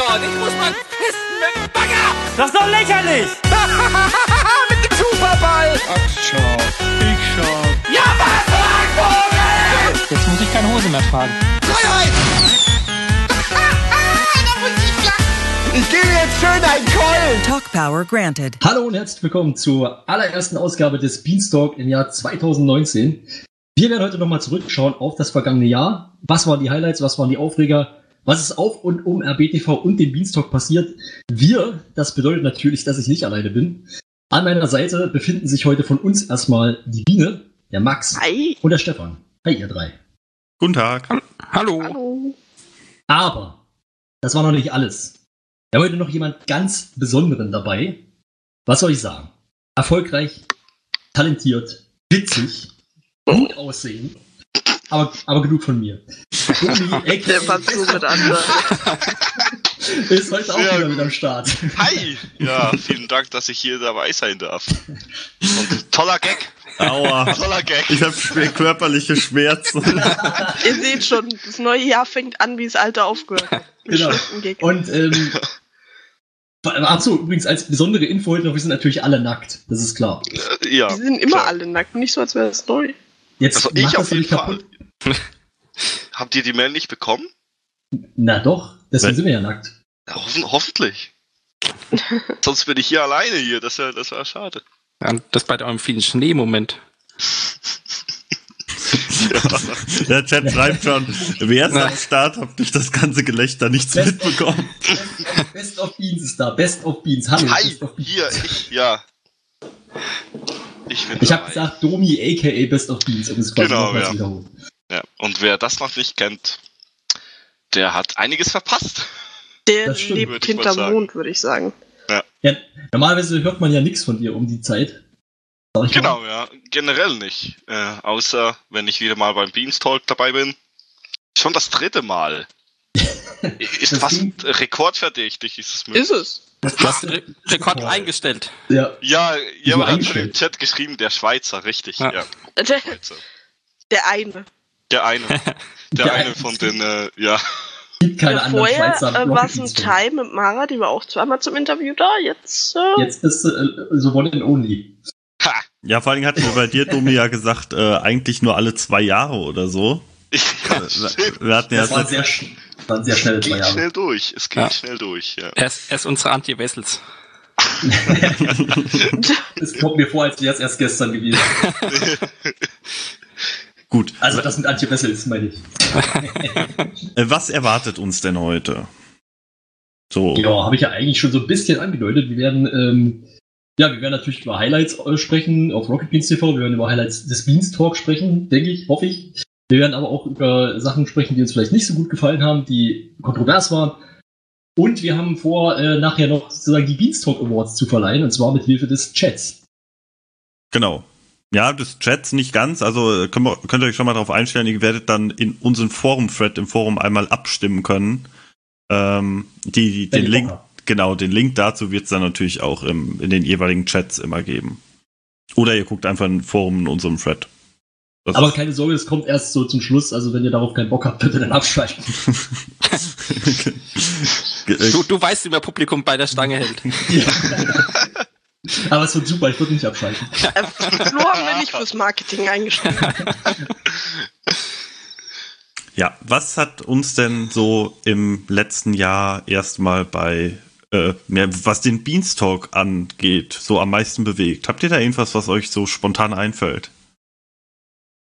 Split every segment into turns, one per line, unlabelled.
dort. Ich muss mal pissen mit dem Bagger.
Das ist doch lächerlich!
mit dem Superball.
Ach, schau. Ich schau.
Ja, was, Vogel?
Jetzt muss ich keine Hose mehr tragen.
Freiheit. Ich gebe jetzt schön einen Keulen.
Talk Power granted.
Hallo und herzlich willkommen zur allerersten Ausgabe des Beanstalk im Jahr 2019. Wir werden heute nochmal zurückschauen auf das vergangene Jahr. Was waren die Highlights, was waren die Aufreger, was ist auf und um RBTV und dem Beanstalk passiert. Wir, das bedeutet natürlich, dass ich nicht alleine bin. An meiner Seite befinden sich heute von uns erstmal die Biene, der Max
Hi.
und der Stefan. Hi, ihr drei.
Guten Tag.
Hallo.
Hallo.
Aber das war noch nicht alles. Wir haben heute noch jemand ganz Besonderen dabei. Was soll ich sagen? Erfolgreich, talentiert, witzig, gut aussehen. Aber, aber genug von mir.
Der so mit anderen.
ist heute auch
Sehr
wieder mit am Start.
Hi! Ja, vielen Dank, dass ich hier dabei sein darf. Und toller Gag.
Aua.
Toller Gag.
Ich habe körperliche Schmerzen.
Ihr seht schon, das neue Jahr fängt an, wie das alte aufgehört hat.
Genau. Und ähm, Achso, übrigens als besondere Info heute noch, wir sind natürlich alle nackt. Das ist klar.
Äh, ja.
Die sind immer
klar.
alle nackt, nicht so, als wäre das neu.
Jetzt
Also ich auf jeden
nicht kaputt.
Habt ihr die Mail nicht bekommen?
Na doch, deswegen
Nein.
sind wir ja nackt.
Ja, hoffen, hoffentlich. Sonst bin ich hier alleine hier. Das wäre das wär schade.
Ja, das bei eurem vielen Schneemoment.
Der Chat schreibt schon, wer ist am Start? Hab durch das ganze Gelächter nichts
Best-
mitbekommen.
Best, Best of Beans ist da. Best of Beans. Hallo.
Hi!
Best of Beans.
Hier, ich, ja. Ich bin
Ich habe gesagt Domi aka Best of Beans, um es quasi
Genau,
nochmal
ja.
wiederholen.
Ja. Und wer das noch nicht kennt, der hat einiges verpasst.
Der lebt hinterm. Mond, würde ich sagen.
Ja, normalerweise hört man ja nichts von dir um die Zeit. Sag ich mal.
Genau, ja. Generell nicht. Äh, außer wenn ich wieder mal beim Beanstalk dabei bin. Schon das dritte Mal. ist
Das
fast
ging-
rekordverdächtig, ist es möglich.
Ist es.
Das,
Du hast Re Rekord eingestellt.
ja,
Ja, jemand hat schon im. Chat geschrieben, der Schweizer, richtig.
Ja.
Ja.
Der,
Schweizer.
der eine.
Der eine. Der,
Der
eine von den, äh, ja.
gibt keine
Ja,
anderen
vorher äh, war es ein Time mit Mara, die war auch zweimal zum Interview da. Jetzt, äh,
Jetzt ist äh, so one and only.
Ha!
Ja, vor allem hatten wir bei dir, Domi, ja gesagt, äh, eigentlich nur alle zwei Jahre oder so.
Ja.
Wir hatten ja
Das
das
sehr, waren sehr schnelle zwei
Geht
Jahre.
schnell durch. Es geht
Ja.
schnell durch, ja.
Er ist, er ist unsere Antje Wessels.
Es kommt mir vor, als wäre es erst gestern gewesen.
Gut.
Also das Wessel ist, meine ich.
Äh, was erwartet uns denn heute? So.
Ja, habe ich ja eigentlich schon so ein bisschen angedeutet. Wir werden, ähm, ja, wir werden natürlich über Highlights äh, sprechen auf Rocket Beans TV. Wir werden über Highlights des Beanstalk sprechen, denke ich, hoffe ich. Wir werden aber auch über Sachen sprechen, die uns vielleicht nicht so gut gefallen haben, die kontrovers waren. Und wir haben vor, äh, nachher noch sozusagen die Beanstalk Awards zu verleihen, und zwar mit Hilfe des Chats.
Genau. Ja, des Chats nicht ganz. Also äh, könnt, wir, könnt ihr euch schon mal darauf einstellen, ihr werdet dann in unseren Forum-Thread im Forum einmal abstimmen können. Ähm, die, die, den Link,
habt.
genau, den Link dazu wird es dann natürlich auch im, in den jeweiligen Chats immer geben. Oder ihr guckt einfach im Forum in unserem Thread. Das
Aber keine Sorge, es kommt erst so zum Schluss. Also wenn ihr darauf keinen Bock habt, könnt ihr dann abschalten.
Äh,
Du, du weißt, wie man Publikum bei der Stange hält.
Aber es wird super, ich würde nicht abschalten.
äh, Flo haben wir nicht fürs Marketing eingestellt.
Ja, was hat uns denn so im letzten Jahr erstmal bei, äh, was den Beanstalk angeht, so am meisten bewegt? Habt ihr da irgendwas, was euch so spontan einfällt?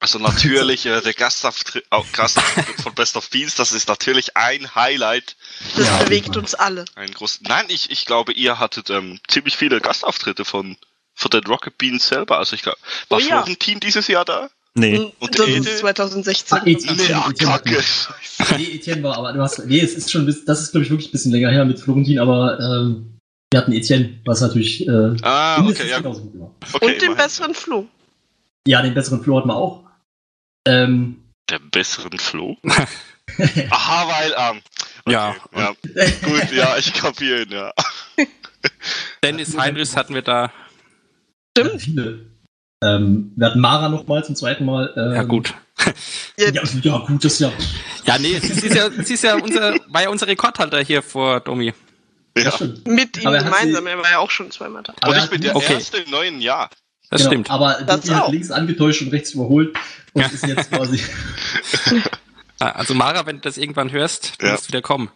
Also natürlich äh, der Gastauftritt, oh, Gastauftritt von Best of Beans, das ist natürlich ein Highlight.
Das
Ja,
bewegt uns alle.
Ein groß. Nein, ich, ich glaube, ihr hattet ähm, ziemlich viele Gastauftritte von, von den Rocket Beans selber. Also ich glaube, war
Oh ja.
Florentin dieses Jahr da?
Nee.
Und
das
Ede?
ist 2016.
Ah, Etienne,
Nee,
Etienne hat
kacke.
nicht. Nee, Etienne war, aber du hast, nee, es ist schon, das ist glaube ich wirklich ein bisschen länger her mit Florentin, aber ähm, wir hatten Etienne, was natürlich äh,
Ah, okay, ja.
gut war.
Okay,
Und den
immerhin.
besseren Flo.
Ja, den besseren Flo hatten wir auch. Ähm,
Der besseren Flo? Aha, weil, ähm, okay,
Ja.
ja. Gut, ja, ich kapiere ihn, ja.
Dennis Heinrichs hatten wir da.
ja, viele. Ähm, wir hatten Mara noch mal zum zweiten Mal. Ähm,
Ja, gut.
Ja,
Ja, ja, gut, das ist ja.
Ja, nee, sie ist ja, sie ist ja unser, war ja unser Rekordhalter hier vor Domi.
Ja.
stimmt.
Mit ihm
er
gemeinsam,
sie-
er war ja auch schon zweimal da.
Aber
Und ich bin der
Okay.
Erste im neuen Jahr.
Das
Genau,
stimmt.
Aber
Das
Domi hat links angetäuscht und rechts überholt und ist jetzt quasi.
Ah, Also Mara, wenn du das irgendwann hörst, du
Ja.
musst wieder kommen.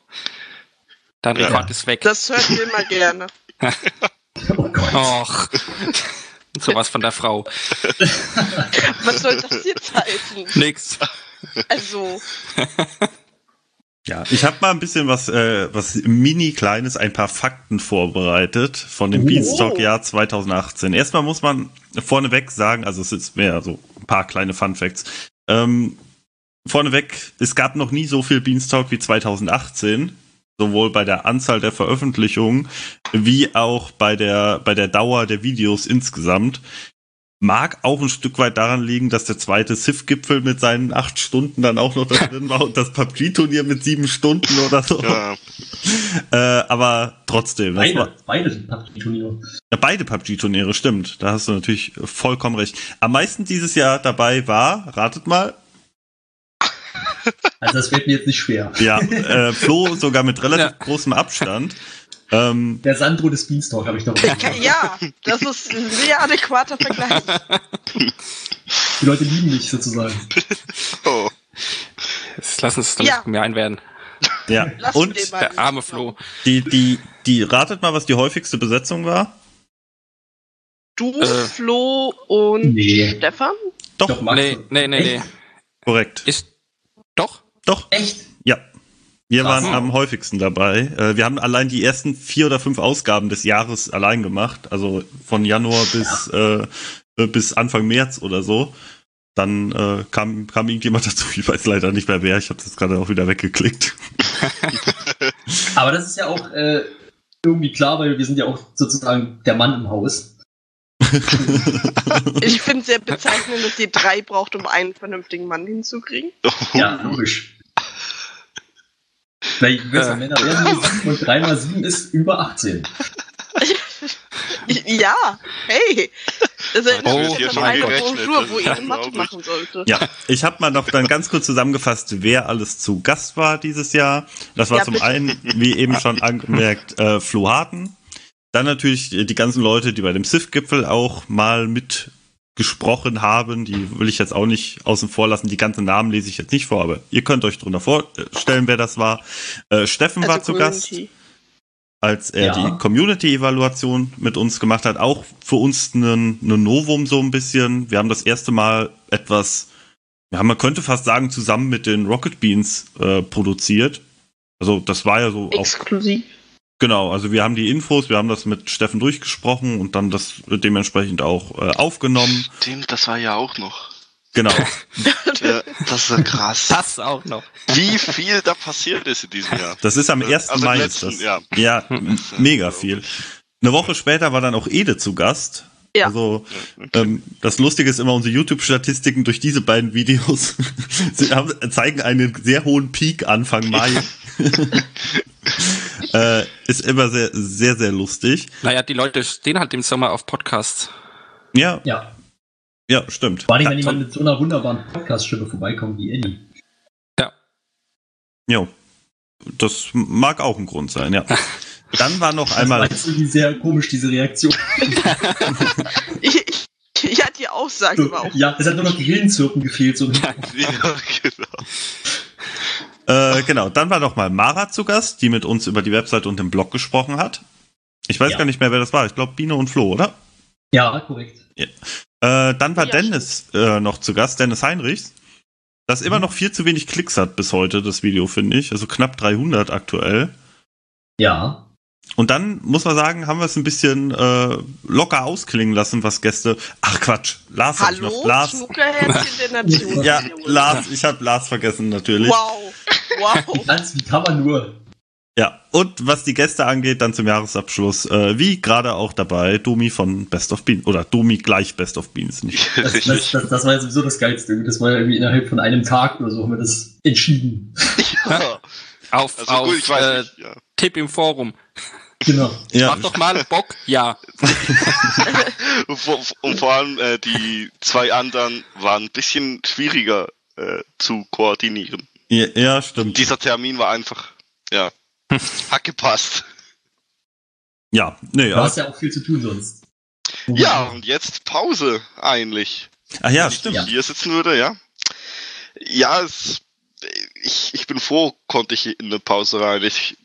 Dein
Ja.
Rekord ist weg.
Das hört ihr immer gerne.
Och. Sowas von der Frau.
Was soll das jetzt heißen?
Nix.
Also,
Ja, ich habe mal ein bisschen was, äh, was mini kleines, ein paar Fakten vorbereitet von dem
Oh.
Beanstalk-Jahr 2018. Erstmal muss man vorneweg sagen, also es ist mehr so ein paar kleine Fun Facts. Ähm, vorneweg, es gab noch nie so viel Beanstalk wie 2018, sowohl bei der Anzahl der Veröffentlichungen wie auch bei der bei der Dauer der Videos insgesamt. Mag auch ein Stück weit daran liegen, dass der zweite Civ-Gipfel mit seinen acht Stunden dann auch noch da drin war und das PUBG-Turnier mit sieben Stunden oder so.
Ja.
Äh, aber trotzdem, das war,
Beide, beide PUBG-Turniere.
ja, beide PUBG-Turniere, stimmt. Da hast du natürlich vollkommen recht. Am meisten dieses Jahr dabei war, ratet mal,
Also das fällt mir jetzt nicht schwer.
ja, äh, Flo sogar mit relativ
Ja.
großem Abstand. Ähm,
Der Sandro des Beanstalk habe ich noch. Die
ja, das ist ein sehr adäquater Vergleich.
Leute lieben mich sozusagen.
Oh.
Jetzt lass uns doch
Ja.
nicht mehr einwerden.
ja.
Lass
Und.
Der arme Flo.
die, die, die, ratet mal, was die häufigste Besetzung war?
Du,
Äh.
Flo und
Nee.
Stefan?
Doch,
Doch, Max.
Nee, nee, nee, nee.
Korrekt.
Ist. Doch?
Doch,
Echt?
ja. Wir
Krass.
waren am häufigsten dabei. Äh, wir haben allein die ersten vier oder fünf Ausgaben des Jahres allein gemacht. Also von Januar bis, äh, äh, bis Anfang März oder so. Dann äh, kam, kam irgendjemand dazu. Ich weiß leider nicht mehr wer. Ich habe das gerade auch wieder weggeklickt.
Aber das ist ja auch äh, irgendwie klar, weil wir sind ja auch sozusagen der Mann im Haus.
Ich finde es sehr bezeichnend, dass ihr drei braucht, um einen vernünftigen Mann hinzukriegen.
Ja, logisch. Besser
Äh.
Männer werden und drei mal sieben ist über 18.
Ja, hey. Das erinnert
Oh, hier schon
Bonjour, wo
ist
ihr Mathe machen sollte.
Ja, ich habe mal noch dann ganz kurz zusammengefasst, wer alles zu Gast war dieses Jahr. Das war
Ja,
zum
bitte.
einen, wie eben schon angemerkt, äh, Flo Harten. Dann natürlich die ganzen Leute, die bei dem SIF-Gipfel auch mal mitgesprochen haben. Die will ich jetzt auch nicht außen vor lassen. Die ganzen Namen lese ich jetzt nicht vor, aber ihr könnt euch drunter vorstellen, wer das war. Äh, Steffen war zu Gast
Also Community.
als er
Ja.
die Community-Evaluation mit uns gemacht hat. Auch für uns ein Novum so ein bisschen. Wir haben das erste Mal etwas, ja, man könnte fast sagen, zusammen mit den Rocket Beans äh, produziert. Also das war ja so auch,
Exklusiv.
Genau, also wir haben die Infos, wir haben das mit Steffen durchgesprochen und dann das dementsprechend auch äh, aufgenommen.
Stimmt, das war ja auch noch.
Genau.
Ja, das ist ja krass.
Das auch noch.
Wie viel da passiert ist in diesem Jahr.
Das ist am
Also
1.
im
Mai.
letzten,
das.
ja.
ja, mega viel. Eine Woche später war dann auch Ede zu Gast.
Ja.
Also ähm, das Lustige ist immer, unsere YouTube-Statistiken durch diese beiden Videos sie haben, zeigen einen sehr hohen Peak Anfang Mai. äh, ist immer sehr, sehr, sehr lustig.
Naja, die Leute stehen halt im Sommer auf Podcasts.
Ja,
Ja.
ja, stimmt.
Vor allem, wenn
Ja,
jemand mit so einer wunderbaren Podcast-Stimme vorbeikommt wie Eddie.
Jo. Das mag auch ein Grund sein, ja. Dann war noch einmal.
Das war jetzt irgendwie sehr komisch, diese Reaktion.
Ich, ich, ja, die Aussage war auch.
ja, es hat nur noch Grillenzirpen gefehlt. So.
Ja, genau.
Äh, genau, dann war noch mal Mara zu Gast, die mit uns über die Website und den Blog gesprochen hat. Ich weiß
Ja.
gar nicht mehr, wer das war. Ich glaube, Biene und Flo, oder?
Ja, korrekt.
Äh, dann war
Ja,
Dennis äh, noch zu Gast, Dennis Heinrichs. Das immer noch viel zu wenig Klicks hat bis heute, das Video, finde ich. Also knapp 300 aktuell.
Ja.
Und dann muss man sagen, haben wir es ein bisschen äh, locker ausklingen lassen, was Gäste. Ach Quatsch, Lars hab ich
Hallo,
noch. Lars.
Der Nation.
Ja, Lars, ich habe Lars vergessen natürlich.
Wow, wow.
Ganz, wie kann man nur?
Ja, und was die Gäste angeht, dann zum Jahresabschluss, äh, wie gerade auch dabei, Domi von Best of Beans. Oder Domi gleich Best of Beans, nicht?
Das, das, das, das war ja sowieso das Geilste. Das war ja irgendwie innerhalb von einem Tag oder so haben wir das entschieden.
Ja.
Auf,
Also
auf
gut, ich weiß
äh,
nicht. Ja.
Tipp im Forum.
Genau.
Ja,
Mach doch mal Bock. Ja.
Und vor, und vor allem äh, die zwei anderen waren ein bisschen schwieriger äh, zu koordinieren.
Ja, ja stimmt.
Dieser Termin war einfach, ja, hat gepasst.
Ja, nee,
Du hast ja auch viel zu tun sonst.
Ja, und jetzt Pause eigentlich.
ach ja,
Wenn ich
stimmt.
Ja.
Hier sitzen würde, ja. Ja, es, ich, ich bin froh, konnte ich in eine Pause rein. Ich,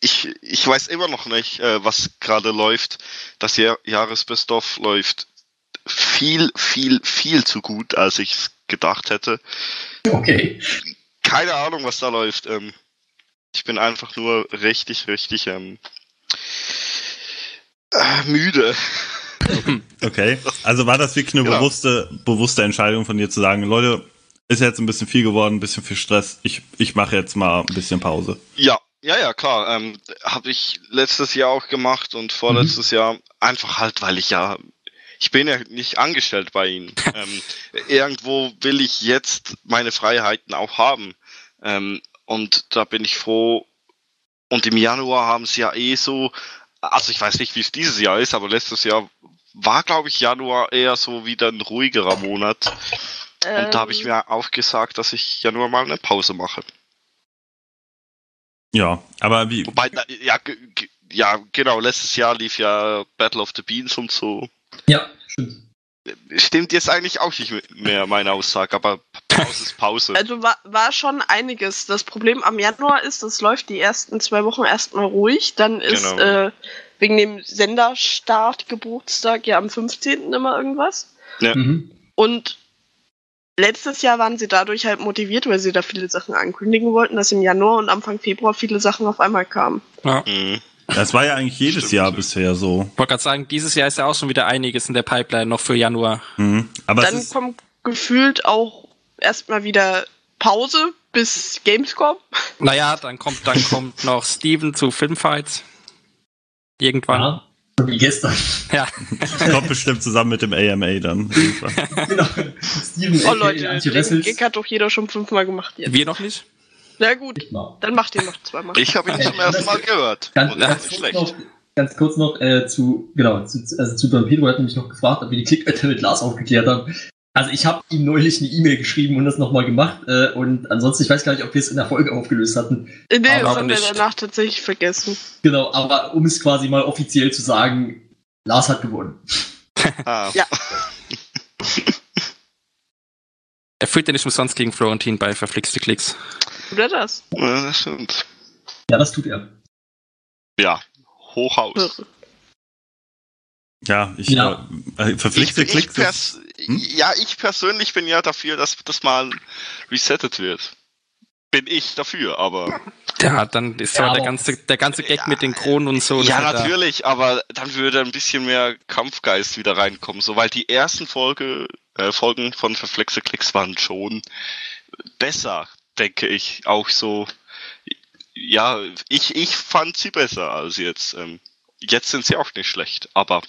ich, ich weiß immer noch nicht, äh, was gerade läuft. Das Jahr, Jahresbest-of läuft viel, viel, viel zu gut, als ich es gedacht hätte.
Okay.
Keine Ahnung, was da läuft. Ähm, ich bin einfach nur richtig, richtig ähm, äh, müde.
Okay. Also war das wirklich eine
Genau.
bewusste, bewusste Entscheidung von dir zu sagen, Leute, ist jetzt ein bisschen viel geworden, ein bisschen viel Stress. Ich, ich mache jetzt mal ein bisschen Pause.
Ja, ja, ja, klar. Ähm, Habe ich letztes Jahr auch gemacht und vorletztes Jahr einfach halt, weil ich ja, ich bin ja nicht angestellt bei ihnen. ähm, irgendwo will ich jetzt meine Freiheiten auch haben. Ähm, und da bin ich froh. Und im Januar haben sie ja eh so, also ich weiß nicht, wie es dieses Jahr ist, aber letztes Jahr war, glaube ich, Januar eher so wieder ein ruhigerer Monat. Und da habe ich
Ähm,
mir auch gesagt, dass ich Januar mal eine Pause mache.
Ja, aber wie,
Wobei, na, ja, ja, genau, letztes Jahr lief ja Battle of the Beans und so.
Ja, stimmt.
Stimmt jetzt eigentlich auch nicht mehr meine Aussage, aber Pause ist Pause.
Also war, war schon einiges. Das Problem am Januar ist, es läuft die ersten zwei Wochen erstmal ruhig. Dann ist
Genau.
äh, wegen dem Senderstart Geburtstag ja am 15. immer irgendwas.
Mhm.
Und letztes Jahr waren sie dadurch halt motiviert, weil sie da viele Sachen ankündigen wollten, dass im Januar und Anfang Februar viele Sachen auf einmal kamen.
Ja.
Mhm.
das war ja eigentlich jedes
Stimmt.
Jahr bisher so.
Ich wollte gerade sagen, dieses Jahr ist ja auch schon wieder einiges in der Pipeline noch für Januar.
Mhm. Aber
Dann kommt gefühlt auch erstmal wieder Pause bis Gamescom.
Naja, dann kommt, dann kommt noch Steven zu Filmfights. Irgendwann.
Ja. Wie gestern.
Ja.
kommt bestimmt zusammen mit dem AMA dann.
genau. Steven
Oh Leute, den
Wessels.
Gig hat doch jeder schon fünfmal gemacht jetzt.
Wir noch nicht?
Na gut, dann macht ihr noch zweimal.
Ich habe ihn zum ersten Mal gehört.
Ganz,
Und
ganz,
schlecht.
noch, ganz kurz noch äh, zu, genau, zu, also zu Don Pedro hat nämlich noch gefragt, ob wir die Klickwette mit Lars aufgeklärt haben. Also ich habe ihm neulich eine E-Mail geschrieben und das nochmal gemacht äh, und ansonsten, ich weiß gar nicht, ob wir es in der Folge aufgelöst hatten.
Nee,
Aber
das haben wir
nicht.
danach tatsächlich vergessen.
Genau, aber um es quasi mal offiziell zu sagen, Lars hat gewonnen.
Ah,
Ja.
Er führt ja nicht umsonst gegen Florentin bei verflixte Klicks.
Oder das?
ja, das stimmt.
Ja, das tut er.
Ja, Hochhaus.
Ja, ich
Ja.
Äh,
Ich,
verpflichte
ich
Klicks. ist-
pers
Hm?
Ja, ich persönlich bin ja dafür, dass das mal resettet wird. Bin ich dafür, aber.
Ja, dann ist
Ja,
aber der ganze, der ganze Gag
Ja,
mit den Kronen und so.
ja,
hat da-
natürlich, aber dann würde ein bisschen mehr Kampfgeist wieder reinkommen, so weil die ersten Folge, äh, Folgen von Verflexe Klicks waren schon besser, denke ich. Auch so, ja, ich, ich fand sie besser als jetzt. Ähm, jetzt sind sie auch nicht schlecht, aber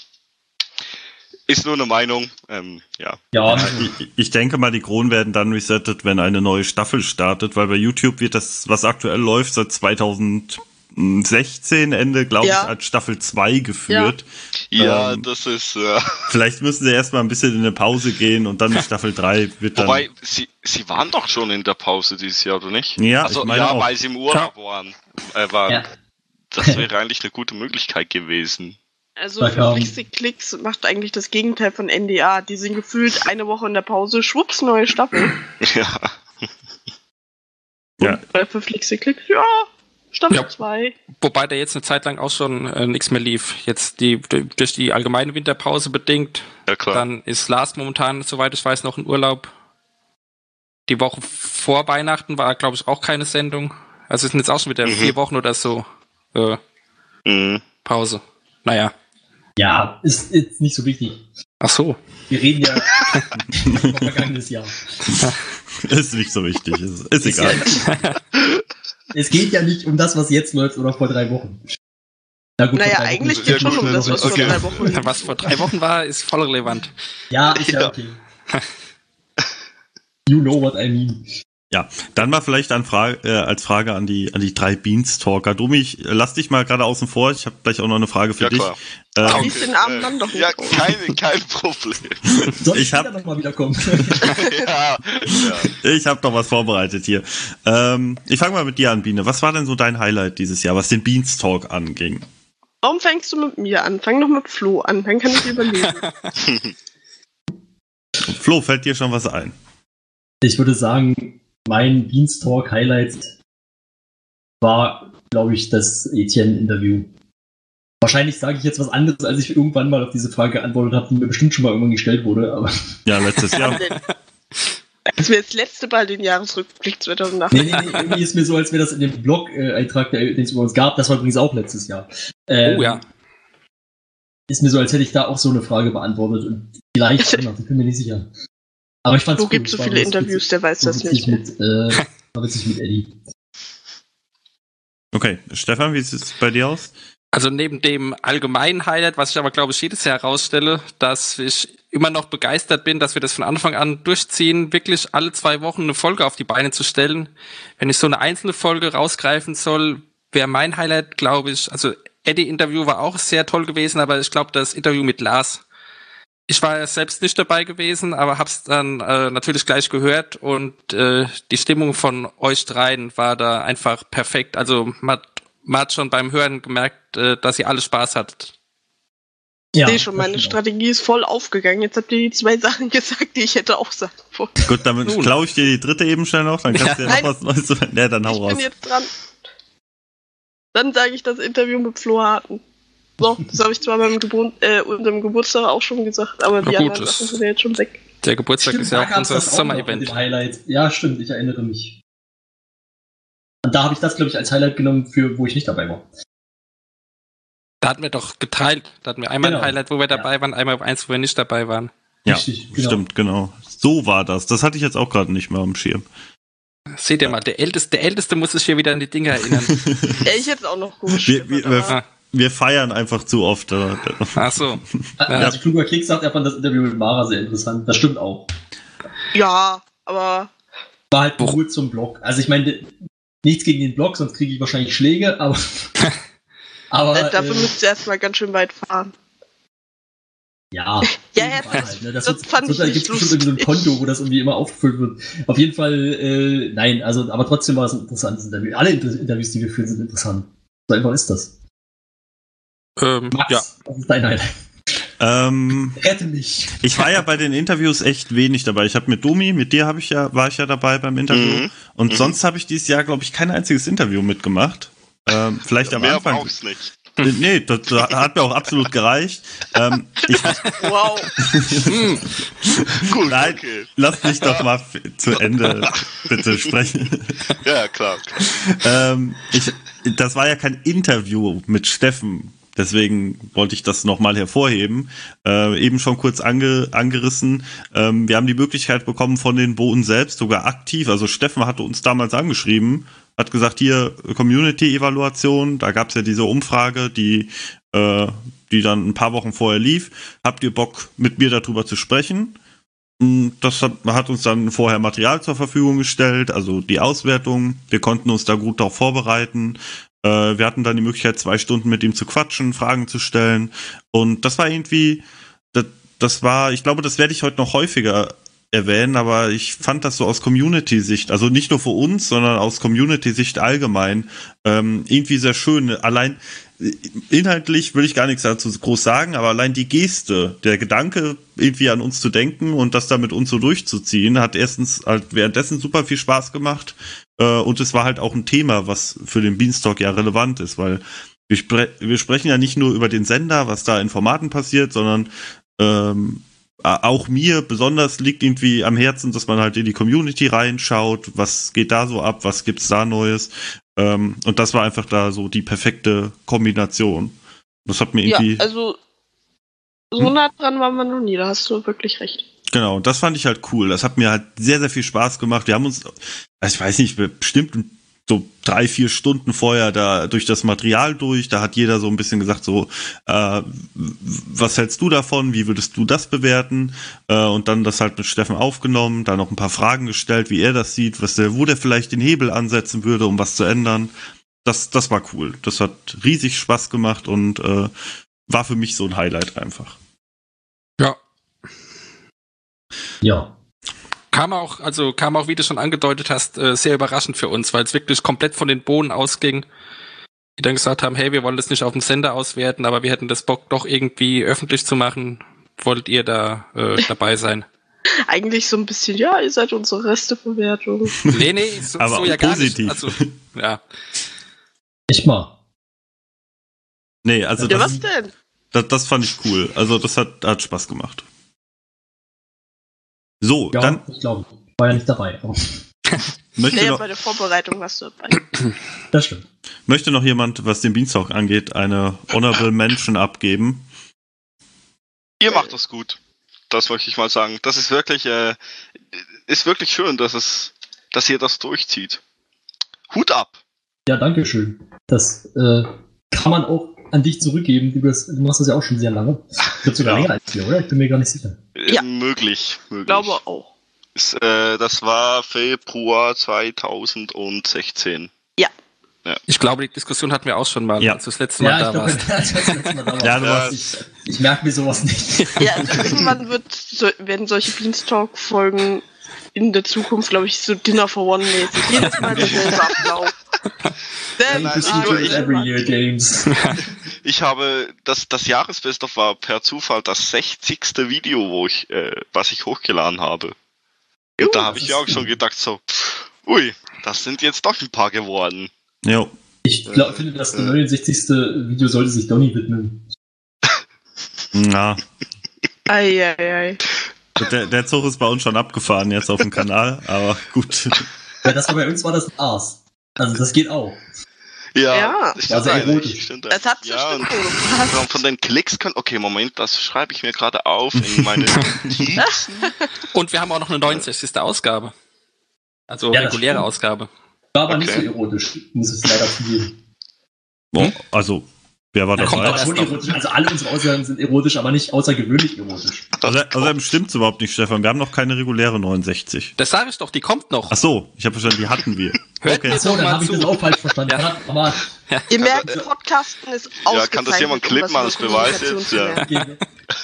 ist nur eine Meinung. Ähm, ja.
Ja,
Ich, ich denke mal, die Kronen werden dann resettet, wenn eine neue Staffel startet, weil bei YouTube wird das, was aktuell läuft, seit 2016 Ende, glaube
Ja.
ich, als Staffel 2 geführt.
Ja,
Ähm,
das ist. Äh,
Vielleicht müssen sie erstmal ein bisschen in eine Pause gehen und dann Staffel 3 wird dann.
wobei, sie, sie waren doch schon in der Pause dieses Jahr, oder nicht?
Ja,
also,
ich meine
ja,
auch.
weil sie im Urlaub waren. Äh, waren.
ja.
Das wäre eigentlich eine gute Möglichkeit gewesen.
Also verflixte Klicks macht eigentlich das Gegenteil von NDA. Die sind gefühlt eine Woche in der Pause, schwupps, neue Staffel.
Ja.
Ja.
Bei verflixte Klicks, ja, Staffel
Ja.
2.
Wobei da jetzt eine Zeit lang auch schon äh, nichts mehr lief. Jetzt die durch die allgemeine Winterpause bedingt.
Ja, klar.
Dann ist Lars momentan, soweit ich weiß, noch in Urlaub. Die Woche vor Weihnachten war, glaube ich, auch keine Sendung. Also es sind jetzt auch schon wieder
Mhm.
vier Wochen oder so äh,
Mhm.
Pause. Naja.
Ja, ist, ist nicht so wichtig.
Ach so.
Wir reden ja vom vergangenes Jahr.
Ist nicht so wichtig. Ist, ist
Ist
egal.
Ja, es geht ja nicht um das, was jetzt läuft oder vor drei Wochen. Na gut, vor
Naja, eigentlich geht
ja
schon um das, was vor
Okay.
drei Wochen lief.
Was vor drei Wochen war, ist voll relevant.
Ja, ist ja
Ja.
okay. You know what I mean.
Ja, dann mal vielleicht an Frage, äh, als Frage an die, an die drei Beanstalker. Domi, ich äh, lass dich mal gerade außen vor. Ich habe gleich auch noch eine Frage für
Ja,
dich.
klar.
Ähm,
Lies den armen Mann doch
Ja,
vor.
kein, Problem.
Soll ich,
hab-
noch mal wiederkommen?
ja, ja.
ich habe noch was vorbereitet hier. Ähm, ich fange mal mit dir an, Biene. Was war denn so dein Highlight dieses Jahr, was den Beanstalk anging?
Warum fängst du mit mir an? Fang doch mit Flo an, dann kann ich überlegen.
Flo, fällt dir schon was ein?
Ich würde sagen, mein Beanstalk-Highlight war, glaube ich, das Etienne-Interview. Wahrscheinlich sage ich jetzt was anderes, als ich irgendwann mal auf diese Frage geantwortet habe, die mir bestimmt schon mal irgendwann gestellt wurde. Aber
Ja, letztes Jahr.
Das wäre das letzte Mal den Jahresrückblick 2008.
nee, nee, nee, irgendwie ist mir so, als wäre das in dem Blog-Eintrag, der- den es über uns gab. Das war übrigens auch letztes Jahr. Ähm,
Oh ja.
Ist mir so, als hätte ich da auch so eine Frage beantwortet. Und vielleicht ich bin mir nicht sicher. Aber ich fand's
Flo
cool.
gibt so viele
witzig-
Interviews, der weiß das nicht.
Mit, äh, war witzig mit Eddie.
Okay, Stefan, wie sieht es bei dir aus?
Also neben dem allgemeinen Highlight, was ich aber glaube ich jedes Jahr herausstelle, dass ich immer noch begeistert bin, dass wir das von Anfang an durchziehen, wirklich alle zwei Wochen eine Folge auf die Beine zu stellen. Wenn ich so eine einzelne Folge rausgreifen soll, wäre mein Highlight, glaube ich, also Eddie-Interview war auch sehr toll gewesen, aber ich glaube das Interview mit Lars. Ich war ja selbst nicht dabei gewesen, aber hab's dann äh, natürlich gleich gehört und äh, die Stimmung von euch dreien war da einfach perfekt. Also man hat, man hat schon beim Hören gemerkt, äh, dass ihr alle Spaß hattet.
Ja,
Ich sehe schon, meine Strategie ist voll aufgegangen. Jetzt habt ihr die zwei Sachen gesagt, die ich hätte auch sagen wollen.
Gut, damit
Nun.
klaue ich dir die dritte eben schnell noch, dann kannst du ja noch was Neues. Ja, dann hau
ich
raus.
bin jetzt dran. Dann sage ich das Interview mit Flo Harten. So, das habe ich zwar beim Gebur äh, unserem Geburtstag auch schon gesagt, aber die anderen
das-
Sachen sind ja jetzt schon weg.
Der Geburtstag
Stimmt,
ist ja auch unser Sommer-Event.
Ja, stimmt, ich erinnere mich. Und da habe ich das, glaube ich, als Highlight genommen, für wo ich nicht dabei war.
Da hatten wir doch geteilt. Da hatten wir einmal
Genau.
ein Highlight, wo wir dabei waren, einmal eins, wo wir nicht dabei waren.
Ja,
Richtig, genau.
stimmt, genau. So war das. Das hatte ich jetzt auch gerade nicht mehr am Schirm.
Seht ihr mal, der Älteste, der Älteste muss sich hier wieder an die Dinge erinnern.
Ja, ich hätte es auch noch gut.
Wir, wir, wir, wir feiern einfach zu oft. äh,
ach so.
Also kluger Kick sagt, er fand das Interview mit Mara sehr interessant. Das stimmt auch.
ja, aber
War halt nur zum Blog. Also ich meine, nichts gegen den Blog, sonst kriege ich wahrscheinlich Schläge, aber. aber
äh, dafür
äh,
müsst ihr erstmal ganz schön weit fahren.
ja.
Ja, ja, das-
ne? das,
das
wird,
fand ich
wird, da
nicht
gibt's bestimmt irgendwie so ein. Konto, wo das irgendwie immer aufgefüllt wird. Auf jeden Fall, äh, nein, also, aber trotzdem war es ein interessantes Interview. Alle Inter Interviews, die wir führen, sind interessant. So einfach ist das.
Ähm,
Max,
ja.
was ist dein Highlight?
ähm,
Rette mich.
ich war ja bei den Interviews echt wenig dabei. Ich habe mit Domi, mit dir habe ich ja, war ich ja dabei beim Interview.
Mhm.
Und
Mhm.
sonst habe ich dieses Jahr, glaube ich, kein einziges Interview mitgemacht. Ähm, vielleicht am
Mehr
Anfang.
brauch's nicht.
Äh, Nee, das hat mir auch absolut gereicht. Ähm, ich,
Wow.
Gut,
Nein.
okay.
lass mich doch mal zu Ende bitte sprechen.
Ja, klar.
ähm, ich, das war ja kein Interview mit Steffen. Deswegen wollte ich das nochmal hervorheben. Äh, eben schon kurz ange, angerissen. Ähm, wir haben die Möglichkeit bekommen von den Boten selbst, sogar aktiv. Also Steffen hatte uns damals angeschrieben, hat gesagt, hier Community-Evaluation, da gab es ja diese Umfrage, die, äh, die dann ein paar Wochen vorher lief. Habt ihr Bock, mit mir darüber zu sprechen? Mm, Das hat, hat uns dann vorher Material zur Verfügung gestellt, also die Auswertung. Wir konnten uns da gut darauf vorbereiten. Äh, wir hatten dann die Möglichkeit, zwei Stunden mit ihm zu quatschen, Fragen zu stellen. Und das war irgendwie, das, das war, ich glaube, das werde ich heute noch häufiger erwähnen, aber ich fand das so aus Community-Sicht, also nicht nur für uns, sondern aus Community-Sicht allgemein, ähm, irgendwie sehr schön. Allein inhaltlich will ich gar nichts dazu groß sagen, aber allein die Geste, der Gedanke, irgendwie an uns zu denken und das dann mit uns so durchzuziehen, hat erstens halt währenddessen super viel Spaß gemacht. Äh, und es war halt auch ein Thema, was für den Beanstalk ja relevant ist, weil wir, spre wir sprechen ja nicht nur über den Sender, was da in Formaten passiert, sondern ähm, auch mir besonders liegt irgendwie am Herzen, dass man halt in die Community reinschaut, was geht da so ab, was gibt's da Neues. Ähm, und das war einfach da so die perfekte Kombination. Das hat mir
Ja,
irgendwie,
also so
Hm?
nah dran waren wir noch nie, da hast du wirklich recht.
genau, und das fand ich halt cool. Das hat mir halt sehr, sehr viel Spaß gemacht. Wir haben uns, ich weiß nicht, bestimmt so drei, vier Stunden vorher da durch das Material durch. Da hat jeder so ein bisschen gesagt, so, äh, was hältst du davon? Wie würdest du das bewerten? Äh, und dann das halt mit Steffen aufgenommen, da noch ein paar Fragen gestellt, wie er das sieht, was der, wo der vielleicht den Hebel ansetzen würde, um was zu ändern. Das, das war cool. Das hat riesig Spaß gemacht und äh, war für mich so ein Highlight einfach.
Ja.
Ja.
Kam auch, also kam auch, wie du schon angedeutet hast, äh, sehr überraschend für uns, weil es wirklich komplett von den Bohnen ausging. Die dann gesagt haben, hey, wir wollen das nicht auf dem Sender auswerten, aber wir hätten das Bock doch irgendwie öffentlich zu machen. Wollt ihr da äh, dabei sein?
Eigentlich so ein bisschen, ja, ihr seid unsere Resteverwertung.
Nee, nee, so,
Aber
so ja gar
positiv.
nicht. Also, ja.
Echt mal.
Nee, also
Ja,
das,
was denn?
das, das fand ich cool. Also das hat, hat Spaß gemacht. So,
Ja,
dann
ich glaube, ich war ja nicht dabei. Aber
möchte
Naja,
noch,
bei der Vorbereitung warst du dabei.
das stimmt.
möchte noch jemand, was den Beanstalk angeht, eine Honorable Mention abgeben.
Ihr macht das gut. Das möchte ich mal sagen. Das ist wirklich, äh, ist wirklich schön, dass es, dass ihr das durchzieht. Hut ab.
Ja, danke schön. Das äh, kann man auch an dich zurückgeben. Du, bist, du machst das ja auch schon sehr lange. Ich glaube sogar
Ja.
länger als wir, oder? Ich bin mir gar nicht sicher.
Äh,
Ja.
Möglich, möglich.
Ich glaube auch.
Ist, äh, das war Februar 2016.
Ich glaube, die Diskussion hatten wir auch schon mal,
Ja.
als du das letzte Mal
Ja,
da
ich glaube,
warst.
das letzte Mal da war.
Ja, du
Ja,
warst,
ich, ich merke mir sowas nicht.
Ja, also irgendwann wird, so, werden solche Beanstalk-Folgen in der Zukunft, glaube ich, so Dinner for One-mäßig. Jedes Mal derselbe Ablauf.
Nein, nein,
feature
ich-
every year games.
Ich habe, das, das Jahresbest of war per Zufall das 60. Video, wo ich, äh, was ich hochgeladen habe. Und da
Uh,
habe
das
ich auch schon gedacht, so, pff, ui, das sind jetzt doch ein paar geworden.
jo.
Ich glaub, finde, das 69. Video sollte sich Donny widmen.
Na,
Eieiei.
Der, der Zug ist bei uns schon abgefahren jetzt auf dem Kanal, aber gut.
Ja, das war bei uns war das Aas. Also das geht auch.
Ja,
Ja.
Also
eigentlich,
erotisch.
stimmt
Das hat so
ja, und von, den Klicks können, okay, Moment, das schreibe ich mir gerade auf in meine Notizen.
Und wir haben auch noch eine 69. Ausgabe. Also
Ja, das
reguläre. Ausgabe.
War aber nicht
Okay.
so erotisch, muss ich leider zugeben.
Boah, also, wer war
Da kommt
dabei?
auch
Aber schon erotisch. Also alle unsere Aussagen sind erotisch, aber nicht außergewöhnlich erotisch.
Also, außerdem stimmt's überhaupt nicht, Stefan. Wir haben noch keine reguläre 69.
Das sage ich doch, die kommt noch.
Ach so, ich habe verstanden, die hatten wir.
Hört
Okay.
Achso,
doch
dann habe ich das auch falsch verstanden.
Ja.
Aber
Ihr merkt, Podcasten ist
Ja, kann das jemand klippen als Beweis jetzt? Ja.
wir,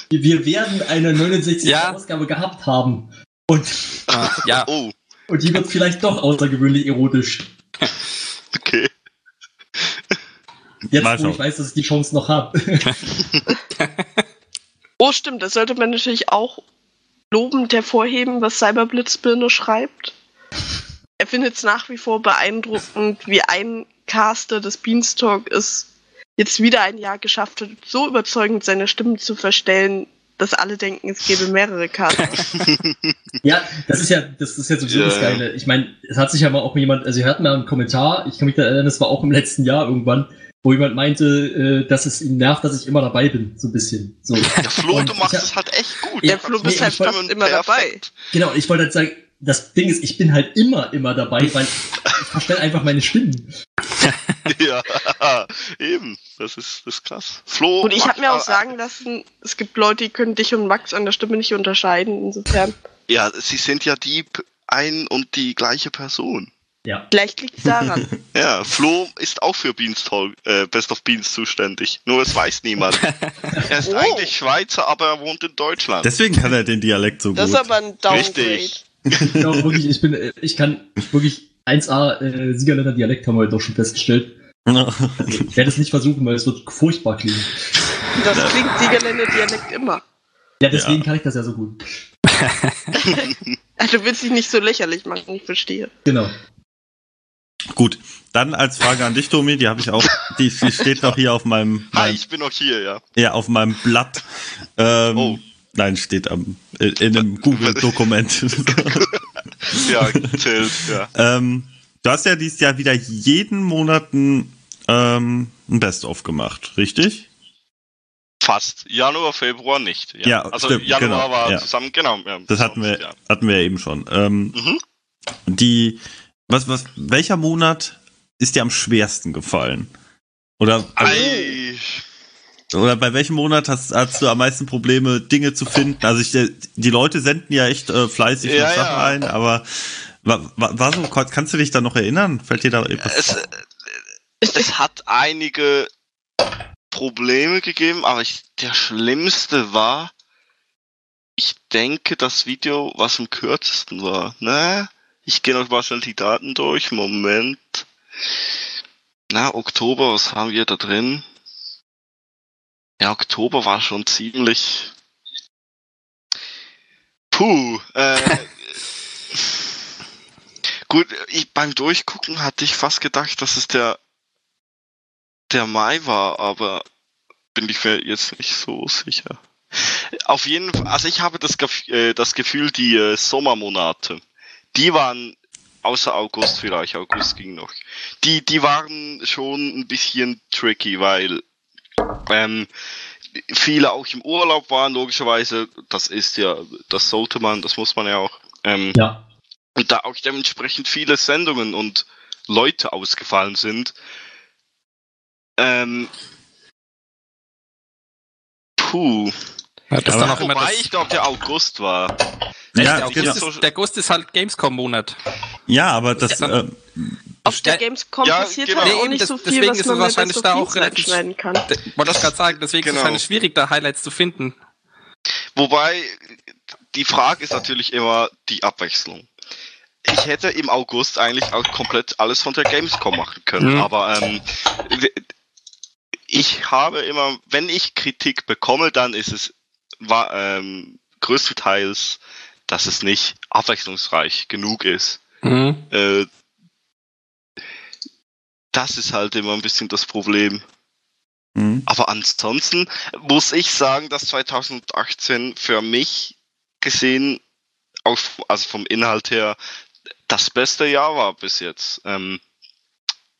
wir werden eine 69.
Ja.
Ausgabe gehabt haben. Und,
Ah, ja,
Oh,
und die wird vielleicht doch außergewöhnlich erotisch.
okay.
Jetzt,
Mal
wo ich weiß, dass ich die Chance noch habe.
Oh, stimmt, das sollte man natürlich auch lobend hervorheben, was Cyberblitzbirne schreibt. Er findet es nach wie vor beeindruckend, wie ein Caster des Beanstalk es jetzt wieder ein Jahr geschafft hat, so überzeugend seine Stimme zu verstellen, dass alle denken, es gäbe mehrere Caster.
Ja, das ist ja, das ist ja sowieso
Ja,
das. Geile. Ich meine, es hat sich ja mal auch jemand, also wir hatten mal einen Kommentar, ich kann mich da erinnern, das war auch im letzten Jahr irgendwann, wo jemand meinte, äh, dass es ihn nervt, dass ich immer dabei bin, so ein bisschen. So.
Ja, Flo,
Und
du machst es halt echt gut.
Der Flo
bist
bist halt fast immer dabei.
Genau, ich wollte halt sagen, das Ding ist, ich bin halt immer, immer dabei, weil ich verstelle einfach meine Stimmen.
Ja, eben. Das ist, das ist krass. Flo.
Und ich habe mir auch sagen lassen, es gibt Leute, die können dich und Max an der Stimme nicht unterscheiden. Insofern,
Ja, sie sind ja die ein und die gleiche Person.
Ja.
vielleicht liegt es daran.
Ja, Flo ist auch für Beanstalk, äh, Best of Beans zuständig. Nur es weiß niemand. er ist
Oh.
eigentlich Schweizer, aber er wohnt in Deutschland.
Deswegen kann er den Dialekt so
Das ist
gut.
aber ein Downgrade.
Richtig.
Genau, wirklich, ich bin, äh, ich kann wirklich 1A äh, Siegerländer Dialekt haben wir heute doch schon festgestellt. Ich werde es nicht versuchen, weil es wird furchtbar klingen.
Das klingt Siegerländer Dialekt immer.
Ja, deswegen kann ich das ja so gut.
Also, du willst dich nicht so lächerlich machen, ich verstehe.
Genau.
Gut, dann als Frage an dich, Tomi, die habe ich auch, die, die steht noch hier auf meinem,
Hi,
meinem
ich bin noch hier, ja.
ja, auf meinem Blatt. Ähm,
Oh.
Nein, steht am, in, in einem Google-Dokument.
Ja, zählt, ja.
ähm, du hast ja dieses Jahr wieder jeden Monat ein, ähm, ein Best-of gemacht, richtig?
Fast. Januar, Februar nicht. Ja,
Ja,
also
stimmt,
Januar
genau,
war
ja.
zusammen, genau. Ja,
Das hatten wir, hatten wir ja eben schon. Ähm,
Mhm.
Die, was, was, welcher Monat ist dir am schwersten gefallen? Oder, also, oder bei welchem Monat hast, hast du am meisten Probleme, Dinge zu finden? Also ich, äh, die Leute senden ja echt äh, fleißig
Ja,
Sachen
ja.
ein, aber war, war, so, kannst du dich da noch erinnern? Fällt dir da etwas?
Es, es hat einige Probleme gegeben, aber ich, der schlimmste war, ich denke, das Video, was am kürzesten war. Ne? Ich gehe noch mal schnell die Daten durch. Moment. Na, Oktober, was haben wir da drin? Ja, Oktober war schon ziemlich. Puh. Äh, gut, ich, beim Durchgucken hatte ich fast gedacht, dass es der der Mai war, aber bin ich mir jetzt nicht so sicher. Auf jeden Fall, also ich habe das, Gef äh, das Gefühl, die äh, Sommermonate, die waren außer August vielleicht, August ging noch. Die, die waren schon ein bisschen tricky, weil ähm, viele auch im Urlaub waren, logischerweise. Das ist ja, das sollte man, das muss man ja auch. Ähm,
Ja.
und da auch dementsprechend viele Sendungen und Leute ausgefallen sind. Ähm, puh.
Ja, das immer
Wobei
das,
ich glaube, der August war.
ja,
der,
genau.
August ist, der August ist halt Gamescom-Monat.
ja, aber das,
Ja.
äh,
Auf der Gamescom
ja,
passiert
genau.
halt
Nee,
auch nicht
das-
so viel,
deswegen
was
ist
man
wahrscheinlich
so
da
viel
auch relativ-
schneiden kann.
Wollte das gerade sagen, deswegen ist es
Genau.
wahrscheinlich schwierig, da Highlights zu finden.
Wobei, die Frage ist natürlich immer die Abwechslung. Ich hätte im August eigentlich auch komplett alles von der Gamescom machen können,
Mhm.
aber ähm, ich habe immer, wenn ich Kritik bekomme, dann ist es war, ähm, größtenteils, dass es nicht abwechslungsreich genug ist.
Mhm.
Äh, das ist halt immer ein bisschen das Problem.
mh.
Aber ansonsten muss ich sagen, dass 2018 für mich gesehen, auch, also vom Inhalt her, das beste Jahr war bis jetzt. Ähm,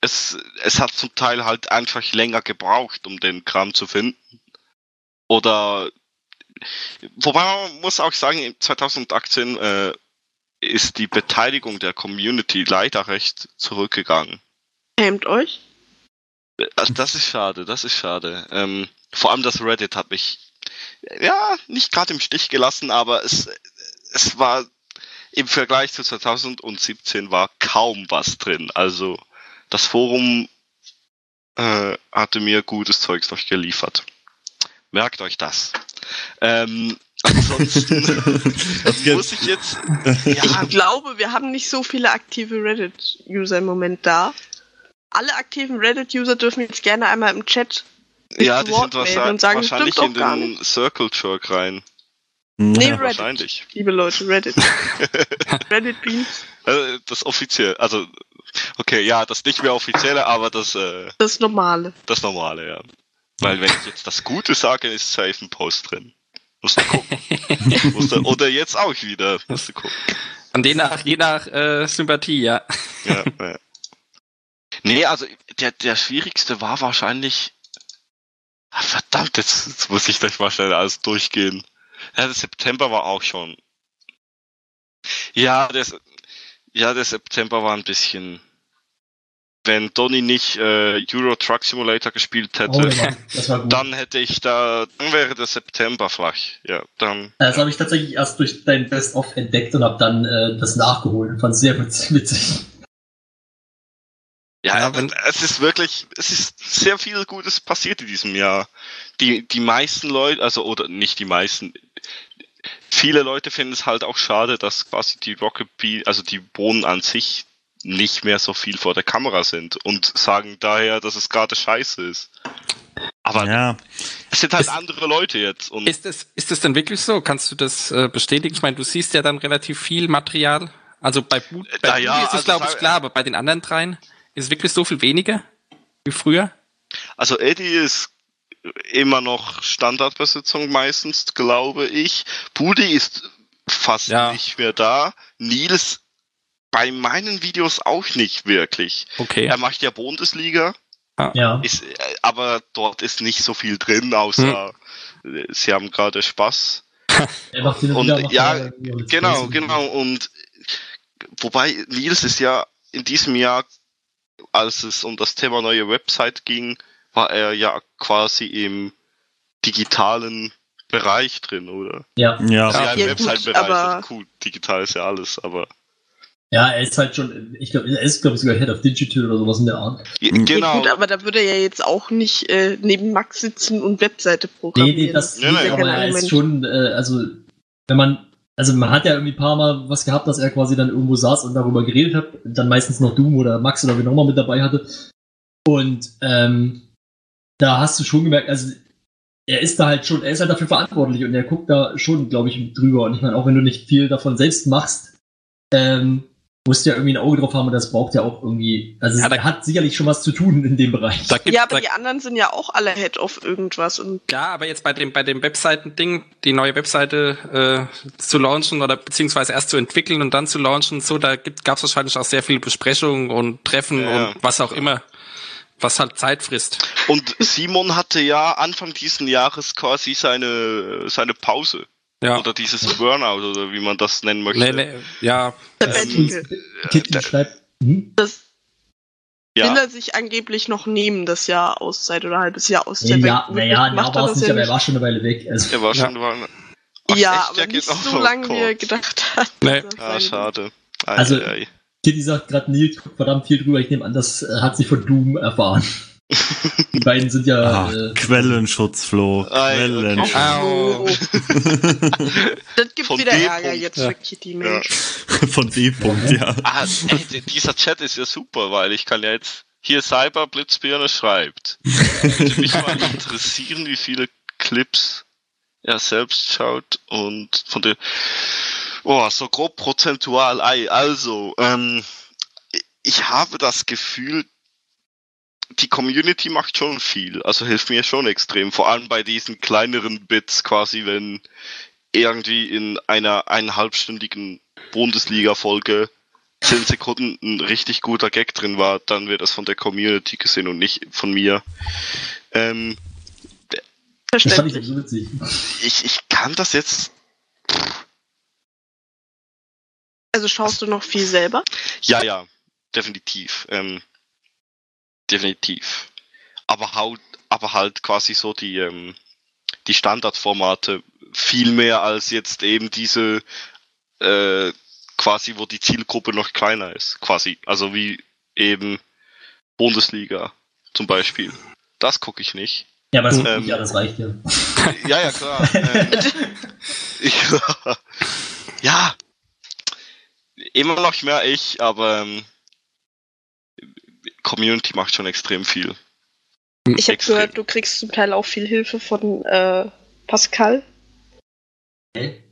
es, es hat zum Teil halt einfach länger gebraucht, um den Kram zu finden. Oder, wobei man muss auch sagen, 2018 äh, ist die Beteiligung der Community leider recht zurückgegangen.
Schämt euch?
Also das ist schade, das ist schade. Ähm, vor allem das Reddit hat mich ja nicht gerade im Stich gelassen, aber es, es war im Vergleich zu 2017 war kaum was drin. Also das Forum äh, hatte mir gutes Zeugs noch geliefert. Merkt euch das. Ähm, ansonsten muss ich jetzt
Ich
ja,
glaube, wir haben nicht so viele aktive Reddit-User im Moment da. Alle aktiven Reddit-User dürfen jetzt gerne einmal im Chat
ja,
zu
die
Wort
sind wahrscheinlich,
und sagen,
wahrscheinlich in den Circle Jerk rein.
Nee,
Ja.
Reddit.
Wahrscheinlich.
liebe Leute, Reddit. Reddit Beans,
Äh, Das offiziell, also okay, ja, das nicht mehr offizielle, aber das äh,
das Normale.
das normale, ja. Weil wenn ich jetzt das Gute sage, ist safe ein Post drin. Musst du gucken. Musst du, oder jetzt auch wieder. Musst du gucken.
Und je nach, je nach äh, Sympathie, ja.
Ja, ja. Nee, also der, der schwierigste war wahrscheinlich. Ah, verdammt, jetzt, jetzt muss ich gleich mal schnell alles durchgehen. Ja, der September war auch schon. Ja, der, ja, der September war ein bisschen. Wenn Donny nicht äh, Euro Truck Simulator gespielt hätte,
Oh, war gut.
dann hätte ich da, dann wäre der September flach. Ja, dann.
Das habe ich tatsächlich erst durch dein Best-of entdeckt und habe dann äh, das nachgeholt und fand es sehr witz- witzig.
Ja,
Ja, wenn-
es ist wirklich, es ist sehr viel Gutes passiert in diesem Jahr. Die, die meisten Leute, also, oder nicht die meisten, viele Leute finden es halt auch schade, dass quasi die Rocket Bee, also die Bohnen an sich nicht mehr so viel vor der Kamera sind und sagen daher, dass es gerade scheiße ist. Aber
ja,
es sind halt
Ist-
andere Leute jetzt und
Ist das, ist das denn wirklich so? Kannst du das äh, bestätigen? Ich meine, du siehst ja dann relativ viel Material. Also bei, Bu bei
Na ja,
Budi ist es,
also
glaube ich, klar, aber bei den anderen dreien ist es wirklich so viel weniger wie früher?
Also Eddie ist immer noch Standardbesitzung meistens, glaube ich. Budi ist fast
Ja.
nicht mehr da. Nils bei meinen Videos auch nicht wirklich.
Okay.
Er macht ja Bundesliga,
Ja.
ist, äh, aber dort ist nicht so viel drin, außer äh, sie haben gerade Spaß.
Er
Und, ja, Genau, genau. Und wobei Nils ist ja in diesem Jahr als es um das Thema neue Website ging, war er ja quasi im digitalen Bereich drin, oder?
Ja.
Ja,
Also ja, im
Ja,
Website-Bereich,
aber-
also cool, digital ist ja alles, aber
Ja, er ist halt schon, ich glaube, er ist, glaube ich, sogar Head of Digital oder sowas in der Art.
Ja,
Mhm.
Ja,
genau.
gut, aber da würde er ja jetzt auch nicht äh, neben Max sitzen und Webseite
Nee,
programmieren.
nee, das
Nee, nee.
aber er ist schon, äh, also, wenn man, also man hat ja irgendwie ein paar Mal was gehabt, dass er quasi dann irgendwo saß und darüber geredet hat, dann meistens noch Doom oder Max oder wen auch immer mit dabei hatte. Und ähm, da hast du schon gemerkt, also er ist da halt schon, er ist halt dafür verantwortlich und er guckt da schon, glaube ich, drüber. Und ich meine, auch wenn du nicht viel davon selbst machst, ähm, musst du ja irgendwie ein Auge drauf haben und das braucht ja auch irgendwie, also
Ja, da-
er hat sicherlich schon was zu tun in dem Bereich.
Da gibt,
ja, aber
da,
die anderen sind ja auch alle Head of irgendwas und
ja, aber jetzt bei dem, bei dem Webseiten-Ding, die neue Webseite äh, zu launchen oder beziehungsweise erst zu entwickeln und dann zu launchen, so, da gab es wahrscheinlich auch sehr viele Besprechungen und Treffen
Ja.
und was auch immer, was halt Zeit frisst.
Und Simon hatte ja Anfang diesen Jahres quasi seine, seine Pause.
Ja.
Oder dieses Burnout, oder wie man das nennen möchte.
Nee, nee, ja,
Sabbatical.
Kitty
da-
schreibt, hm?
Das
Ja.
will er sich angeblich noch nehmen, das Jahr Auszeit oder halbes Jahr Auszeit.
Ja, naja,
er
war es
das
nicht,
ja
aber er war schon eine Weile weg. Also,
Er war
Ja.
schon, war, Ach,
ja,
echt?
aber
Der
nicht
geht auch
so
so
lange, wie er gedacht hat.
Nee.
Ah, schade. Ei,
Also-
ei, ei.
Kitty sagt gerade, Nils guckt verdammt viel drüber. Ich nehme an, das äh, hat sie von Doom erfahren. Die beiden sind ja.
Ah,
äh,
Quellenschutz, Flo. Quellenschutz.
Das gibt
Von
wieder
D.
Ärger
Punkt.
jetzt
Ja.
für Kitty, Mensch.
Von D-Punkt, ja.
Ah, ey, dieser Chat ist ja super, weil ich kann ja jetzt hier Cyber Blitzbirne schreibt. Würde mich mal interessieren, wie viele Clips er selbst schaut und von der oh, so grob prozentual ei. Also, ähm, ich habe das Gefühl, die Community macht schon viel, also hilft mir schon extrem, vor allem bei diesen kleineren Bits quasi, wenn irgendwie in einer eineinhalbstündigen Bundesliga-Folge 10 Sekunden ein richtig guter Gag drin war, dann wird das von der Community gesehen und nicht von mir. Ähm,
das fand ich
Verständlich.
so witzig.
ich, ich kann das jetzt.
Also schaust du noch viel selber?
Ja, ja, definitiv. Ähm, definitiv. Aber halt, aber halt quasi so die, ähm, die Standardformate viel mehr als jetzt eben diese äh, quasi, wo die Zielgruppe noch kleiner ist. Quasi. Also wie eben Bundesliga zum Beispiel. Das gucke ich nicht.
Ja, aber das,
Ähm.
ja, das reicht ja.
Ja, ja, klar. ähm, ja, ja, immer noch mehr ich, aber ähm, Community macht schon extrem viel.
Ich habe gehört, du kriegst zum Teil auch viel Hilfe von äh, Pascal, der viel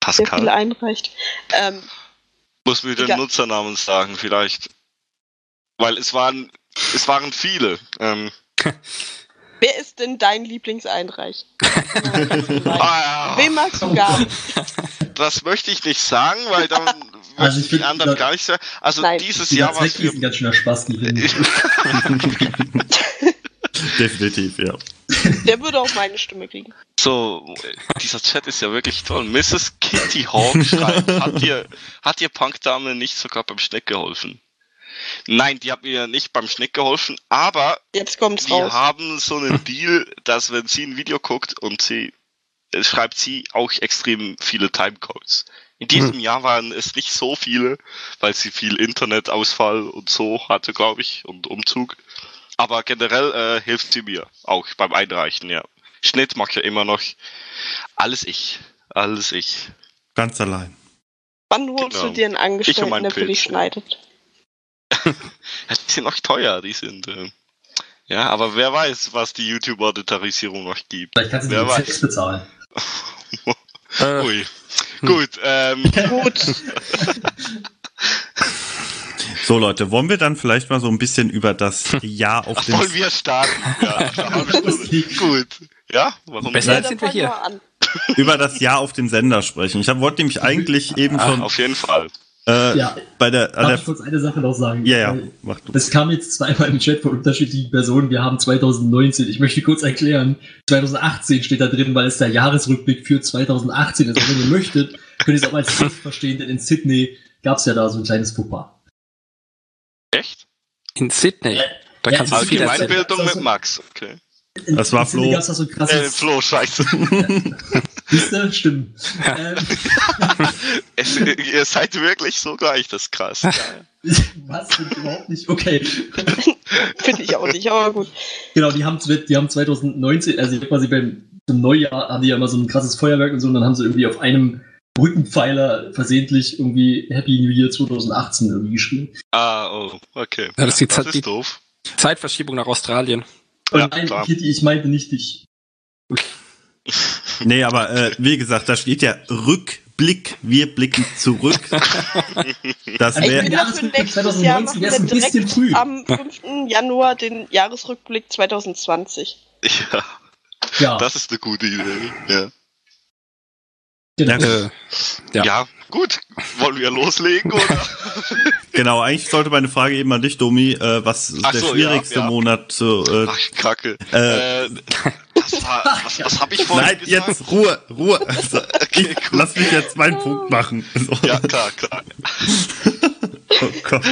Pascal,
einreicht. Ähm,
muss mir den. Nutzernamen sagen, vielleicht. Weil es waren, es waren viele. Ähm,
wer ist denn dein Lieblingseinreich?
ah, ja,
Wen magst du gar nicht?
das möchte ich nicht sagen, weil dann
Also ich
die anderen gar nicht sagen. Also
Nein.
dieses Jahr war es
ist ein ganz schöner Spaß, die finde ich.
Definitiv, ja.
Der würde auch meine Stimme kriegen.
So, dieser Chat ist ja wirklich toll. Mrs. Kitty Hawk schreibt, hat dir, hat dir Punkdame nicht sogar beim Schneck geholfen? Nein, die hat mir nicht beim Schneck geholfen, aber
Jetzt kommt's
wir
raus.
haben so einen Deal, dass wenn sie ein Video guckt und sie, schreibt sie auch extrem viele Timecodes. In diesem Jahr waren es nicht so viele, weil sie viel Internetausfall und so hatte, glaube ich, und Umzug. Aber generell äh, hilft sie mir auch beim Einreichen, ja. Schnitt macht ja immer noch alles ich. Alles ich.
Ganz allein.
Wann holst
Genau.
du dir einen Angestellten, der für dich schneidet?
Ja, die sind noch teuer, die sind. Äh, ja, aber wer weiß, was die YouTube-Monetarisierung noch gibt.
Vielleicht kannst du
Wer
die
weiß.
bezahlen.
Ui. Gut, ähm,
Gut.
So, Leute, wollen wir dann vielleicht mal so ein bisschen über das Jahr auf dem
wollen wir starten? Ja, eine halbe Stunde. Gut. Ja, warum
Besser
dann
sind wir hier.
über das Jahr auf dem Sender sprechen. Ich wollte nämlich eigentlich eben
Ah,
schon
auf jeden Fall.
Äh,
Ja.
bei der,
Darf
der
ich kurz eine Sache noch sagen?
ja, ja, mach du.
Es kam jetzt zweimal im Chat von unterschiedlichen Personen. Wir haben 2019. Ich möchte kurz erklären. 2018 steht da drin, weil es der Jahresrückblick für 2018 ist. Also wenn ihr möchtet, könnt ihr es auch als Text verstehen, denn in Sydney gab es ja da so ein kleines Fauxpas.
Echt?
In Sydney. Da
Ja,
kannst du viel
Allgemeinbildung mit Max, okay.
In-
Das war
in Sydney
Flo.
gab's da so ein
Äh,
krasses.
Flo, scheiße.
Siehst du? Stimmt. ähm,
es, ihr seid wirklich so gleich, das ist krass.
Was? Überhaupt nicht. Okay.
Finde ich auch nicht, aber gut.
Genau, die haben, die haben 2019, also quasi beim zum Neujahr haben die ja immer so ein krasses Feuerwerk und so, und dann haben sie irgendwie auf einem Rückenpfeiler versehentlich irgendwie Happy New Year 2018 irgendwie geschrieben.
Ah, oh, okay.
Ja, das ist die
das ist
die-
doof.
Zeitverschiebung nach Australien.
Und
Ja,
nein,
klar.
Kitty, ich meinte nicht dich.
Nee, aber äh, wie gesagt, da steht ja Rückblick, wir blicken zurück. Das
Ich
wäre
dafür
Jahresrückblick
nächstes Jahr
2019
machen wir
ein bisschen
direkt
früh.
am 5. Januar den Jahresrückblick 2020.
Ja,
Ja,
das ist eine gute Idee. Ja.
genau.
Äh,
Ja.
Ja.
gut. Wollen wir loslegen, oder?
genau. Eigentlich sollte meine Frage eben an dich, Domi, äh, was
Ach
der
so,
schwierigste
ja, ja.
Monat zu. Äh,
Ach, ich kacke.
Äh.
War, was, was habe ich vorhin
nein,
gesagt?
jetzt Ruhe, Ruhe. Also, ich, lass mich jetzt meinen Punkt machen. So.
Ja, klar, klar.
Oh Gott.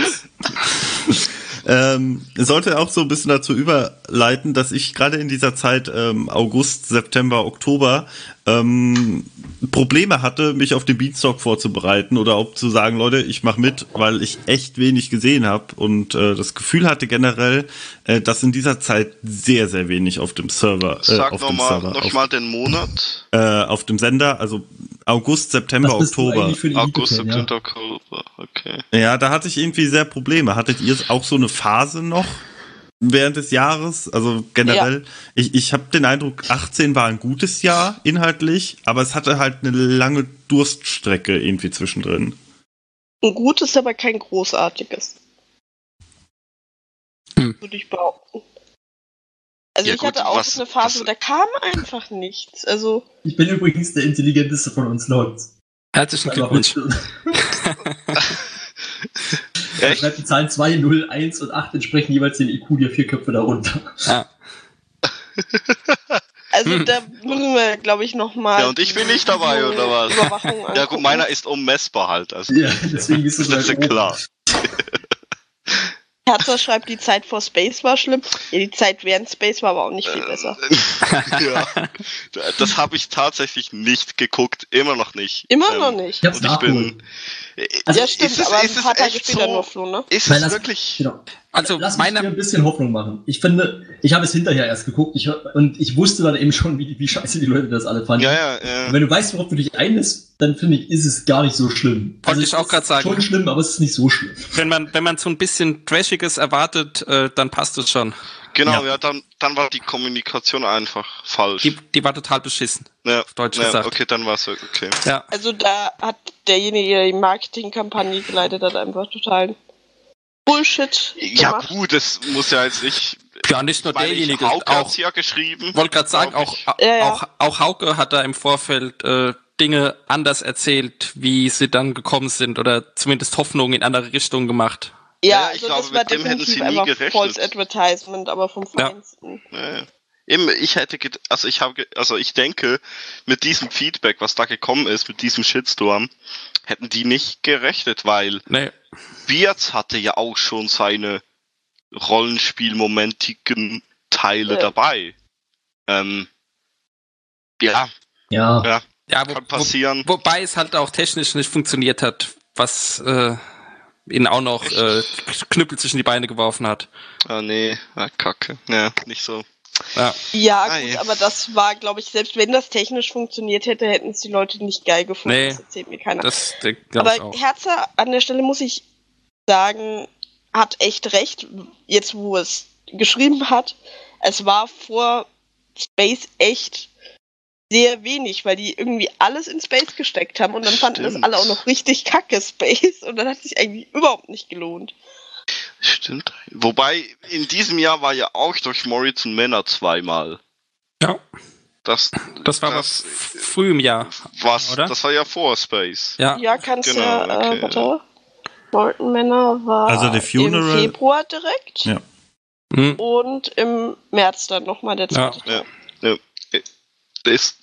ähm, sollte auch so ein bisschen dazu überleiten, dass ich gerade in dieser Zeit ähm, August, September, Oktober ähm, Probleme hatte, mich auf den Beanstalk vorzubereiten oder auch zu sagen, Leute, ich mache mit, weil ich echt wenig gesehen habe und äh, das Gefühl hatte generell, äh, dass in dieser Zeit sehr, sehr wenig auf dem Server, äh,
Sag
auf dem
nochmal
Server,
noch
auf,
mal den Monat.
äh, auf dem Sender, also August, September, Oktober.
August,
Elite-Fan, ja?
September, Oktober. Okay.
Ja, da hatte ich irgendwie sehr Probleme. Hattet ihr auch so eine Phase noch während des Jahres? Also generell, ich, ich habe den Eindruck, 18 war ein gutes Jahr inhaltlich, aber es hatte halt eine lange Durststrecke irgendwie zwischendrin.
Ein gutes, aber kein großartiges.
Hm.
Würde ich behaupten. Also
Ja,
ich
gut,
hatte auch
was-
eine Phase,
was-
da kam einfach nichts. Also
Ich bin übrigens der intelligenteste von uns laut.
herzlichen Glückwunsch.
Echt?
Schreibt die Zahlen 2, 0, 1 und 8 entsprechen jeweils dem IQ der vier Köpfe darunter.
Ja.
Also
Hm.
da müssen wir, glaube ich, nochmal.
Ja, und ich bin nicht dabei, oder was?
Überwachung
Ja, gut, meiner ist unmessbar halt. Also,
Ja, deswegen
das ist ja
weit oben.
klar.
Herzer schreibt, die Zeit vor Space war schlimm. Ja, die Zeit während Space war aber auch nicht viel besser.
ja, das habe ich tatsächlich nicht geguckt, immer noch nicht.
Immer
Ähm,
noch nicht.
Ich
Und ich bin.
Also,
ja, stimmt,
ist es-
aber ein
ist es
paar Tage
echt
später
so?
nur, Flo, ne?
Ist
Weil
es
das-
wirklich.
Genau.
Also
Lass
meine,
ein bisschen Hoffnung machen. Ich finde, ich habe es hinterher erst geguckt ich, und ich wusste dann eben schon, wie, wie scheiße die Leute das alle fanden.
Ja, ja,
Und
ja.
wenn du weißt, worauf du dich einlässt, dann finde ich, ist es gar nicht so schlimm.
Wollte ich
es
auch grad sagen.
Schon schlimm, aber es ist nicht so schlimm.
wenn man, wenn man so ein bisschen Trashiges erwartet, äh, dann passt es schon.
Genau,
Ja.
ja, dann, dann war die Kommunikation einfach falsch.
Die, die war total beschissen,
ja,
auf Deutsch
ja,
gesagt.
okay, dann war es okay.
Ja.
Also da hat derjenige, der die Marketingkampagne geleitet hat, einfach total Bullshit
Ja,
gemacht.
gut, das muss ja jetzt nicht.
Ja, nicht nur
meine,
derjenige,
ich, Hauke
auch,
hat's ja geschrieben.
wollte gerade sagen, auch.
Ja, ja.
auch, auch Hauke hat da im Vorfeld äh, Dinge anders erzählt, wie sie dann gekommen sind oder zumindest Hoffnungen in andere Richtungen gemacht.
Ja,
Ja, ich
also
glaube,
das war
mit dem hätten
definitiv
sie nie
einfach
gerechnet.
False Advertisement, aber vom
Ja.
Feinsten.
Ja. Eben, ich hätte, also ich habe, also ich denke, mit diesem Feedback, was da gekommen ist, mit diesem Shitstorm, hätten die nicht gerechnet, weil
Nee.
Beards hatte ja auch schon seine Rollenspielmomentigen Teile
Ja.
dabei. Ähm, ja,
Ja,
ja,
Ja, wo,
kann
wo,
passieren.
wobei es halt auch technisch nicht funktioniert hat, was äh, ihn auch noch äh, Knüppel zwischen die Beine geworfen hat.
Ah, nee, ah, kacke. Ja, nicht so.
Ja.
Ja,
Ah,
gut,
ja.
aber das war, glaube ich, selbst wenn das technisch funktioniert hätte, hätten es die Leute nicht geil gefunden.
Nee,
das erzählt mir keiner.
Das
aber. Herzer an der Stelle muss ich sagen, hat echt recht, jetzt wo es geschrieben hat. Es war vor Space echt sehr wenig, weil die irgendwie alles in Space gesteckt haben und dann fanden das
Stimmt.
alle auch noch richtig kacke Space und dann hat sich eigentlich überhaupt nicht gelohnt.
Stimmt. Wobei, in diesem Jahr war ja auch durch Moritz und Männer zweimal.
Ja,
Das,
das war
das,
f- früh im Jahr.
was,
oder?
das war ja vor Space.
Ja.
Ja, kannst
Genau,
ja,
okay.
äh, warte. Molten Männer war
Also
im Februar direkt
Ja.
Hm.
und im März dann nochmal der
Ja.
Das,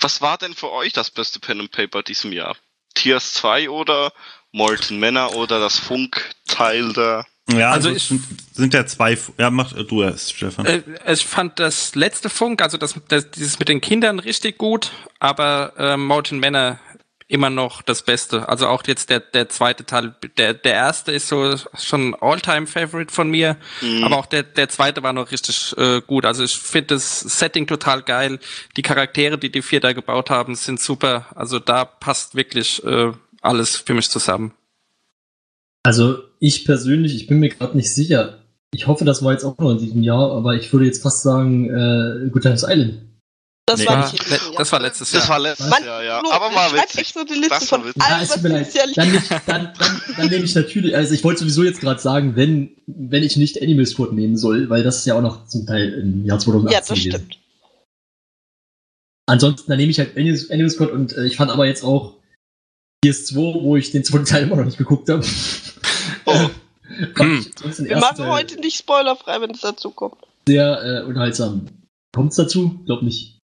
was war denn für euch das beste Pen and Paper diesem Jahr? Tiers 2 oder Molten Männer oder das Funk-Teil da?
Ja,
Also
also,
ich-
es sind, sind ja zwei. Ja, mach du erst, Stefan.
Äh, ich fand das letzte Funk, also das, das dieses mit den Kindern richtig gut, aber äh, Mountain Manor immer noch das Beste. Also auch jetzt der der zweite Teil, der der erste ist so schon All-Time Favorite von mir, aber auch der der zweite war noch richtig äh, gut. Also ich finde das Setting total geil. Die Charaktere, die die vier da gebaut haben, sind super. Also da passt wirklich äh, alles für mich zusammen.
Also ich persönlich, ich bin mir gerade nicht sicher. Ich hoffe, das war jetzt auch noch in diesem Jahr, aber ich würde jetzt fast sagen, äh, Good Times Island.
Das
Nee.
war
Ah,
nicht Jahr.
das war letztes Jahr.
Das war letztes
Mann,
Jahr, ja.
Flo,
Aber mal witzig.
extra die Liste
Das
von allem,
es
was
Dann, nicht, dann, dann, dann nehme ich natürlich, also ich wollte sowieso jetzt gerade sagen, wenn, wenn ich nicht Animal Squad nehmen soll, weil das ist ja auch noch zum Teil im Jahr 2018
Ja, das
gewesen.
stimmt.
Ansonsten, dann nehme ich halt Animal Squad und äh, ich fand aber jetzt auch PS2, wo ich den zweiten Teil immer noch nicht geguckt habe.
Oh.
den
Wir machen
Teil
heute nicht spoilerfrei, wenn es dazu kommt.
sehr äh, unterhaltsam. Kommt's dazu? Glaub nicht.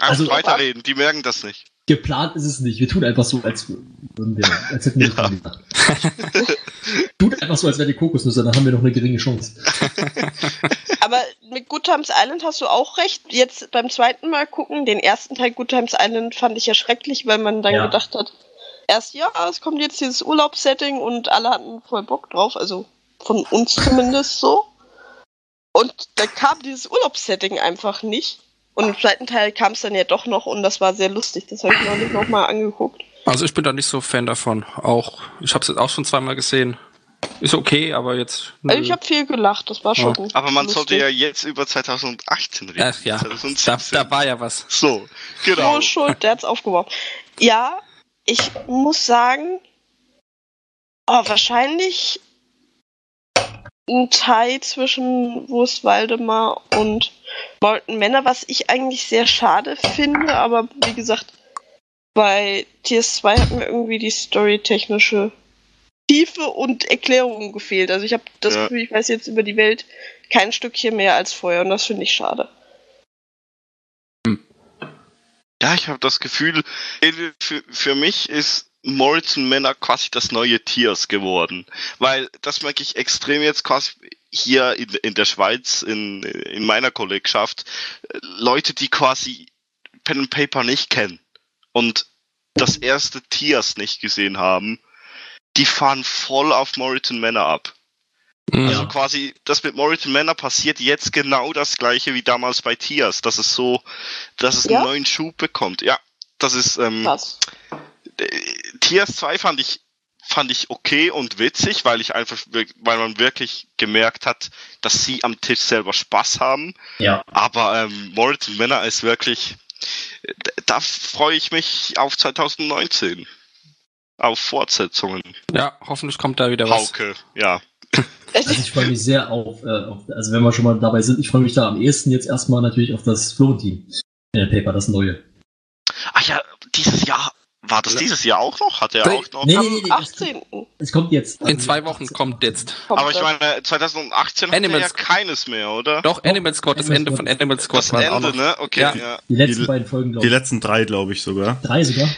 Einfach
Also-
weiterreden, die merken das nicht.
Geplant ist es nicht. Wir tun einfach so, als würden wir, als hätten wir
Ja.
das gemacht. Tut einfach so, als wäre die Kokosnüsse, dann haben wir noch eine geringe Chance.
Aber mit Good Times Island hast du auch recht. Jetzt beim zweiten Mal gucken, den ersten Teil Good Times Island fand ich ja schrecklich, weil man dann
Ja.
gedacht hat, erst ja, es kommt jetzt dieses Urlaubssetting und alle hatten voll Bock drauf, also von uns zumindest so. Und da kam dieses Urlaubssetting einfach nicht. Und im zweiten Teil kam es dann ja doch noch und das war sehr lustig. Das habe ich mir neulich nochmal angeguckt.
Also ich bin da nicht so Fan davon. Auch ich habe es jetzt auch schon zweimal gesehen. Ist okay, aber jetzt.
Also ich habe viel gelacht, das war schon.
Aber man
lustig.
sollte ja jetzt über 2018 reden.
ja, ja, da,
2017.
da war ja was.
So, genau.
Flo schuld, der hat's aufgebaut. Ja, ich muss sagen, oh, wahrscheinlich ein Teil zwischen Wurst Waldemar und Molten Männer, was ich eigentlich sehr schade finde, aber wie gesagt, bei TS2 hat mir irgendwie die storytechnische Tiefe und Erklärung gefehlt. Also ich habe das
Ja.
Gefühl, ich weiß jetzt über die Welt kein Stückchen mehr als vorher und das finde ich schade.
Ja, ich habe das Gefühl, für, für mich ist Morrison Männer quasi das neue Tiers geworden. Weil das merke ich extrem jetzt quasi hier in, in der Schweiz, in, in meiner Kollegschaft, Leute, die quasi Pen and Paper nicht kennen und das erste Tiers nicht gesehen haben, die fahren voll auf Morrison Männer ab. Also
Ja.
quasi, das mit Morrison Manor passiert jetzt genau das gleiche wie damals bei Tiers, dass es so, dass es
Ja?
einen neuen Schub bekommt. Ja, das ist, ähm? Tiers 2 fand ich, fand ich okay und witzig, weil ich einfach, weil man wirklich gemerkt hat, dass sie am Tisch selber Spaß haben.
Ja.
Aber ähm, Morrison Manor ist wirklich, da freue ich mich auf 2019. Auf Fortsetzungen.
Ja, hoffentlich kommt da wieder was.
Hauke, ja.
Also ich freue mich sehr auf, äh, auf, also wenn wir schon mal dabei sind, ich freue mich da am ehesten jetzt erstmal natürlich auf das Florentin äh, Paper, das neue.
Ach ja, dieses Jahr, war das dieses Jahr auch noch? Hat er
Nee,
auch noch?
Nee, nee, nee, nee, es,
18.
es kommt jetzt.
In zwei Wochen kommt jetzt.
Aber ich meine, 2018 hat er
Animals-
ja keines mehr, oder?
Doch, Animal Squad, das
Animal
Ende von. Animal Squad
Das Ende,
noch.
ne? Okay,
Ja.
ja.
Die letzten
Die-
beiden Folgen,
Die
glaube ich.
letzten drei, glaube ich sogar.
Drei sogar.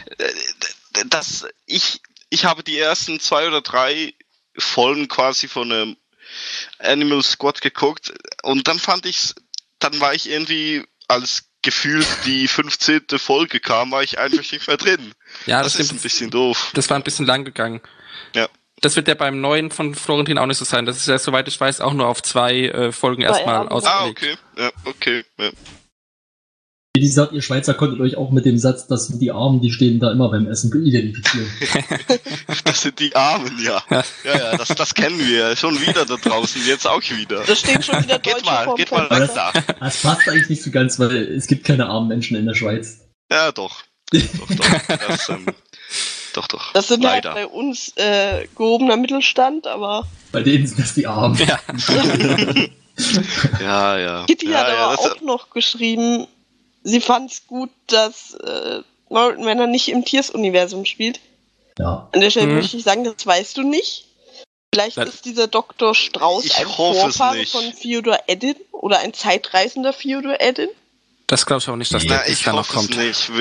Das, ich, ich habe die ersten zwei oder drei Folgen quasi von einem Animal Squad geguckt und dann fand ich's, dann war ich irgendwie als gefühlt die 15. Folge kam, war ich einfach nicht mehr drin.
Ja,
das
das,
ist ein bisschen doof.
Das war ein bisschen lang gegangen.
Ja.
Das wird ja beim neuen von Florentin auch nicht so sein. Das ist ja, soweit ich weiß, auch nur auf zwei äh, Folgen erstmal
Ah,
Ah,
ausgelegt.
okay. Ja, okay. Ja.
Wie gesagt, ihr Schweizer konntet euch auch mit dem Satz, dass die Armen, die stehen da immer beim Essen, identifizieren.
Das sind die Armen, ja.
Ja.
Ja, das, das kennen wir. Schon wieder da draußen, jetzt auch wieder.
Da stehen schon wieder Deutsche
Geht mal, geht mal
Fenster.
weg da.
Das passt eigentlich nicht so ganz, weil es gibt keine armen Menschen in der Schweiz.
Ja, doch. Doch, doch. Das, ähm, doch, doch.
Das sind
Leider.
halt bei uns äh, gehobener Mittelstand, aber
Bei denen sind das die Armen.
Ja.
Ja, ja.
Kitty
ja,
hat
ja,
aber
das,
auch noch geschrieben, sie fand es gut, dass äh, Morton Manor nicht im Tiers-Universum spielt.
Ja.
An der Stelle
Mhm.
möchte ich sagen, das weißt du nicht. Vielleicht
Ja.
ist dieser Dr. Strauß ein Vorfahre von Theodor Edin oder ein zeitreisender Theodor Edin.
Das glaube ich auch nicht, dass der
Na, ich
bisher noch
hoffe es
kommt.
nicht.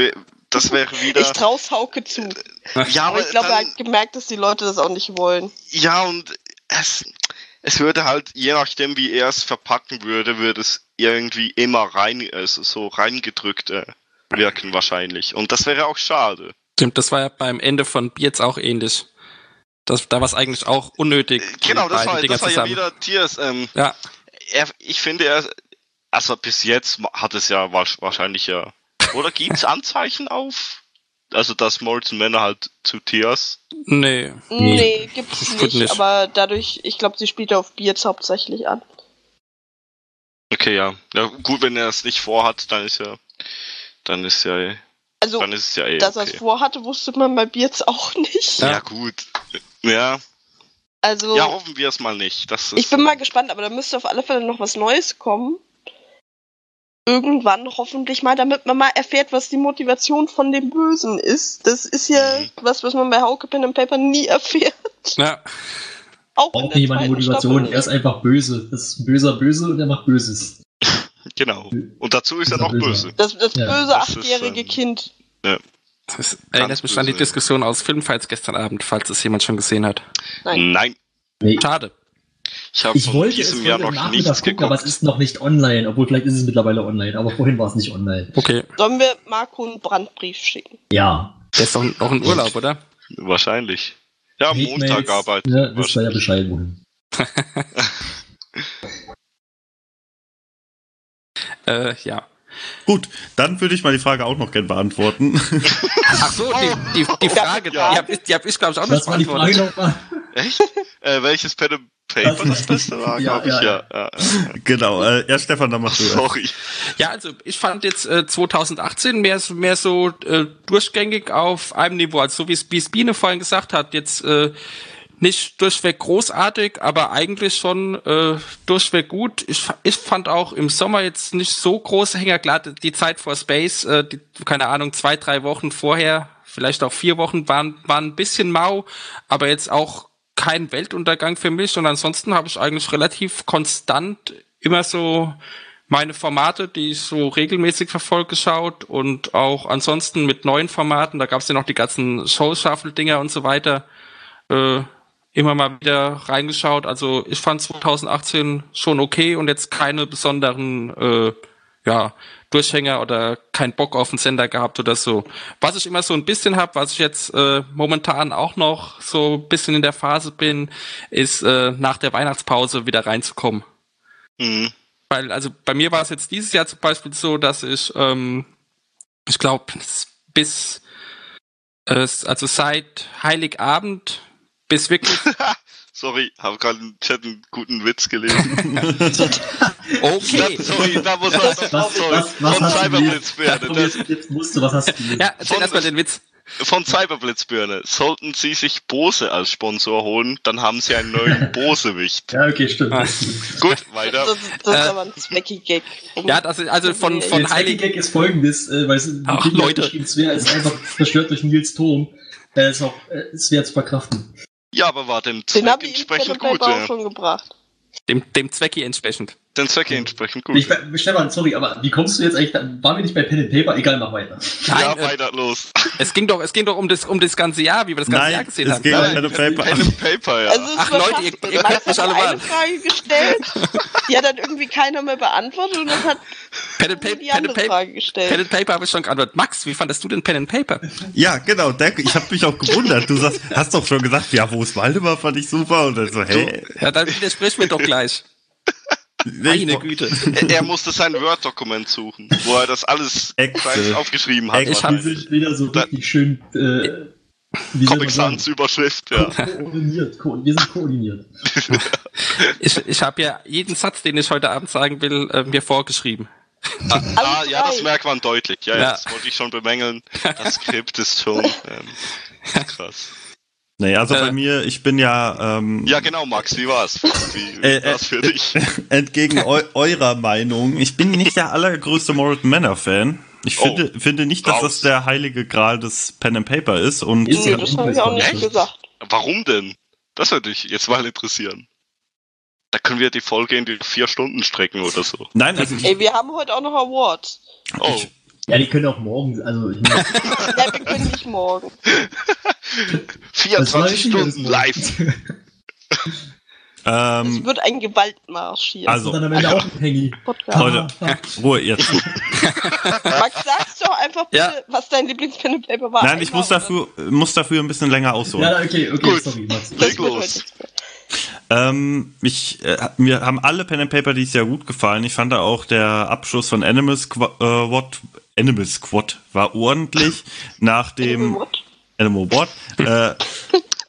Das wäre wieder.
Ich trau's Hauke zu.
ja,
Aber
aber
ich glaube, er hat gemerkt, dass die Leute das auch nicht wollen.
ja, und es, es würde halt, je nachdem wie er es verpacken würde, würde es irgendwie immer rein, also so reingedrückt äh, wirken wahrscheinlich. Und das wäre auch schade.
Stimmt, das war ja beim Ende von jetzt auch ähnlich. Das, da war es eigentlich auch unnötig.
Äh, Genau, das war,
Dinger
das war ja wieder Tiers. Ähm,
Ja,
er, ich finde, er, also bis jetzt hat es ja wahrscheinlich ja, oder gibt's Anzeichen auf? Also, dass Molten Männer halt zu Tiers.
nee.
Nee, gibt's nicht,
nicht.
aber dadurch, ich glaube, sie spielt auf Beards hauptsächlich an.
Okay, ja. Ja, gut, wenn er es nicht vorhat, dann ist ja, dann ist ja,
Also,
dann ist es ja eh
dass er es
okay.
vorhatte, wusste man bei Beards auch nicht.
Ja.
Ja.
gut. Ja,
Also,
ja, hoffen wir es mal nicht. Das ist,
ich bin mal gespannt, aber da müsste auf alle Fälle noch was Neues kommen. Irgendwann hoffentlich mal, damit man mal erfährt, was die Motivation von dem Bösen ist. Das ist ja
Mhm.
was, was man bei Hauke Pen and Paper nie erfährt.
Ja,
Auch,
nicht meine
zweiten
Motivation.
Staffel
Er ist einfach böse. Das ist ein böser Böse und er macht Böses.
Genau. Und dazu ist er
Dieser
noch
Böse.
böse.
Das, das
Ja.
böse
Das ist,
achtjährige
ähm,
Kind.
das erinnert mich an die. Diskussion aus Filmfights gestern Abend, falls es jemand schon gesehen hat.
Nein.
Nein.
Nee.
Schade.
Ich habe
es
diesem Jahr noch nichts
gucken, aber es
geguckt.
ist noch nicht online. Obwohl, vielleicht ist es mittlerweile online. Aber vorhin war es nicht online.
Okay.
Sollen wir Marco einen Brandbrief schicken?
Ja.
Der ist doch noch in Urlaub, oder?
Wahrscheinlich. Ja, Montag
Mails,
arbeiten.
Ne, wisst ihr ja
wahrscheinlich.
Bescheid, wohin.
Äh, ja.
Gut, dann würde ich mal die Frage auch noch gern beantworten.
Ach so, die, die, die Frage,
Ja.
die habe ich, die hab ich glaube ich, auch
Frage
beantwortet.
Echt? äh, welches Pen Paper das Beste war,
Ja,
glaube ich.
ja,
Ja,
genau, äh, ja, Stefan, dann machst du das.
Sorry.
Ja, also ich fand jetzt äh, 2018 mehr, so- mehr so äh, durchgängig auf einem Niveau, also so wie es wie es Biene vorhin gesagt hat, jetzt äh, nicht durchweg großartig, aber eigentlich schon äh, durchweg gut. Ich, ich fand auch im Sommer jetzt nicht so große Hänger. Klar, die- die Zeit vor Space, äh, die, keine Ahnung, zwei, drei Wochen vorher, vielleicht auch vier Wochen, waren, waren ein bisschen mau, aber jetzt auch kein Weltuntergang für mich. Und ansonsten habe ich eigentlich relativ konstant immer so meine Formate, die ich so regelmäßig verfolge, geschaut und auch ansonsten mit neuen Formaten, da gab es ja noch die ganzen Show-Shuffle-Dinger und so weiter, äh, immer mal wieder reingeschaut. Also ich fand 2018 schon okay und jetzt keine besonderen äh, ja, Durchhänger oder kein Bock auf den Sender gehabt oder so. Was ich immer so ein bisschen habe, was ich jetzt äh, momentan auch noch so ein bisschen in der Phase bin, ist äh, nach der Weihnachtspause wieder reinzukommen.
Mhm.
Weil, also bei mir war es jetzt dieses Jahr zum Beispiel so, dass ich, ähm, ich glaube, bis, äh, also seit Heiligabend bis wirklich,
Sorry, habe gerade im Chat einen guten Witz gelesen.
okay.
Das, sorry, da muss man
Was, was, was, was
von
hast du
Cyberblitzbirne.
jetzt,
Das,
jetzt musst du, was hast du?
Ja, erzähl
Von-
erstmal den Witz.
von Cyberblitzbirne. Sollten Sie sich Bose als Sponsor holen, dann haben Sie einen neuen Bosewicht.
Ja, okay, stimmt.
Ah.
Gut, weiter.
Das, das ist
Äh,
aber ein Zwecky-Gag. Um-
Ja, das ist also von, von Heilig,
Gag ist folgendes, äh, weil es
Ach,
Leute. Svea ist einfach zerstört durch Nils Turm. Äh, ist auch äh, schwer zu verkraften.
Ja, aber war dem
Den
Zweck
habe ich im Pen
entsprechend
and
gut.
Paper auch
Ja.
schon gebracht.
dem, dem Zwecki entsprechend.
Den Zweck entsprechend gut.
Ich, Stefan, sorry, aber wie kommst du jetzt eigentlich, da, waren wir nicht bei Pen and Paper? Egal, mach weiter.
ja,
Nein, äh,
weiter los.
es ging doch, es ging doch um das, um das ganze Jahr, wie wir das ganze Jahr
Nein,
gesehen
es
haben.
ging um Pen and Paper.
Pen and Paper, ja.
Also es
Ach,
war
Leute, ihr- ihr
Max
könnt mich alle
eine
mal.
Frage gestellt, die hat dann irgendwie keiner mehr beantwortet und dann hat
Pen and Paper,
die
Pen and
andere
Paper,
Frage
Pen
gestellt.
and Paper habe ich schon geantwortet. Max, wie fandest du denn Pen and Paper?
Ja, genau, der, ich habe mich auch gewundert. Du sagst, hast doch schon gesagt, ja, wo ist Waldemar, fand ich super. Und dann so, hä?
Ja, dann widersprich mir doch gleich. Meine Güte.
Er, er musste sein Word-Dokument suchen, wo er das alles gleich aufgeschrieben hat.
Ich
Wir
hab-
sind wieder so
Da-
richtig schön, äh, wie
Comic? Sans Überschrift, ja.
Koordiniert, ko wir sind koordiniert.
Ich, ich habe ja jeden Satz, den ich heute Abend sagen will, äh, mir vorgeschrieben.
Ah, ja, das merkt man deutlich. Ja, ja,
Ja.
das wollte ich schon bemängeln. Das Skript ist schon ähm, krass.
Nee, also
Äh.
bei mir, ich bin ja ähm,
Ja, genau, Max, wie war's? Wie
Äh,
war's für dich?
entgegen eu eurer Meinung. Ich bin nicht der allergrößte Morton Manor Fan. Ich
Oh,
finde, finde nicht, dass
raus.
das der heilige Gral des Pen and Paper ist. Und
Ist ja
das habe ich auch nicht
Echt?
gesagt.
Warum denn? Das würde mich jetzt mal interessieren. Da können wir die Folge in die vier Stunden strecken oder so.
nein, also ich,
Ey, wir haben heute auch noch Awards.
Oh,
Ja, die können auch morgen, also ich meine,
Ja, wir können nicht morgen.
das war
24
nicht
Stunden live.
Ähm,
Es wird ein Gewaltmarsch hier.
Also-
dann am Ende auch ein Penny.
Leute, Ruhe jetzt.
Max, sag's doch einfach bitte,
Ja.
was dein Lieblings-Pen and Paper war.
Nein, ich muss dafür, muss dafür ein bisschen länger ausholen.
Ja, okay, okay,
Gut.
sorry, Max.
Leg los.
Ähm, mich, äh, mir haben alle Pen and Paper dieses Jahr gut gefallen. Ich fand da auch der Abschluss von Squad, äh, What, Animal Squad war ordentlich. Nach dem? Animal What äh,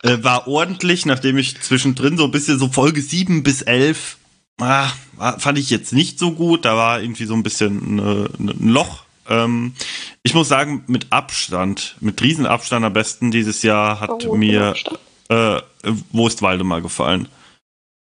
äh, war ordentlich, nachdem ich zwischendrin so ein bisschen so Folge 7 bis 11 ah, fand ich jetzt nicht so gut. Da war irgendwie so ein bisschen äh, ein Loch. Ähm, ich muss sagen, mit Abstand, mit Riesenabstand am besten dieses Jahr hat
Oh,
mir äh, Wo ist Waldemar gefallen.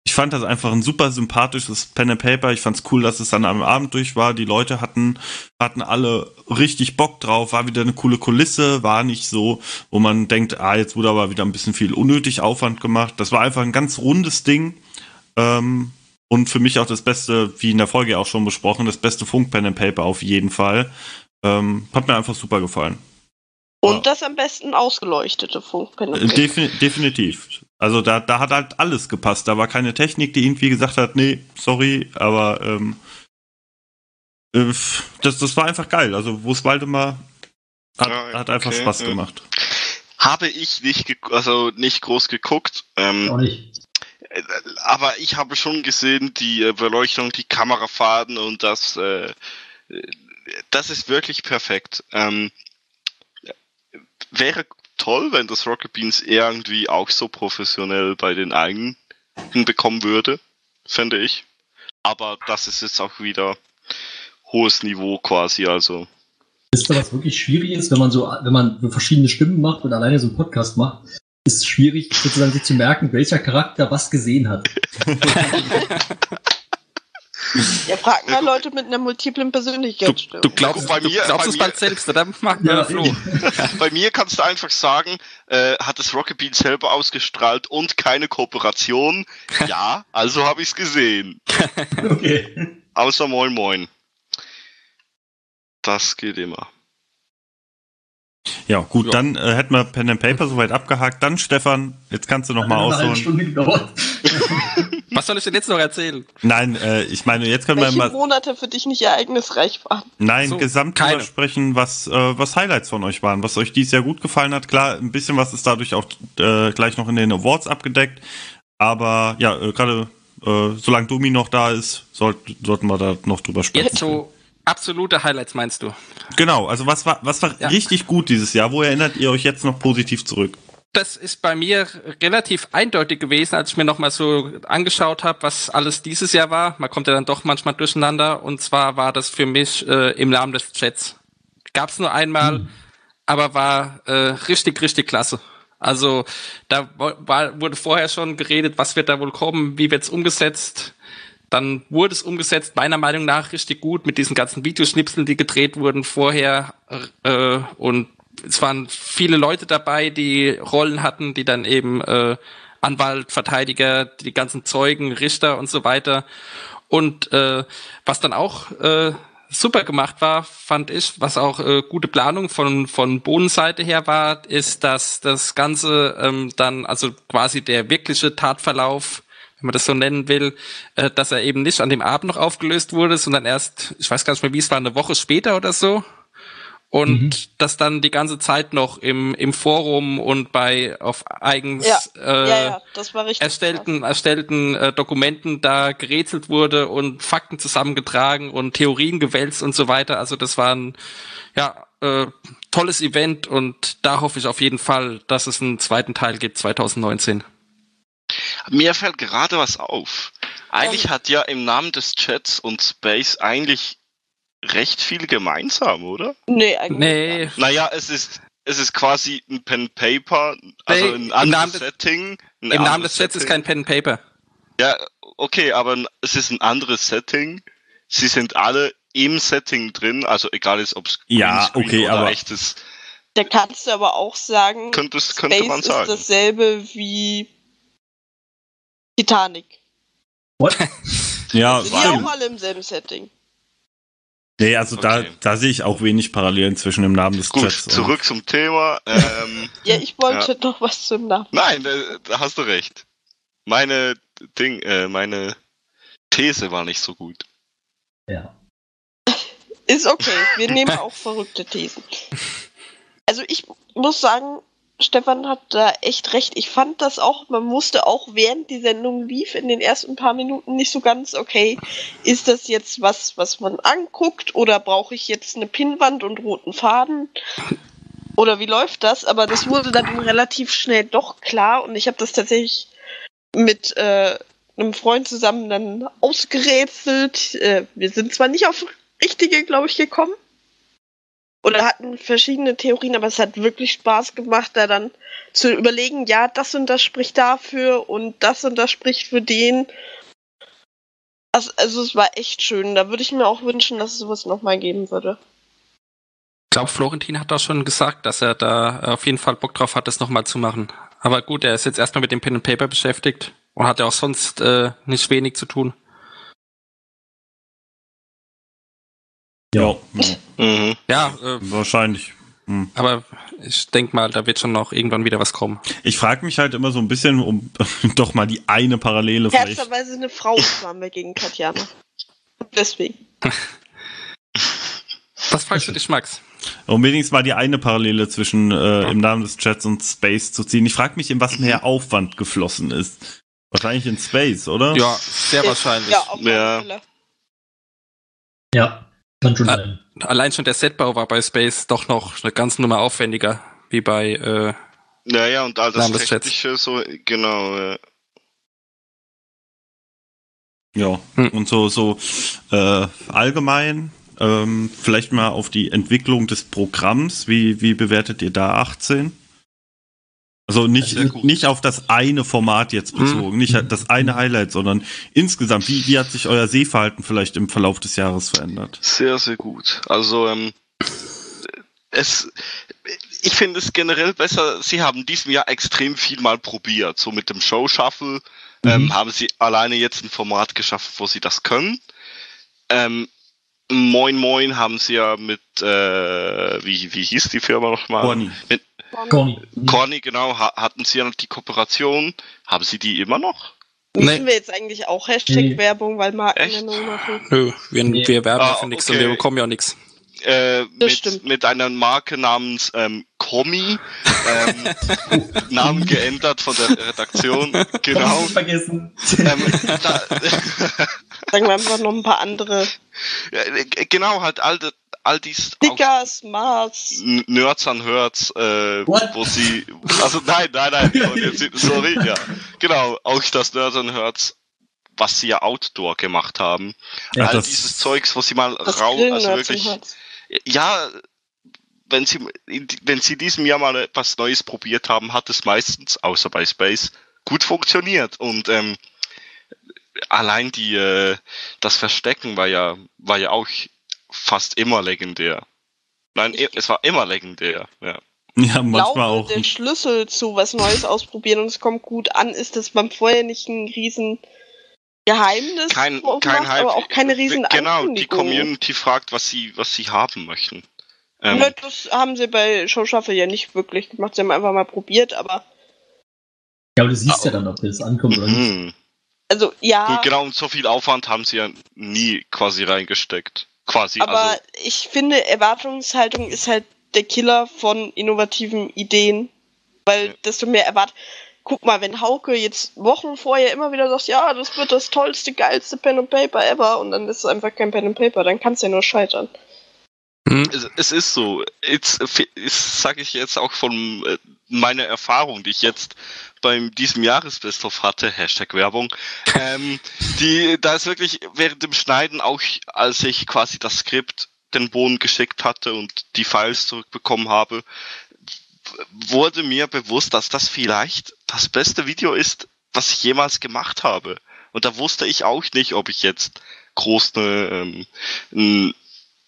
Ich fand das einfach ein super sympathisches Pen and Paper. Ich fand's cool, dass es dann am Abend durch war. Die Leute hatten, hatten alle richtig Bock drauf. War wieder eine coole Kulisse. War nicht so, wo man denkt, ah, jetzt wurde aber wieder ein bisschen viel unnötig Aufwand gemacht. Das war einfach ein ganz rundes Ding. Ähm, und für mich auch das beste, wie in der Folge auch schon besprochen, das beste Funk Pen and Paper auf jeden Fall. Ähm, hat mir einfach super gefallen.
Und das am besten ausgeleuchtete Funkpen.
Äh, Defin definitiv. Also da, da hat halt alles gepasst. Da war keine Technik, die irgendwie gesagt hat, nee, sorry, aber ähm, äh, das, das war einfach geil. Also wo es Waldemar hat,
Ja,
hat einfach
okay,
Spaß
ja.
gemacht.
Habe ich nicht, ge also nicht groß geguckt. Ähm,
Auch nicht.
Äh, Aber ich habe schon gesehen, die äh, Beleuchtung, die Kamerafahrten und das, äh, das ist wirklich perfekt. Ähm, wäre toll, wenn das Rocket Beans irgendwie auch so professionell bei den eigenen hinbekommen würde, fände ich. Aber das ist jetzt auch wieder hohes Niveau quasi, also.
Wisst ihr, was wirklich schwierig ist, wenn man so, wenn man verschiedene Stimmen macht und alleine so einen Podcast macht, ist es schwierig, sozusagen sich zu merken, welcher Charakter was gesehen hat.
Ja, frag mal Leute mit einer multiplen
Du,
Persönlichkeitsstörung.
du glaubst,
Bei
du
mir-
glaubst
bei
es
mir-
bald selbst, oder? Mag
Ja,
ja, Flo.
Bei mir kannst du einfach sagen, äh, hat das Rocket Beans selber ausgestrahlt und keine Kooperation? Ja, also habe ich es gesehen.
Okay.
Außer Moin Moin. Das geht immer.
Ja, gut,
Ja.
dann äh, hätten wir Pen and Paper soweit abgehakt. Dann, Stefan, jetzt kannst du noch mal
Hat eine halbe
ausholen.
Stunde gedauert.
Was soll ich denn jetzt noch erzählen?
Nein, äh, ich meine, jetzt können wir
Welche
mal
Monate für dich nicht ereignisreich waren?
Nein,
So,
gesamt
keine.
sprechen, was, äh, was Highlights von euch waren, was euch dieses Jahr gut gefallen hat. Klar, ein bisschen was ist dadurch auch äh, gleich noch in den Awards abgedeckt. Aber ja, äh, gerade äh, solange Domi noch da ist, sollt, sollten wir da noch drüber sprechen.
Jetzt so absolute Highlights meinst du?
Genau, also was war, was war
Ja.
richtig gut dieses Jahr? Wo erinnert ihr euch jetzt noch positiv zurück?
Das ist bei mir relativ eindeutig gewesen, als ich mir nochmal so angeschaut habe, was alles dieses Jahr war. Man kommt ja dann doch manchmal durcheinander. Und zwar war das für mich äh, im Namen des Chats. Gab's nur einmal, aber war äh, richtig, richtig klasse. Also da war, wurde vorher schon geredet, was wird da wohl kommen, wie wird's umgesetzt. Dann wurde es umgesetzt, meiner Meinung nach richtig gut mit diesen ganzen Videoschnipseln, die gedreht wurden vorher. Äh, und es waren viele Leute dabei, die Rollen hatten, die dann eben äh, Anwalt, Verteidiger, die ganzen Zeugen, Richter und so weiter. Und äh, was dann auch äh, super gemacht war, fand ich, was auch äh, gute Planung von von Bodenseite her war, ist, dass das Ganze ähm, dann also quasi der wirkliche Tatverlauf wenn man das so nennen will, äh, dass er eben nicht an dem Abend noch aufgelöst wurde, sondern erst, ich weiß gar nicht mehr, wie es war, eine Woche später oder so. Und
Mhm.
das dann die ganze Zeit noch im, im Forum und bei auf eigens
Ja,
äh,
ja, ja, das war richtig.
erstellten, erstellten äh, Dokumenten da gerätselt wurde und Fakten zusammengetragen und Theorien gewälzt und so weiter. Also das war ein ja, äh, tolles Event und da hoffe ich auf jeden Fall, dass es einen zweiten Teil gibt 2019.
Mir fällt gerade was auf. Eigentlich hat ja im Namen des Chats und Space eigentlich recht viel gemeinsam, oder?
Nee, eigentlich.
Nee,
Naja, es ist, es ist quasi ein Pen Paper, also
Nee,
ein
im
anderes
Namen des-
Setting.
im Namen des Chats ist
Setting.
kein Pen and Paper.
Ja, okay, aber es ist ein anderes Setting. Sie sind alle im Setting drin, also egal ist, ob es
Ja, okay,
oder
aber-
echtes.
Da kannst du aber auch sagen,
Könnte, es- könnte
Space
man
ist
sagen.
dasselbe wie Titanic.
What?
Ja,
Sind die auch alle im selben Setting?
Nee, also da,
Okay.
da sehe ich auch wenig Parallelen zwischen dem Namen des
Gut,
Chats und-
zurück zum Thema. Ähm,
Ja, ich wollte noch was zum Namen.
nein, da, da hast du recht. Meine Ding, äh, meine These war nicht so gut.
Ja.
Ist okay. Wir nehmen auch verrückte Thesen. Also ich muss sagen, Stefan hat da echt recht. Ich fand das auch, man wusste auch während die Sendung lief in den ersten paar Minuten nicht so ganz, okay, ist das jetzt was, was man anguckt oder brauche ich jetzt eine Pinnwand und roten Faden? Oder wie läuft das? Aber das wurde dann relativ schnell doch klar und ich habe das tatsächlich mit äh, einem Freund zusammen dann ausgerätselt. Äh, wir sind zwar nicht auf richtige, glaube ich, gekommen. Oder hatten verschiedene Theorien, aber es hat wirklich Spaß gemacht, da dann zu überlegen, ja, das und das spricht dafür und das und das spricht für den. Also, also es war echt schön. Da würde ich mir auch wünschen, dass es sowas nochmal geben würde.
Ich glaube, Florentin hat auch schon gesagt, dass er da auf jeden Fall Bock drauf hat, das nochmal zu machen. Aber gut, er ist jetzt erstmal mit dem Pen and Paper beschäftigt und hat ja auch sonst äh, nicht wenig zu tun.
Ja,
Mhm.
Ja, äh,
wahrscheinlich. Hm.
aber ich denke mal, da wird schon noch irgendwann wieder was kommen.
Ich frage mich halt immer so ein bisschen, um doch mal die eine Parallele vielleicht.
Herzerweise eine Frau waren wir gegen Tatjana. Deswegen.
Was fragst du dich, Max?
Um wenigstens mal die eine Parallele zwischen äh, im Namen des Chats und Space zu ziehen. Ich frage mich, in was mehr Aufwand geflossen ist. Wahrscheinlich in Space, oder?
Ja, sehr wahrscheinlich.
Ja, auf
Ja.
alle Fälle.
Ja, kann schon sein.
Allein schon der Setbau war bei Space doch noch eine ganze Nummer aufwendiger, wie bei äh,
Naja, und all das. Technische, so, genau. Äh,
Ja,
Hm.
und so, so äh, allgemein, ähm, vielleicht mal auf die Entwicklung des Programms. Wie, wie bewertet ihr da 18? Also nicht,
gut.
nicht auf das eine Format jetzt bezogen, nicht das eine Highlight, sondern insgesamt, wie, wie hat sich euer Sehverhalten vielleicht im Verlauf des Jahres verändert?
Sehr, sehr gut. Also, ähm, es, ich finde es generell besser, sie haben diesem Jahr extrem viel mal probiert. So mit dem Show Shuffle ähm,
Mhm.
haben sie alleine jetzt ein Format geschaffen, wo sie das können. Ähm, Moin Moin haben sie ja mit, äh, wie, wie hieß die Firma nochmal?
Corny.
Mit
Corny.
Corny, genau, ha hatten sie ja die Kooperation. Haben sie die immer noch?
Müssen
Nee.
wir jetzt eigentlich auch Hashtag
Nee.
Werbung, weil Markennennung machen?
nö, wir,
Nee.
wir werben
Ah,
für nichts
okay.
und wir bekommen ja nichts.
äh, mit, mit einer Marke namens ähm, Komi, ähm, Namen geändert von der Redaktion, genau.
Vergessen.
ähm, da,
Sagen wir einfach noch ein paar andere
äh, genau, halt all, de- all dies auch
Stickers, Mars.
Nerds an Herz, äh,
What?
wo sie, also nein, nein, nein, sorry, ja, genau, auch das Nerds an Herz, was sie ja Outdoor gemacht haben,
Ja,
all dieses Zeugs, wo sie mal raus, also wirklich, ja, wenn sie, in- wenn sie diesem Jahr mal etwas Neues probiert haben, hat es meistens, außer bei Space, gut funktioniert. Und ähm, allein die, äh, das Verstecken war ja, war ja auch fast immer legendär. Nein,
Ich-
es war immer legendär. Ja.
Ja,
Ich
manchmal
glaube,
auch.
der Schlüssel zu was Neues ausprobieren und es kommt gut an, ist, dass man vorher nicht ein riesen Geheimnis
Kein,
macht,
kein Hype.
aber auch keine riesen
Genau, die. Community fragt, was sie, was sie haben möchten. Ähm,
Ne, Das haben sie bei Show Shuffle ja nicht wirklich gemacht. Sie haben einfach mal probiert, aber
Ja, aber du siehst ja dann, ob das ankommt oder nicht.
mhm.
also ja,
Gut, genau, und so viel Aufwand haben sie ja nie quasi reingesteckt. Quasi,
aber
also.
ich finde, Erwartungshaltung ist halt der Killer von innovativen Ideen, weil
Ja.
desto mehr erwartet. Guck mal, wenn Hauke jetzt Wochen vorher immer wieder sagt, ja, das wird das tollste, geilste Pen and Paper ever und dann ist es einfach kein Pen and Paper, dann kann es ja nur scheitern.
Hm?
Es, ist so. Jetzt sage ich jetzt auch von meiner Erfahrung, die ich jetzt beim diesem Jahresbesthof hatte, Hashtag Werbung, ähm, die, da ist wirklich während dem Schneiden auch, als ich quasi das Skript den Bohnen geschickt hatte und die Files zurückbekommen habe, wurde mir bewusst, dass das vielleicht das beste Video ist, was ich jemals gemacht habe. Und da wusste ich auch nicht, ob ich jetzt groß eine, ähm, ein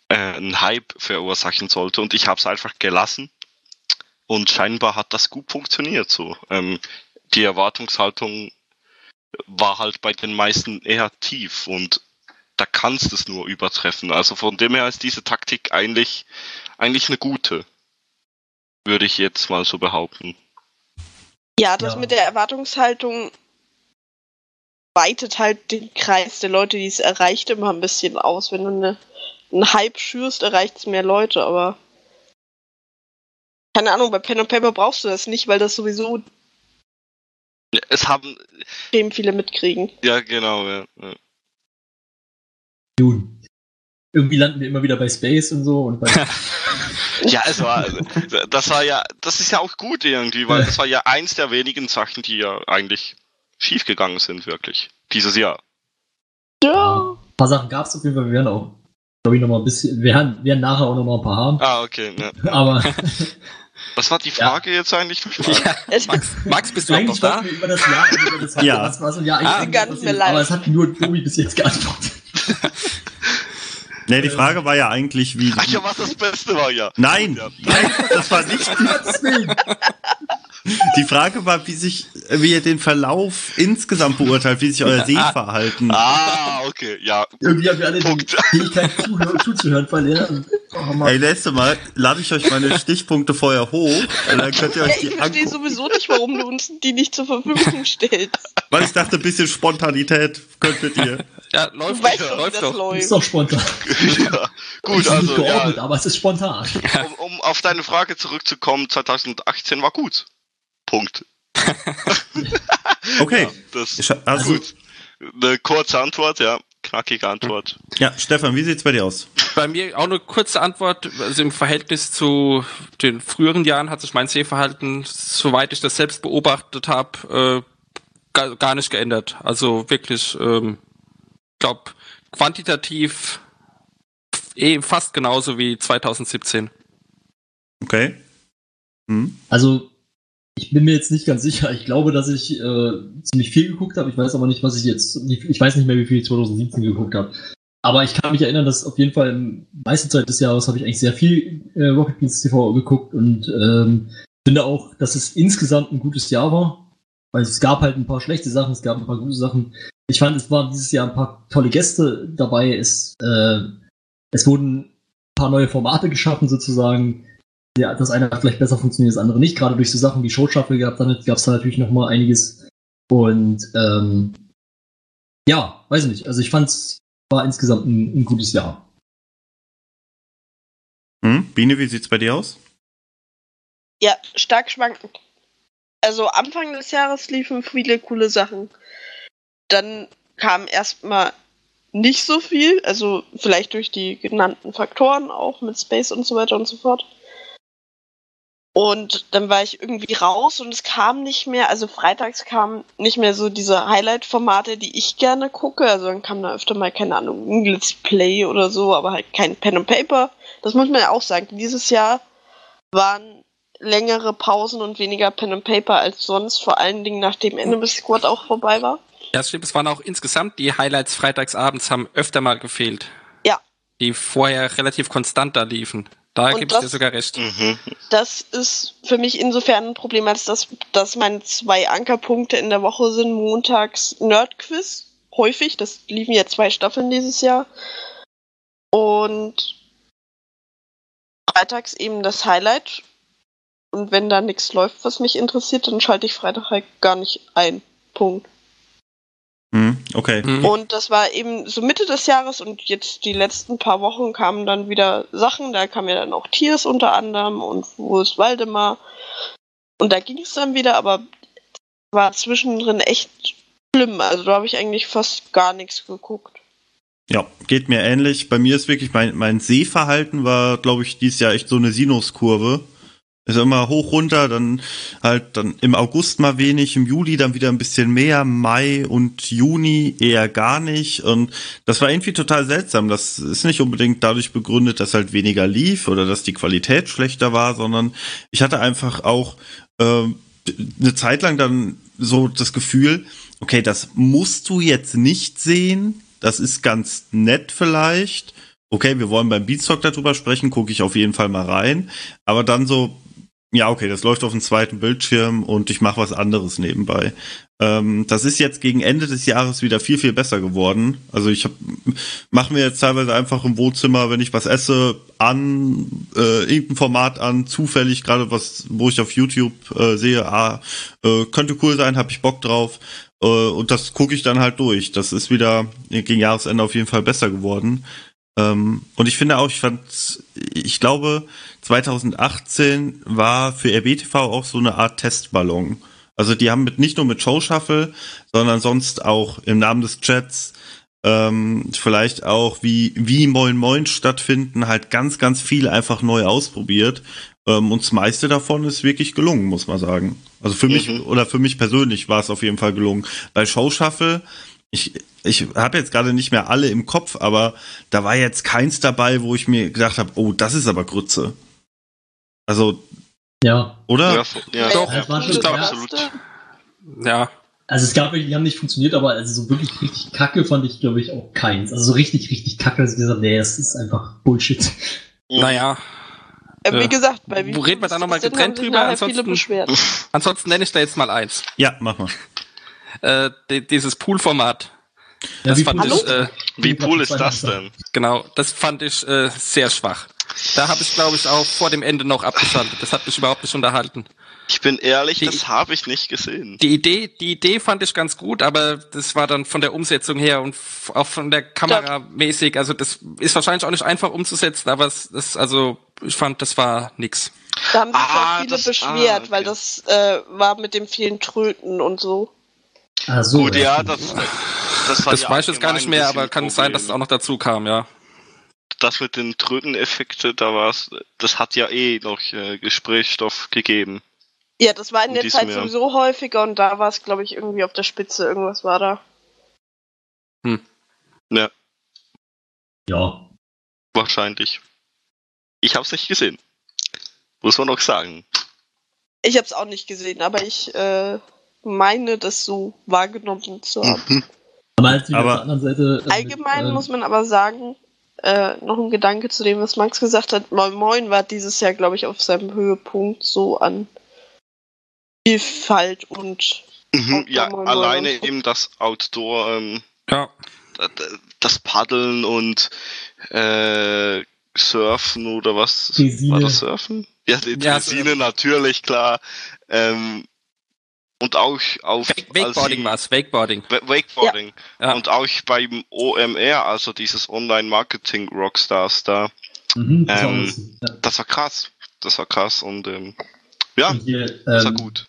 äh, einen Hype verursachen sollte und ich habe es einfach gelassen und scheinbar hat das gut funktioniert so. Ähm, die Erwartungshaltung war halt bei den meisten eher tief und da kannst du es nur übertreffen. Also von dem her ist diese Taktik eigentlich eigentlich eine gute, würde ich jetzt mal so behaupten.
Ja, das
Ja.
mit der Erwartungshaltung weitet halt den Kreis der Leute, die es erreicht, immer ein bisschen aus. Wenn du eine, einen Hype schürst, erreicht es mehr Leute, aber keine Ahnung, bei Pen and Paper brauchst du das nicht, weil das sowieso
Es haben,
extrem viele mitkriegen.
ja genau, ja. ja.
Nun. Irgendwie landen wir immer wieder bei Space und so und bei
Ja, es war, das war ja, das ist ja auch gut irgendwie, weil das war ja eins der wenigen Sachen, die ja eigentlich schiefgegangen sind, wirklich. Dieses Jahr.
Ja.
ein paar Sachen gab es auf jeden Fall. Wir werden auch, glaube ich, noch mal ein bisschen, wir werden, werden nachher auch noch mal ein paar haben.
Ah, okay. Ja.
Aber
Was war die Frage jetzt eigentlich?
Ja, Max, Max, bist du auch noch
eigentlich
da?
wir über das Jahr, über das Jahr
Ja.
was war so ein Jahr eigentlich
Ah,
gar nicht mehr
passiert, Aber
live.
es hat nur Tobi bis jetzt geantwortet.
Ne, die Frage war ja eigentlich, wie.
Ach ja, was das Beste war, ja.
Nein,
Ja.
nein, das war nicht. Die Frage war, wie sich, wie ihr den Verlauf insgesamt beurteilt, wie sich euer Sehverhalten.
Ah, okay, ja.
Irgendwie haben wir alle die
Punkt.
Fähigkeit zuhören, zuzuhören verloren. Oh.
Ey, nächstes Mal lade ich euch meine Stichpunkte vorher hoch und dann könnt ihr
Ja,
euch
ich
die
verstehe
angucken.
sowieso nicht, warum du uns die nicht zur Verfügung stellst.
Weil ich dachte, ein bisschen Spontanität könntet ihr.
Ja,
Du
läuft,
weißt doch, wie
läuft
das
doch.
Ist
läuft.
doch spontan.
ja. Gut,
ist nicht
also,
geordnet,
ja,
aber es ist spontan.
um, um auf deine Frage zurückzukommen, 2018 war gut. Punkt.
Okay.
Ja, das
Ich- Also,
gut. Eine kurze Antwort, ja. Knackige Antwort.
ja, Stefan, wie sieht's bei dir aus?
Bei mir auch eine kurze Antwort. Also im Verhältnis zu den früheren Jahren hat sich mein Sehverhalten, soweit ich das selbst beobachtet habe, äh, gar, gar nicht geändert. Also wirklich, ähm, glaube quantitativ eh fast genauso wie 2017.
Okay. Hm?
Also, ich bin mir jetzt nicht ganz sicher. Ich glaube, dass ich äh, ziemlich viel geguckt habe. Ich weiß aber nicht, was ich jetzt. Ich weiß nicht mehr, wie viel ich 2017 geguckt habe. Aber ich kann mich erinnern, dass auf jeden Fall im meiste Zeit des Jahres habe ich eigentlich sehr viel äh, Rocket Beans TV geguckt und ähm, finde auch, dass es insgesamt ein gutes Jahr war. Weil es gab halt ein paar schlechte Sachen, es gab ein paar gute Sachen. Ich fand, es waren dieses Jahr ein paar tolle Gäste dabei. Es, äh, es wurden ein paar neue Formate geschaffen, sozusagen ja, das eine hat vielleicht besser funktioniert, das andere nicht. Gerade durch so Sachen wie Show Shuffle gab dann gab es da natürlich noch mal einiges. Und ähm, ja, weiß nicht. Also ich fand es war insgesamt ein, ein gutes Jahr.
Hm? Biene, wie sieht's bei dir aus?
Ja, stark schwankend. Also Anfang des Jahres liefen viele coole Sachen. Dann kam erstmal nicht so viel, also vielleicht durch die genannten Faktoren auch mit Space und so weiter und so fort. Und dann war ich irgendwie raus und es kam nicht mehr, also freitags kamen nicht mehr so diese Highlight-Formate, die ich gerne gucke. Also dann kam da öfter mal, keine Ahnung, ein Let's Play oder so, aber halt kein Pen and Paper. Das muss man ja auch sagen. Dieses Jahr waren längere Pausen und weniger Pen and Paper als sonst, vor allen Dingen nachdem Enemy Squad auch vorbei war.
Ja, stimmt, es waren auch insgesamt die Highlights freitagsabends haben öfter mal gefehlt.
Ja.
Die vorher relativ konstant da liefen. Da gebe ich dir
das-
sogar recht.
Mhm.
Das ist für mich insofern ein Problem, als dass, dass meine zwei Ankerpunkte in der Woche sind. Montags Nerdquiz, häufig, das liefen ja zwei Staffeln dieses Jahr. Und freitags eben das Highlight. Und wenn da nichts läuft, was mich interessiert, dann schalte ich Freitag halt gar nicht ein. Punkt.
Hm? Okay.
Mhm.
Und das war eben so Mitte des Jahres und jetzt die letzten paar Wochen kamen dann wieder Sachen. Da kam ja dann auch Tiers unter anderem und wo ist Waldemar. Und da ging es dann wieder, aber war zwischendrin echt schlimm. Also da habe ich eigentlich fast gar nichts geguckt.
Ja, geht mir ähnlich. Bei mir ist wirklich mein, mein Sehverhalten war, glaube ich, dieses Jahr echt so eine Sinuskurve. Ist immer hoch runter, dann halt dann im August mal wenig, im Juli dann wieder ein bisschen mehr, Mai und Juni eher gar nicht. Und das war irgendwie total seltsam. Das ist nicht unbedingt dadurch begründet, dass halt weniger lief oder dass die Qualität schlechter war, sondern ich hatte einfach auch ähm, eine Zeit lang dann so das Gefühl, okay, das musst du jetzt nicht sehen. Das ist ganz nett vielleicht. Okay, wir wollen beim Beatstock darüber sprechen, gucke ich auf jeden Fall mal rein. Aber dann so, ja, okay, das läuft auf dem zweiten Bildschirm und ich mache was anderes nebenbei. Ähm, das ist jetzt gegen Ende des Jahres wieder viel, viel besser geworden. Also ich mache mir jetzt teilweise einfach im Wohnzimmer, wenn ich was esse, an, äh, irgendein Format an, zufällig, gerade was, wo ich auf YouTube äh, sehe, ah, äh, könnte cool sein, habe ich Bock drauf. Äh, und das gucke ich dann halt durch. Das ist wieder gegen Jahresende auf jeden Fall besser geworden. Ähm, und ich finde auch, ich fand, ich glaube, 2018 war für RBTV auch so eine Art Testballon. Also die haben mit, nicht nur mit Show Shuffle, sondern sonst auch im Namen des Chats ähm, vielleicht auch wie, wie Moin Moin stattfinden, halt ganz, ganz viel einfach neu ausprobiert. Ähm, und das meiste davon ist wirklich gelungen, muss man sagen. Also für mich
Mhm.
oder für mich persönlich war es auf jeden Fall gelungen. Bei Show Shuffle, ich, ich habe jetzt gerade nicht mehr alle im Kopf, aber da war jetzt keins dabei, wo ich mir gedacht habe, oh, das ist aber Grütze. Also,
Ja.
oder?
Ja, ja,
Doch,
ja,
das war schon
ich glaub,
der
absolut.
Ja,
Also es gab die haben nicht funktioniert, aber also so wirklich richtig kacke fand ich, glaube ich, auch keins. Also so richtig, richtig kacke, dass ich gesagt habe, nee, das ist einfach Bullshit.
naja.
Äh,
Äh,
wie gesagt, bei
wo reden wir da noch mal
Wii-Prozent
getrennt drüber? Ansonsten-. Ansonsten nenne ich da jetzt mal eins.
Ja, mach mal.
Äh, di- dieses Pool-Format.
Ja,
Das
wie
fand ich, äh,
Wie cool ist das denn?
genau, das fand ich äh, sehr schwach. Da habe ich, glaube ich, auch vor dem Ende noch abgeschaltet. Das hat mich überhaupt nicht unterhalten.
Ich bin ehrlich,
Die-
das habe ich nicht gesehen.
Die Idee, die Idee fand ich ganz gut, aber das war dann von der Umsetzung her und auch von der Kamera mäßig, also das ist wahrscheinlich auch nicht einfach umzusetzen, aber es ist, also ich fand, das war nix.
Da haben sich
Ah,
auch viele
das-
beschwert,
ah, okay.
weil das äh, war mit dem vielen Tröten und so.
Ah, so,
Gut, ja, das, das war
Das
ja
weiß ich jetzt gar nicht mehr, aber kann sein, dass es auch
Problem.
noch dazu kam, ja.
Das mit den Tröteneffekten, da war's, das hat ja eh noch äh, Gesprächsstoff gegeben.
Ja, das war in
Und
der Zeit
Jahr.
sowieso häufiger und da war es, glaube ich, irgendwie auf der Spitze. Irgendwas war da.
ja.
Wahrscheinlich. Ich hab's nicht gesehen. Muss man noch sagen.
Ich habe es auch nicht gesehen, aber ich äh, meine, das so wahrgenommen zu haben.
Mhm.
Aber als
Aber-
auf der anderen Seite. äh,
Allgemein
äh,
muss man aber sagen, äh, noch ein Gedanke zu dem, was Max gesagt hat. Moin Moin war dieses Jahr, glaube ich, auf seinem Höhepunkt so an Vielfalt und
Mhm,
Outdoor
ja,
Moin Moin
alleine
und so.
eben das Outdoor, ähm,
Ja,
das Paddeln und äh, Surfen oder was?
Draisine.
War das Surfen? Ja, die
Ja,
Draisine natürlich, klar. Ähm, und auch auf
Wake Wakeboarding
als
war's, Wakeboarding.
Wa- Wakeboarding.
Ja.
Und auch beim OMR, also dieses Online-Marketing Rockstars da.
Mhm, das war
ähm,
lustig, ja.
Das war krass. Das war krass und ähm, ja,
Und hier,
das war
ähm,
gut.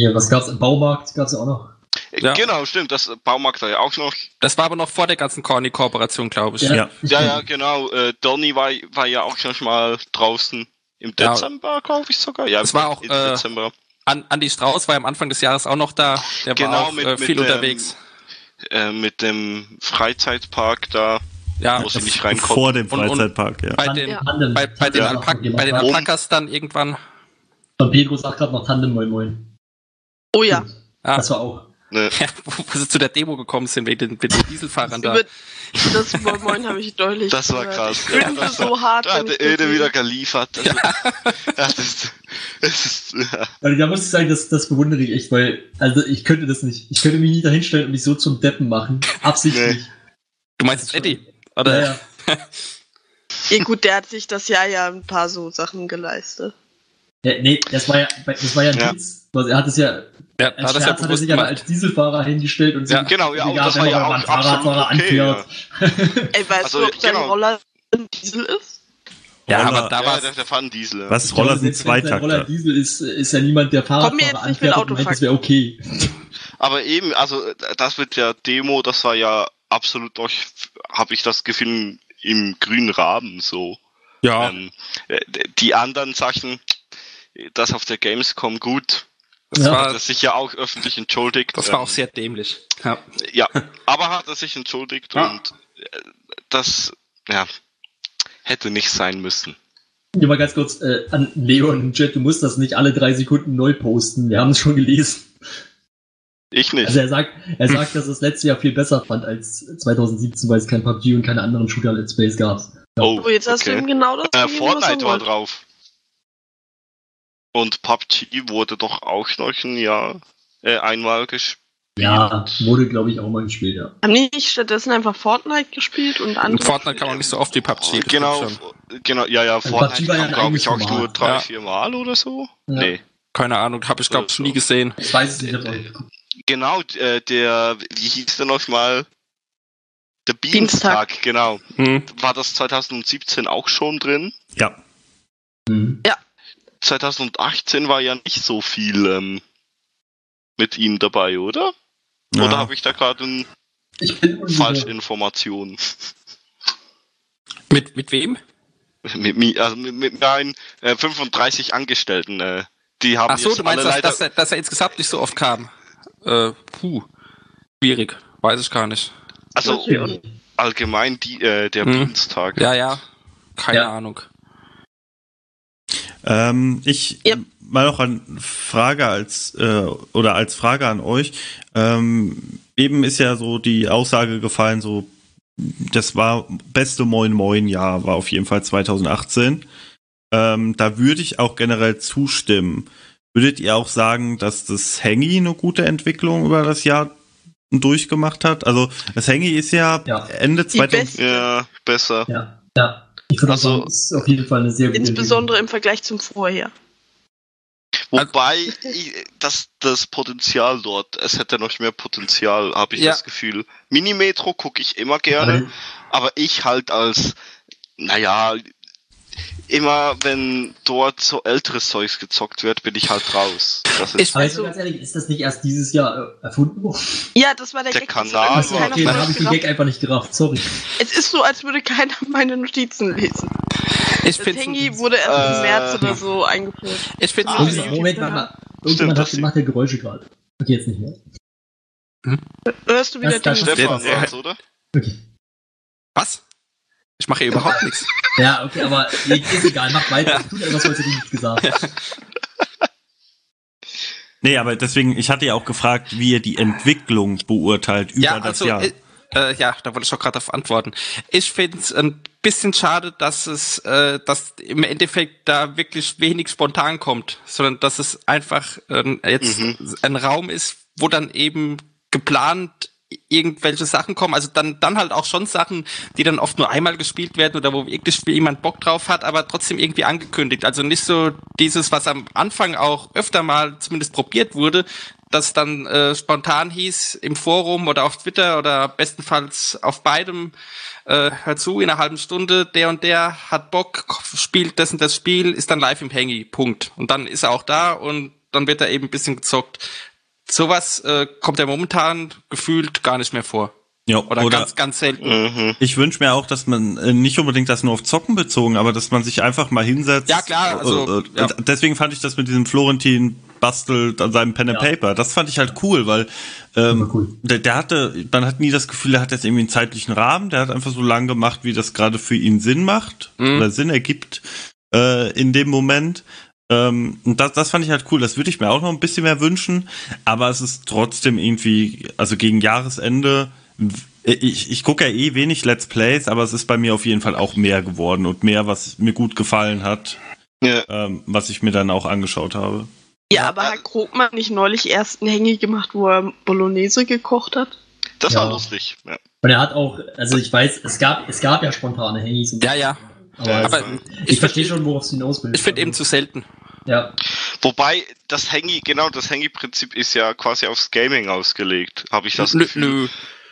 Hier, was gab's im Baumarkt? Gab's ja auch noch.
Ja.
Genau, stimmt. Das Baumarkt war ja auch noch.
Das war aber noch vor der ganzen Corny-Kooperation, glaube ich.
Ja.
Ja, ja, genau. Äh, Donny war, war ja auch schon mal draußen im
Ja.
Dezember, glaube ich sogar. Ja,
Es war auch,
im
äh,
Dezember.
An, Andy Strauß war am Anfang des Jahres auch noch da. Der
Genau,
war auch
mit-
äh,
mit
viel
dem-
unterwegs.
Äh, mit dem Freizeitpark da,
Ja,
wo sie nicht reinkommen.
Vor dem
Und- und-
Freizeitpark, ja.
bei den,
Tandem.
bei, bei den,
Ja,
Alpak bei den. Alpakas dann irgendwann.
Und Pedro sagt gerade noch Tandem, moin moin.
Oh ja.
Ah.
Das war auch.
Ne,
Ja, wo, wo sie zu der Demo gekommen sind, wegen den, mit den Dieselfahrern da.
Das Moin Moin habe ich deutlich.
das war
gehört.
krass.
Ich cringe
das
so hart.
Da hat der Öde wieder geliefert. Das, ja. das ist, das ist, ja.
Also da muss ich sagen, das, das bewundere ich echt, weil, also ich könnte das nicht. Ich könnte mich nicht dahinstellen und mich so zum Deppen machen. Absichtlich.
Du meinst jetzt Eddie? Oder?
Ja, ja.
Ja gut, der hat sich das Jahr ja ein paar so Sachen geleistet.
Ja. Nee, das war ja, das war ja ein
Ja.
Witz. Also Er hat es ja,
Ja,
als
da hat das ja
Scherz hat er sich aber
gemacht.
als Dieselfahrer hingestellt und
Ja,
genau, ja,
egal,
das war ja auch
Fahrradfahrer
okay,
anfährt.
Ey, weißt
Also,
du, ob
genau.
Roller ein Diesel ist?
Ja,
Roller-
aber da
ja,
war's.
der, der Fun Diesel.
Was?
Ich glaube,
Roller sind
sein Roller
Zweitakter.
Diesel ist, ist ja niemand, der
Komm mir
Fahrradfahrer
jetzt nicht mit
das wäre okay.
Aber eben, also das mit der Demo, das war ja absolut noch, habe ich das Gefühl, im grünen Rahmen so.
Ja,
Ähm, äh, die anderen Sachen, das auf der Gamescom gut,
das,
Ja.
war,
hat er sich ja auch öffentlich entschuldigt.
das war
ähm,
auch sehr dämlich. Ja.
Ja, aber hat er sich entschuldigt
Ja.
und äh, das, ja, hätte nicht sein müssen.
Nur mal ganz kurz äh, an Leon im Chat, du musst das nicht alle drei Sekunden neu posten. Wir haben es schon gelesen.
Ich nicht.
Also er sagt, er sagt, dass er es letztes Jahr viel besser fand als 2017, weil es kein PUBG und keine anderen Shooter Let's Plays gab.
oh,
Oh, jetzt hast du
okay.
ihm genau das
Äh,
er
Fortnite war
wollte.
drauf. Und PUBG wurde doch auch noch ein Jahr äh, einmal gespielt.
Ja, wurde glaube ich auch mal gespielt, ja.
Haben die nicht stattdessen einfach Fortnite gespielt und
In
andere?
Fortnite kann man nicht so oft wie PUBG.
Genau,
schon.
genau, ja, ja,
PUBG
Fortnite
war ja
kam, glaube ich, auch nur drei,
Ja.
vier Mal oder so.
Ja.
Nee.
Keine Ahnung, habe ich glaube ich
So.
nie gesehen.
Ich weiß es nicht.
Genau, äh, der, wie hieß der nochmal? Der
Dienstag.
Dienstag, genau.
Hm.
War das 2017 auch schon drin?
Ja.
Mhm.
2018 war ja nicht so viel ähm, mit ihm dabei, oder? Oder
Ja.
habe ich da gerade
unsicher.
Falschinformation?
Mit, mit wem?
mit, mi- also mit, mit meinen äh, 35 Angestellten. Äh, die haben
Ach so,
jetzt
du meinst,
alle
dass,
leider,
dass, er, dass er insgesamt nicht so oft kam? Äh, puh. Schwierig. Weiß ich gar nicht.
also
Okay,
allgemein die, äh, der
Hm.
Dienstag.
Ja, ja. Keine
Ja.
Ahnung.
Ähm, ich
Ja.
mal noch eine Frage als äh, oder als Frage an euch. Ähm, eben ist ja so die Aussage gefallen, so das war beste Moin Moin Jahr war auf jeden Fall 2018. Ähm, da würde ich auch generell zustimmen. Würdet ihr auch sagen, dass das Hangy eine gute Entwicklung über das Jahr durchgemacht hat? Also das Hangy ist ja,
Ja.
Ende
Die
2000
beste,
Ja, besser.
Ja, ja. Ich würde
Also-
es ist auf jeden Fall eine sehr gute
insbesondere im Vergleich zum Vorher.
Wobei ich, das, das Potenzial dort, es hätte noch mehr Potenzial, habe ich
Ja.
das Gefühl. Minimetro gucke ich immer gerne,
Entwicklung.
aber ich halt als, naja, immer wenn dort so älteres Zeugs gezockt wird, bin ich halt raus. Das ist,
Also-
ganz ehrlich, ist das nicht erst dieses Jahr äh, erfunden worden?
Ja, das war der,
Der
Gag.
Kanal war-
keiner
okay, dann habe ich den. Gag einfach nicht gerafft, sorry.
Es ist so, als würde keiner meine Notizen lesen.
Ich
Das
finde
Handy wurde erst im
Äh,
März oder so eingeführt.
ich find's
Ah,
ein
Moment,
ja.
Moment, mal. Irgendjemand
das
hat gemacht, der Geräusche gerade. Okay, jetzt nicht mehr.
Hörst du wieder
Das- das-?
Stefan
Ja.
oder?
Okay.
was? Ich mache hier überhaupt nichts.
Ja, okay, aber ist egal, mach weiter. Tut etwas, was du nicht gesagt hast.
Nee, aber deswegen, ich hatte ja auch gefragt, wie ihr die Entwicklung beurteilt über
Ja,
das
also,
Jahr.
äh, äh, ja, da wollte ich auch gerade darauf antworten. Ich finde es ein bisschen schade, dass es, äh, dass im Endeffekt da wirklich wenig spontan kommt, sondern dass es einfach äh, jetzt
Mhm.
ein Raum ist, wo dann eben geplant irgendwelche Sachen kommen, also dann dann halt auch schon Sachen, die dann oft nur einmal gespielt werden oder wo wirklich jemand Bock drauf hat, aber trotzdem irgendwie angekündigt. Also nicht so dieses, was am Anfang auch öfter mal zumindest probiert wurde, dass dann äh, spontan hieß im Forum oder auf Twitter oder bestenfalls auf beidem, äh, hör zu, in einer halben Stunde, der und der hat Bock, spielt das und das Spiel, ist dann live im Hangy, Punkt. Und dann ist er auch da und dann wird er eben ein bisschen gezockt. Sowas äh, kommt ja momentan gefühlt gar nicht mehr vor.
ja,
Oder,
oder
ganz, ganz selten.
Mhm.
ich wünsche mir auch, dass man äh, nicht unbedingt das nur auf Zocken bezogen, aber dass man sich einfach mal hinsetzt.
Ja, klar, also,
Äh, äh,
ja.
Deswegen fand ich das mit diesem Florentin bastelt an seinem Pen and
Ja.
Paper. Das fand ich halt cool, weil ähm,
cool.
der, der hatte, man hat nie das Gefühl, der hat jetzt irgendwie einen zeitlichen Rahmen. Der hat einfach so lang gemacht, wie das gerade für ihn Sinn macht
Mhm.
oder Sinn ergibt äh, in dem Moment. Ähm, und das, das fand ich halt cool. Das würde ich mir auch noch ein bisschen mehr wünschen. Aber es ist trotzdem irgendwie, also gegen Jahresende. Ich, ich gucke ja eh wenig Let's Plays, aber es ist bei mir auf jeden Fall auch mehr geworden und mehr, was mir gut gefallen hat,
Ja.
ähm, was ich mir dann auch angeschaut habe.
Ja, aber hat Krogmann nicht neulich erst ein Handy gemacht, wo er Bolognese gekocht hat?
Das
Ja.
war lustig. Ja.
Und er hat auch, also ich weiß, es gab, es gab ja spontane. Und
Ja, ja.
Aber,
Aber
ich,
ich,
verstehe schon, worauf es hinaus will.
ich finde eben zu selten.
Ja,
Wobei das Hangy, genau, das Hangy-Prinzip ist ja quasi aufs Gaming ausgelegt, habe ich das
Nö,
Gefühl.
nö.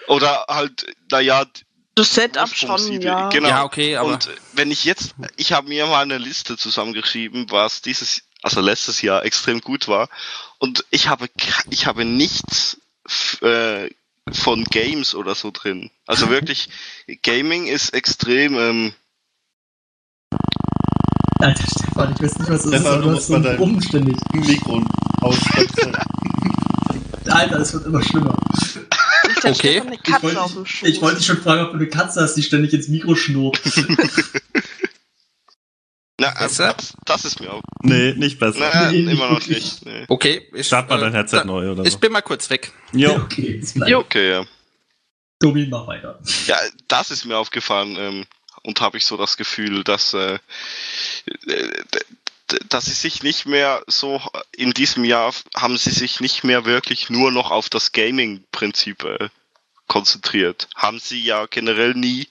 Oder halt, naja,
Das Setup schon, ja.
Genau.
Ja, okay, aber
Und wenn ich jetzt, ich habe mir mal eine Liste zusammengeschrieben, was dieses, also letztes Jahr extrem gut war. Und ich habe, ich habe nichts äh, von Games oder so drin. Also wirklich, Gaming ist extrem, ähm,
Alter Stefan, ich weiß nicht, was das ist,
Stefan,
aber
du
hast so
mal dein-
umständlich.
Mikro auswechseln.
Alter, das wird immer schlimmer.
Ich
Okay.
Ich wollte, ich wollte dich schon fragen, ob du eine Katze hast, die ständig ins Mikro schnurrt.
na, äh,
Besser?
das, das ist mir auch,
nee, nicht besser.
na,
Nee,
immer noch
nicht.
Nee.
Okay, ich
Start mal
äh,
dein Headset
da-
neu oder
Ich
so.
bin mal kurz weg.
Jo.
Okay, ist.
Jo.
Okay, ja.
Tobi, mach weiter.
Ja, das ist mir aufgefallen ähm, und habe ich so das Gefühl, dass, äh, äh, dass sie sich nicht mehr so in diesem Jahr haben sie sich nicht mehr wirklich nur noch auf das Gaming-Prinzip äh, konzentriert. Haben sie ja generell nie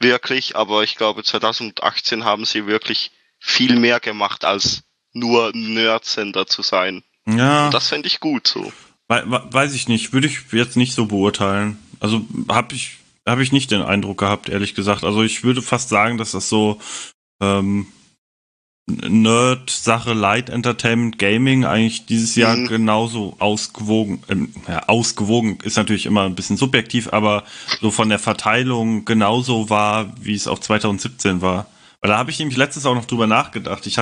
wirklich, aber ich glaube 2018 haben sie wirklich viel mehr gemacht als nur Nerdsender zu sein.
Ja,
Und das fände ich gut so.
We we weiß ich nicht, würde ich jetzt nicht so beurteilen. Also habe ich, hab ich nicht den Eindruck gehabt, ehrlich gesagt. Also ich würde fast sagen, dass das so ähm, Nerd-Sache, Light Entertainment, Gaming eigentlich dieses Jahr
Mhm.
genauso ausgewogen, ähm, ja, ausgewogen ist natürlich immer ein bisschen subjektiv, aber so von der Verteilung genauso war, wie es auch 2017 war. Weil da habe ich nämlich letztens auch noch drüber nachgedacht. Ich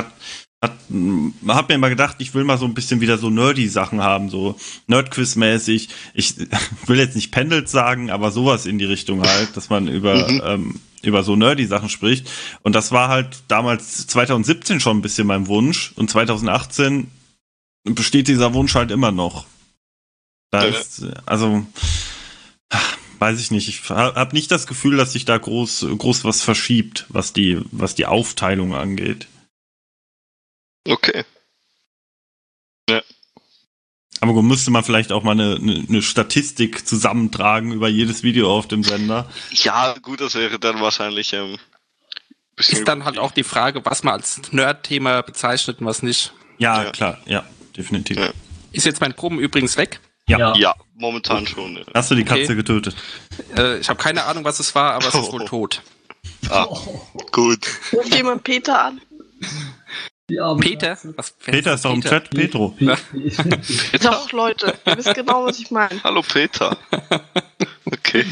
hat, hat, hab mir mal gedacht, ich will mal so ein bisschen wieder so nerdy Sachen haben, so Nerdquiz-mäßig. Ich will jetzt nicht Pendels sagen, aber sowas in die Richtung halt, dass man über, ähm, über so nerdy Sachen spricht. Und das war halt damals 2017 schon ein bisschen mein Wunsch und 2018 besteht dieser Wunsch halt immer noch. Da
Ja.
ist, also, weiß ich nicht. Ich habe nicht das Gefühl, dass sich da groß, groß was verschiebt, was die, was die Aufteilung angeht.
Okay.
Aber gut, müsste man vielleicht auch mal eine, eine, eine Statistik zusammentragen über jedes Video auf dem Sender.
Ja, gut, das wäre dann wahrscheinlich ähm, bisschen
Ist dann halt auch die Frage, was man als Nerd-Thema bezeichnet und was nicht.
Ja,
Ja.
klar, ja, definitiv.
Ja.
Ist jetzt mein Proben übrigens weg.
Ja.
Ja, momentan schon. Ja.
Hast du die Katze
Okay.
getötet?
Äh, ich habe keine Ahnung, was es war, aber es ist wohl
Oh.
tot.
Ah, gut.
Ruft jemand Peter an?
Peter? Was,
Peter ist doch im Chat, Petro.
Pe- Pe-
Doch, Leute, ihr wisst genau, was ich meine.
Hallo Peter. Okay.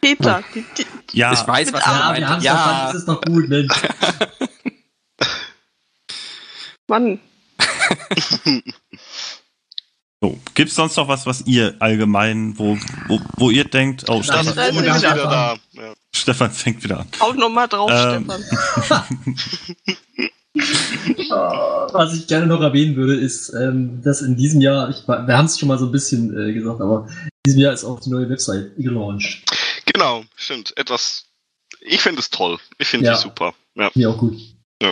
Peter, die, die,
Ja,
Ich weiß, was er
Ja,
meint. Ja,
verstanden, das ist doch gut, Mensch.
Mann,
so. Gibt's sonst noch was, was ihr allgemein, wo, wo, wo ihr denkt, oh,
Nein,
Stefan,
ist wieder
wieder
da.
Ja.
Stefan fängt wieder an.
hau nochmal drauf,
Ähm.
Stefan.
Was ich gerne noch erwähnen würde, ist, ähm, dass in diesem Jahr, ich, wir haben es schon mal so ein bisschen äh, gesagt, aber in diesem Jahr ist auch die neue Website gelauncht.
Genau, stimmt. Etwas. Ich finde es toll. Ich finde
Ja.
die super. Ja.
Finde ich auch gut.
Ja,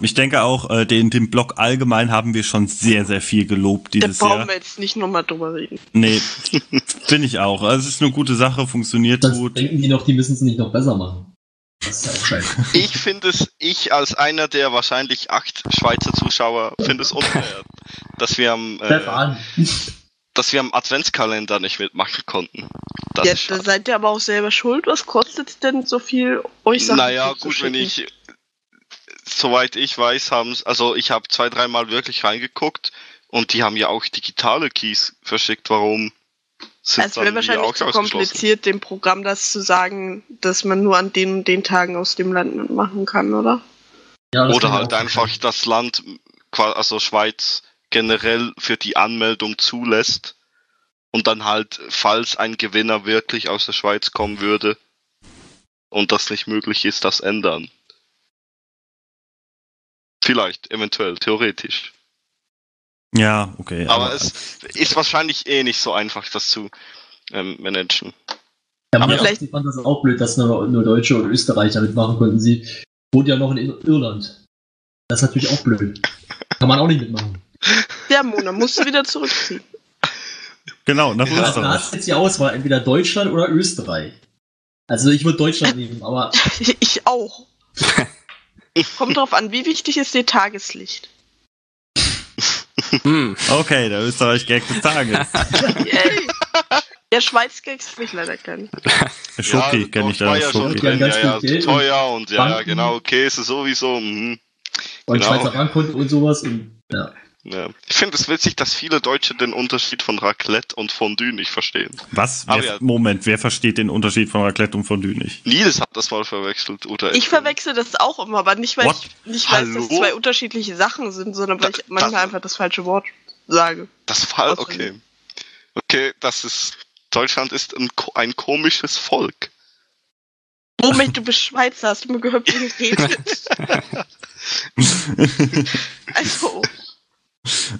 ich denke auch, äh, den, den Blog allgemein haben wir schon sehr, sehr viel gelobt
Da
dieses
brauchen
Jahr.
wir jetzt nicht nochmal drüber reden.
Nee, finde ich auch. Also es ist eine gute Sache, funktioniert
Sonst
gut.
denken die noch, die müssen es nicht noch besser machen. Das ist ja auch scheiße.
Ich finde es, ich als einer der wahrscheinlich acht Schweizer Zuschauer, finde es unfair, dass wir am, äh, dass wir am Adventskalender nicht mitmachen konnten. Das
Ja, da seid ihr aber auch selber schuld. Was kostet denn so viel, euch Sachen
Naja,
zu
gut, wenn ich, soweit ich weiß, haben also ich habe zwei, dreimal wirklich reingeguckt und die haben ja auch digitale Keys verschickt. Warum sind
Es wäre wahrscheinlich
auch
zu kompliziert, dem Programm das zu sagen, dass man nur an den und den Tagen aus dem Land mitmachen kann, oder?
Ja,
Oder halt einfach
verstehen.
das Land, also Schweiz, generell für die Anmeldung zulässt. Und dann halt, falls ein Gewinner wirklich aus der Schweiz kommen würde und das nicht möglich ist, das ändern. Vielleicht, eventuell, theoretisch.
Ja, okay.
Aber es ist wahrscheinlich eh nicht so einfach, das zu ähm, managen.
Ja, aber
Aber
vielleicht fand das auch blöd, dass nur, nur Deutsche und Österreicher mitmachen konnten. Sie wohnt ja noch in Ir- Irland. Das ist natürlich auch blöd. Kann man auch nicht mitmachen.
Ja, Mona, musst du wieder zurückziehen.
Genau, nach
Ja,
Also da
Österreich.
ist jetzt die Auswahl, entweder Deutschland oder Österreich. Also ich würde Deutschland nehmen, aber
Ich auch. Kommt drauf an, wie wichtig ist dir Tageslicht?
Hm.
Okay, der Österreich-Gag des Tages.
Yay! Ja, Schweiz-Gags habe ich leider keinen.
Schoki
ja,
kenne ich da.
ja schon
Schoki.
Ja, ja,
Geld
teuer und ja, ja,
Banken.
genau, Käse sowieso. Mhm.
und
Genau.
Schweizer Bankkonto und sowas. Und, ja.
Ja. Ich finde es witzig, dass viele Deutsche den Unterschied von Raclette und Fondue nicht verstehen.
Was? Wer,
ja.
Moment, wer versteht den Unterschied von Raclette und Fondue nicht?
Nils hat das mal verwechselt, oder?
Ich verwechsel das auch immer, aber nicht, weil
What?
ich nicht weiß, dass es
Hallo?
zwei unterschiedliche Sachen sind, sondern weil
Da-
ich manchmal
das-
einfach das falsche Wort sage.
Das Fall, okay. Okay, das ist. Deutschland ist ein, ein komisches Volk.
Moment, du bist Schweizer, hast du mir gehört, wie du redest? Also,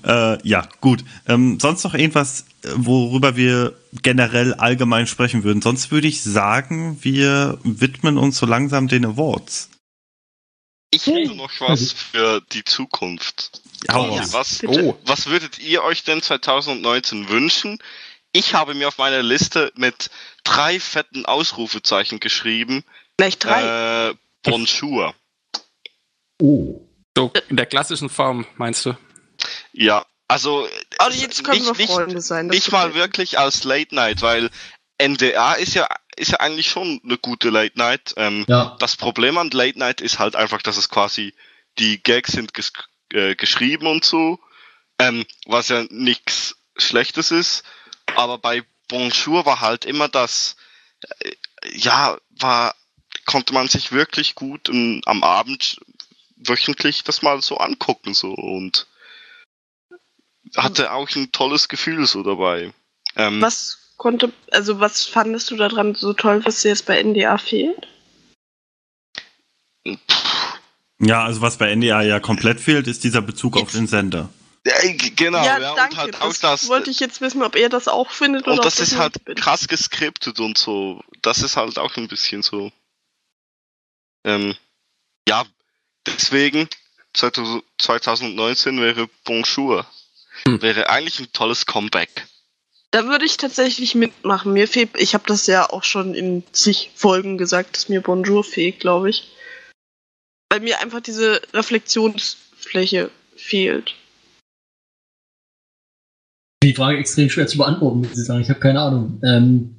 Äh, ja, gut. Ähm, sonst noch irgendwas, äh, worüber wir generell allgemein sprechen würden? Sonst würde ich sagen, wir widmen uns so langsam den Awards.
Ich hätte noch was für die Zukunft.
Hau
Ja.
raus.
Was,
Bitte.
Oh.
was würdet ihr euch denn 2019 wünschen? Ich habe mir auf meiner Liste mit drei fetten Ausrufezeichen geschrieben.
gleich drei.
Äh, Bonjour.
Oh.
So in der klassischen Form, meinst du?
Ja, Also
Aber jetzt können wir
nicht,
Freunde sein. das
nicht mal wirklich als Late Night, weil NDR ist ja ist ja eigentlich schon eine gute Late Night. Ähm,
Ja.
Das Problem an Late Night ist halt einfach, dass es quasi die Gags sind ges äh, geschrieben und so, ähm, was ja nichts Schlechtes ist. Aber bei Bonjour war halt immer das, äh, ja, war konnte man sich wirklich gut ähm, am Abend wöchentlich das mal so angucken so und hatte auch ein tolles Gefühl so dabei. Ähm,
Was konnte, also was fandest du daran so toll, was dir jetzt bei NDA fehlt?
Ja, also was bei NDA ja komplett fehlt, ist dieser Bezug auf den Sender.
Ja, g- genau,
ja,
ja,
danke.
und halt
das,
auch das,
wollte ich jetzt wissen, ob ihr das auch findet oder
und
ob
das ist halt
bin.
krass geskriptet und so. Das ist halt auch ein bisschen so. Ähm, ja, deswegen 2000 2019 wäre Bonjour.
Hm.
Wäre eigentlich ein tolles Comeback.
Da würde ich tatsächlich mitmachen. Mir fehlt, ich habe das ja auch schon in zig Folgen gesagt, dass mir Bonjour fehlt, glaube ich. Weil mir einfach diese Reflexionsfläche fehlt.
Die Frage extrem schwer zu beantworten, muss ich sagen. Ich habe keine Ahnung. Ähm,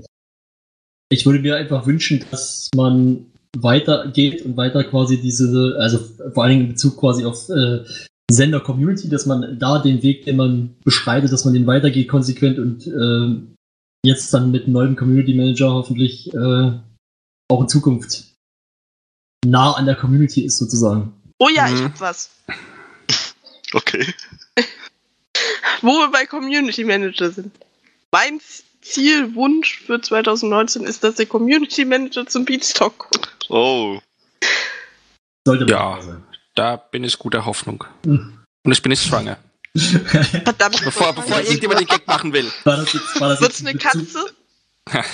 ich würde mir einfach wünschen, dass man weitergeht und weiter quasi diese, also vor allen Dingen in Bezug quasi auf äh, Sender-Community, dass man da den Weg, den man beschreitet, dass man den weitergeht konsequent und äh, jetzt dann mit einem neuen Community Manager hoffentlich äh, auch in Zukunft nah an der Community ist sozusagen.
Oh ja, ich
Mhm.
hab was.
Okay.
Wo wir bei Community Manager sind. Mein Ziel, Wunsch für 2019 ist, dass der Community Manager zum Beatstock kommt.
Oh.
Sollte man
Ja.
sein.
Da bin ich guter Hoffnung.
Hm.
Und ich bin nicht schwanger.
Verdammt.
Bevor, bevor irgendjemand den Gag machen will.
War das jetzt, war das jetzt
eine
ein Bezug-
Katze?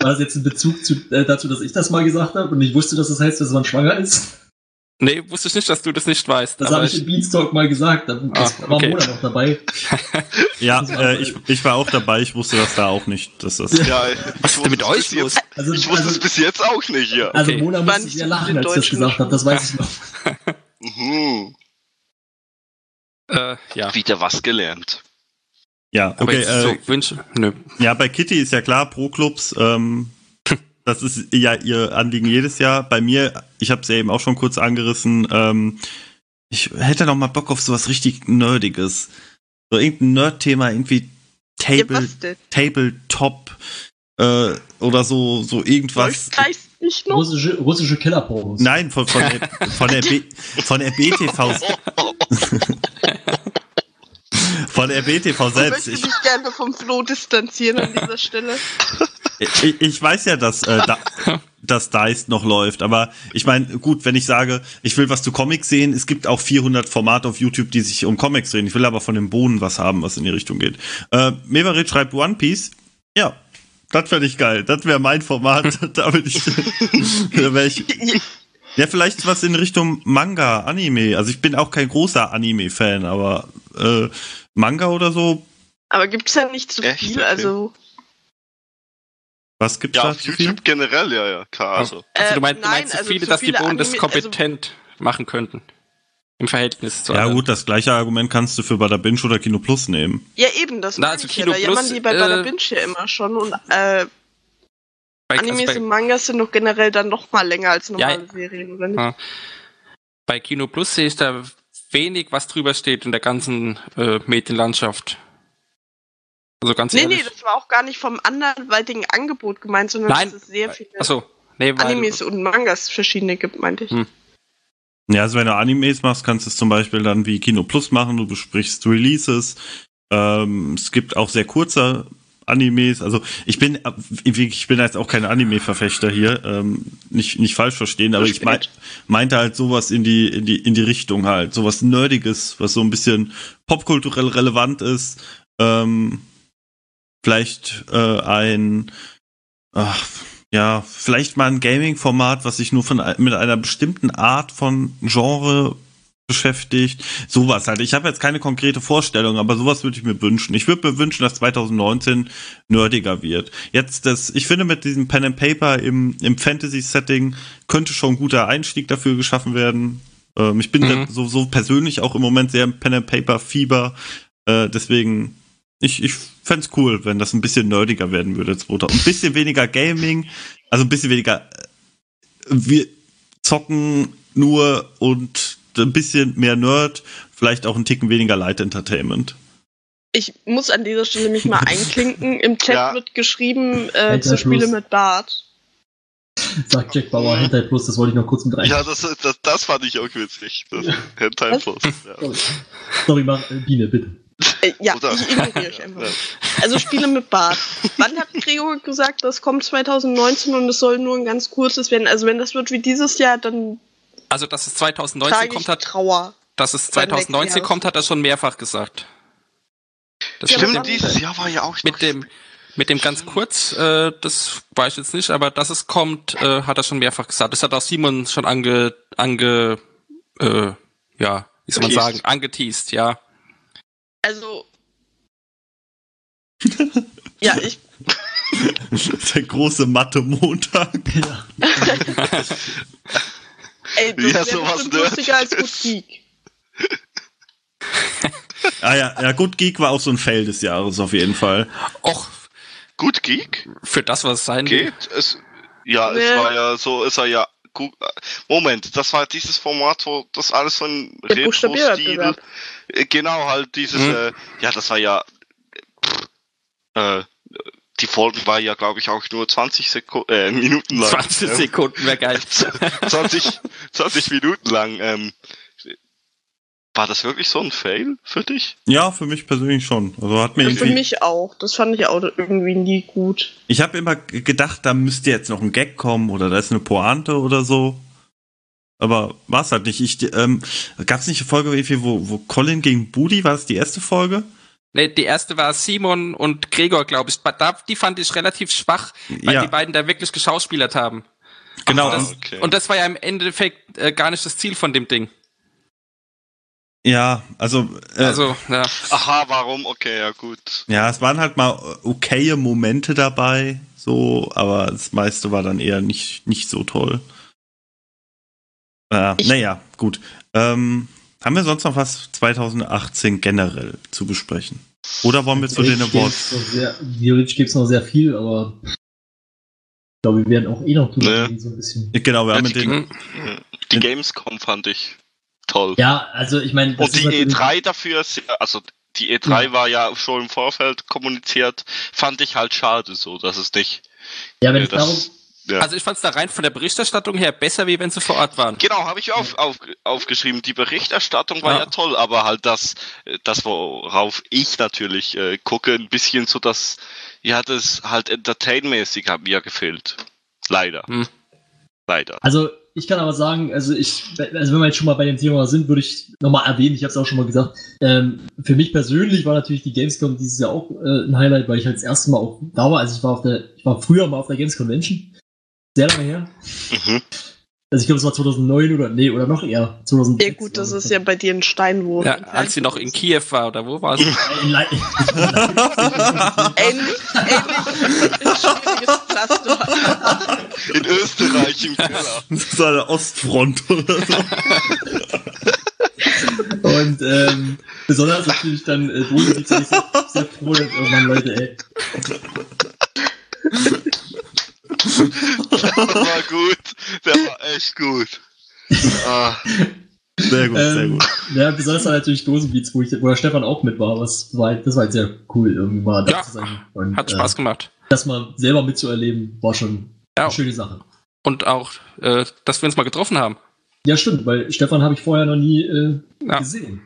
War das jetzt ein Bezug zu, äh, dazu, dass ich das mal gesagt habe und ich wusste, dass das heißt, dass man schwanger ist?
Nee, wusste ich nicht, dass du das nicht weißt.
Das habe ich im Beanstalk mal gesagt. Da
Ah,
war
okay.
Mona noch dabei.
Ja, äh, ich, ich war auch dabei, ich wusste das da auch nicht, dass das.
Ja,
Was ist denn mit
es
euch los?
jetzt-
Also,
Ich wusste es
also,
bis jetzt auch nicht, ja.
also
Okay.
Mona musste sehr lachen, als ich das gesagt habe. Das weiß ich noch.
Mhm.
Äh, ja.
Wieder was gelernt.
Ja, okay.
jetzt
Äh,
so Wünsche. Nö.
Ja, bei Kitty ist ja klar, Pro-Clubs, ähm, das ist ja ihr Anliegen jedes Jahr. Bei mir, ich habe es ja eben auch schon kurz angerissen, ähm, ich hätte noch mal Bock auf sowas richtig Nerdiges. So irgendein Nerd-Thema, irgendwie Table? Tabletop äh, oder so, so irgendwas.
Nicht noch?
Russische, russische Killerpornos.
Nein, von, von, der, von, der B, von der BTV. Von der BTV
Ich
selbst.
möchte
Ich,
mich gerne vom Flo distanzieren an dieser Stelle.
ich, ich weiß ja, dass, äh, da, dass Dice noch läuft, aber ich meine, gut, wenn ich sage, ich will was zu Comics sehen, es gibt auch 400 Formate auf YouTube, die sich um Comics drehen. Ich will aber von dem Bohnen was haben, was in die Richtung geht. Äh, Meverit schreibt One Piece. Ja, das fände ich geil. Das wäre mein Format. da bin ich, da wär ich. Ja, vielleicht was in Richtung Manga, Anime. Also ich bin auch kein großer Anime-Fan, aber äh, Manga oder so,
Aber gibt's ja nicht so
Echt?
viel, also.
was gibt's
Ja,
da
auf
zu viel?
YouTube generell, ja, ja, klar. Also.
Also du
Äh,
meinst, du
nein,
meinst so
also
viele,
zu
dass die
viele
Bohnen das
Anime- also-
kompetent machen könnten. Im Verhältnis zu
Ja
anderen.
gut, das gleiche Argument kannst du für Bada Binge oder Kino Plus nehmen.
Ja, eben, das
Na,
meine
also
ich
Kino
ja. Da
Plus,
jammern die bei
äh,
Bada Binge ja immer schon. Und äh,
bei, also
Animes
bei,
und Mangas sind doch generell dann noch mal länger als normale
Ja.
Serien, oder nicht?
Ja. bei Kino Plus sehe ich da wenig, was drüber steht in der ganzen äh, Medienlandschaft. Also ganz
Nee,
ehrlich.
nee, das war auch gar nicht vom anderweitigen Angebot gemeint, sondern
Nein.
dass es sehr viele
Achso, nee, weil,
Animes und Mangas verschiedene gibt, meinte ich.
Hm.
Ja, also wenn du Animes machst, kannst du es zum Beispiel dann wie Kino Plus machen, du besprichst Releases. Ähm, es gibt auch sehr kurze Animes. Also ich bin ich bin jetzt auch kein Anime-Verfechter hier, ähm, nicht, nicht falsch verstehen, aber ich mein, meinte halt sowas in die, in die, in die Richtung halt, sowas Nerdiges, was so ein bisschen popkulturell relevant ist. Ähm, vielleicht äh, ein ach, ja, vielleicht mal ein Gaming-Format, was sich nur von, mit einer bestimmten Art von Genre beschäftigt. Sowas halt. Ich habe jetzt keine konkrete Vorstellung, aber sowas würde ich mir wünschen. Ich würde mir wünschen, dass 2019 nerdiger wird. Jetzt das, ich finde mit diesem Pen and Paper im, im Fantasy-Setting könnte schon ein guter Einstieg dafür geschaffen werden. Ähm, ich bin
Mhm.
so, so persönlich auch im Moment sehr im Pen and Paper Fieber. Äh, deswegen, ich, ich fände cool, wenn das ein bisschen nerdiger werden würde, zweiter. Ein bisschen weniger Gaming, also ein bisschen weniger äh, wir zocken nur und ein bisschen mehr Nerd, vielleicht auch ein Ticken weniger Light Entertainment.
Ich muss an dieser Stelle mich mal einklinken. Im Chat
Ja.
wird geschrieben, äh, zu Spiele mit Bart.
Sagt Jack Bauer, Hentai Plus, das wollte ich noch kurz mit rein.
Ja, das, das, das fand ich auch witzig. Das Hentai
Was?
Plus. Ja.
Sorry, Sorry mach, äh, Biene, bitte.
Äh, ja,
Oder-
ich ignoriere euch einfach.
Ja.
Also Spiele mit Bart. Wann hat Gregor gesagt, das kommt 2019 und es soll nur ein ganz kurzes werden? Also wenn das wird wie dieses Jahr, dann
Also, dass es 2019
trage
kommt, hat,
Trauer.
dass es
Dann nächstes
2019
Jahr.
kommt, hat er schon mehrfach gesagt. Das
Ja,
Stimmt, dieses Jahr war ja auch
Mit dem, mit dem ganz kurz, äh, das weiß ich jetzt nicht, aber dass es kommt, äh, hat er schon mehrfach gesagt. Das hat auch Simon schon ange, ange, äh, ja, wie soll man
Teased.
sagen, angeteased, ja.
Also ja, ich
Der große Mathe-Montag.
Ja.
Ey, das
Ja,
wäre bestimmt lustiger als Good. Geek.
Ah ja, ja, gut, Geek war auch so ein Fail des Jahres auf jeden Fall.
Och,
Gut Geek
für das, was es sein
geht. Es, ja,
Nee.
es war ja so, ist er ja gut. Moment, das war dieses Format, wo das alles so ein Retro-Stil. Genau, halt dieses,
Mhm.
äh, ja, das war ja, pff, äh, die Folge war ja, glaube ich, auch nur 20 Sekunden, äh, Minuten lang.
20
Ähm,
Sekunden wäre geil.
20, 20 Minuten lang. Ähm, war das wirklich so ein Fail für dich?
Ja, für mich persönlich schon. Also hat mir
Für
irgendwie.
mich auch. Das fand ich auch irgendwie nie gut.
Ich habe immer gedacht, da müsste jetzt noch ein Gag kommen oder da ist eine Pointe oder so. Aber war es halt nicht. Ich, ähm, Gab es nicht eine Folge, irgendwie, wo, wo Colin gegen Budi, war das die erste Folge?
Nee, die erste war Simon und Gregor, glaube ich. Da, die fand ich relativ schwach, weil
Ja.
die beiden da wirklich geschauspielert haben.
Genau.
Ah,
Das,
okay.
Und das war ja im Endeffekt äh, gar nicht das Ziel von dem Ding.
ja, also, äh,
Also, ja.
Aha, warum? Okay, ja gut.
ja, es waren halt mal okaye Momente dabei, so, aber das meiste war dann eher nicht, nicht so toll. Äh,
Ich-
naja, gut. Ähm, haben wir sonst noch was 2018 generell zu besprechen? Oder wollen wir zu den Awards?
Theoretisch gibt es noch sehr viel, aber ich glaube, wir werden auch eh noch drüber
Nee.
reden, so ein bisschen.
Genau, wir haben
Ja,
mit
die-
den.
Die Gamescom fand ich toll.
Ja, also ich meine, das
Und die
ist natürlich-
E3 dafür, ist ja- also die E3 war ja schon im Vorfeld kommuniziert, fand ich halt schade so, dass es nicht.
Ja, wenn
äh,
es darum,
das, ja.
Also ich fand es da rein von der Berichterstattung her besser, wie wenn sie vor Ort waren.
Genau, habe ich auf, auf, aufgeschrieben. Die Berichterstattung war
Ja.
ja. toll, aber halt das, das worauf ich natürlich äh, gucke, ein bisschen so das, ja, das halt entertainmäßig hat mir gefehlt. Leider.
Hm.
Leider.
Also ich kann aber sagen, also ich, also wenn wir jetzt schon mal bei dem Thema sind, würde ich nochmal erwähnen, ich habe es auch schon mal gesagt, ähm, für mich persönlich war natürlich die Gamescom dieses Jahr auch äh, ein Highlight, weil ich halt das erste Mal auch da war. Also ich war auf der, ich war früher mal auf der Games Convention. Sehr lange her.
Mhm.
Also ich glaube, es war 2009 oder, nee, oder noch eher. 2006.
Ja gut, das ist ja bei dir in Steinwurf.
Ja, als sie noch in Kiew war, oder wo war sie?
In Le-
Ähnlich, ähnlich ein schwieriges Pflaster.
In Österreich im Keller.
so eine Ostfront oder so.
Und ähm, besonders natürlich dann äh, Dosen, die sehr, sehr froh, dass irgendwann Leute, ey.
Der war gut. Der war echt gut. Ah,
Sehr gut, sehr
Ähm,
gut.
ja, besonders dann natürlich Dosenbeats, wo, ich, wo der Stefan auch mit war, was war, das war halt sehr cool, irgendwie mal da
Ja,
zu sein. Und,
Hat Spaß
äh,
gemacht.
das mal selber mitzuerleben, war schon
Ja.
eine schöne Sache.
Und auch, äh, dass wir uns mal getroffen haben.
Ja, stimmt, weil Stefan habe ich vorher noch nie äh,
Ja.
gesehen.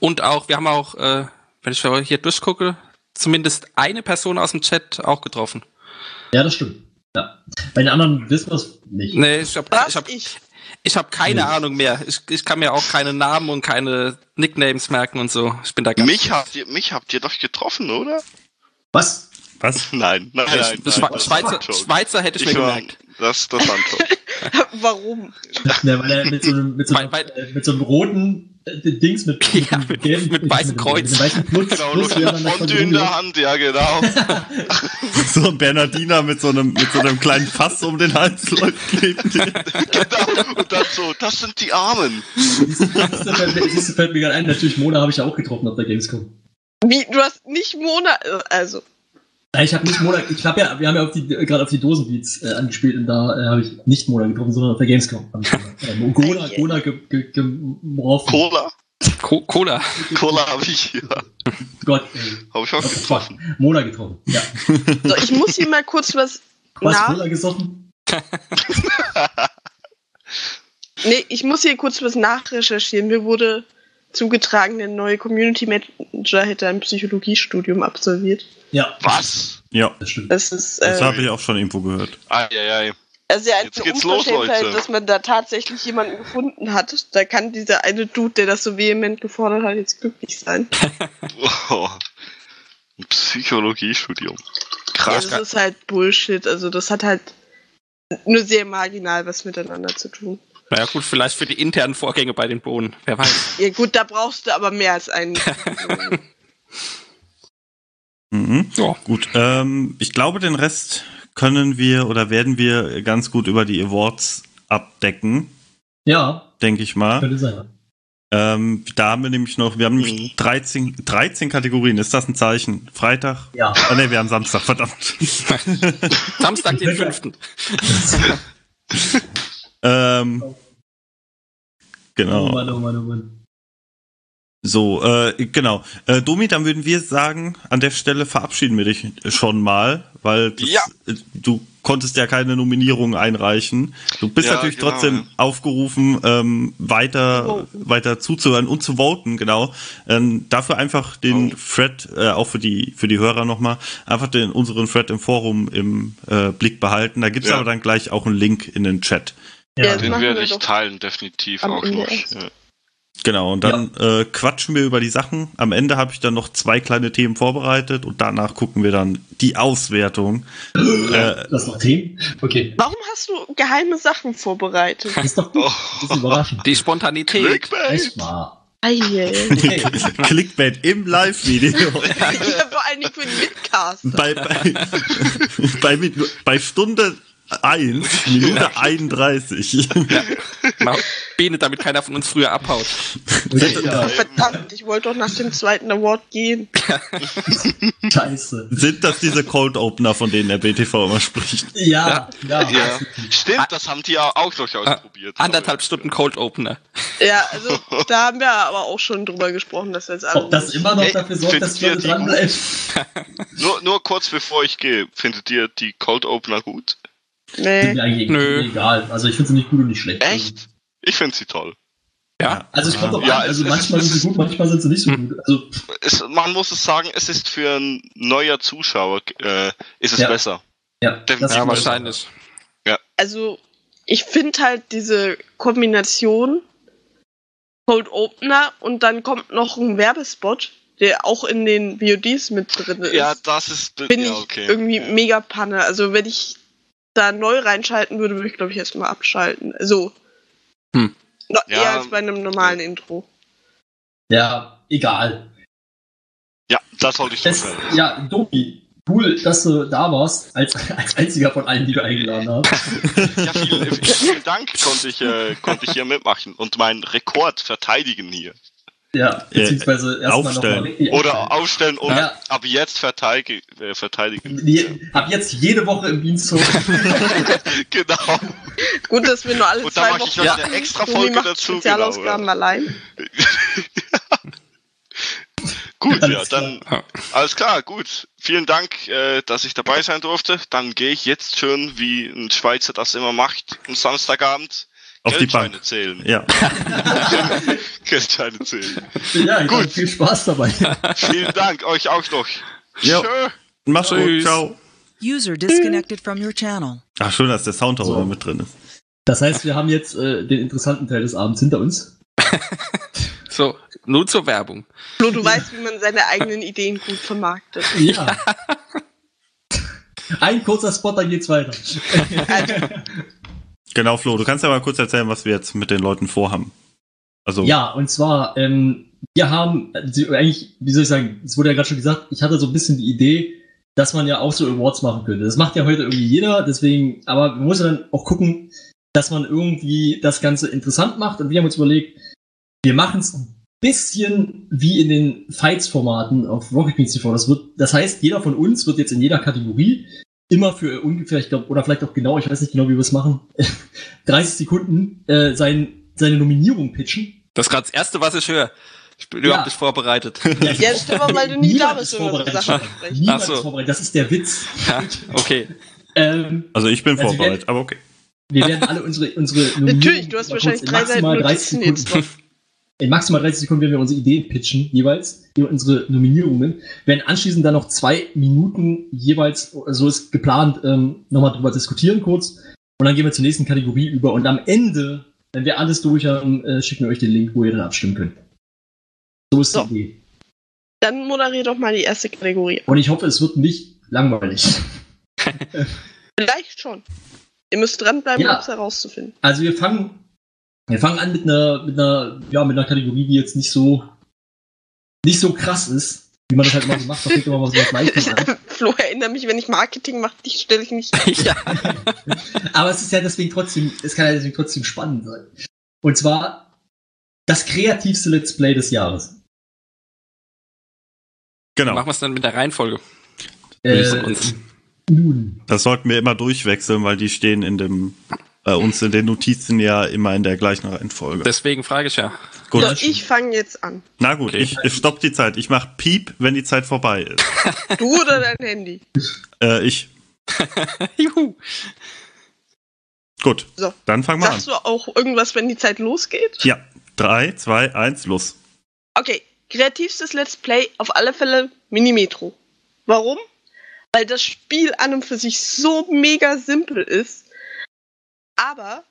Und auch, wir haben auch, äh, wenn ich hier durchgucke, zumindest eine Person aus dem Chat auch getroffen.
Ja, das stimmt. Ja. Bei den anderen wissen wir es nicht.
Nee, ich habe ich hab,
Ich.
ich hab keine
Nee.
Ahnung mehr. Ich, ich kann mir auch keine Namen und keine Nicknames merken und so. Ich bin da ganz.
mich habt ihr, mich habt ihr doch getroffen, oder?
Was?
Was?
Nein, nein, nein.
Das
nein, das
Schweizer. Schweizer hätte ich, mir
war,
gemerkt.
Das, das war ein Joke.
warum?
Ja, weil er mit so einem, mit so einem,
Weil-
äh, mit so einem roten äh, Dings mit, mit,
Ja, mit-
gelben-
mit weißem
einem-
Kreuz.
Mit einem weißen Plus,
Genau,
Plus
Fondue in der Hand, ja genau.
So ein Bernardiner mit so einem, mit so einem kleinen Fass um den Hals läuft
genau. Und dann so, das sind die Armen.
Siehst du, fällt mir- gerade ein, natürlich Mona habe ich ja auch getroffen auf der Gamescom.
Wie, du hast nicht Mona, also,
Ja, Ich habe nicht Mona, ich habe ja, wir haben ja auf die, gerade auf die Dosenbeats äh, angespielt und da äh, habe ich nicht Mona getroffen, sondern auf der Gamescom. Hab ich äh, Gona, Gona ge, ge, gemorpht.
Cola?
Co Cola.
Cola habe ich hier.
Gott, ey.
Habe ich auch
fuck.
getroffen.
Mona getroffen. Ja.
so, ich muss hier mal kurz was
Was,
nach,
Cola gesoffen?
nee, ich muss hier kurz was nachrecherchieren. Mir wurde zugetragen, der neue Community Manager hätte ein Psychologiestudium absolviert.
Ja,
Was?
Ja,
das stimmt.
Das ist,
das
äh,
habe ich auch schon irgendwo gehört.
Eieiei.
also ja,
Jetzt geht's los, Leute.
dass man da tatsächlich jemanden gefunden hat. Da kann dieser eine Dude, der das so vehement gefordert hat, jetzt glücklich sein.
Oh. Ein Psychologiestudium.
Ja,
Krass.
das ist halt Bullshit. Also das hat halt nur sehr marginal was miteinander zu tun.
Naja gut, vielleicht für die internen Vorgänge bei den Bohnen. Wer weiß.
Ja gut, da brauchst du aber mehr als einen.
Mhm.
Ja.
Gut, ähm, ich glaube, den Rest können wir oder werden wir ganz gut über die Awards abdecken,
Ja,
denke ich mal.
könnte sein.
Ähm, da haben wir nämlich noch, wir haben nämlich 13, 13 Kategorien. Ist das ein Zeichen? Freitag?
Ja.
Ah ne, wir haben Samstag, verdammt.
Samstag, den 5.
ähm,
Oh
genau.
Mann, oh Mann, oh Mann.
So, äh, genau. Äh, Domi, dann würden wir sagen, an der Stelle verabschieden wir dich schon mal, weil das,
Ja.
äh, du konntest ja keine Nominierung einreichen. Du bist
Ja,
natürlich
genau,
trotzdem
ja.
aufgerufen, ähm, weiter,
Voten.
weiter zuzuhören und zu voten, genau. Ähm, dafür einfach den
Oh.
Thread, äh, auch für die, für die Hörer nochmal, einfach den, unseren Thread im Forum im äh, Blick behalten. Da gibt's
Ja.
aber dann gleich auch einen Link in den Chat.
Ja,
Ja,
Den werde
wir
ich teilen, definitiv auch noch. Ja.
Genau, und dann äh, quatschen wir über die Sachen. Am Ende habe ich dann noch zwei kleine Themen vorbereitet und danach gucken wir dann die Auswertung. äh,
das noch Themen? Okay.
Warum hast du geheime Sachen vorbereitet?
Das ist doch gut.
Oh.
Das ist überraschend.
Die Spontanität.
Clickbait.
Echt wahr.
Clickbait im Live-Video.
ja, vor allen Dingen für den Midcast.
bei, bei, bei, bei Stunde 1, Minute 31.
Mal Bene, damit keiner von uns früher abhaut.
ja,
Verdammt, ich wollte doch nach dem zweiten Award gehen.
scheiße.
Sind das diese Cold Opener, von denen der BTV immer spricht?
Ja, ja.
Ja. Stimmt, das haben die ja auch durchaus
Ah,
probiert.
Anderthalb Stunden Cold Opener.
Ja, also da haben wir aber auch schon drüber gesprochen, dass wir jetzt alle.
Ob das immer noch dafür sorgt, dass die dranbleiben?
Nur, nur kurz bevor ich gehe, findet ihr die Cold Opener gut?
Ist
Nee.
mir eigentlich
Nö.
egal. Also ich finde sie nicht gut und nicht schlecht.
Echt? Ich finde sie toll.
Ja.
Also ich komme doch
Ja,
an. Also
es-
manchmal
es-
sind sie gut, manchmal sind sie nicht so gut. Also
Es, man muss es sagen, es ist für ein neuer Zuschauer äh, ist es
Ja.
besser.
ja,
Definitiv.
das
Ja,
ist
wahrscheinlich.
Also, ich finde halt diese Kombination Cold Opener und dann kommt noch ein Werbespot, der auch in den VODs mit drin ist.
Ja, das ist
Bin
ja,
ich
okay.
irgendwie mega Panne. Also, wenn ich da neu reinschalten würde, würde ich, glaube ich, erstmal abschalten. So.
Hm.
Noch
Ja.
eher als bei einem normalen Intro.
Ja, egal.
Ja, das wollte ich
Es,
sagen.
ja, Domi, cool, dass du da warst, als, als einziger von allen, die du eingeladen hast.
Ja, vielen, vielen Dank, konnte ich, äh, konnte ich hier mitmachen und meinen Rekord verteidigen hier.
Ja, beziehungsweise erstmal nochmal
aufstellen.
richtig
Oder aufstellen und
Ja.
ab jetzt verteidigen. Äh, verteidigen.
Die, ab jetzt jede Woche im Diensthof.
genau.
Gut, dass wir nur alle
Und da
zwei
mache ich
Wochen
noch eine extra Folge
macht
dazu. Genau,
Spezialausgaben
ja.
allein.
Gut, ja,
Alles
dann
klar.
alles klar, gut. Vielen Dank, äh, dass ich dabei sein durfte. Dann gehe ich jetzt schön, wie ein Schweizer das immer macht, am Samstagabend
Auf die
Geldscheine
Bank.
zählen.
Ja.
Geldscheine zählen.
Ja,
Gut.
viel Spaß dabei.
Vielen Dank, euch auch noch.
Ja.
Tschö.
Mach's gut.
Tschüss.
Ciao.
User disconnected from your channel.
Ach, schön, dass der Sound auch
So.
mit drin ist.
Das heißt, wir haben jetzt äh, den interessanten Teil des Abends hinter uns.
So, nur zur Werbung.
Flo, du weißt, wie man seine eigenen Ideen gut vermarktet.
Ja. Ein kurzer Spot, dann geht's weiter.
Genau, Flo, du kannst ja mal kurz erzählen, was wir jetzt mit den Leuten vorhaben. Also,
Ja, und zwar, ähm, wir haben, also eigentlich, wie soll ich sagen, es wurde ja gerade schon gesagt, ich hatte so ein bisschen die Idee, dass man ja auch so Awards machen könnte. Das macht ja heute irgendwie jeder, deswegen, aber man muss ja dann auch gucken, dass man irgendwie das Ganze interessant macht. Und wir haben uns überlegt, wir machen es ein bisschen wie in den Fights-Formaten auf Rocket Beans TV. Das wird, das heißt, jeder von uns wird jetzt in jeder Kategorie immer für ungefähr, ich glaube, oder vielleicht auch genau, ich weiß nicht genau, wie wir es machen, 30 Sekunden äh, sein, seine Nominierung pitchen.
Das ist gerade das Erste, was ich höre. Ich bin
Ja.
überhaupt nicht vorbereitet.
Ja, stimmt, weil du nie da
Niemand
bist,
ist
wenn wir. Sachen besprechen.
Niemand
Ach so.
ist vorbereitet. Das ist der Witz.
Ja, okay.
Ähm,
also ich bin
Also
vorbereitet, aber okay.
wir werden alle unsere, unsere Nominierungen
Natürlich, du hast
mal
wahrscheinlich drei Seiten
maximal 30
Notizen jetzt
Sekunden, in maximal 30 Sekunden werden wir unsere Ideen pitchen, jeweils, unsere Nominierungen. Werden anschließend dann noch zwei Minuten jeweils, so ist geplant, ähm, nochmal drüber diskutieren kurz. Und dann gehen wir zur nächsten Kategorie über. Und am Ende, wenn wir alles durch haben, äh, schicken wir euch den Link, wo ihr dann abstimmen könnt. So ist
So.
die Idee.
Dann moderier doch mal die erste Kategorie.
Und ich hoffe, es wird nicht langweilig.
Vielleicht schon. Ihr müsst dranbleiben,
Ja.
um es herauszufinden.
Also wir fangen, wir fangen an mit einer, mit einer, ja, mit einer Kategorie, die jetzt nicht so, nicht so krass ist, wie man das halt immer so macht. Da fängt immer was was Leichtes an.
Flo, erinnere mich, wenn ich Marketing mache, dich stelle ich nicht.
ja.
Aber es ist ja deswegen trotzdem, es kann ja deswegen trotzdem spannend sein. Und zwar das kreativste Let's Play des Jahres.
Genau.
Machen wir es dann mit der Reihenfolge.
Äh, nun,
Das sollten wir immer durchwechseln, weil die stehen in dem, bei uns in den Notizen ja immer in der gleichen Reihenfolge.
Deswegen frage ich ja.
Gut.
So, ich fange jetzt an.
Na gut, ich, ich stopp die Zeit. Ich mach Piep, wenn die Zeit vorbei ist.
Du oder dein Handy?
äh, ich.
Juhu.
Gut.
So.
Dann fangen wir an.
Sagst du auch irgendwas, wenn die Zeit losgeht?
Ja. Drei, zwei, eins, los.
Okay, kreativstes Let's Play auf alle Fälle Minimetro. Warum? Weil das Spiel an und für sich so mega simpel ist, aber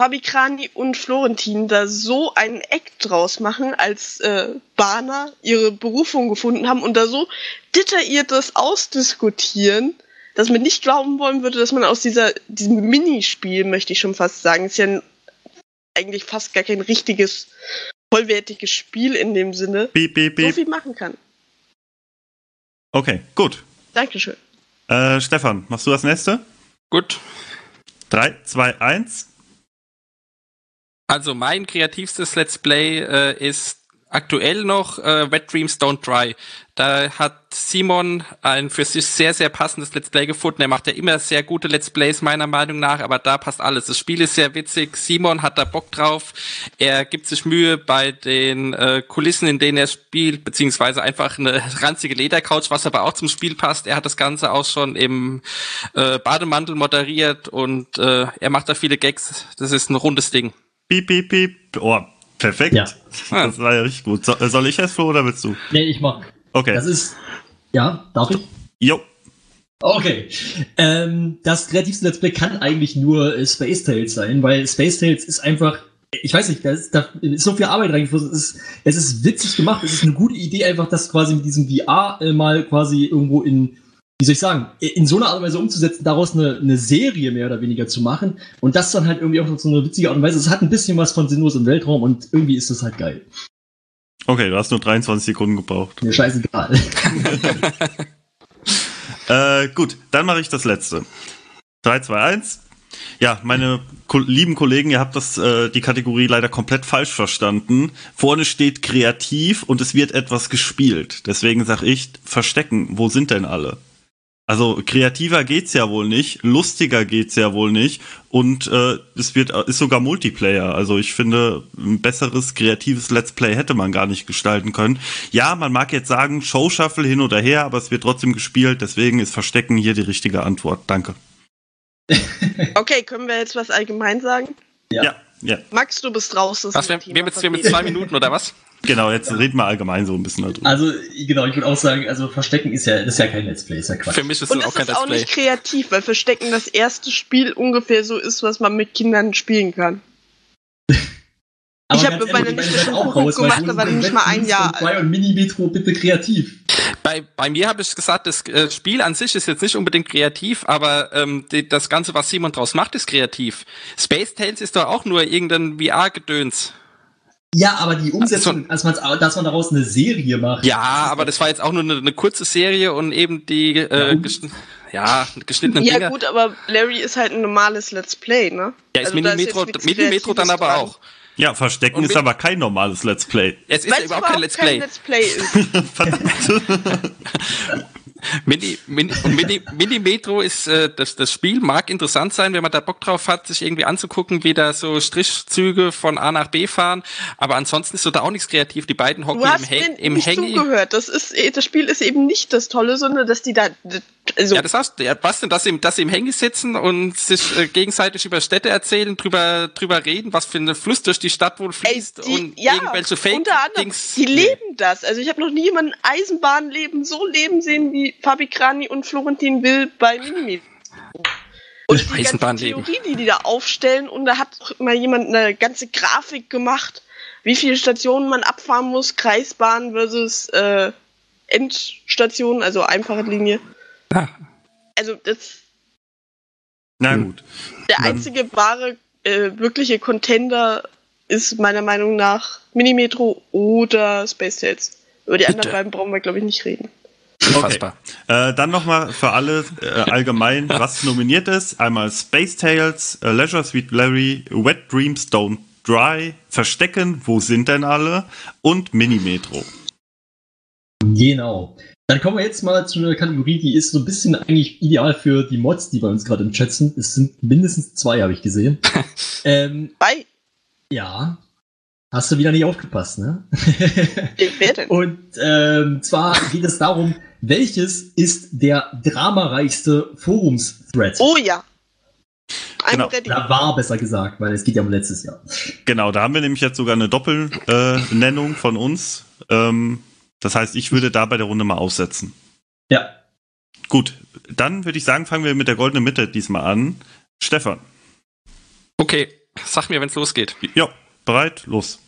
Fabikrani und Florentin da so einen Act draus machen, als äh, Bahner ihre Berufung gefunden haben und da so detailliertes ausdiskutieren, dass man nicht glauben wollen würde, dass man aus dieser, diesem Minispiel, möchte ich schon fast sagen, ist ja ein, eigentlich fast gar kein richtiges vollwertiges Spiel in dem Sinne
Piep, piep,
so
piep.
viel machen kann.
Okay, gut.
Dankeschön.
Äh, Stefan, machst du das nächste?
Gut.
Drei, zwei, eins.
Also mein kreativstes Let's Play äh, ist aktuell noch äh, Wet Dreams Don't Dry. Da hat Simon ein für sich sehr, sehr passendes Let's Play gefunden. Er macht ja immer sehr gute Let's Plays meiner Meinung nach, aber da passt alles. Das Spiel ist sehr witzig. Simon hat da Bock drauf. Er gibt sich Mühe bei den äh, Kulissen, in denen er spielt, beziehungsweise einfach eine ranzige Ledercouch, was aber auch zum Spiel passt. Er hat das Ganze auch schon im äh, Bademantel moderiert und äh, er macht da viele Gags. Das ist ein rundes Ding.
Piep, piep, piep. Oh, perfekt.
Ja.
Das war ja richtig gut. So, soll ich es, Flo, oder willst du?
nee, ich mach.
Okay.
Das ist, ja, darf ich?
Jo.
Okay. Ähm, das kreativste Let's Play kann eigentlich nur äh, Space Tales sein, weil Space Tales ist einfach, ich weiß nicht, da ist, da ist so viel Arbeit reingeflossen. Es ist, es ist witzig gemacht, es ist eine gute Idee, einfach das quasi mit diesem VR äh, mal quasi irgendwo in, wie soll ich sagen, in so einer Art und Weise umzusetzen, daraus eine, eine Serie mehr oder weniger zu machen und das dann halt irgendwie auch noch so eine witzige Art und Weise. Es hat ein bisschen was von Sinnlos im Weltraum und irgendwie ist das halt geil.
Okay, du hast nur 23 Sekunden gebraucht.
Mir scheißegal.
Äh, gut, dann mache ich das letzte. 3, 2, 1. Ja, meine ko lieben Kollegen, ihr habt das, äh, die Kategorie leider komplett falsch verstanden. Vorne steht kreativ und es wird etwas gespielt. Deswegen sag ich, verstecken, wo sind denn alle? Also kreativer geht's ja wohl nicht, lustiger geht's ja wohl nicht und äh, es wird ist sogar Multiplayer. Also ich finde, ein besseres kreatives Let's Play hätte man gar nicht gestalten können. Ja, man mag jetzt sagen, Show Shuffle hin oder her, aber es wird trotzdem gespielt. Deswegen ist Verstecken hier die richtige Antwort. Danke.
Okay, können wir jetzt was allgemein sagen?
Ja.
Ja, ja,
Max, du bist raus.
Was, wir, wir, mit, wir mit zwei Minuten oder was?
genau. Jetzt reden wir allgemein so ein bisschen darüber.
Also, genau, ich würde auch sagen, also Verstecken ist ja, das ist ja kein Let's Play, ist ja Quatsch.
Für mich ist
Und
das
es
auch kein
ist
Let's
auch
Play.
nicht kreativ, weil Verstecken das erste Spiel ungefähr so ist, was man mit Kindern spielen kann. Ich hab
ganz
mit meiner
ehrlich,
Nichte
meine
schon
auch raus, weil
gemacht, da war
denn
nicht mal ein Jahr
2 und Mini-Metro bitte kreativ.
Bei, bei mir habe ich gesagt, das äh, Spiel an sich ist jetzt nicht unbedingt kreativ, aber ähm, die, das Ganze, was Simon draus macht, ist kreativ. Space Tales ist doch auch nur irgendein VR-Gedöns.
Ja, aber die Umsetzung, also, dass, man, dass man daraus eine Serie macht.
Ja, aber das war jetzt auch nur eine, eine kurze Serie und eben die äh, geschn ja, geschnittenen
Ja
Dinger.
gut, aber Larry ist halt ein normales Let's Play, ne?
Ja, ist
Also da
Mini-Metro
jetzt nichts
Mini-Metro dann aber
dran.
auch.
Ja, Verstecken
Und
ist aber kein normales Let's Play.
Es ist ja überhaupt kein Let's Play.
Let's Play ist.
Mini, Mini, Mini, Mini Metro ist äh, das, das Spiel mag interessant sein, wenn man da Bock drauf hat, sich irgendwie anzugucken, wie da so Strichzüge von A nach B fahren. Aber ansonsten ist so da auch nichts kreativ. Die beiden hocken im,
mir
im
zugehört. Das ist, das Spiel ist eben nicht das Tolle, sondern dass die da, also,
Ja, das hast du. Ja, was denn, dass sie, im- dass sie im Hangy sitzen und sich äh, gegenseitig über Städte erzählen, drüber, drüber reden, was für ein Fluss durch die Stadt wohl
ey,
fließt
die,
und
ja,
irgendwelche Fake
unter anderem,
Dings.
die leben das. Also ich habe noch nie jemanden Eisenbahnleben so leben sehen wie Fabi Krani und Florentin Will bei Minimet. Und die
Eisenbahnleben.
Theorie, die die da aufstellen, und da hat mal jemand eine ganze Grafik gemacht, wie viele Stationen man abfahren muss, Kreisbahn versus äh, Endstation, also einfache Linie.
Ja.
Also das
Na gut.
der
Dann-
einzige wahre, äh, wirkliche Contender ist meiner Meinung nach Minimetro oder Space Tales. Über die anderen beiden brauchen wir, glaube ich, nicht reden.
Unfassbar.
Äh, dann nochmal für alle äh, allgemein, was nominiert ist. Einmal Space Tales, äh, Leisure Suite Larry, Wet Dreams Don't Dry, Verstecken, wo sind denn alle? Und Mini-Metro.
Genau. Dann kommen wir jetzt mal zu einer Kategorie, die ist so ein bisschen eigentlich ideal für die Mods, die bei uns gerade im Chat sind. Es sind mindestens zwei, habe ich gesehen. ähm,
Bei
ja. Hast du wieder nicht aufgepasst, ne?
wer denn?
Und ähm, zwar geht es darum, welches ist der dramareichste Forums-Thread?
Oh ja. Ein
Genau.
der
Da war besser gesagt, weil es geht ja um letztes Jahr.
Genau, da haben wir nämlich jetzt sogar eine Doppelnennung äh, von uns. Ähm, das heißt, ich würde da bei der Runde mal aufsetzen.
Ja.
Gut, dann würde ich sagen, fangen wir mit der goldenen Mitte diesmal an. Stefan.
Okay, sag mir, wenn's losgeht.
Ja, bereit? Los.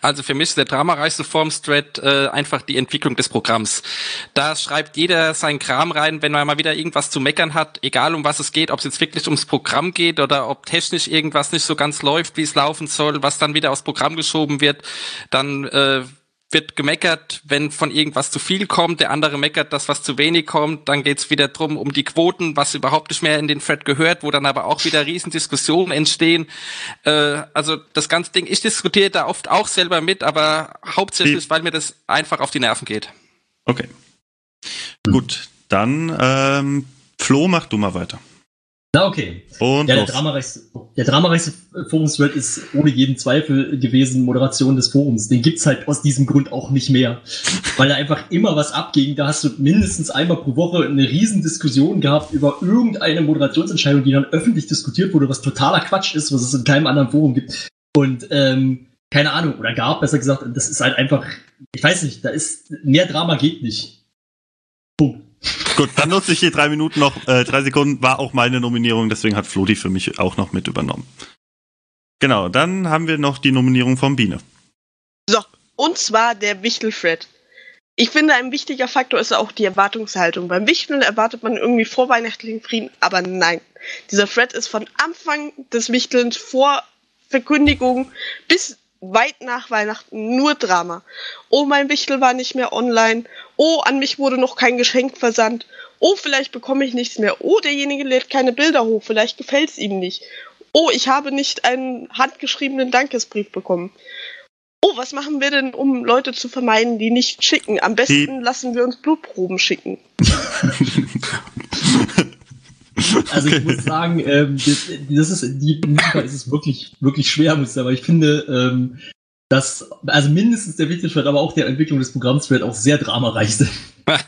Also für mich ist der dramareichste Formstrat äh, einfach die Entwicklung des Programms. Da schreibt jeder seinen Kram rein, wenn man mal wieder irgendwas zu meckern hat, egal um was es geht, ob es jetzt wirklich ums Programm geht oder ob technisch irgendwas nicht so ganz läuft, wie es laufen soll, was dann wieder aus Programm geschoben wird, dann äh, wird gemeckert, wenn von irgendwas zu viel kommt, der andere meckert, dass was zu wenig kommt, dann geht's wieder drum um die Quoten, was überhaupt nicht mehr in den Thread gehört, wo dann aber auch wieder Riesendiskussionen entstehen. Äh, also das ganze Ding, ich diskutiere da oft auch selber mit, aber hauptsächlich,
Wie-
weil mir das einfach auf die Nerven geht.
Okay. Gut, dann ähm, Flo, mach du mal weiter.
Na okay.
Und
Ja, der dramareichste, der dramareichste Forumsthread ist ohne jeden Zweifel gewesen Moderation des Forums. Den gibt's halt aus diesem Grund auch nicht mehr. Weil da einfach immer was abging. Da hast du mindestens einmal pro Woche eine riesen Diskussion gehabt über irgendeine Moderationsentscheidung, die dann öffentlich diskutiert wurde, was totaler Quatsch ist, was es in keinem anderen Forum gibt. Und ähm, keine Ahnung, oder gab, besser gesagt, das ist halt einfach, ich weiß nicht, da ist mehr Drama geht nicht. Punkt.
Gut, dann nutze ich hier drei Minuten noch, äh, drei Sekunden, war auch meine Nominierung, deswegen hat Flo die für mich auch noch mit übernommen. Genau, dann haben wir noch die Nominierung von Biene.
Und zwar der Wichtel-Thread. Ich finde, ein wichtiger Faktor ist auch die Erwartungshaltung. Beim Wichteln erwartet man irgendwie vorweihnachtlichen Frieden, aber nein. Dieser Thread ist von Anfang des Wichtelns vor Verkündigung bis weit nach Weihnachten nur Drama. Oh, mein Wichtel war nicht mehr online. Oh, an mich wurde noch kein Geschenk versandt. Oh, vielleicht bekomme ich nichts mehr. Oh, derjenige lädt keine Bilder hoch. Vielleicht gefällt es ihm nicht. Oh, ich habe nicht einen handgeschriebenen Dankesbrief bekommen. Oh, was machen wir denn, um Leute zu vermeiden, die nicht schicken? Am besten lassen wir uns Blutproben schicken.
Also ich muss sagen, ähm, das, das ist, die, Fall ist es wirklich, wirklich schwer, muss ich sagen, aber ich finde, ähm, dass, also mindestens der Wichtelthread, aber auch der Entwicklung des Programms wird auch sehr dramareich sind.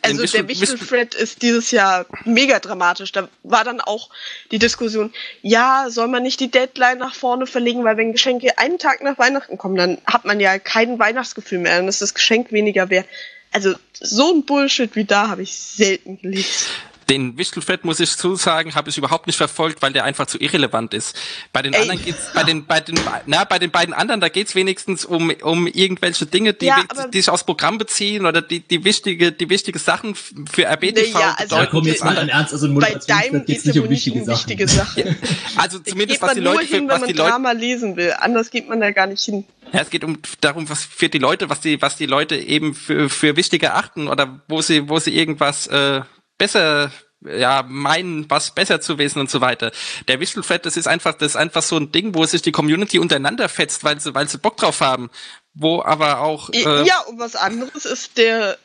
Also der
Wichtel-
Wichtel-Thread ist dieses Jahr mega dramatisch. Da war dann auch die Diskussion, ja, soll man nicht die Deadline nach vorne verlegen, weil wenn Geschenke einen Tag nach Weihnachten kommen, dann hat man ja kein Weihnachtsgefühl mehr, dann ist das Geschenk weniger wert. Also so ein Bullshit wie da habe ich selten gelesen.
Den Wichtelfett, muss ich zusagen, habe ich überhaupt nicht verfolgt, weil der einfach zu irrelevant ist. Bei den
Ey.
anderen geht's, bei den, bei den, na, bei den beiden anderen, da geht's wenigstens um, um irgendwelche Dinge, die,
Ja,
die, sich aus Programm beziehen oder die, die wichtige, die wichtige Sachen für RBTV
Nee, ja, also-
Ja,
bedeuten.
komm jetzt mal Ernst, also in
Bei deinem
geht's
geht es
nicht
ja
um
wohl nicht
wichtige
um
Sachen.
wichtige Sachen.
Also
Da
zumindest
geht
was die
nur
Leute,
hin,
für, was
man
die Leute,
Drama lesen will. Anders geht man da gar nicht hin.
Ja, es geht um darum, was für die Leute, was die, was die Leute eben für, für wichtig erachten oder wo sie, wo sie irgendwas äh, besser ja, meinen, was besser zu wissen und so weiter. Der Wichtelfett, das ist einfach, das ist einfach so ein Ding, wo sich die Community untereinander fetzt, weil sie, weil sie Bock drauf haben. Wo aber auch, äh,
ja, und was anderes ist der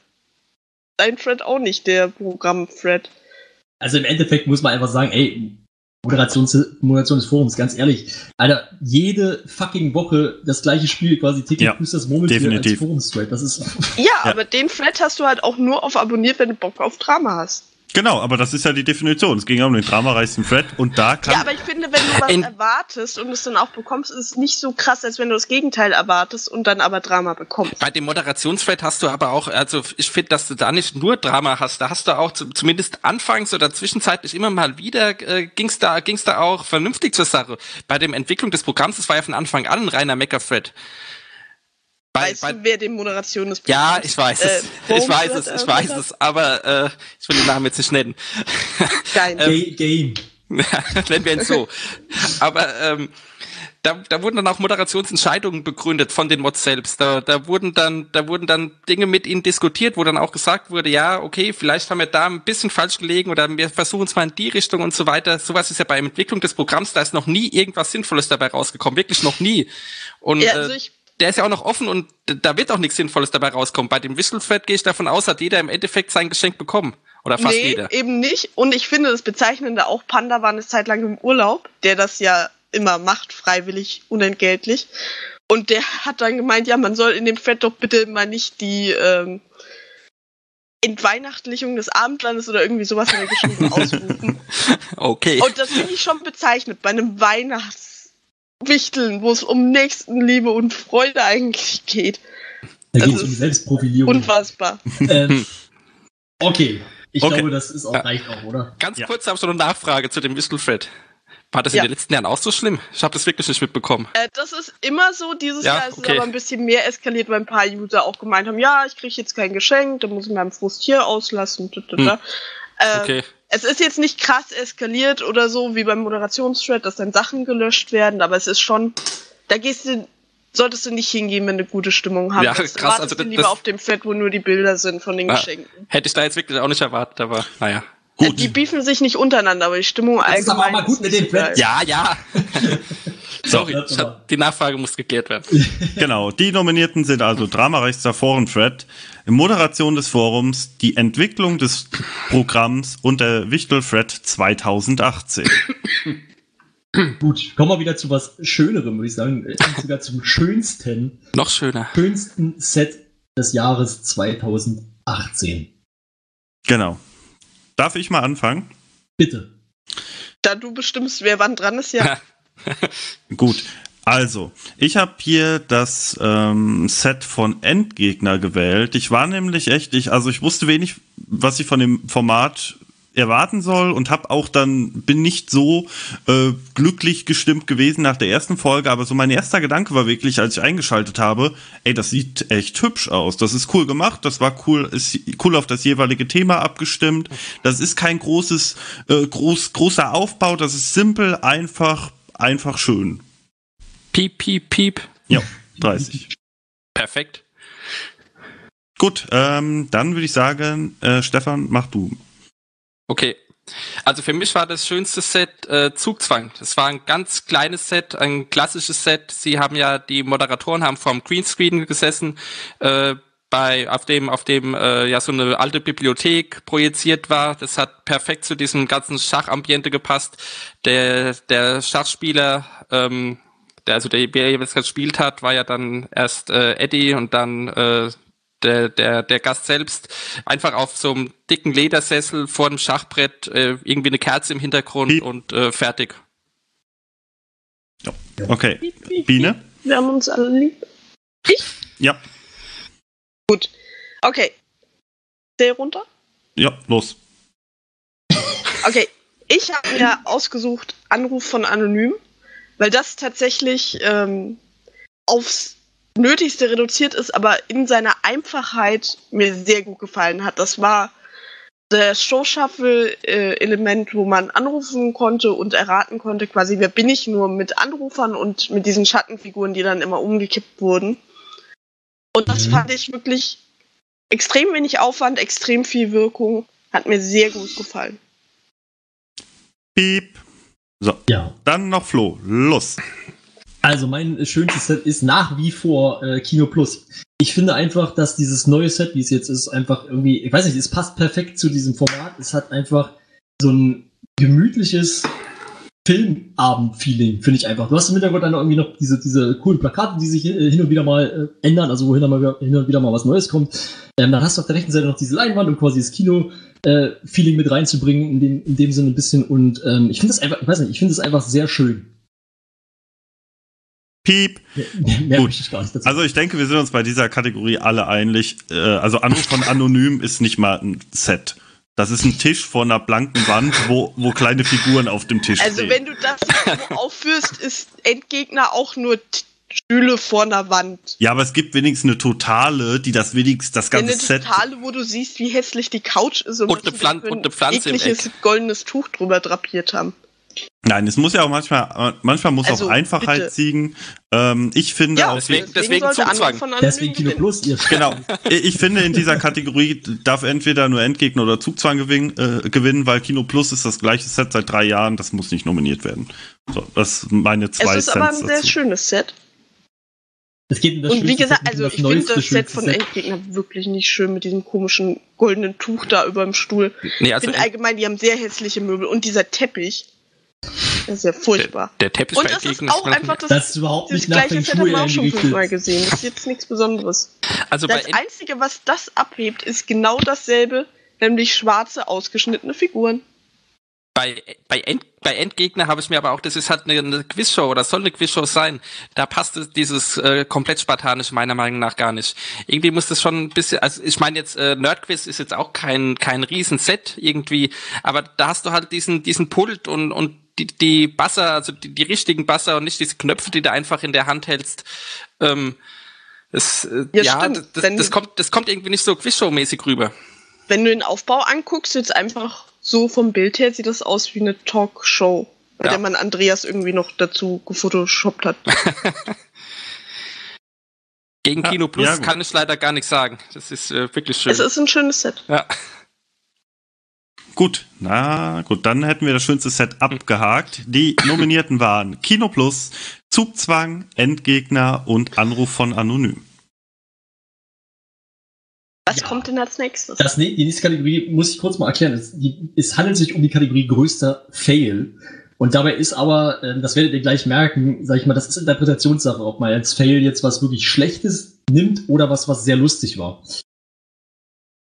dein Thread auch nicht, der Programm-Thread.
Also im Endeffekt muss man einfach sagen, ey, Moderation, Moderation des Forums, ganz ehrlich. Alter, jede fucking Woche das gleiche Spiel, quasi täglich
Ja,
plus das Murmeltier als Forumsthread. Das ist,
Ja, aber den Thread hast du halt auch nur auf abonniert, wenn du Bock auf Drama hast.
Genau, aber das ist ja die Definition. Es ging ja um den dramareichsten Thread und da kann
Ja, aber ich finde, wenn du was
In-
erwartest und es dann auch bekommst, ist es nicht so krass, als wenn du das Gegenteil erwartest und dann aber Drama bekommst.
Bei dem Moderationsthread hast du aber auch, also ich finde, dass du da nicht nur Drama hast, da hast du auch zu, zumindest anfangs oder zwischenzeitlich immer mal wieder äh, ging's da ging's da auch vernünftig zur Sache. Bei dem Entwicklung des Programms, das war ja von Anfang an ein reiner Mecker-Thread. Bei,
weißt
bei,
du, wer den Moderation des
ja, ich weiß es,
äh,
ich weiß es, ich weiß es, aber äh, ich will den Namen jetzt nicht nennen.
Geil.
Ga- Game.
Nennen wir ihn so. Aber ähm, da, da wurden dann auch Moderationsentscheidungen begründet von den Mods selbst. Da, da wurden dann, da wurden dann Dinge mit ihnen diskutiert, wo dann auch gesagt wurde, ja, okay, vielleicht haben wir da ein bisschen falsch gelegen oder wir versuchen es mal in die Richtung und so weiter. Sowas ist ja bei der Entwicklung des Programms, da ist noch nie irgendwas Sinnvolles dabei rausgekommen, wirklich noch nie. Und
Ja, also
äh,
ich-
der ist ja auch noch offen und da wird auch nichts Sinnvolles dabei rauskommen. Bei dem Whistlethread gehe ich davon aus, hat jeder im Endeffekt sein Geschenk bekommen. Oder fast
nee,
jeder.
eben nicht. Und ich finde das Bezeichnende auch, Panda war eine Zeit lang im Urlaub, der das ja immer macht, freiwillig, unentgeltlich. Und der hat dann gemeint, ja, man soll in dem Thread doch bitte mal nicht die ähm, Entweihnachtlichung des Abendlandes oder irgendwie sowas in der geschrieben ausrufen.
Okay.
Und das finde ich schon bezeichnet bei einem Weihnachtswichteln, wo es um Nächstenliebe und Freude eigentlich geht.
Da
Das
geht es um
ist
Selbstprofilierung.
Unfassbar.
Ähm, okay, ich
Okay.
glaube, das ist auch,
Ja.
reicht auch, oder?
Ganz
Ja.
kurz habe ich so eine Nachfrage zu dem Whistlethread. War das
Ja.
in den letzten Jahren auch so schlimm? Ich habe das wirklich nicht mitbekommen.
Äh, das ist immer so, dieses
Ja,
Jahr ist
okay.
es aber ein bisschen mehr eskaliert, weil ein paar User auch gemeint haben, ja, ich kriege jetzt kein Geschenk, da muss ich meinen Frust hier auslassen. Da. Äh,
Okay.
Es ist jetzt nicht krass eskaliert oder so, wie beim Moderationsthread, dass dann Sachen gelöscht werden, aber es ist schon, da gehst du, solltest du nicht hingehen, wenn du gute Stimmung haben
Ja, krass,
Wartest
also
du
das-
lieber
das-
auf dem Thread, wo nur die Bilder sind von den
Ah,
Geschenken.
hätte ich da jetzt wirklich auch nicht erwartet, aber naja.
Äh, die beefen sich nicht untereinander, aber die Stimmung
Das ist aber
allgemein.
auch mal gut mit dem Thread.
Ja, ja. Sorry, die Nachfrage muss geklärt werden.
Genau, die Nominierten sind also dramareichster Foren-Thread, Moderation des Forums, die Entwicklung des Programms und der Wichtel-Thread 2018.
Gut, kommen wir wieder zu was Schönerem, würde ich sagen. Äh, Sogar zum schönsten,
Noch schöner.
schönsten Set des Jahres 2018.
Genau. Darf ich mal anfangen?
Bitte.
Da du bestimmst, wer wann dran ist, ja.
Gut. Also, ich habe hier das ähm, Set von Endgegner gewählt. Ich war nämlich echt, ich, also ich wusste wenig, was ich von dem Format erwarten soll und habe auch dann bin nicht so äh, glücklich gestimmt gewesen nach der ersten Folge, aber so mein erster Gedanke war wirklich, als ich eingeschaltet habe, ey, das sieht echt hübsch aus. Das ist cool gemacht, das war cool, ist cool auf das jeweilige Thema abgestimmt. Das ist kein großes äh, groß großer Aufbau, das ist simpel, einfach einfach schön.
Piep, piep, piep.
Ja, 30.
Perfekt.
Gut, ähm, dann würde ich sagen, äh, Stefan, mach du.
Okay. Also für mich war das schönste Set äh, Zugzwang. Das war ein ganz kleines Set, ein klassisches Set. Sie haben ja, die Moderatoren haben vorm Greenscreen gesessen, äh, bei, auf dem, auf dem äh, ja so eine alte Bibliothek projiziert war. Das hat perfekt zu diesem ganzen Schachambiente gepasst. Der, der Schachspieler, ähm, der, also der, wer jetzt gespielt hat, war ja dann erst äh, Eddie und dann äh, der, der, der Gast selbst einfach auf so einem dicken Ledersessel vor dem Schachbrett, äh, irgendwie eine Kerze im Hintergrund
Piep.
und äh, fertig.
Okay. Biene?
Wir haben uns alle lieb.
Ja.
Gut. Okay. Zähl runter.
Ja, los.
Okay, ich habe mir ausgesucht Anruf von Anonym, weil das tatsächlich ähm, aufs Nötigste reduziert ist, aber in seiner Einfachheit mir sehr gut gefallen hat. Das war das Show-Shuffle-Element, wo man anrufen konnte und erraten konnte, quasi, wer bin ich nur mit Anrufern und mit diesen Schattenfiguren, die dann immer umgekippt wurden. Und das
Mhm.
fand ich wirklich extrem wenig Aufwand, extrem viel Wirkung. Hat mir sehr gut gefallen.
Piep. So,
Ja.
dann noch Flo. Los.
Also mein schönstes Set ist nach wie vor äh, Kino Plus. Ich finde einfach, dass dieses neue Set, wie es jetzt ist, einfach irgendwie, ich weiß nicht, es passt perfekt zu diesem Format. Es hat einfach so ein gemütliches Filmabend-Feeling, finde ich einfach. Du hast im Hintergrund dann irgendwie noch diese, diese coolen Plakate, die sich äh, hin und wieder mal äh, ändern, also wohin mal, hin und wieder mal was Neues kommt. Ähm, dann hast du auf der rechten Seite noch diese Leinwand, um quasi das Kino-Feeling mit reinzubringen, in dem, in dem Sinne ein bisschen. Und ähm, ich finde es einfach, ich weiß nicht, ich finde es einfach sehr schön.
Piep.
Mehr, mehr
Gut.
ich gar nicht dazu.
Also ich denke, wir sind uns bei dieser Kategorie alle einig. Äh, also Anruf von Anonym ist nicht mal ein Set. Das ist ein Tisch vor einer blanken Wand, wo, wo kleine Figuren auf dem Tisch
Also
stehen.
wenn du das so aufführst, ist Endgegner auch nur Stühle vor einer Wand.
ja, aber es gibt wenigstens eine Totale, die das wenigstens das
Eine
ganze Set.
Totale, wo du siehst, wie hässlich die Couch ist und,
Und eine
sie
Pflan- und
ein
eine Pflanze im
ekliges goldenes Tuch drüber drapiert haben.
Nein, es muss ja auch manchmal, manchmal muss
Also,
auch Einfachheit
bitte.
siegen. Ähm, ich finde
Ja,
auch,
deswegen- deswegen
Anonym
Deswegen Kino. Plus, ihr
Genau. Ich finde, in dieser Kategorie darf entweder nur Endgegner oder Zugzwang gewinnen, äh, gewinnen, weil Kino Plus ist das gleiche Set seit drei Jahren, das muss nicht nominiert werden. So, das sind meine zwei
Es ist aber ein sehr
dazu.
schönes Set.
Es geht in das
Und wie gesagt,
Set,
also ich finde das Set von. Endgegner wirklich nicht schön mit diesem komischen goldenen Tuch da über dem Stuhl.
Nee,
Ich
also
finde allgemein, die haben sehr hässliche Möbel und dieser Teppich. Das ist ja furchtbar.
der Teppich
Und
bei
das ist auch einfach das,
Das ist überhaupt
das
nicht nach
gleiche Set haben wir auch schon fünfmal gesehen. Das ist jetzt nichts Besonderes.
Also
Das Einzige, was das abhebt, ist genau dasselbe, nämlich schwarze, ausgeschnittene Figuren.
Bei, bei, End, bei Endgegner habe ich mir aber auch, das ist halt eine, eine Quizshow oder soll eine Quizshow sein. Da passt es- dieses äh, komplett spartanische meiner Meinung nach gar nicht. Irgendwie muss das schon ein bisschen, also ich meine jetzt, äh, Nerdquiz ist jetzt auch kein, kein Riesenset irgendwie, aber da hast du halt diesen, diesen Pult und, und die, die Basser, also die, die richtigen Basser und nicht diese Knöpfe, die du einfach in der Hand hältst. Ähm, das, äh,
Ja,
ja,
stimmt.
das, das, das, kommt, das kommt irgendwie nicht so Quizshow-mäßig rüber.
Wenn du den Aufbau anguckst, jetzt einfach so vom Bild her sieht das aus wie eine Talkshow, bei
Ja.
der man Andreas irgendwie noch dazu gefotoshoppt hat.
Gegen
Ja,
Kino Plus
ja,
kann ich leider gar nichts sagen. Das ist äh, wirklich schön.
Es ist ein schönes Set.
ja.
Gut, na gut, dann hätten wir das schönste Set abgehakt. Die Nominierten waren Kino Plus, Zugzwang, Endgegner und Anruf von Anonym.
Was
Ja.
kommt denn als nächstes?
Das, die nächste Kategorie muss ich kurz mal erklären. Es, die, es handelt sich um die Kategorie größter Fail. Und dabei ist aber, ähm, das werdet ihr gleich merken, sag ich mal, das ist Interpretationssache, ob man als Fail jetzt was wirklich Schlechtes nimmt oder was, was sehr lustig war.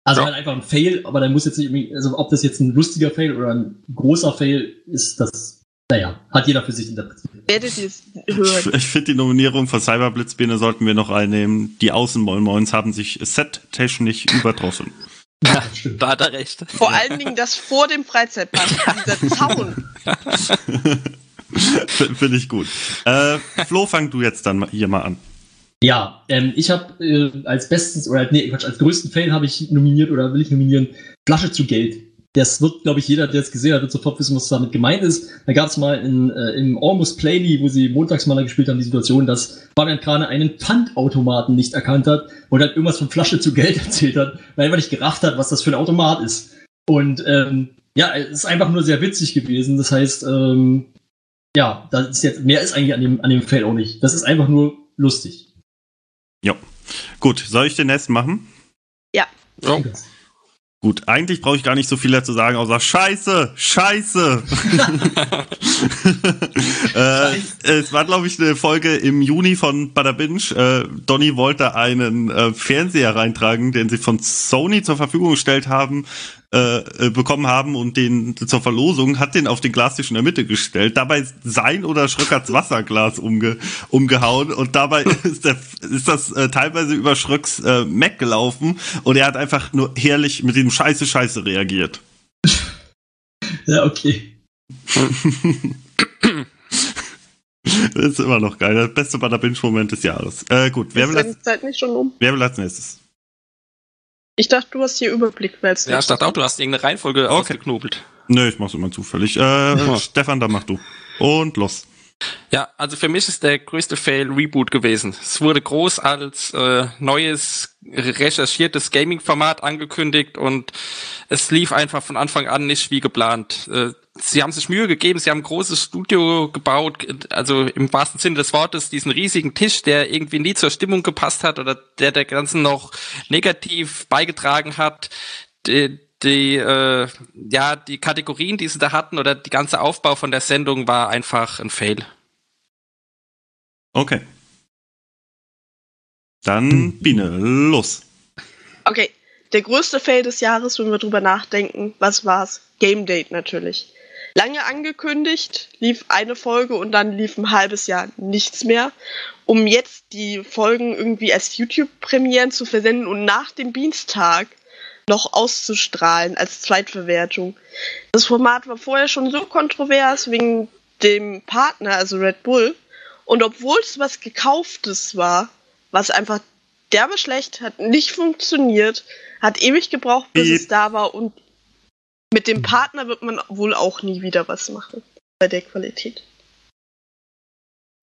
Also
Ja.
halt einfach ein Fail, aber dann muss jetzt nicht irgendwie, also ob das jetzt ein lustiger Fail oder ein großer Fail ist, das, naja, hat jeder für sich interpretiert.
Werdet ihr es
Ich,
hören?
ich finde die Nominierung von Cyberblitzbirne sollten wir noch einnehmen. Die Außenmollmoins haben sich set-technisch übertroffen.
Ja, stimmt.
Da hat er recht.
Vor allen Dingen das vor dem Freizeitpark, dieser Zaun.
finde ich gut. Äh, Flo, fang du jetzt dann hier mal an.
Ja, ähm, ich habe äh, als bestens oder nee, Quatsch, als größten Fail habe ich nominiert oder will ich nominieren Flasche zu Geld. Das wird, glaube ich, jeder, der es gesehen hat, wird sofort wissen, was damit gemeint ist. Da gab es mal in, äh, im Almost Plainly, wo sie Montagsmaler gespielt haben, die Situation, dass Fabian Krane einen Pfandautomaten nicht erkannt hat und dann irgendwas von Flasche zu Geld erzählt hat, weil er einfach nicht gerafft hat, was das für ein Automat ist. Und ähm, ja, es ist einfach nur sehr witzig gewesen. Das heißt, ähm, ja, das ist jetzt, mehr ist eigentlich an dem, an dem Fail auch nicht. Das ist einfach nur lustig.
Gut, soll ich den nächsten machen?
Oh.
Gut, eigentlich brauche ich gar nicht so viel dazu sagen, außer Scheiße, Scheiße. äh, es war, glaube ich, eine Folge im Juni von Bada Binge. Äh, Donny wollte einen äh, Fernseher reintragen, den sie von Sony zur Verfügung gestellt haben, äh, äh, bekommen haben und den zur Verlosung, hat den auf den Glastisch in der Mitte gestellt, dabei sein oder Schröckerts Wasserglas umge umgehauen und dabei ist, der, ist das äh, teilweise über Schröcks äh, Mac gelaufen und er hat einfach nur herrlich mit dem Scheiße Scheiße reagiert.
Ja, okay.
Das ist immer noch geil. Das beste Bada Binge-Moment des Jahres. Äh, gut, wer
Ist
will, als,
nicht schon um?
wer will als nächstes?
Ich dachte, du hast hier Überblick, weil es
Ja, ich dachte auch, du hast irgendeine Reihenfolge
Okay.
ausgeknobelt.
Nö, ich mach's immer zufällig. Äh, Stefan, dann mach du. Und los.
Ja, also für mich ist der größte Fail Reboot gewesen. Es wurde groß als äh, neues recherchiertes Gaming-Format angekündigt und es lief einfach von Anfang an nicht wie geplant. Äh, sie haben sich Mühe gegeben, sie haben ein großes Studio gebaut, also im wahrsten Sinne des Wortes diesen riesigen Tisch, der irgendwie nie zur Stimmung gepasst hat oder der der Ganzen noch negativ beigetragen hat. Die, die äh, ja die Kategorien, die sie da hatten oder die ganze Aufbau von der Sendung war einfach ein Fail.
Okay. Dann Biene, los.
Okay, der größte Fail des Jahres, wenn wir drüber nachdenken, was war's? Game Date natürlich. Lange angekündigt, lief eine Folge und dann lief ein halbes Jahr nichts mehr, um jetzt die Folgen irgendwie als YouTube-Premieren zu versenden und nach dem Dienstag noch auszustrahlen als Zweitverwertung. Das Format war vorher schon so kontrovers wegen dem Partner, also Red Bull. Und obwohl es was Gekauftes war, was einfach derbe schlecht, hat nicht funktioniert, hat ewig gebraucht, bis
Piep.
es da war und mit dem Partner wird man wohl auch nie wieder was machen bei der Qualität.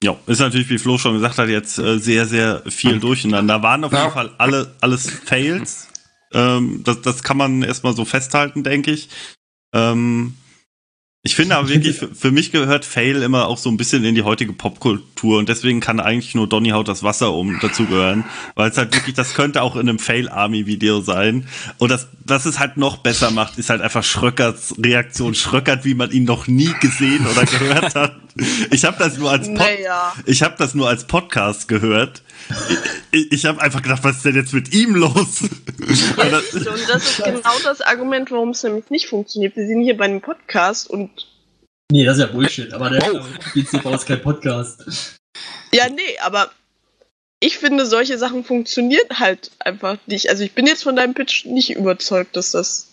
Ja, ist natürlich, wie Flo schon gesagt hat, jetzt äh, sehr, sehr viel durcheinander. Waren auf jeden. Fall alle, alles Fails. Ähm, das, das kann man erstmal so festhalten, denke ich. Ähm, ich finde aber wirklich, für, für mich gehört Fail immer auch so ein bisschen in die heutige Popkultur und deswegen kann eigentlich nur Donny haut das Wasser um dazugehören, weil es halt wirklich, das könnte auch in einem Fail-Army-Video sein. Und das, was es halt noch besser macht, ist halt einfach Schröckers Reaktion. Schröckert, wie man ihn noch nie gesehen oder gehört hat. Ich habe das nur als Pod
Naja.
ich habe das nur als Podcast gehört. Ich, ich habe einfach gedacht, was ist denn jetzt mit ihm los? Und
Ja,
das-
und das ist genau das Argument, warum es nämlich nicht funktioniert. Wir sind hier bei einem Podcast und
Nee, das ist ja Bullshit, aber der. BCV ist kein Podcast.
Ja, nee, aber ich finde, solche Sachen funktionieren halt einfach nicht. Also ich bin jetzt von deinem Pitch nicht überzeugt, dass das.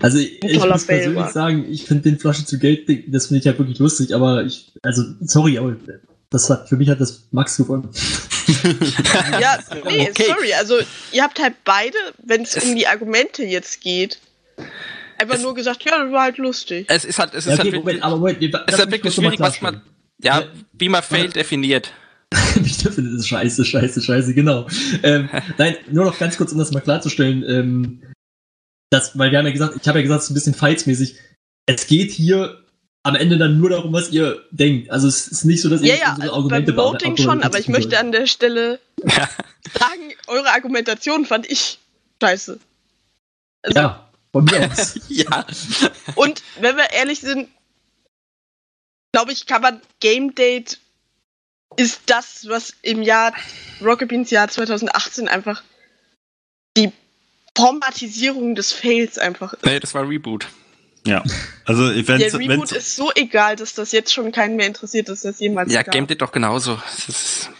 Also ich,
Ein
ich
toller
muss persönlich
war.
sagen, ich finde den Flasche zu Geld, das finde ich halt wirklich lustig, aber ich, also sorry, aber das hat für mich hat das Max gewonnen.
Ja, nee,
Okay.
sorry. Also ihr habt halt beide, wenn es um die Argumente jetzt geht, einfach
Es-
nur gesagt, ja, das war halt lustig.
Es ist halt, es ist
Ja,
halt
okay,
wirklich,
Moment, aber Moment, nee, da-
es ist halt wirklich schwierig, was man, ja,
Ja.
wie man Fail definiert.
ich finde, das ist scheiße, scheiße, scheiße, genau. ähm, nein, nur noch ganz kurz, um das mal klarzustellen, ähm, das, weil wir haben ja gesagt, ich habe ja gesagt, es ist ein bisschen fightsmäßig. Es geht hier am Ende dann nur darum, was ihr denkt. Also es ist nicht so, dass ihr
Ja, ja,
unsere
also beim
Argumente
Voting schon, aber ich möchte
an
an der Stelle sagen, eure Argumentation fand ich scheiße. Also,
Ja, von mir aus.
Ja.
Und wenn wir ehrlich sind, glaube ich, kann man Game Date ist das, was im Jahr Rocket Beans Jahr 2018 einfach die Formatisierung des Fails einfach ist.
Nee, das war Reboot.
Ja, also
Der
wenn's,
Reboot
wenn's,
ist so egal, dass das jetzt schon keinen mehr interessiert, dass das jemals
Ja,
gab.
Game Date doch genauso. Es ist,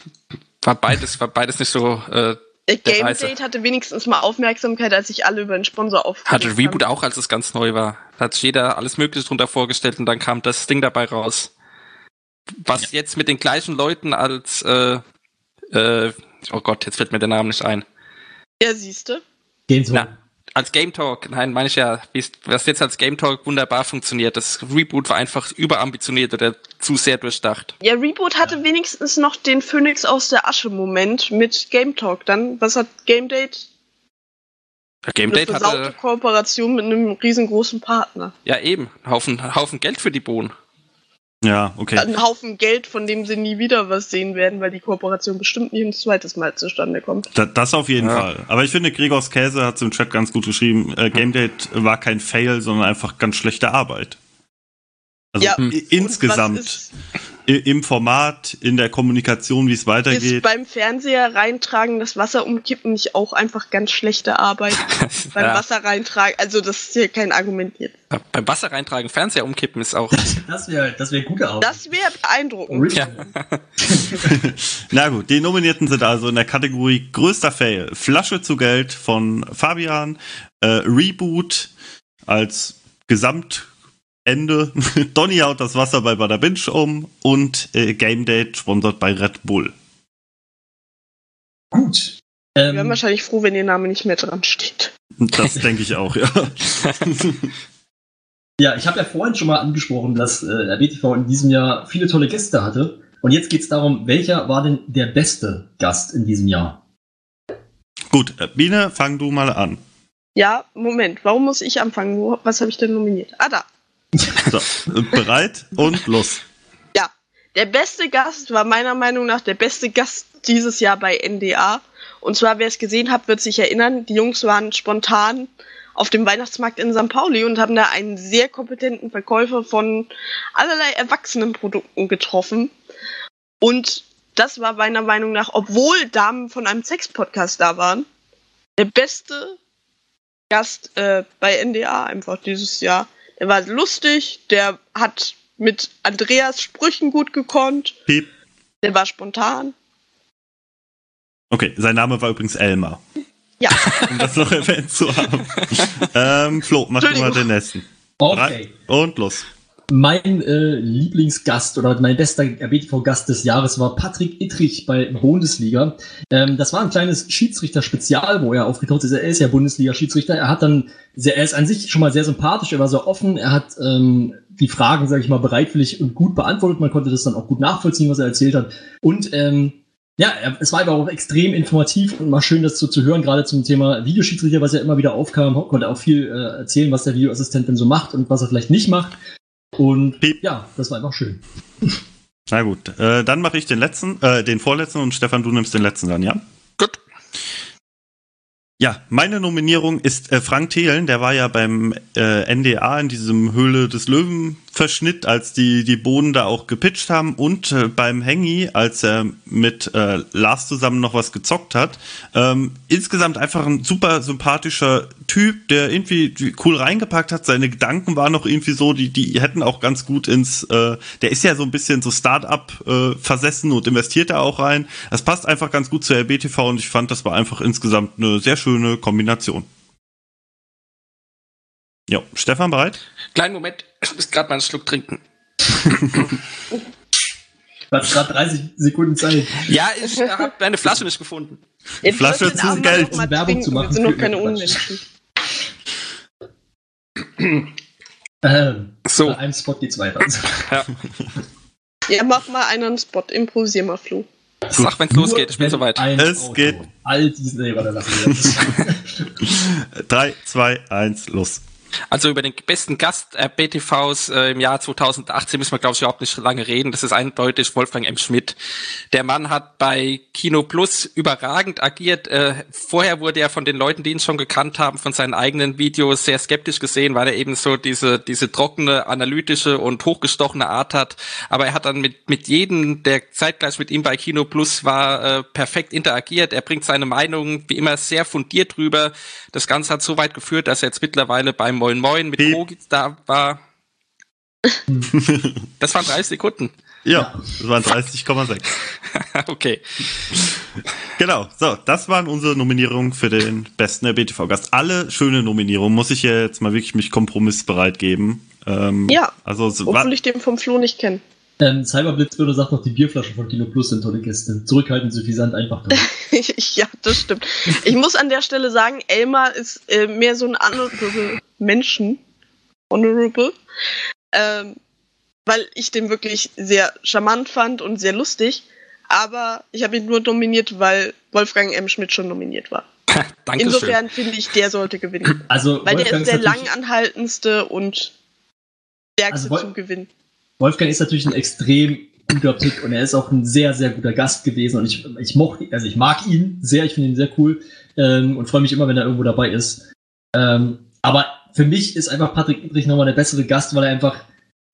war beides, war beides nicht so, äh,
Der Game
Reise.
Date hatte wenigstens mal Aufmerksamkeit, als sich alle über den Sponsor aufgeregt
hatte Reboot
haben.
auch, als es ganz neu war. Da hat sich jeder alles Mögliche drunter vorgestellt und dann kam das Ding dabei raus. Was jetzt mit den gleichen Leuten als, äh, äh, oh Gott, jetzt fällt mir der Name nicht ein.
Ja, siehste.
Games
Na, als Game Talk, nein, meine ich ja, was jetzt als Game Talk wunderbar funktioniert. Das Reboot war einfach überambitioniert oder zu sehr durchdacht.
Ja, Reboot hatte wenigstens noch den Phoenix aus der Asche-Moment mit Game Talk. Dann, was hat Game Date?
Game
Eine
Date hatte,
Kooperation mit einem riesengroßen Partner.
ja eben, Haufen, Haufen Geld für die Bohnen.
Ja, okay.
Ein Haufen Geld, von dem sie nie wieder was sehen werden, weil die Kooperation bestimmt nicht ein zweites Mal zustande kommt.
Da, das auf jeden
Ja.
Fall. Aber ich finde, Gregors Käse hat im Chat ganz gut geschrieben, äh, Game Date war kein Fail, sondern einfach ganz schlechte Arbeit. Also
Ja,
insgesamt im Format, in der Kommunikation, wie es
ist, ist
weitergeht.
beim Fernseher reintragen, das Wasser umkippen nicht auch einfach ganz schlechte Arbeit? beim
ja,
Wasser reintragen, also das ist hier kein Argument jetzt.
beim Wasser reintragen, Fernseher umkippen ist auch.
Das wäre das wär gute Arbeit.
Das wäre beeindruckend.
Original.
Na gut, die Nominierten sind also in der Kategorie größter Fail. Flasche zu Geld von Fabian, äh, Reboot als Ende. Donny haut das Wasser bei Bada Binge um und äh, Game Date sponsert bei Red Bull.
Gut.
Wir wären
Ähm,
wahrscheinlich froh, wenn ihr Name nicht mehr dran steht.
Das denke ich auch, ja.
ja, ich habe ja vorhin schon mal angesprochen, dass äh, der BTV in diesem Jahr viele tolle Gäste hatte. Und jetzt geht es darum, welcher war denn der beste Gast in diesem Jahr?
Gut, äh, Biene, fang du mal an.
Ja, Moment, warum muss ich anfangen? Wo, was habe ich denn nominiert? Ah, da.
So, bereit und los.
Ja, der beste Gast war meiner Meinung nach der beste Gast dieses Jahr bei NDA. Und zwar, wer es gesehen hat, wird sich erinnern, die Jungs waren spontan auf dem Weihnachtsmarkt in St. Pauli und haben da einen sehr kompetenten Verkäufer von allerlei Erwachsenenprodukten getroffen. Und das war meiner Meinung nach, obwohl Damen von einem Sex-Podcast da waren, der beste Gast äh, bei NDA einfach dieses Jahr. Der war lustig, der hat mit Andreas Sprüchen gut gekonnt,
Piep.
der war spontan.
Okay, sein Name war übrigens Elmar,
Ja,
um das noch erwähnt zu haben. ähm, Flo, mach du mal den nächsten.
Okay.
Und los.
Mein äh, Lieblingsgast oder mein bester BTV-Gast des Jahres war Patrick Ittrich bei Bundesliga. Ähm, das war ein kleines Schiedsrichter-Spezial, wo er aufgetaucht ist. Er ist ja Bundesliga-Schiedsrichter. Er hat dann, sehr, er ist an sich schon mal sehr sympathisch, er war sehr offen, er hat ähm, die Fragen, sage ich mal, bereitwillig und gut beantwortet. Man konnte das dann auch gut nachvollziehen, was er erzählt hat. Und ähm, ja, es war aber auch extrem informativ und mal schön, das so zu hören, gerade zum Thema Videoschiedsrichter, was ja immer wieder aufkam, konnte auch viel äh, erzählen, was der Videoassistent denn so macht und was er vielleicht nicht macht. Und
Piep.
ja, das war einfach schön.
Na gut, äh, dann mache ich den letzten, äh, den vorletzten und Stefan, du nimmst den letzten dann, ja?
Gut.
Ja, meine Nominierung ist äh, Frank Thelen, der war ja beim äh, NDA in diesem Höhle des Löwen Verschnitt, als die die Bohnen da auch gepitcht haben und äh, beim Hengi, als er mit äh, Lars zusammen noch was gezockt hat. Ähm, insgesamt einfach ein super sympathischer Typ, der irgendwie cool reingepackt hat. Seine Gedanken waren noch irgendwie so, die die hätten auch ganz gut ins. Äh, der ist ja so ein bisschen so Start-up äh, versessen und investiert da auch rein. Das passt einfach ganz gut zur RBTV und ich fand, das war einfach insgesamt eine sehr schöne Kombination. Ja, Stefan bereit?
Kleinen Moment, ich muss gerade mal einen Schluck trinken.
Du hast gerade 30 Sekunden Zeit.
Ja, ich habe meine Flasche nicht gefunden.
Jetzt
Flasche zu Geld.
noch mal
Werbung zu machen
Wir sind
für
keine. Unmenschen.
Ähm,
So.
Bei einem Spot geht's weiter.
Ja, mach mal einen Spot, improvisier mal, Flo.
Sag, wenn es
Nur
losgeht, ich bin
wenn
soweit.
Es
Auto
geht.
All diesen, warte, lassen wir das.
3, 2, 1, los.
Also über den besten Gast äh, BTVs äh, im Jahr 2018 müssen wir, glaube ich, überhaupt nicht lange reden. Das ist eindeutig Wolfgang M. Schmidt. Der Mann hat bei Kino Plus überragend agiert. Äh, vorher wurde er von den Leuten, die ihn schon gekannt haben, von seinen eigenen Videos sehr skeptisch gesehen, weil er eben so diese, diese trockene, analytische und hochgestochene Art hat. Aber er hat dann mit, mit jedem, der zeitgleich mit ihm bei Kino Plus war, äh, perfekt interagiert. Er bringt seine Meinung wie immer sehr fundiert rüber. Das Ganze hat so weit geführt, dass er jetzt mittlerweile beim Moin Moin mit
Piep.
Kogitz da war. Das waren 30 Sekunden.
Ja, das waren 30,6.
okay.
Genau, so, das waren unsere Nominierungen für den besten RBTV-Gast. Alle schöne Nominierungen, muss ich ja jetzt mal wirklich mich kompromissbereit geben. Ähm,
Ja,
Also,
Obwohl ich den vom Flo nicht kenne.
ähm, Cyberblitzbürger sagt noch, die Bierflaschen von Kino Plus sind tolle Gäste. Zurückhaltend, suffisant, einfach
ja, das stimmt. Ich muss an der Stelle sagen, Elmar ist äh, mehr so ein honorable Menschen. Honorable. Ähm, weil ich den wirklich sehr charmant fand und sehr lustig. Aber ich habe ihn nur nominiert, weil Wolfgang M. Schmidt schon nominiert war.
Dankeschön.
Insofern finde ich, der sollte gewinnen.
Also,
Weil der
Wolfgang
ist der langanhaltendste und stärkste
Also
zum Gewinnen.
Wolfgang ist natürlich ein extrem guter Pick und er ist auch ein sehr, sehr guter Gast gewesen und ich, ich mochte, also ich mag ihn sehr, ich finde ihn sehr cool ähm, und freue mich immer, wenn er irgendwo dabei ist. Ähm, aber für mich ist einfach Patrick Idrich nochmal der bessere Gast, weil er einfach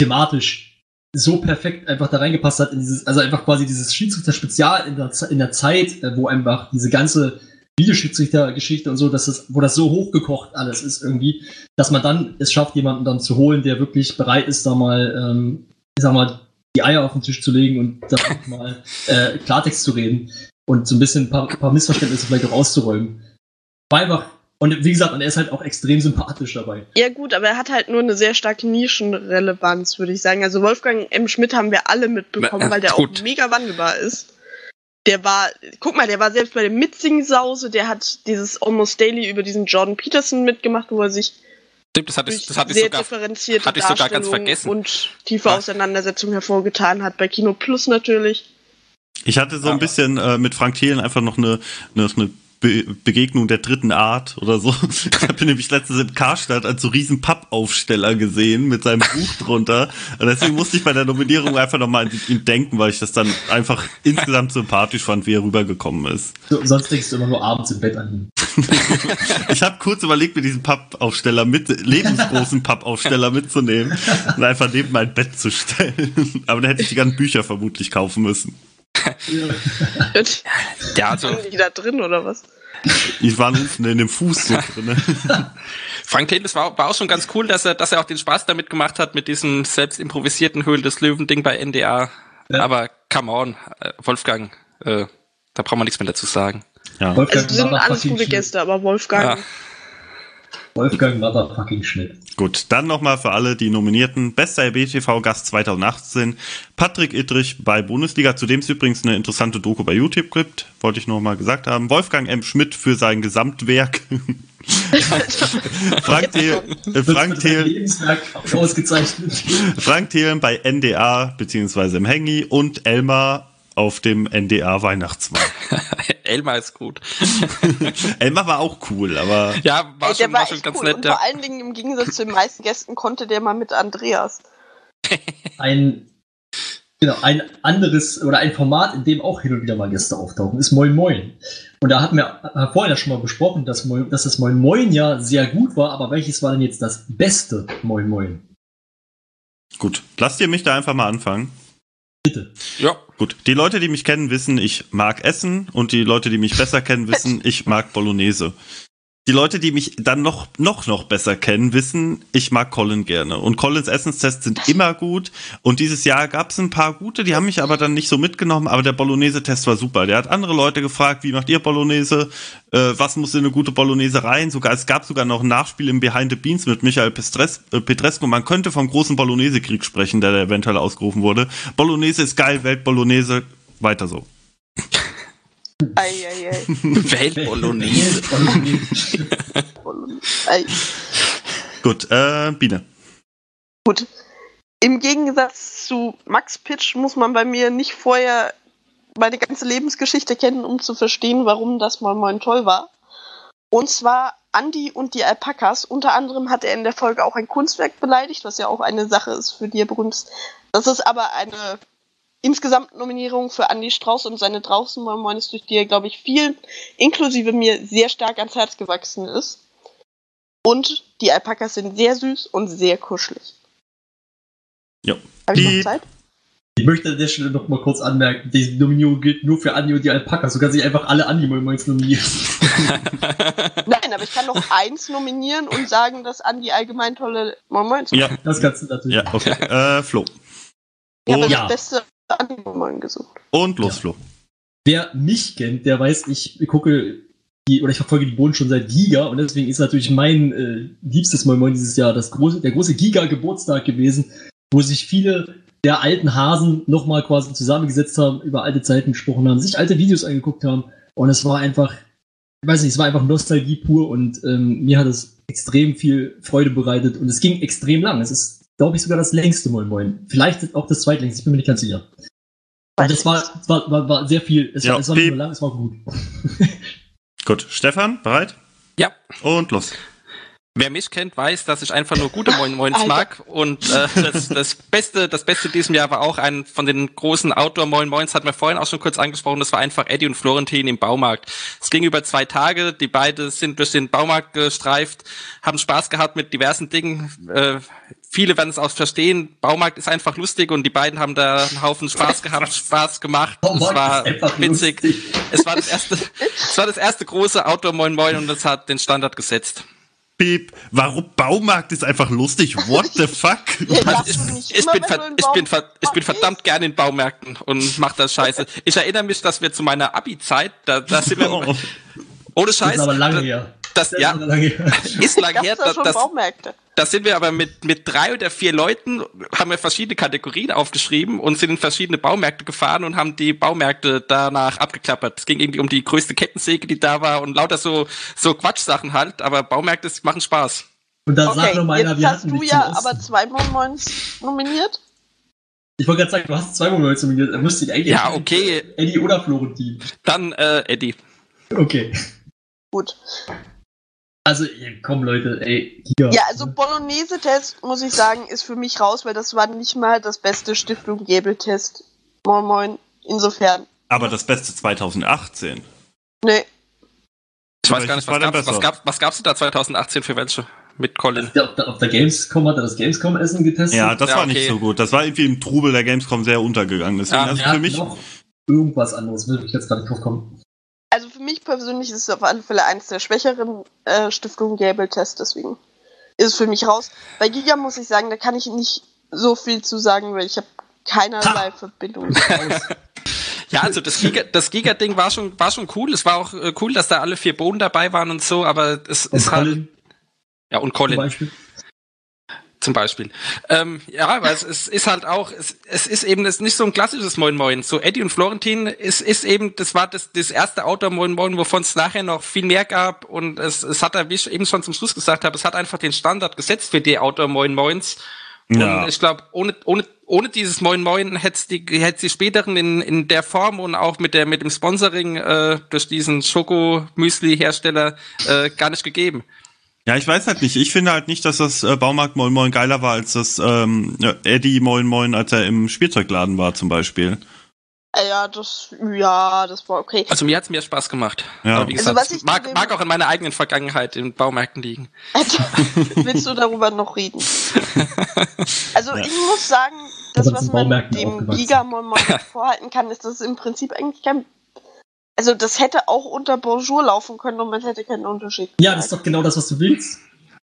thematisch so perfekt einfach da reingepasst hat in dieses, also einfach quasi dieses Schiedsrichter-Spezial in der, in der Zeit, äh, wo einfach diese ganze Videoschiedsrichter-Geschichte und so, dass das, wo das so hochgekocht alles ist irgendwie, dass man dann es schafft, jemanden dann zu holen, der wirklich bereit ist, da mal, ähm, ich sag mal, die Eier auf den Tisch zu legen und da mal äh, Klartext zu reden und so ein bisschen ein paar, paar Missverständnisse vielleicht auch auszuräumen. War einfach Und wie gesagt, und er ist halt auch extrem sympathisch dabei.
Ja gut, aber er hat halt nur eine sehr starke Nischenrelevanz, würde ich sagen. Also Wolfgang M. Schmidt haben wir alle mitbekommen,
Na,
weil der
gut.
auch mega wandelbar ist. Der war, guck mal, der war selbst bei dem Mitsing-Sause, der hat dieses Almost Daily über diesen Jordan Peterson mitgemacht, wo er sich
Stimmt, das hatte ich, das hatte ich
sehr
sogar,
differenzierte
hatte ich sogar ganz vergessen.
und tiefe
Ah.
Auseinandersetzungen hervorgetan hat. Bei Kino Plus natürlich.
Ich hatte so ein bisschen äh, mit Frank Thelen einfach noch eine, eine, eine Be Begegnung der dritten Art oder so. Ich habe nämlich letztens im Karstadt als so riesen Pappaufsteller gesehen mit seinem Buch drunter. Und deswegen musste ich bei der Nominierung einfach nochmal an ihn denken, weil ich das dann einfach insgesamt sympathisch fand, wie er rübergekommen ist.
So, sonst denkst du immer nur abends im Bett an ihn.
Ich habe kurz überlegt, mir diesen Pappaufsteller mit, lebensgroßen Pappaufsteller mitzunehmen und einfach neben mein Bett zu stellen. Aber dann hätte ich die ganzen Bücher vermutlich kaufen müssen.
Ja, also,
die da drin oder was?
Die waren unten in dem Fuß so drin.
Frank Thelen, das war, war auch schon ganz cool, dass er, dass er auch den Spaß damit gemacht hat, mit diesem selbst improvisierten Höhlen des Löwen-Ding bei NDA.
Ja.
Aber come on, äh, Wolfgang, äh, da braucht man nichts mehr dazu sagen.
Ja.
Also die sind alles gute. Gäste, aber Wolfgang.
Ja.
Wolfgang Motherfucking Schmidt.
Gut, dann nochmal für alle die Nominierten. Bester RBTV-Gast 2018, Patrick Ittrich bei Bundesliga, zu dem es übrigens eine interessante Doku bei YouTube gibt, wollte ich nochmal gesagt haben. Wolfgang M. Schmidt für sein Gesamtwerk. Frank, Thiel, äh, Frank, Thiel. Frank Thelen bei NDA beziehungsweise im Hengi und Elmar auf dem NDA Weihnachtsmarkt.
Elmar ist gut.
Elmar war auch cool, aber
Ja, war
Ey,
schon, war schon
echt
ganz
cool.
nett.
Und vor allen Dingen im Gegensatz zu den meisten Gästen konnte der mal mit Andreas.
Ein, genau, ein anderes oder ein Format, in dem auch hin und wieder mal Gäste auftauchen, ist Moin Moin. Und da hatten wir äh, vorhin ja schon mal besprochen, dass, Moin, dass das Moin Moin ja sehr gut war, aber welches war denn jetzt das beste Moin Moin?
gut. Lasst ihr mich da einfach mal anfangen.
Bitte.
ja.
Gut, die Leute, die mich kennen, wissen, ich mag Essen und die Leute, die mich besser kennen, wissen, ich mag Bolognese. Die Leute, die mich dann noch, noch, noch besser kennen, wissen, ich mag Colin gerne. Und Collins Essenstests sind immer gut. Und dieses Jahr gab es ein paar gute, die haben mich aber dann nicht so mitgenommen. Aber der Bolognese-Test war super. Der hat andere Leute gefragt, wie macht ihr Bolognese? Äh, was muss in eine gute Bolognese rein? Sogar, es gab sogar noch ein Nachspiel im Behind the Beans mit Michael Pestres, äh, Petrescu. Man könnte vom großen Bolognese-Krieg sprechen, der da eventuell ausgerufen wurde. Bolognese ist geil, Welt-Bolognese, weiter so.
Eieiei.
Weltbolognese.
Ei.
Gut, äh, Biene.
Gut. Im Gegensatz zu Max Pitch muss man bei mir nicht vorher meine ganze Lebensgeschichte kennen, um zu verstehen, warum das mal Moin toll war. Und zwar Andy und die Alpakas. Unter anderem hat er in der Folge auch ein Kunstwerk beleidigt, was ja auch eine Sache ist, für die er berühmt ist. Das ist aber eine insgesamt Nominierung für Andy Strauß und seine draußen Moin Moin ist, durch die er, glaube ich, vielen, inklusive mir, sehr stark ans Herz gewachsen ist. Und die Alpakas sind sehr süß und sehr kuschelig.
Ja.
Habe ich
Die-
noch Zeit?
Ich möchte an der Stelle noch mal kurz anmerken, die Nominierung gilt nur für Andi und die Alpakas. Du kannst nicht einfach alle Andi Moin Moins nominieren.
Nein, aber ich kann noch eins nominieren und sagen, dass Andi allgemein tolle Moin Moins
Ja,
Das kannst du natürlich.
ja, okay. Äh, Flo.
Ich habe
Und,
ja.
das beste Moin gesucht.
und los,
Ja.
Flo.
Wer mich kennt, der weiß, ich gucke die, oder ich verfolge die Bohnen schon seit Giga und deswegen ist natürlich mein äh, liebstes Moin Moin dieses Jahr das große, der große Giga-Geburtstag gewesen, wo sich viele der alten Hasen nochmal quasi zusammengesetzt haben, über alte Zeiten gesprochen haben, sich alte Videos angeguckt haben und es war einfach, ich weiß nicht, es war einfach Nostalgie pur und ähm, mir hat es extrem viel Freude bereitet und es ging extrem lang. Es ist, glaube ich, sogar das längste Moin Moin. Vielleicht auch das zweitlängste, ich bin mir nicht ganz sicher. Und das war, es war, war, war sehr viel. Es,
Ja,
war, es war nicht nur lang, es war gut.
Gut, Stefan, bereit?
Ja.
Und los.
Wer mich kennt, weiß, dass ich einfach nur gute Moin Moins
Alter.
mag. Und äh, das, das Beste, das Beste diesem Jahr war auch ein von den großen Outdoor Moin Moins, hatten wir vorhin auch schon kurz angesprochen. Das war einfach Eddie und Florentin im Baumarkt. Es ging über zwei Tage. Die beide sind durch den Baumarkt gestreift, haben Spaß gehabt mit diversen Dingen. Äh, viele werden es auch verstehen. Baumarkt ist einfach lustig und die beiden haben da einen Haufen Spaß gehabt, Spaß gemacht. es
Baumarkt
war witzig.
lustig.
Es war das erste, es war das erste große Outdoor Moin Moin und das hat den Standard gesetzt.
Piep. Warum Baumarkt ist einfach lustig? What the fuck?
Das
ich, bin
wenn
ver,
du in
ich, bin ver,
Baum-
ich bin verdammt gerne in Baumärkten und mach das scheiße. Ich erinnere mich, dass wir zu meiner Abi-Zeit, da, da sind wir,
Oh.
ohne
Das
Scheiß,
ist aber lange
da,
her.
Das,
Das
ja,
ist lange her.
ist lang her.
da
Das,
schon
das,
Baumärkte?
da sind wir aber mit, mit drei oder vier Leuten, haben wir verschiedene Kategorien aufgeschrieben und sind in verschiedene Baumärkte gefahren und haben die Baumärkte danach abgeklappert. Es ging irgendwie um die größte Kettensäge, die da war und lauter so, so Quatschsachen halt, aber Baumärkte machen Spaß.
Und dann sag
Okay,
noch mal einer,
jetzt
wir
hast
hatten
du ja aber zwei Monmoins nominiert.
Ich wollte gerade sagen, du hast zwei Monate nominiert. Da müsste ich eigentlich
Ja, okay.
Eddie oder Florentin.
Dann äh, Eddie.
Okay.
Gut.
Also, komm Leute, ey. Hier.
Ja, also Bolognese-Test, muss ich sagen, ist für mich raus, weil das war nicht mal das beste Stiftung Gebel-Test. Moin Moin. Insofern.
Aber das Beste 2018.
Nee.
Ich weiß gar nicht, was
denn
gab's, was,
besser?
gab's, was gab's denn da 2018 für welche? Mit Colin.
Der, auf, der, auf der Gamescom hat er das Gamescom-Essen getestet.
Ja, das
Ja,
war
okay.
nicht so gut. Das war irgendwie im Trubel der Gamescom sehr untergegangen. Deswegen,
Ja,
also
er
für mich,
noch irgendwas anderes, will ich jetzt gar nicht drauf kommen.
Also für mich persönlich ist es auf alle Fälle eins der schwächeren äh, Stiftung Gable-Tests, deswegen ist es für mich raus. Bei Giga muss ich sagen, da kann ich nicht so viel zu sagen, weil ich habe keinerlei Verbindung.
Ja, also das Giga, das Giga-Ding war schon, war schon cool. Es war auch äh, cool, dass da alle vier Boden dabei waren und so, aber es
Und
ist halt.
Colin
Ja, und
zum
Colin.
Beispiel.
Zum Beispiel. Ähm, ja, aber es, es ist halt auch, es, es ist eben das nicht so ein klassisches Moin Moin. So Eddie und Florentin ist, ist eben, das war das, das erste Outdoor Moin Moin, wovon es nachher noch viel mehr gab und es, es hat, wie ich eben schon zum Schluss gesagt habe, es hat einfach den Standard gesetzt für die Outdoor Moin Moins.
Ja.
Und ich glaube, ohne, ohne, ohne dieses Moin Moin hätte es die, hätte die späteren in, in der Form und auch mit der, mit dem Sponsoring, äh, durch diesen Schoko-Müsli-Hersteller, äh, gar nicht gegeben.
Ja, ich weiß halt nicht. Ich finde halt nicht, dass das äh, Baumarkt Moin Moin geiler war als das ähm, ja, Eddie Moin Moin, als er im Spielzeugladen war zum Beispiel.
Äh, ja, das, ja, das war okay.
Also mir hat's mehr Spaß gemacht.
Ja.
Aber wie
Also
gesagt,
was
es
ich zu
mag, mag auch in meiner eigenen Vergangenheit in Baumärkten liegen.
Also, willst du darüber noch reden? Also
Ja.
ich muss sagen, das, was man dem
aufgewachsen.
Gigamon mal vorhalten kann, ist, dass es im Prinzip eigentlich kein... Also das hätte auch unter Bonjour laufen können und man hätte keinen Unterschied.
Ja, das ist doch genau das, was du willst.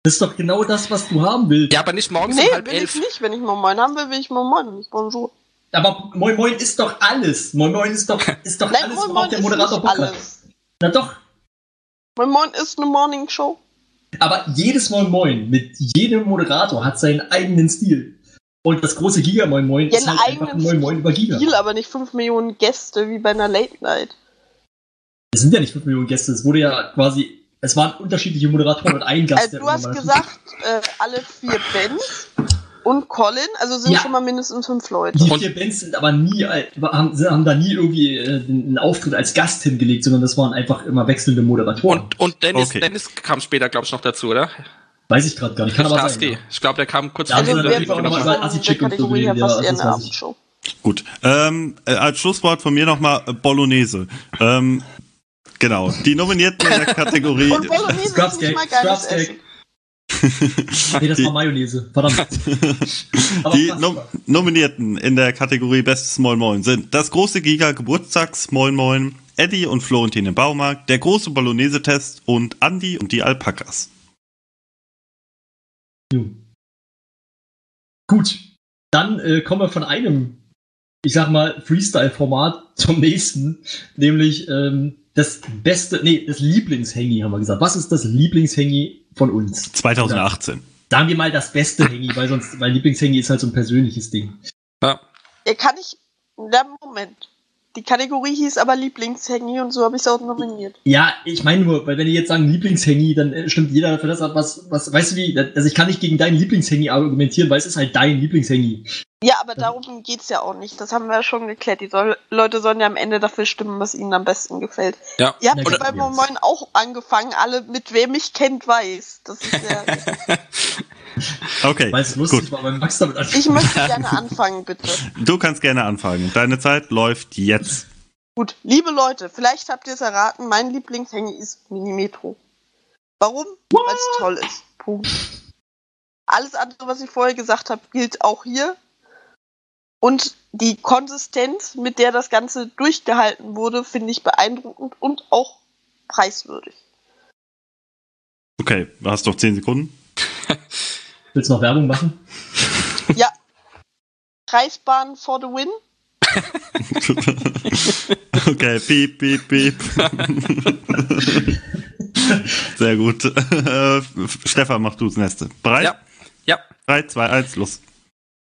Das ist doch genau das, was du haben willst.
Ja, aber nicht morgens
Nee,
um halb
will
elf.
ich nicht. Wenn ich Moin Moin haben will, will ich Moin Moin, nicht Bonjour.
Aber Moin Moin ist doch alles. Moin Moin ist doch, ist doch
Nein,
alles,
Moin
worauf
Moin
der
ist
Moderator Bock hat.
alles.
Na doch.
Moin Moin ist eine Morning Show.
Aber jedes Moin Moin mit jedem Moderator hat seinen eigenen Stil. Und das große Giga Moin Moin
Ja,
ist halt einfach Moin Moin über Giga.
Viel, aber nicht 5 Millionen Gäste wie bei einer Late Night.
Es sind ja nicht 5 Millionen Gäste, es wurde ja quasi, es waren unterschiedliche Moderatoren und ein Gast.
Also, du hast gesagt, äh, alle vier Bands und Colin, also sind
Ja.
schon mal mindestens fünf Leute.
Die vier Bands sind aber nie, äh, haben, haben da nie irgendwie äh, einen Auftritt als Gast hingelegt, sondern das waren einfach immer wechselnde Moderatoren.
Und, und Dennis,
Okay.
Dennis kam später, glaube ich, noch dazu, oder?
Weiß ich gerade gar nicht. Kann aber sein. Ja.
Ich glaube, der kam kurz
Ja,
vor
also
Also der
Assi-Chick und so ja, das ich.
Abendshow.
Gut. Ähm, äh, als Schlusswort von mir nochmal Bolognese. Ähm, genau. Die Nominierten in der Kategorie.
Und Bolognese ist
Scrubs
nicht mal geiles. Essen.
Nee, das
Die-
war Mayonnaise. Verdammt. Aber
Die. Nom Nominierten in der Kategorie Bestes Moin Moin sind das große Giga Geburtstags Moin Moin, Eddie und Florentin im Baumarkt, der große Bolognese-Test und Andi und die Alpakas.
Gut. Dann äh, kommen wir von einem, ich sag mal, Freestyle-Format zum nächsten, nämlich ähm, das beste, nee, das Lieblingshängi, haben wir gesagt. Was ist das Lieblingshängi von uns?
2018.
Sagen wir mal das beste Hängi, weil sonst, weil Lieblingshängi ist halt so ein persönliches Ding.
Ja.
Ja, kann ich. Na, Moment. Die Kategorie hieß aber Lieblingshängi und so habe ich es auch nominiert.
Ja, ich meine nur, weil wenn die jetzt sagen Lieblingshängi, dann äh, stimmt jeder für das ab, was, was, weißt du wie, also ich kann nicht gegen dein Lieblingshängi argumentieren, weil es ist halt dein Lieblingshängi.
Ja, aber darum geht's ja auch nicht. Das haben wir ja schon geklärt. Die soll, Leute sollen ja am Ende dafür stimmen, was ihnen am besten gefällt.
Ja.
Ihr habt ja bei. Moin auch angefangen, alle mit wer mich kennt, weiß. Das ist ja.
Okay,
Weil es lustig
gut.
war, weil Max damit anfängt.
ich möchte gerne anfangen, bitte.
Du kannst gerne anfangen. Deine Zeit läuft jetzt.
Gut, liebe Leute, vielleicht habt ihr es erraten, mein Lieblingshängi ist Minimetro. Warum? Weil es toll ist. Punkt. Alles andere, was ich vorher gesagt habe, gilt auch hier. Und die Konsistenz, mit der das Ganze durchgehalten wurde, finde ich beeindruckend und auch preiswürdig.
Okay, du hast noch 10 Sekunden.
Willst du noch Werbung machen?
Ja. Kreisbahn for the win.
okay, piep, piep, piep. Sehr gut. Äh, Stefan, mach du das nächste. Bereit?
Ja. Ja.
3, 2, 1, los.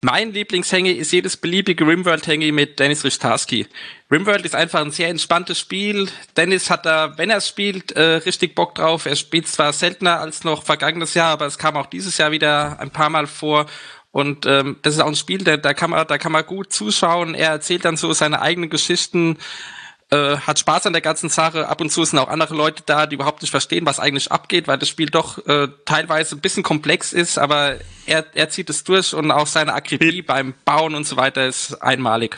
Mein Lieblingshängi ist jedes beliebige Rimworld-Hängi mit Dennis Richtarski. Rimworld ist einfach ein sehr entspanntes Spiel. Dennis hat da, wenn er es spielt, äh, richtig Bock drauf. Er spielt zwar seltener als noch vergangenes Jahr, aber es kam auch dieses Jahr wieder ein paar Mal vor. Und ähm, das ist auch ein Spiel, da, da kann man, da kann man gut zuschauen. Er erzählt dann so seine eigenen Geschichten äh, hat Spaß an der ganzen Sache. Ab und zu sind auch andere Leute da, die überhaupt nicht verstehen, was eigentlich abgeht, weil das Spiel doch äh, teilweise ein bisschen komplex ist, aber er, er zieht es durch und auch seine Akribie beim Bauen und so weiter ist einmalig.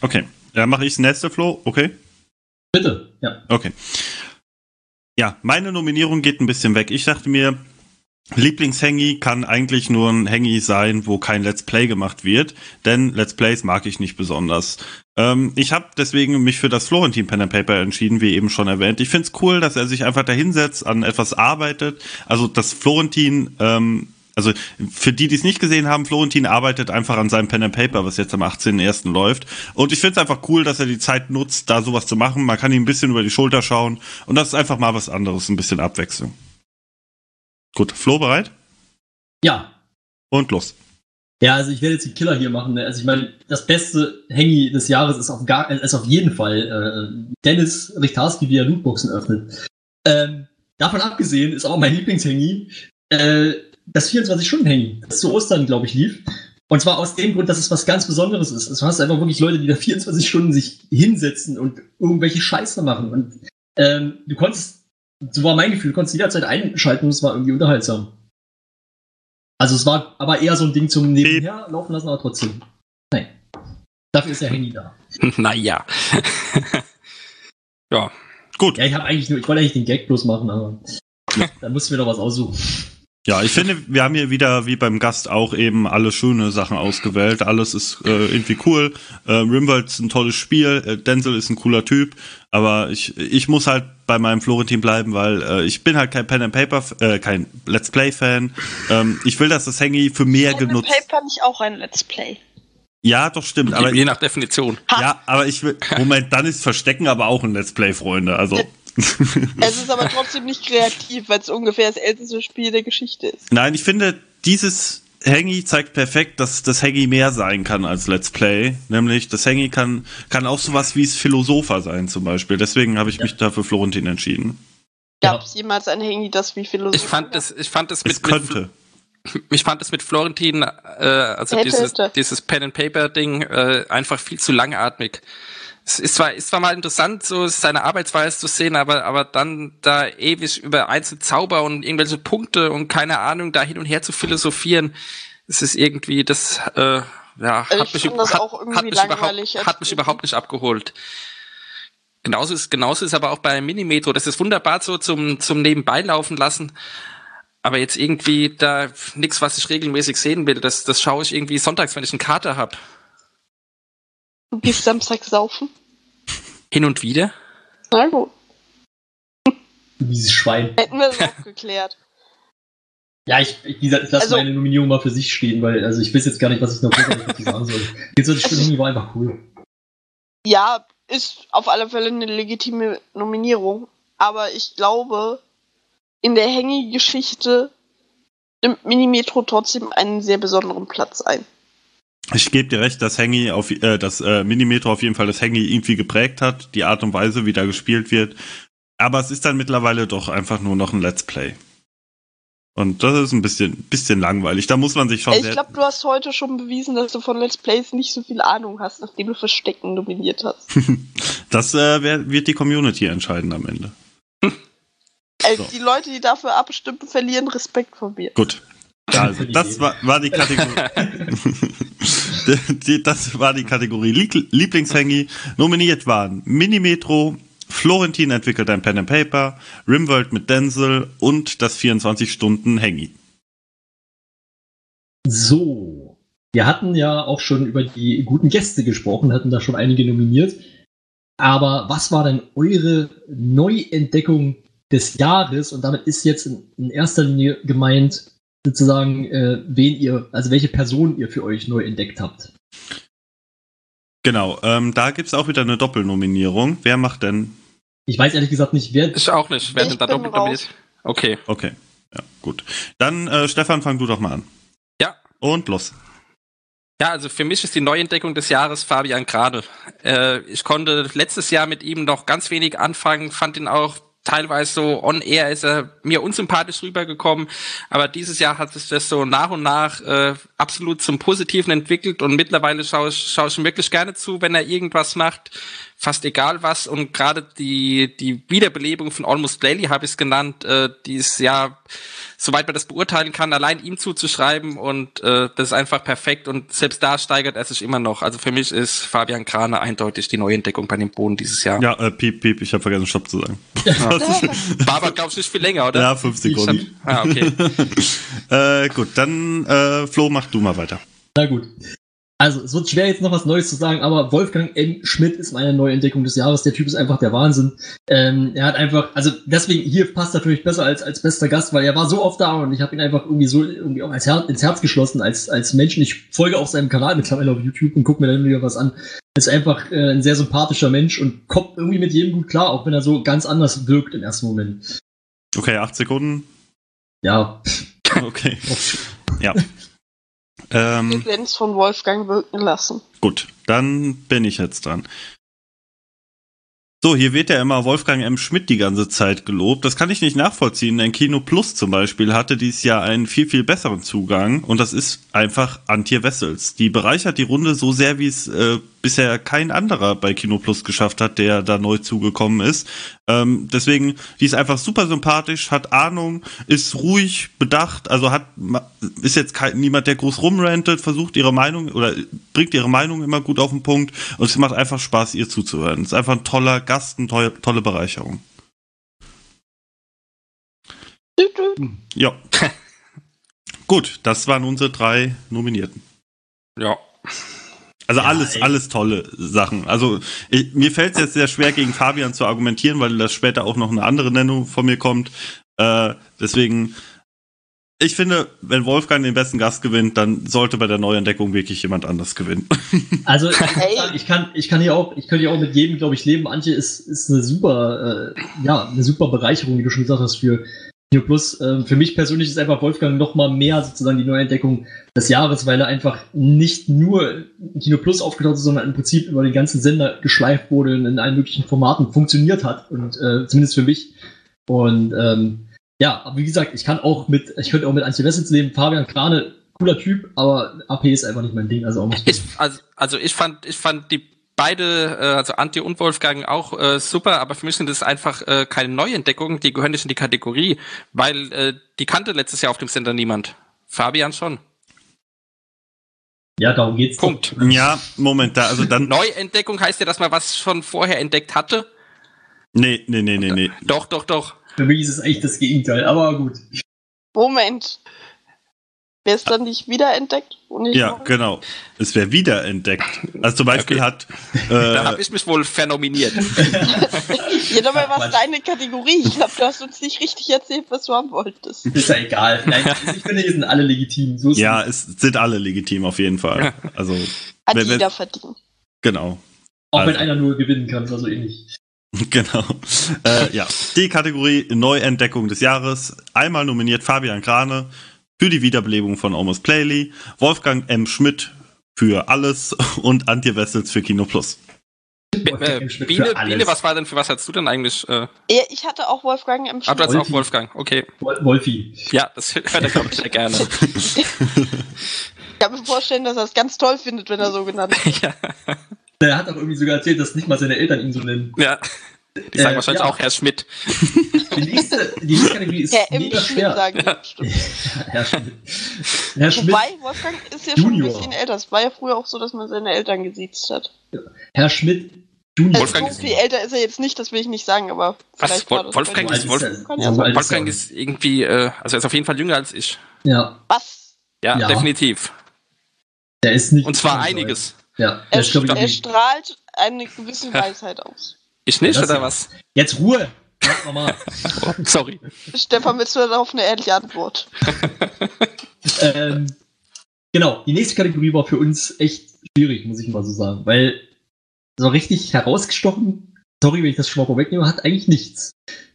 Okay. Ja, mache ich das nächste, Flo. Okay.
Bitte, ja.
Okay. Ja, meine Nominierung geht ein bisschen weg. Ich dachte mir, Lieblingshängi kann eigentlich nur ein Hängi sein, wo kein Let's Play gemacht wird, denn Let's Plays mag ich nicht besonders. Ähm, ich habe deswegen mich für das Florentin Pen and Paper entschieden, wie eben schon erwähnt. Ich find's cool, dass er sich einfach dahinsetzt, an etwas arbeitet. Also das Florentin, ähm, also für die, die es nicht gesehen haben, Florentin arbeitet einfach an seinem Pen and Paper, was jetzt am 18.01. läuft. Und ich find's einfach cool, dass er die Zeit nutzt, da sowas zu machen. Man kann ihm ein bisschen über die Schulter schauen und das ist einfach mal was anderes, ein bisschen Abwechslung. Gut, Flo bereit?
Ja.
Und los.
Ja, also ich werde jetzt die Killer hier machen. Ne? Also ich meine, das beste Hängi des Jahres ist auf gar, ist auf jeden Fall äh, Dennis Richtarski, wie er Lootboxen öffnet. Ähm, davon abgesehen ist auch mein Lieblingshängi äh, das 24-Stunden-Hängi, das zu Ostern, glaube ich, lief. Und zwar aus dem Grund, dass es was ganz Besonderes ist. Du hast einfach wirklich Leute, die da 24 Stunden sich hinsetzen und irgendwelche Scheiße machen. Und ähm, du konntest, so war mein Gefühl, du konntest jederzeit einschalten und es war irgendwie unterhaltsam. Also es war aber eher so ein Ding zum Nebenher laufen lassen, aber trotzdem. Nein. Dafür ist der Handy da.
naja. ja.
Gut.
Ja, ich habe eigentlich nur, ich wollte eigentlich den Gag bloß machen, aber da mussten wir doch was aussuchen.
Ja, ich finde, wir haben hier wieder, wie beim Gast auch eben, alle schöne Sachen ausgewählt. Alles ist äh, irgendwie cool. Äh, Rimworld ist ein tolles Spiel. Äh, Denzel ist ein cooler Typ. Aber ich, ich muss halt bei meinem Florentin bleiben, weil äh, ich bin halt kein Pen and Paper, äh, kein Let's Play Fan. Ähm, ich will, dass das Hangy für mehr
Pen and
genutzt.
Paper nicht auch ein Let's Play.
Ja, doch stimmt. Aber
Je nach Definition.
ja, aber ich will. Moment, dann ist Verstecken aber auch ein Let's Play, Freunde. Also.
Es ist aber trotzdem nicht kreativ, weil es ungefähr das älteste Spiel der Geschichte ist.
Nein, ich finde, dieses Hangy zeigt perfekt, dass das Hangy mehr sein kann als Let's Play. Nämlich, das Hangy kann, kann auch sowas wie es Philosopher sein, zum Beispiel. Deswegen habe ich mich da für Florentin entschieden.
Gab es jemals ein Handy, das wie Philosophie?
Ich fand das, ich fand das
Es
mit, mit
könnte.
ich fand es mit Florentin, äh, also
Hätte,
dieses,
hätte.
dieses Pen and Paper Ding, äh, einfach viel zu langatmig. Es ist zwar, ist zwar mal interessant, so seine Arbeitsweise zu sehen, aber, aber dann da ewig über einzelne Zauber und irgendwelche Punkte und keine Ahnung, da hin und her zu philosophieren, es ist irgendwie, das, äh, ja,
Also
hat
ich
mich, hat, hat mich überhaupt, hat mich überhaupt nicht abgeholt. Genauso ist, genauso ist aber auch bei Minimetro. Das ist wunderbar so zum, zum Nebenbei laufen lassen. Aber jetzt irgendwie da nichts, was ich regelmäßig sehen will. Das, das schaue ich irgendwie sonntags, wenn ich einen Kater hab.
Du gehst Samstag saufen?
Hin und wieder.
Na gut.
Dieses Schwein.
Hätten wir das auch geklärt.
Ja, ich, ich, wie gesagt, ich lasse
Also-
meine Nominierung mal für sich stehen, weil, also ich weiß jetzt gar nicht, was ich noch großartig sagen soll. Jetzt so die Stimme war einfach cool.
Ja, ist auf alle Fälle eine legitime Nominierung. Aber ich glaube, in der Hängi-Geschichte nimmt Minimetro trotzdem einen sehr besonderen Platz ein.
Ich gebe dir recht, dass Hangy auf äh, das äh, Minimetro auf jeden Fall das Hangy irgendwie geprägt hat, die Art und Weise, wie da gespielt wird. Aber es ist dann mittlerweile doch einfach nur noch ein Let's Play. Und das ist ein bisschen, bisschen langweilig. Da muss man sich schon
ich glaube, du hast heute schon bewiesen, dass du von Let's Plays nicht so viel Ahnung hast, nachdem du Verstecken nominiert hast.
das äh, wird die Community entscheiden am Ende.
Also
So.
die Leute, die dafür abstimmen, verlieren Respekt von mir.
Gut. Also, das war, war die Kategorie. Das war die Kategorie Lie- Lieblingshängi. Nominiert waren Minimetro, Florentin entwickelt ein Pen and Paper, Rimworld mit Denzel und das 24-Stunden-Hängi.
So. Wir hatten ja auch schon über die guten Gäste gesprochen, hatten da schon einige nominiert. Aber was war denn eure Neuentdeckung des Jahres? Und damit ist jetzt in, in erster Linie gemeint, sozusagen, äh, wen ihr, also welche Person ihr für euch neu entdeckt habt.
Genau, ähm, da gibt's auch wieder eine Doppelnominierung. Wer macht denn
Ich weiß ehrlich gesagt nicht, wer.
Ich auch nicht. Wer
Ich
denn da doppelt nominiert? Okay.
Okay, ja, gut. Dann, äh, Stefan, fang du doch mal an.
Ja.
Und los.
Ja, also für mich ist die Neuentdeckung des Jahres Fabian Grade. Äh, ich konnte letztes Jahr mit ihm noch ganz wenig anfangen, fand ihn auch teilweise so on air ist er mir unsympathisch rübergekommen, aber dieses Jahr hat sich das so nach und nach äh, absolut zum Positiven entwickelt und mittlerweile schaue ich, schaue ich ihm wirklich gerne zu, wenn er irgendwas macht, fast egal was und gerade die die Wiederbelebung von Almost Daily habe ich es genannt, äh, die ist ja soweit man das beurteilen kann, allein ihm zuzuschreiben und äh, das ist einfach perfekt und selbst da steigert er sich immer noch. Also für mich ist Fabian Krane eindeutig die Neuentdeckung bei dem Boden dieses Jahr.
Ja, äh, piep, piep, ich habe vergessen, Stopp zu sagen.
War aber, glaube ich, nicht viel länger, oder?
Ja, fünf Sekunden.
Ah, okay.
Äh, gut, dann, äh, Flo, mach du mal weiter.
Na gut. Also, es wird schwer jetzt noch was Neues zu sagen, aber Wolfgang M. Schmidt ist meine Neuentdeckung des Jahres. Der Typ ist einfach der Wahnsinn. Ähm, er hat einfach, also deswegen hier passt er natürlich besser als als bester Gast, weil er war so oft da und ich habe ihn einfach irgendwie so irgendwie auch als Her ins Herz geschlossen als als Mensch. Und ich folge auch seinem Kanal mittlerweile auf YouTube und gucke mir dann wieder was an. Ist einfach äh, ein sehr sympathischer Mensch und kommt irgendwie mit jedem gut klar, auch wenn er so ganz anders wirkt im ersten Moment.
Okay, acht Sekunden.
Ja,
Okay. Ja. Ähm,
Glänz von Wolfgang wirken lassen.
gut, dann bin ich jetzt dran. So, hier wird ja immer Wolfgang M. Schmidt die ganze Zeit gelobt. Das kann ich nicht nachvollziehen, denn Kino Plus zum Beispiel hatte dieses Jahr einen viel, viel besseren Zugang und das ist einfach Antje Wessels. Die bereichert die Runde so sehr, wie es äh, bisher kein anderer bei Kino Plus geschafft hat, der da neu zugekommen ist. Ähm, deswegen, die ist einfach super sympathisch, hat Ahnung, ist ruhig, bedacht, also hat ist jetzt kein, niemand, der groß rumrantet, versucht ihre Meinung oder bringt ihre Meinung immer gut auf den Punkt und es macht einfach Spaß, ihr zuzuhören. Ist einfach ein toller Gast, eine tolle, tolle Bereicherung. Ja. Gut, das waren unsere drei Nominierten.
Ja.
Also
Ja,
alles,
ey.
alles tolle Sachen. Also ich, mir fällt es jetzt sehr schwer, gegen Fabian zu argumentieren, weil das später auch noch eine andere Nennung von mir kommt. Äh, deswegen, ich finde, wenn Wolfgang den besten Gast gewinnt, dann sollte bei der Neuentdeckung wirklich jemand anders gewinnen.
Also ich, sagen, kann, ich kann hier auch, ich könnte hier auch mit jedem, glaube ich, leben. Antje ist, ist eine super, äh, ja, eine super Bereicherung, wie du schon gesagt hast, für Kino Plus. Ähm, für mich persönlich ist einfach Wolfgang noch mal mehr sozusagen die Neuentdeckung des Jahres, weil er einfach nicht nur Kino Plus aufgetaucht ist, sondern im Prinzip über den ganzen Sender geschleift wurde und in allen möglichen Formaten funktioniert hat und äh, zumindest für mich. Und ähm, ja, aber wie gesagt, ich kann auch mit, ich könnte auch mit Antje Wessels leben. Fabian Krane, cooler Typ, aber AP ist einfach nicht mein Ding. Also auch nicht.
Ich, also, also ich fand, ich fand die beide, äh, also Antje und Wolfgang auch äh, super, aber für mich sind das einfach äh, keine Neuentdeckungen, die gehören nicht in die Kategorie, weil äh, die kannte letztes Jahr auf dem Sender niemand. Fabian schon.
Ja, darum geht's. doch.
Punkt.
ja, Moment, da, also dann.
Neuentdeckung heißt ja, dass man was schon vorher entdeckt hatte.
Nee, nee, nee, nee, nee.
Doch, doch, doch.
Für mich ist es eigentlich das Gegenteil, aber gut.
Moment. Wer ist dann nicht wiederentdeckt? Und nicht
Ja,
neu?
genau. Es wäre wiederentdeckt. Also zum Beispiel
Okay.
hat.
Da
Äh,
habe ich mich wohl vernominiert.
Ja, dabei war es deine Kategorie. Ich glaube, du hast uns nicht richtig erzählt, was du haben wolltest.
Ist ja egal. Nein, ich finde, hier sind alle legitim. So ist
ja,
es.
es sind alle legitim auf jeden Fall. Also,
Hat
Wer- wer-
jeder verdient.
genau.
Auch wenn
also.
einer nur gewinnen kann, also ähnlich.
Genau. Äh, ja, die Kategorie Neuentdeckung des Jahres. Einmal nominiert Fabian Krane für die Wiederbelebung von Almost Playly, Wolfgang M. Schmidt für alles und Antje Wessels für Kino Plus.
Wolfgang
äh,
M. Schmidt
Biene. Biene, was war denn für was hast du denn eigentlich? Äh,
ich hatte auch Wolfgang im
ah, du hast
Schnitt.
auch Wolfgang. Okay.
Wol- Wolfi.
Ja, das hört er, glaube ich, sehr gerne.
Ich kann mir vorstellen, dass er es ganz toll findet, wenn er so genannt wird.
ja.
Der hat auch irgendwie sogar erzählt, dass nicht mal seine Eltern ihn so nennen.
ja. Die sagen
Äh,
wahrscheinlich
ja.
auch Herr Schmidt.
Die nächste, die nächste Kategorie ist
Herr
mega
Schmidt
schwer.
sagen die bestimmt.
Herr Schmidt. Herr Schmidt,
Wobei, Wolfgang ist ja schon ein
Junior.
bisschen älter. Es war ja früher auch so, dass man seine Eltern gesiezt hat.
Herr Schmidt Junior.
Also
Wolfgang
so viel älter ist er jetzt nicht, das will ich nicht sagen, aber
Was?
vielleicht war
Wol-
das
Wolfgang ist. Wolf-
ja, so
Wolfgang ist irgendwie, äh, also er ist auf jeden Fall jünger als ich.
Ja,
Was?
Ja,
Ja.
definitiv.
der ist nicht.
Und zwar einiges.
Ja,
Er, er strahlt eine gewisse Weisheit aus.
Ich nicht,
das
oder was?
Jetzt Ruhe! Sag mal.
Oh, sorry.
Stefan, willst du darauf eine ehrliche Antwort?
ähm, genau, die nächste Kategorie war für uns echt schwierig, muss ich mal so sagen, weil so richtig herausgestochen sorry, wenn ich das schon mal vorwegnehme, hat eigentlich nichts.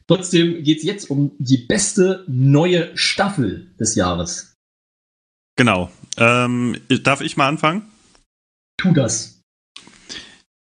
Trotzdem geht es jetzt um die beste neue Staffel des Jahres.
Genau. Ähm, darf ich mal anfangen?
Tu das.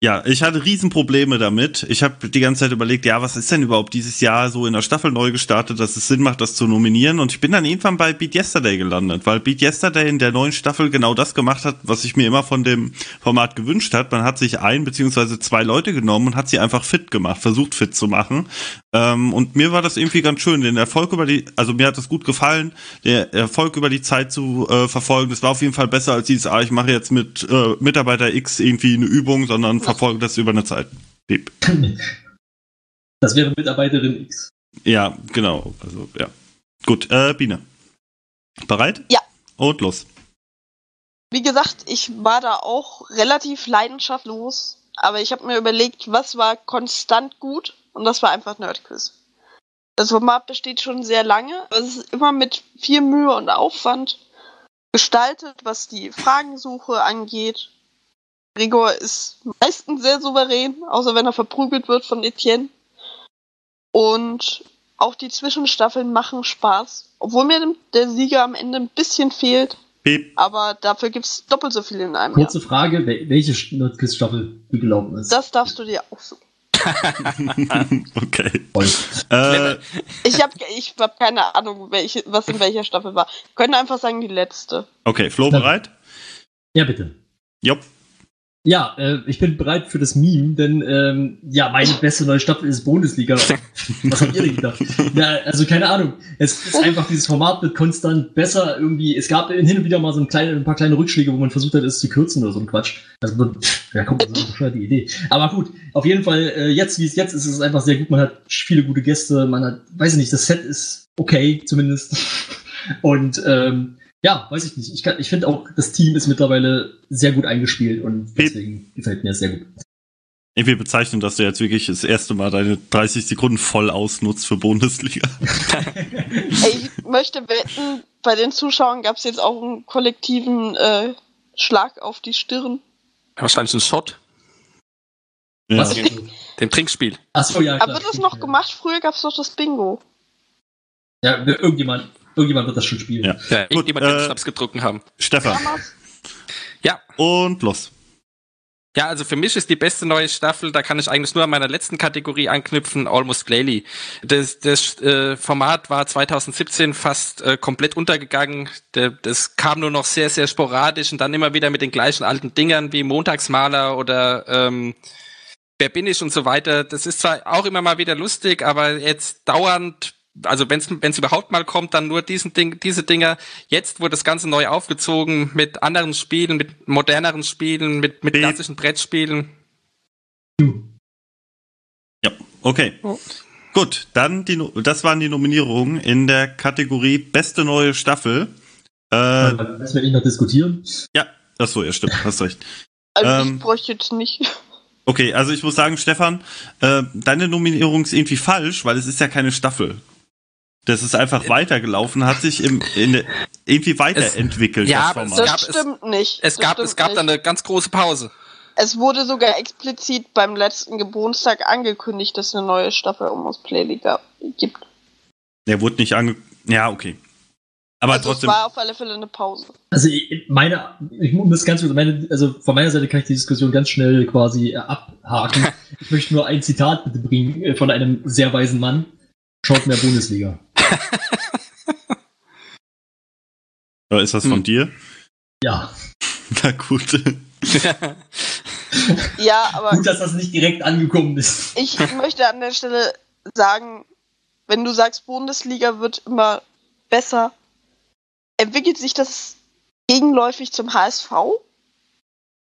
Ja, ich hatte Riesenprobleme damit. Ich habe die ganze Zeit überlegt, ja, was ist denn überhaupt dieses Jahr so in der Staffel neu gestartet, dass es Sinn macht, das zu nominieren. Und ich bin dann irgendwann bei Beat Yesterday gelandet, weil Beat Yesterday in der neuen Staffel genau das gemacht hat, was ich mir immer von dem Format gewünscht hat. Man hat sich ein beziehungsweise zwei Leute genommen und hat sie einfach fit gemacht, versucht fit zu machen. Ähm, und mir war das irgendwie ganz schön, den Erfolg über die, also mir hat das gut gefallen, der Erfolg über die Zeit zu äh, verfolgen. Das war auf jeden Fall besser als dieses, ah, ich mache jetzt mit äh, Mitarbeiter X irgendwie eine Übung, sondern verfolge das über eine Zeit. Piep.
Das wäre Mitarbeiterin X.
Ja, genau. Also, ja. Gut, äh, Biene. Bereit?
Ja.
Und los.
Wie gesagt, ich war da auch relativ leidenschaftlos, aber ich habe mir überlegt, was war konstant gut und das war einfach Nerdquiz. Das Format besteht schon sehr lange, es ist immer mit viel Mühe und Aufwand gestaltet, was die Fragensuche angeht. Gregor ist meistens sehr souverän, außer wenn er verprügelt wird von Etienne. Und auch die Zwischenstaffeln machen Spaß. Obwohl mir der Sieger am Ende ein bisschen fehlt.
Piep.
Aber dafür gibt es doppelt so viel in einem
Kurze Frage, wel- welche Nerdquiz-Staffel die gelaufen ist.
Jahr. Das darfst du dir auch so.
okay. Äh,
Ich habe ich hab keine Ahnung, welche, was in welcher Staffel war. Können einfach sagen, die letzte.
okay, Flo bereit?
Ja, bitte.
Jopp.
Ja, äh, ich bin bereit für das Meme, denn ähm, ja, meine beste neue Staffel ist Bundesliga. Was habt ihr denn gedacht? Ja, also keine Ahnung. Es ist einfach dieses Format wird konstant besser irgendwie. Es gab hin und wieder mal so ein, kleine, ein paar kleine Rückschläge, wo man versucht hat, es zu kürzen oder so ein Quatsch. Also pff, da kommt so eine bescheuerte Idee. Aber gut, auf jeden Fall äh, jetzt, wie es jetzt ist, ist es einfach sehr gut. Man hat viele gute Gäste. Man hat, weiß ich nicht, das Set ist okay zumindest. Und ähm, ja, weiß ich nicht. Ich, kann- ich finde auch, das Team ist mittlerweile sehr gut eingespielt und deswegen gefällt mir das sehr gut.
Ich will bezeichnen, dass du jetzt wirklich das erste Mal deine 30 Sekunden voll ausnutzt für Bundesliga.
Ich möchte wetten, bei den Zuschauern gab es jetzt auch einen kollektiven äh, Schlag auf die Stirn.
Wahrscheinlich ein Shot.
Ja.
Was?
Dem Trinkspiel.
Achso, ja.
Aber
klar.
wird das noch gemacht? Früher gab es doch das Bingo.
Ja, irgendjemand, irgendjemand wird das schon spielen.
Ja.
Ja,
Gut,
irgendjemand wird
äh,
Schnaps getrunken haben.
Stefan.
Ja.
Und los.
Ja, also für mich ist die beste neue Staffel, da kann ich eigentlich nur an meiner letzten Kategorie anknüpfen, Almost Playly. Das, das äh, Format war 2017 fast äh, komplett untergegangen. Der, das kam nur noch sehr, sehr sporadisch und dann immer wieder mit den gleichen alten Dingern wie Montagsmaler oder ähm, Wer bin ich und so weiter. Das ist zwar auch immer mal wieder lustig, aber jetzt dauernd, also wenn es überhaupt mal kommt, dann nur diesen Ding, diese Dinger. Jetzt wurde das Ganze neu aufgezogen mit anderen Spielen, mit moderneren Spielen, mit, mit klassischen Brettspielen.
Ja, okay.
Oh.
Gut, dann die, das waren die Nominierungen in der Kategorie Beste neue Staffel. Äh,
Dann müssen wir nicht noch diskutieren.
ja, ach so, ja, stimmt, hast recht.
Also
Ähm.
ich bräuchte jetzt nicht.
Okay, also ich muss sagen, Stefan, äh, deine Nominierung ist irgendwie falsch, weil es ist ja keine Staffel. Das ist einfach weitergelaufen, hat sich im, in irgendwie weiterentwickelt.
ja,
das
es
Format.
Das
gab-
stimmt nicht.
Es
Das
gab, es gab
nicht.
dann eine ganz große Pause.
Es wurde sogar explizit beim letzten Geburtstag angekündigt, dass es eine neue Staffel Almost Playly gibt.
Der wurde nicht ange... Ja, okay. Aber
also
trotzdem...
es war auf alle Fälle eine Pause.
Also ich- meine, ich muss ganz meine, also von meiner Seite kann ich die Diskussion ganz schnell quasi äh, abhaken. ich möchte nur ein Zitat bitte bringen äh, von einem sehr weisen Mann. Schaut mehr Bundesliga.
Oder ist das von
Hm.
dir?
Ja,
Na gut.
Ja, aber
gut, dass das nicht direkt angekommen ist.
ich möchte an der Stelle sagen, wenn du sagst, Bundesliga wird immer besser, entwickelt sich das gegenläufig zum HSV?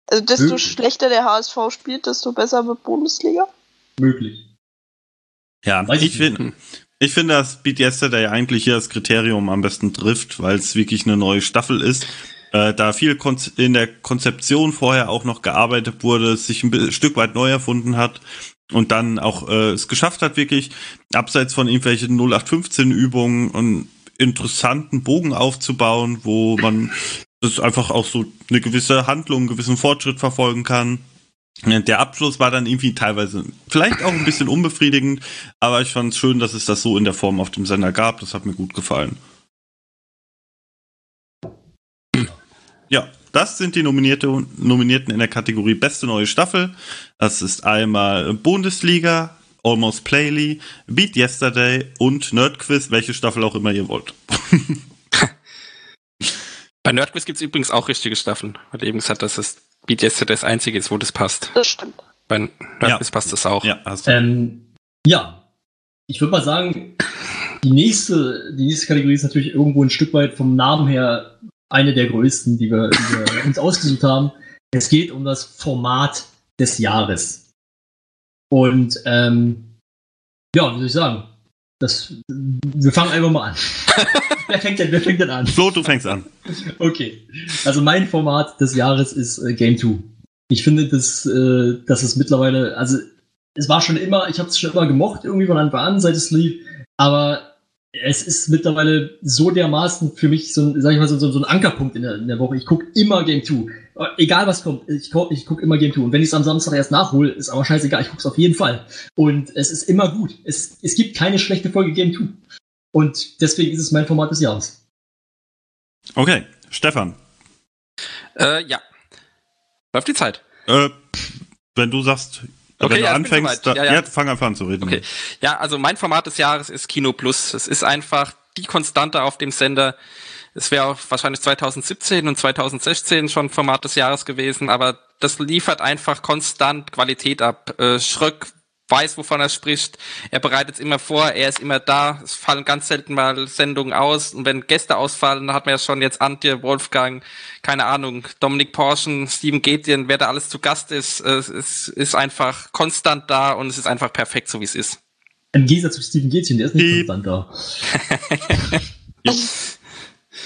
Also desto
Möglich.
schlechter der HSV spielt, desto besser wird Bundesliga?
Möglich.
Ja,
Weiß
ich
ich
finde, ich finde, dass Beat Yesterday eigentlich hier das Kriterium am besten trifft, weil es wirklich eine neue Staffel ist. Äh, da viel in der Konzeption vorher auch noch gearbeitet wurde, sich ein Stück weit neu erfunden hat und dann auch äh, es geschafft hat, wirklich abseits von irgendwelchen 0815 Übungen einen interessanten Bogen aufzubauen, wo man das einfach auch so eine gewisse Handlung, einen gewissen Fortschritt verfolgen kann. Der Abschluss war dann irgendwie teilweise vielleicht auch ein bisschen unbefriedigend, aber ich fand es schön, dass es das so in der Form auf dem Sender gab. Das hat mir gut gefallen. Ja, das sind die Nominierte, Nominierten in der Kategorie Beste neue Staffel. Das ist einmal Bundesliga, Almost Playly, Beat Yesterday und Nerdquiz, welche Staffel auch immer ihr wollt.
Bei Nerdquiz gibt es übrigens auch richtige Staffeln, weil eben gesagt, dass das Beat Yesterday das einzige ist, wo das passt.
Das stimmt.
Bei Nerdquiz
Ja.
passt das auch.
ja, hast du.
Ähm, ja, ich würde mal sagen, die nächste, die nächste Kategorie ist natürlich irgendwo ein Stück weit vom Namen her eine der größten, die wir, die wir uns ausgesucht haben. Es geht um das Format des Jahres. Und ähm, ja, wie soll ich sagen? Das, wir fangen einfach mal an. wer, fängt denn, wer fängt denn an?
Flo, du fängst an.
Okay. Also mein Format des Jahres ist äh, Game 2. Ich finde, dass, äh, dass es mittlerweile, also es war schon immer, ich habe es schon immer gemocht, irgendwie von Anfang an, seit es lief, aber es ist mittlerweile so dermaßen für mich so ein, sag ich mal, so, so, so ein Ankerpunkt in der, in der Woche. Ich gucke immer Game 2. Egal was kommt, ich, guck- ich gucke immer Game 2. Und wenn ich es am Samstag erst nachhole, ist aber scheißegal, ich gucke es auf jeden Fall. Und es ist immer gut. Es, es gibt keine schlechte Folge Game 2. Und deswegen ist es mein Format des Jahres.
Okay, Stefan.
Äh, ja. Läuft die Zeit.
Äh, wenn du sagst,
Okay,
wenn du
ja,
anfängst, da,
Ja,
ja,
ja.
fang einfach an zu reden.
Okay. Ja, also mein Format des Jahres ist Kino Plus. Es ist einfach die Konstante auf dem Sender. Es wäre auch wahrscheinlich 2017 und 2016 schon Format des Jahres gewesen, aber das liefert einfach konstant Qualität ab. Äh, Schröck weiß, wovon er spricht. Er bereitet es immer vor, er ist immer da. Es fallen ganz selten mal Sendungen aus. Und wenn Gäste ausfallen, dann hat man ja schon jetzt Antje, Wolfgang, keine Ahnung, Dominik Porschen, Steven Gätjen, wer da alles zu Gast ist. Es ist, einfach konstant da und es ist einfach perfekt, so wie es ist.
Im Gegensatz zu Steven Gätchen, der ist nicht konstant da.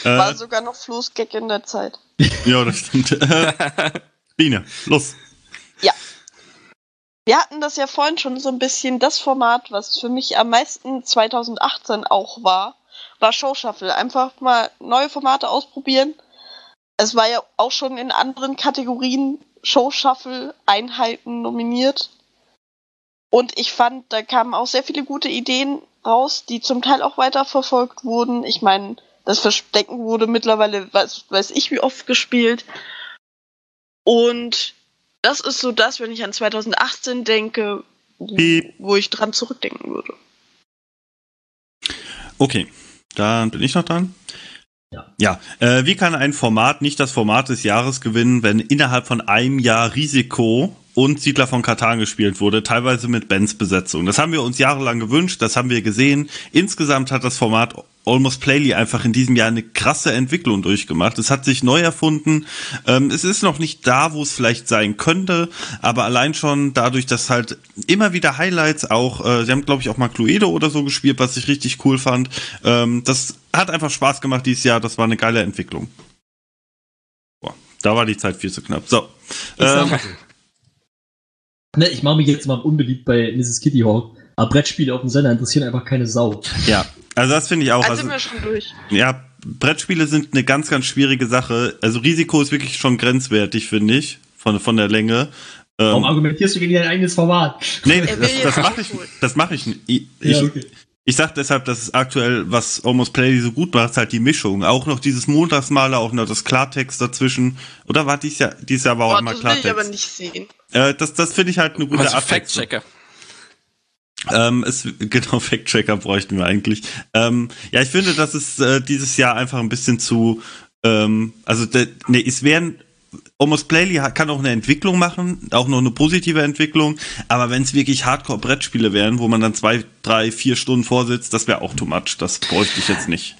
War
Äh,
sogar noch Flo's Gag in der Zeit.
ja, das stimmt. Äh, Biene, los.
Wir hatten das ja vorhin schon so ein bisschen. Das Format, was für mich am meisten 2018 auch war, war Show Shuffle. Einfach mal neue Formate ausprobieren. Es war ja auch schon in anderen Kategorien Show Shuffle Einheiten nominiert. Und ich fand, da kamen auch sehr viele gute Ideen raus, die zum Teil auch weiterverfolgt wurden. Ich meine, das Verstecken wurde mittlerweile, weiß, weiß ich wie oft gespielt. Und das ist so das, wenn ich an 2018 denke, wo, ich dran zurückdenken würde.
Okay, dann bin ich noch dran.
Ja.
Ja, äh, wie kann ein Format nicht das Format des Jahres gewinnen, wenn innerhalb von einem Jahr Risiko und Siedler von Katan gespielt wurde, teilweise mit Bens Besetzung. Das haben wir uns jahrelang gewünscht, das haben wir gesehen. Insgesamt hat das Format Almost Playly einfach in diesem Jahr eine krasse Entwicklung durchgemacht. Es hat sich neu erfunden. Ähm, es ist noch nicht da, wo es vielleicht sein könnte, aber allein schon dadurch, dass halt immer wieder Highlights auch, äh, sie haben glaube ich auch mal Cluedo oder so gespielt, was ich richtig cool fand. Ähm, das hat einfach Spaß gemacht dieses Jahr. Das war eine geile Entwicklung. Boah, da war die Zeit viel zu knapp. So. Ähm.
Ne, ich mache mich jetzt mal unbeliebt bei Mrs. Kitty Hawk. Aber Brettspiele auf dem Sender interessieren einfach keine Sau.
ja, also das finde ich auch.
Also
Also,
sind wir schon durch.
ja, Brettspiele sind eine ganz, ganz schwierige Sache. Also Risiko ist wirklich schon grenzwertig, finde ich, von, von der Länge.
Warum
Ähm,
argumentierst du gegen dein eigenes Format?
nee, das, das mache ich, das mache ich nicht. Ich, ich,
Ja, okay.
ich sag deshalb, dass es aktuell, was Almost Play so gut macht, ist halt die Mischung. Auch noch dieses Montagsmaler, auch noch das Klartext dazwischen. Oder war dies Jahr, dieses Jahr war auch
Boah,
einmal
das will ich aber
Klartext.
nicht sehen.
Äh, das das finde ich halt eine gute
Also
Abwechslung.
Fact-Checker.
Ähm, es, genau, Fact-Checker bräuchten wir eigentlich. Ähm, ja, ich finde, dass es äh, dieses Jahr einfach ein bisschen zu, ähm, also, de, nee, es wären, Almost Playly kann auch eine Entwicklung machen, auch noch eine positive Entwicklung, aber wenn es wirklich Hardcore-Brettspiele wären, wo man dann zwei, drei, vier Stunden vorsitzt, das wäre auch too much. Das bräuchte ich jetzt nicht.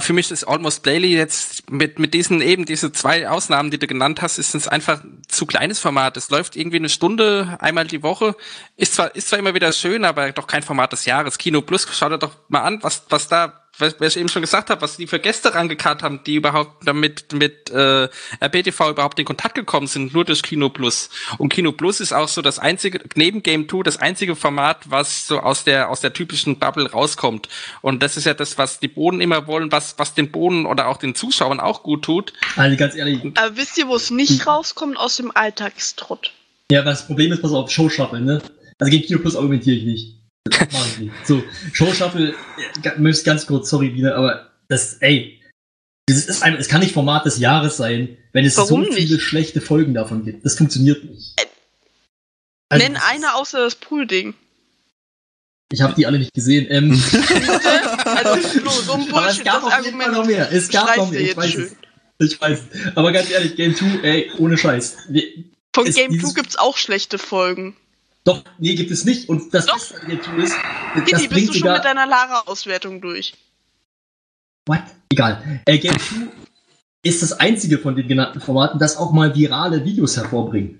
Für mich ist Almost Daily jetzt mit, mit diesen eben, diese zwei Ausnahmen, die du genannt hast, ist es einfach ein zu kleines Format. Es läuft irgendwie eine Stunde einmal die Woche. Ist zwar, ist zwar immer wieder schön, aber doch kein Format des Jahres. Kino Plus, schau dir doch mal an, was, was da, was, was ich eben schon gesagt habe, was die für Gäste rangekarrt haben, die überhaupt damit mit äh, RBTV überhaupt in Kontakt gekommen sind, nur durch Kino Plus. Und Kino Plus ist auch so das einzige, neben Game 2, das einzige Format, was so aus der, aus der typischen Bubble rauskommt. Und das ist ja das, was die Bohnen immer wollen, was, was den Bohnen oder auch den Zuschauern auch gut tut.
Also ganz ehrlich,
Aber wisst ihr, wo es nicht rauskommt? Aus dem Alltagstrott.
Ja, das Problem ist, pass auf, Show Shuffle, ne? Also gegen Kino Plus argumentiere ich nicht. So, Show Shuffle, äh, müsst ganz kurz, sorry wieder, aber das, ey, das ist ein, es kann nicht Format des Jahres sein, wenn es
Warum
so viele
nicht?
schlechte Folgen davon gibt. Das funktioniert nicht. Also,
Nenn eine außer das Pool-Ding.
Ich habe die alle nicht gesehen. Ähm,
also, Flo, so ein
aber es
Bullshit,
gab
das
auf jeden Fall noch mehr. Es gab noch mehr. Ich weiß
schön.
es. Ich weiß. Aber ganz ehrlich, Game 2, ey, ohne Scheiß.
Von Game
dieses-
2 gibt's auch schlechte Folgen.
Doch, nee, gibt es nicht. Und das
Doch.
Beste an Game 2 ist, das
Kitty, bist
bringt
du schon
sogar...
mit deiner Lara-Auswertung durch?
What? Egal. Äh, Game 2 ist das einzige von den genannten Formaten, das auch mal virale Videos hervorbringt.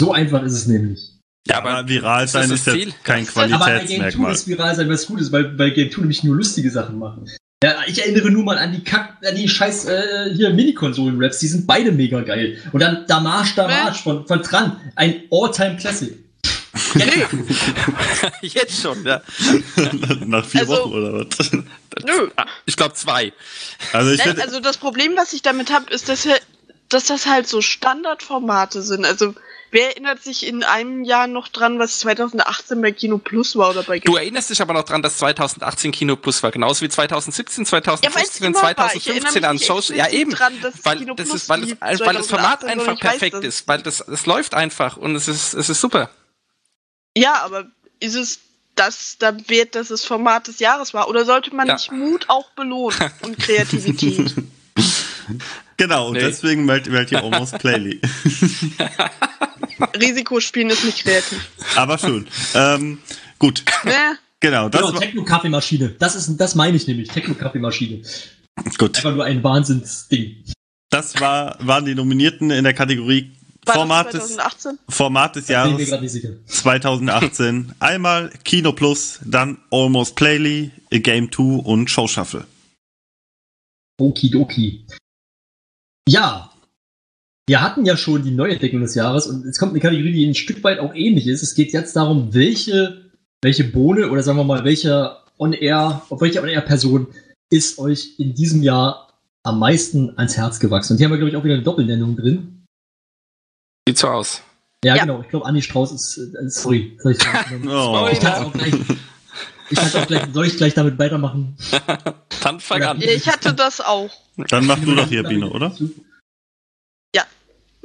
So einfach ist es nämlich.
Ja,
aber viral sein
ist
ist
Ziel.
kein
ist das-
Aber bei Game 2
Qualitätsmerkmal.
ist viral sein was Gutes, weil bei Game 2 nämlich nur lustige Sachen machen. Ja, ich erinnere nur mal an die Kack, an die scheiß äh, hier Minikonsolen-Raps, die sind beide mega geil. Und dann Damage Damage von, von Tran, ein All-Time-Classic.
Jetzt schon, ja.
Nach vier
Also-
Wochen oder was?
Nö.
Ich glaube zwei.
Also ich
Nein, also das Problem, was ich damit habe, ist, dass, wir- dass das halt so Standardformate sind. Also wer erinnert sich in einem Jahr noch dran, was 2018 bei Kino Plus war oder bei
Du
Game
erinnerst dich aber noch dran, dass 2018 Kino Plus war, genauso wie 2017,
Ja, weil's
2015,
immer war. Ich
2015
erinnere
an Shows. Ja, eben.
dran, dass
weil
Kino
das ist, weil, das,
lief
weil das Format
2018,
einfach perfekt
das.
ist, weil das, es läuft einfach und es ist, es ist super.
Ja, aber ist es das da wert, dass es Format des Jahres war? Oder sollte man
Ja.
nicht Mut auch belohnen und Kreativität?
genau, und
Nee.
deswegen meldet meldet ihr Almost Playly.
Risikospielen ist nicht kreativ.
Aber schön. ähm, gut,
Ne?
genau, das
Genau, Techno-Kaffeemaschine. Das ist, das meine ich nämlich. Techno-Kaffeemaschine.
gut.
Einfach nur ein Wahnsinnsding.
Das war, waren die Nominierten in der Kategorie
War
Format
das
des,
2018?
Format des
Bin mir
Jahres
gerade nicht sicher.
2018. Einmal Kino Plus, dann Almost Playly, A Game 2 und Show Shuffle.
Okidoki. Ja. Wir hatten ja schon die Neuentdeckung des Jahres und es kommt eine Kategorie, die ein Stück weit auch ähnlich ist. Es geht jetzt darum, welche, welche Bohne oder sagen wir mal, welcher On-Air, auf welche On-Air-Person ist euch in diesem Jahr am meisten ans Herz gewachsen? Und hier haben wir, glaube ich, auch wieder eine Doppelnennung drin.
Sieht so aus.
Ja,
Ja.
genau. Ich glaube, Andi Strauß ist, äh, sorry. Soll ich,
Oh.
ich kann auch gleich, ich auch gleich, soll ich gleich damit weitermachen?
Dann fang an.
Ja, ich hatte das auch.
Dann mach du doch hier, Bino, oder?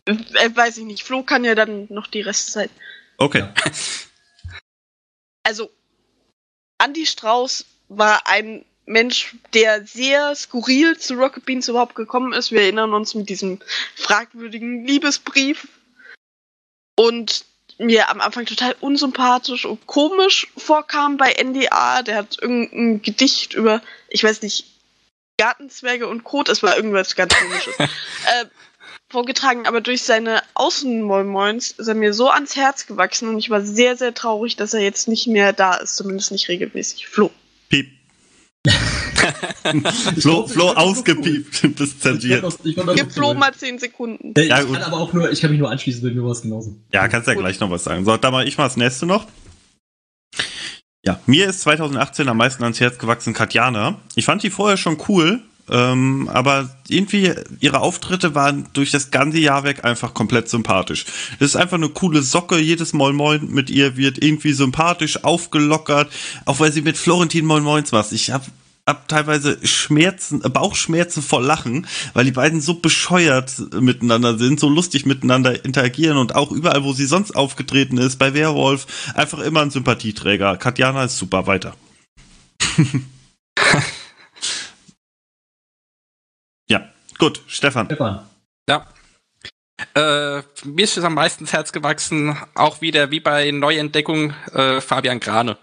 Äh, weiß ich nicht. Flo kann ja dann noch die Restzeit.
Okay.
Ja.
Also, Andy Strauß war ein Mensch, der sehr skurril zu Rocket Beans überhaupt gekommen ist. Wir erinnern uns mit diesem fragwürdigen Liebesbrief. Und mir am Anfang total unsympathisch und komisch vorkam bei NDA. Der hat irgendein Gedicht über, ich weiß nicht, Gartenzwerge und Kot, es war irgendwas ganz komisches, äh, vorgetragen, aber durch seine Außenmollmoins ist er mir so ans Herz gewachsen und ich war sehr, sehr traurig, dass er jetzt nicht mehr da ist, zumindest nicht regelmäßig. Flo.
Flo, Flo ausgepiept bis
Ich
zensiert.
Gib Flo mal 10 Sekunden.
Äh, Ich
Ja,
kann aber auch nur, ich kann mich nur anschließen, bei mir war es genauso.
Ja, kannst ja
Gut.
gleich noch was sagen. So, dann mache ich mal das nächste noch. Ja, mir ist 2018 am meisten ans Herz gewachsen Katjana. Ich fand die vorher schon cool, ähm, aber irgendwie ihre Auftritte waren durch das ganze Jahr weg einfach komplett sympathisch. Es ist einfach eine coole Socke. Jedes Moin Moin mit ihr wird irgendwie sympathisch aufgelockert, auch weil sie mit Florentin Moin Moins macht. Ich habe hab teilweise Schmerzen, Bauchschmerzen vor Lachen, weil die beiden so bescheuert miteinander sind, so lustig miteinander interagieren und auch überall, wo sie sonst aufgetreten ist, bei Werwolf, einfach immer ein Sympathieträger. Katjana ist super, weiter. ja, gut, Stefan.
Stefan.
Ja. Äh, mir ist es am meisten ins Herz gewachsen, auch wieder wie bei Neuentdeckung äh, Fabian Grane.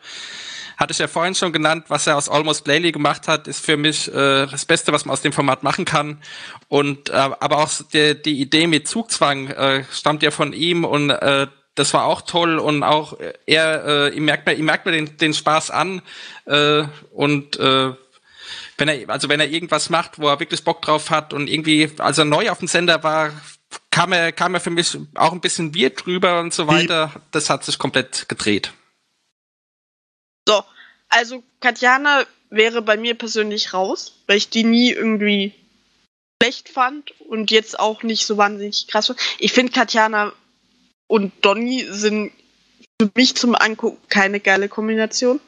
Hatte ich ja vorhin schon genannt, was er aus Almost Playly gemacht hat, ist für mich äh, das Beste, was man aus dem Format machen kann. Und äh, aber auch die, die Idee mit Zugzwang äh, stammt ja von ihm und äh, das war auch toll und auch er, äh, ihm merkt man, ihm merkt man den, den Spaß an äh, und wenn er, also wenn er irgendwas macht, wo er wirklich Bock drauf hat und irgendwie, als er neu auf dem Sender war, kam er, kam er für mich auch ein bisschen weird drüber und so weiter. Das hat sich komplett gedreht.
So, also Katjana wäre bei mir persönlich raus, weil ich die nie irgendwie schlecht fand und jetzt auch nicht so wahnsinnig krass fand. Ich finde Katjana und Donny sind für mich zum Angucken keine geile Kombination.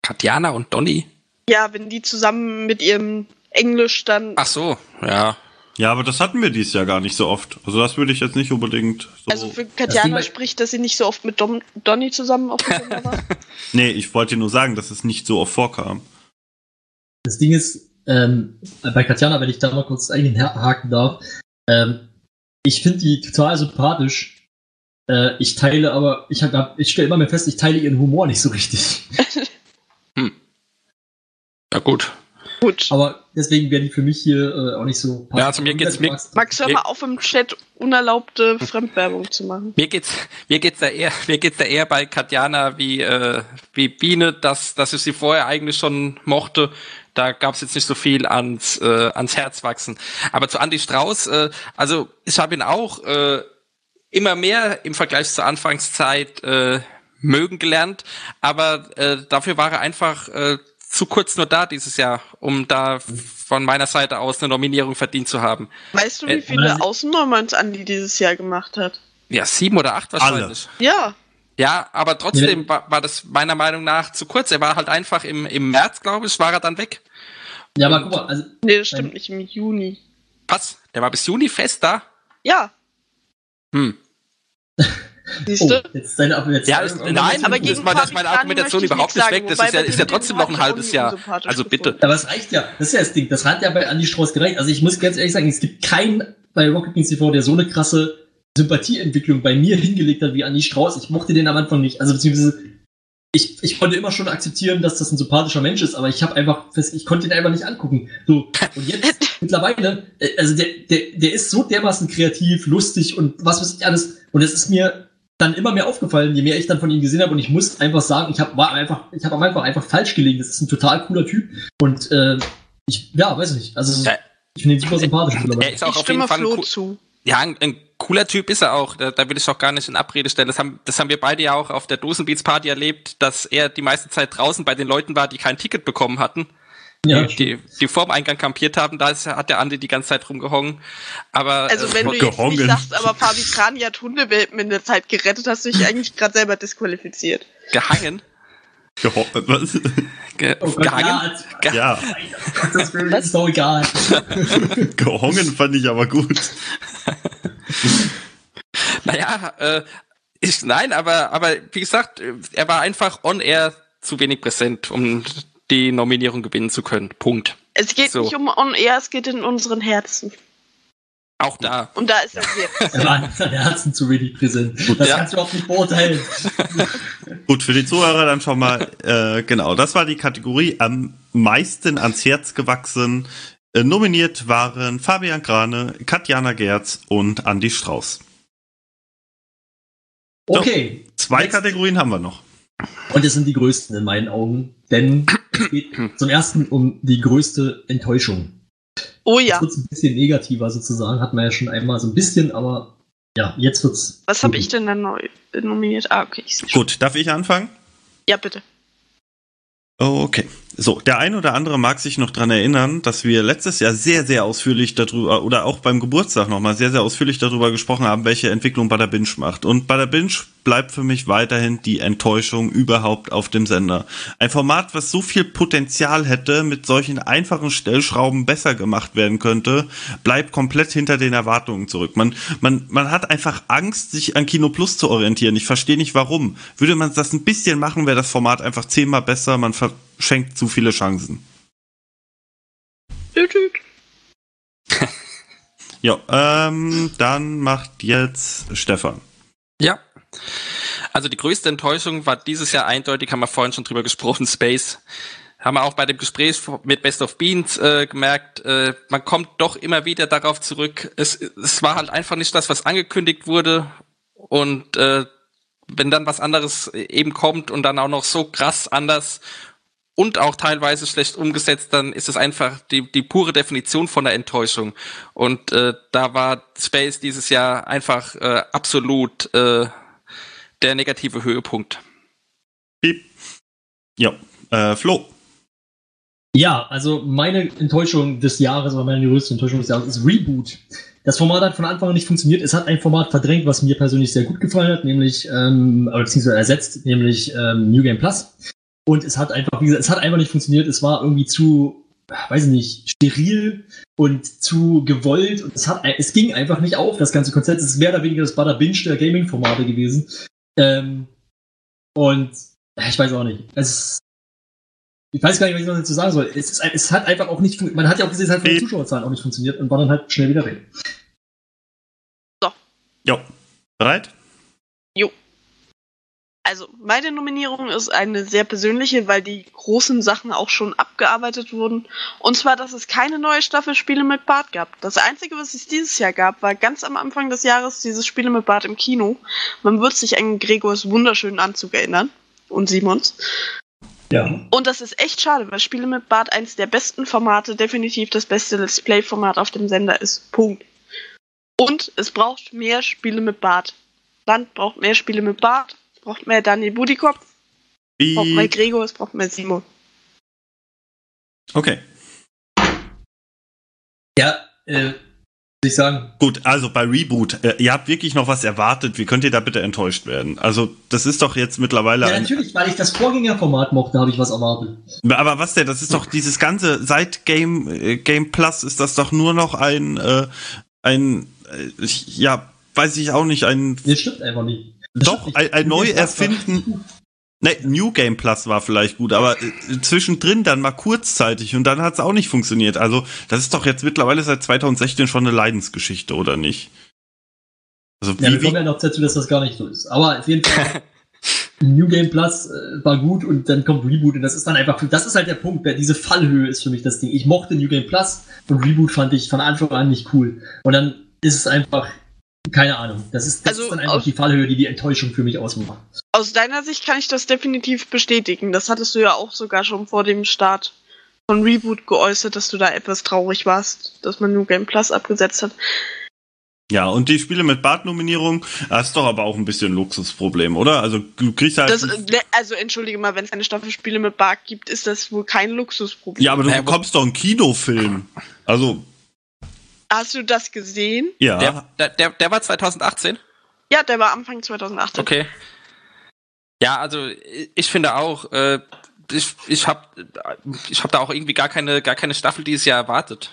Katjana und Donny.
Ja, wenn die zusammen mit ihrem Englisch dann.
Ach so, ja.
Ja, aber das hatten wir dieses Jahr gar nicht so oft. Also das würde ich jetzt nicht unbedingt so.
Also für Katjana
bei-
spricht, dass sie nicht so oft mit Dom Donny zusammen auf dem war.
nee, ich wollte nur sagen, dass es nicht so oft vorkam.
Das Ding ist, ähm, bei Katjana, wenn ich da mal kurz einhaken darf, ähm, ich finde die total sympathisch. Äh, ich teile aber, ich, hab, ich stelle immer mehr fest, ich teile ihren Humor nicht so richtig.
Ja, gut.
Gut.
Aber deswegen werden die für mich hier äh, auch nicht so
Ja, also mir geht's- mir-
Max, hör mal auf im Chat unerlaubte Fremdwerbung zu machen.
Mir geht's, mir geht's da eher, mir geht's da eher bei Katjana wie, äh, wie Biene, dass, dass ich sie vorher eigentlich schon mochte. Da gab's jetzt nicht so viel ans, äh, ans Herz wachsen. Aber zu Andy Strauß, äh, also ich habe ihn auch äh, immer mehr im Vergleich zur Anfangszeit äh, mögen gelernt, aber äh, dafür war er einfach äh, zu kurz nur da dieses Jahr, um da von meiner Seite aus eine Nominierung verdient zu haben.
Weißt du, wie
Äh,
viele
aber-
Außennormans Andi dieses Jahr gemacht hat?
Ja, sieben oder acht wahrscheinlich.
Ja.
Ja, aber trotzdem
Ja.
war, war das meiner Meinung nach zu kurz. Er war halt einfach im, im März, glaube ich, war er dann weg.
Ja, aber guck mal, also,
Nee, das stimmt nicht, im Juni.
Was? Der war bis Juni fest da?
Ja,
Hm.
siehst
oh,
du?
jetzt deine Argumentation.
Ja, ist, nein,
Aber gegen
mal, das ist
Fabi
meine Argumentation überhaupt nicht weg.
wobei
ist ja, ist ja
dem
trotzdem noch ein halbes Jahr. Also bitte.
Aber es reicht ja. Das ist ja das Ding. Das hat ja bei Andy Strauß gereicht. Also ich muss ganz ehrlich sagen, es gibt keinen bei Rocket Beans TV, der so eine krasse Sympathieentwicklung bei mir hingelegt hat wie Andy Strauß. Ich mochte den am Anfang nicht. Also beziehungsweise ich, ich konnte immer schon akzeptieren, dass das ein sympathischer Mensch ist, aber ich habe einfach fest, ich konnte ihn einfach nicht angucken. So und jetzt mittlerweile, äh, also der, der, der ist so dermaßen kreativ, lustig und was weiß ich alles. Und es ist mir dann immer mehr aufgefallen, je mehr ich dann von ihm gesehen habe. Und ich muss einfach sagen, ich habe war einfach, ich habe am Anfang einfach falsch gelegen. Das ist ein total cooler Typ. Und äh, ich, ja, weiß ich nicht. Also
Ja.
ich finde ihn super sympathisch.
Er ist auch
Ich
auf jeden Fall ein,
Flo
coo-
zu.
ja, ein, ein cooler Typ ist er auch. Da, da will ich auch gar nicht in Abrede stellen. Das haben, das haben wir beide ja auch auf der Dosenbeats Party erlebt, dass er die meiste Zeit draußen bei den Leuten war, die kein Ticket bekommen hatten.
Ja,
die, die vorm Eingang kampiert haben, da ist, hat der Andi die ganze Zeit rumgehongen. Aber
Also
äh,
wenn du jetzt
gehongen.
nicht sagst, aber Fabi Krani hat Hundewelpen in der Zeit gerettet, hast du dich eigentlich gerade selber disqualifiziert.
gehangen,
Geho was?
ge,
Oh Gott,
gehangen,
ja,
ge
ja,
das ist doch egal.
gehongen fand ich aber gut.
Naja, äh, ich, nein, aber, aber wie gesagt, äh, er war einfach on air zu wenig präsent, um die Nominierung gewinnen zu können. Punkt.
Es geht
So.
nicht um On Air, es geht in unseren Herzen.
Auch da.
Und da ist er sehr.
Er war in seinem Herzen zu wenig präsent. Das
ja.
kannst du auch nicht beurteilen.
Gut, für die Zuhörer dann schon mal, äh, genau, das war die Kategorie am meisten ans Herz gewachsen. Äh, nominiert waren Fabian Krane, Katjana Gerz und Andy Strauß.
Okay.
Zwei
Jetzt-
Kategorien haben wir noch.
Und es sind die größten in meinen Augen. Denn es geht zum ersten um die größte Enttäuschung.
Oh
Jetzt
ja.
wird's ein bisschen negativer sozusagen, hat man ja schon einmal so ein bisschen, aber ja, jetzt wird's.
Was habe ich denn dann neu nominiert? Ah, okay. Ich.
Gut, darf ich anfangen?
Ja, bitte.
Okay. So, der ein oder andere mag sich noch dran erinnern, dass wir letztes Jahr sehr, sehr ausführlich darüber, oder auch beim Geburtstag nochmal sehr, sehr ausführlich darüber gesprochen haben, welche Entwicklung der Binge macht. Und der Binge bleibt für mich weiterhin die Enttäuschung überhaupt auf dem Sender. Ein Format, was so viel Potenzial hätte, mit solchen einfachen Stellschrauben besser gemacht werden könnte, bleibt komplett hinter den Erwartungen zurück. Man, man, man hat einfach Angst, sich an Kino Plus zu orientieren. Ich verstehe nicht warum. Würde man das ein bisschen machen, wäre das Format einfach zehnmal besser. Man verschenkt zu viele Chancen. Ja, ähm, dann macht jetzt Stefan.
Ja. Also die größte Enttäuschung war dieses Jahr eindeutig, haben wir vorhin schon drüber gesprochen, Space. Haben wir auch bei dem Gespräch mit Best of Beans äh, gemerkt, äh, man kommt doch immer wieder darauf zurück. Es, es war halt einfach nicht das, was angekündigt wurde. Und äh, wenn dann was anderes eben kommt und dann auch noch so krass anders und auch teilweise schlecht umgesetzt, dann ist es einfach die, die pure Definition von der Enttäuschung. Und äh, da war Space dieses Jahr einfach äh, absolut äh, der negative Höhepunkt.
Piep. Ja, äh, Flo.
Ja, also meine Enttäuschung des Jahres, oder meine größte Enttäuschung des Jahres ist Reboot. Das Format hat von Anfang an nicht funktioniert. Es hat ein Format verdrängt, was mir persönlich sehr gut gefallen hat, nämlich, ähm, oder beziehungsweise ersetzt, nämlich ähm, New Game Plus. Und es hat einfach, wie gesagt, es hat einfach nicht funktioniert. Es war irgendwie zu, weiß ich nicht, steril und zu gewollt. Und es hat, es ging einfach nicht auf, das ganze Konzept. Es ist mehr oder weniger das Bada Binge der Gaming-Formate gewesen. Ähm, und ich weiß auch nicht. Es ich weiß gar nicht, was ich noch dazu sagen soll. Es, ist, es hat einfach auch nicht, fun- man hat ja auch gesehen, es hat von den. Zuschauerzahlen auch nicht funktioniert und war dann halt schnell wieder weg.
Jo. Bereit?
Also, meine Nominierung ist eine sehr persönliche, weil die großen Sachen auch schon abgearbeitet wurden. Und zwar, dass es keine neue Staffel Spiele mit Bart gab. Das Einzige, was es dieses Jahr gab, war ganz am Anfang des Jahres dieses Spiele mit Bart im Kino. Man wird sich an Gregors wunderschönen Anzug erinnern. Und Simons.
Ja.
Und das ist echt schade, weil Spiele mit Bart eins der besten Formate, definitiv das beste Let's Play-Format auf dem Sender ist. Punkt. Und es braucht mehr Spiele mit Bart. Land braucht mehr Spiele mit Bart. Es braucht mehr Daniel Budikop. Es braucht mehr
Wie?
Gregor. Es braucht mehr Simon.
Okay.
Ja, äh, würde ich sagen.
Gut, also bei Reboot, äh, ihr habt wirklich noch was erwartet. Wie könnt ihr da bitte enttäuscht werden? Also, das ist doch jetzt mittlerweile
Ja,
ein,
natürlich, weil ich das Vorgängerformat mochte, habe ich was erwartet.
Aber was denn? Das ist doch dieses ganze seit Game äh, Game Plus ist das doch nur noch ein äh, ein äh, ich- ja weiß ich auch nicht ein
Das stimmt einfach nicht.
Doch ein, ein
gut.
Ne, New Game Plus war vielleicht gut, aber äh, zwischendrin dann mal kurzzeitig und dann hat es auch nicht funktioniert. Also das ist doch jetzt mittlerweile seit 2016 schon eine Leidensgeschichte, oder nicht? Also
Ja, wir
wie,
kommen
wie
ja noch dazu, dass das gar nicht so ist. Aber auf jeden Fall, New Game Plus äh, war gut und dann kommt Reboot und das ist dann einfach, das ist halt der Punkt, wer- diese Fallhöhe ist für mich das Ding. Ich mochte New Game Plus und Reboot fand ich von Anfang an nicht cool. Und dann ist es einfach, keine Ahnung, das ist, das
Also
ist dann einfach die Fallhöhe, die die Enttäuschung für mich ausmacht.
Aus deiner Sicht kann ich das definitiv bestätigen. Das hattest du ja auch sogar schon vor dem Start von Reboot geäußert, dass du da etwas traurig warst, dass man New Game Plus abgesetzt hat.
ja und die Spiele mit Bart-Nominierung, das ist doch aber auch ein bisschen ein Luxusproblem, oder? Also du kriegst halt
Das, äh, also entschuldige mal, wenn es eine Staffel Spiele mit Bart gibt, ist das wohl kein Luxusproblem.
ja, aber du bekommst doch einen Kinofilm. Also
Hast du das gesehen?
ja.
Der, der, der, der war 2018?
Ja, der war Anfang 2018.
Okay. Ja, also ich finde auch, äh, ich, ich habe ich hab da auch irgendwie gar keine, gar keine Staffel dieses Jahr erwartet.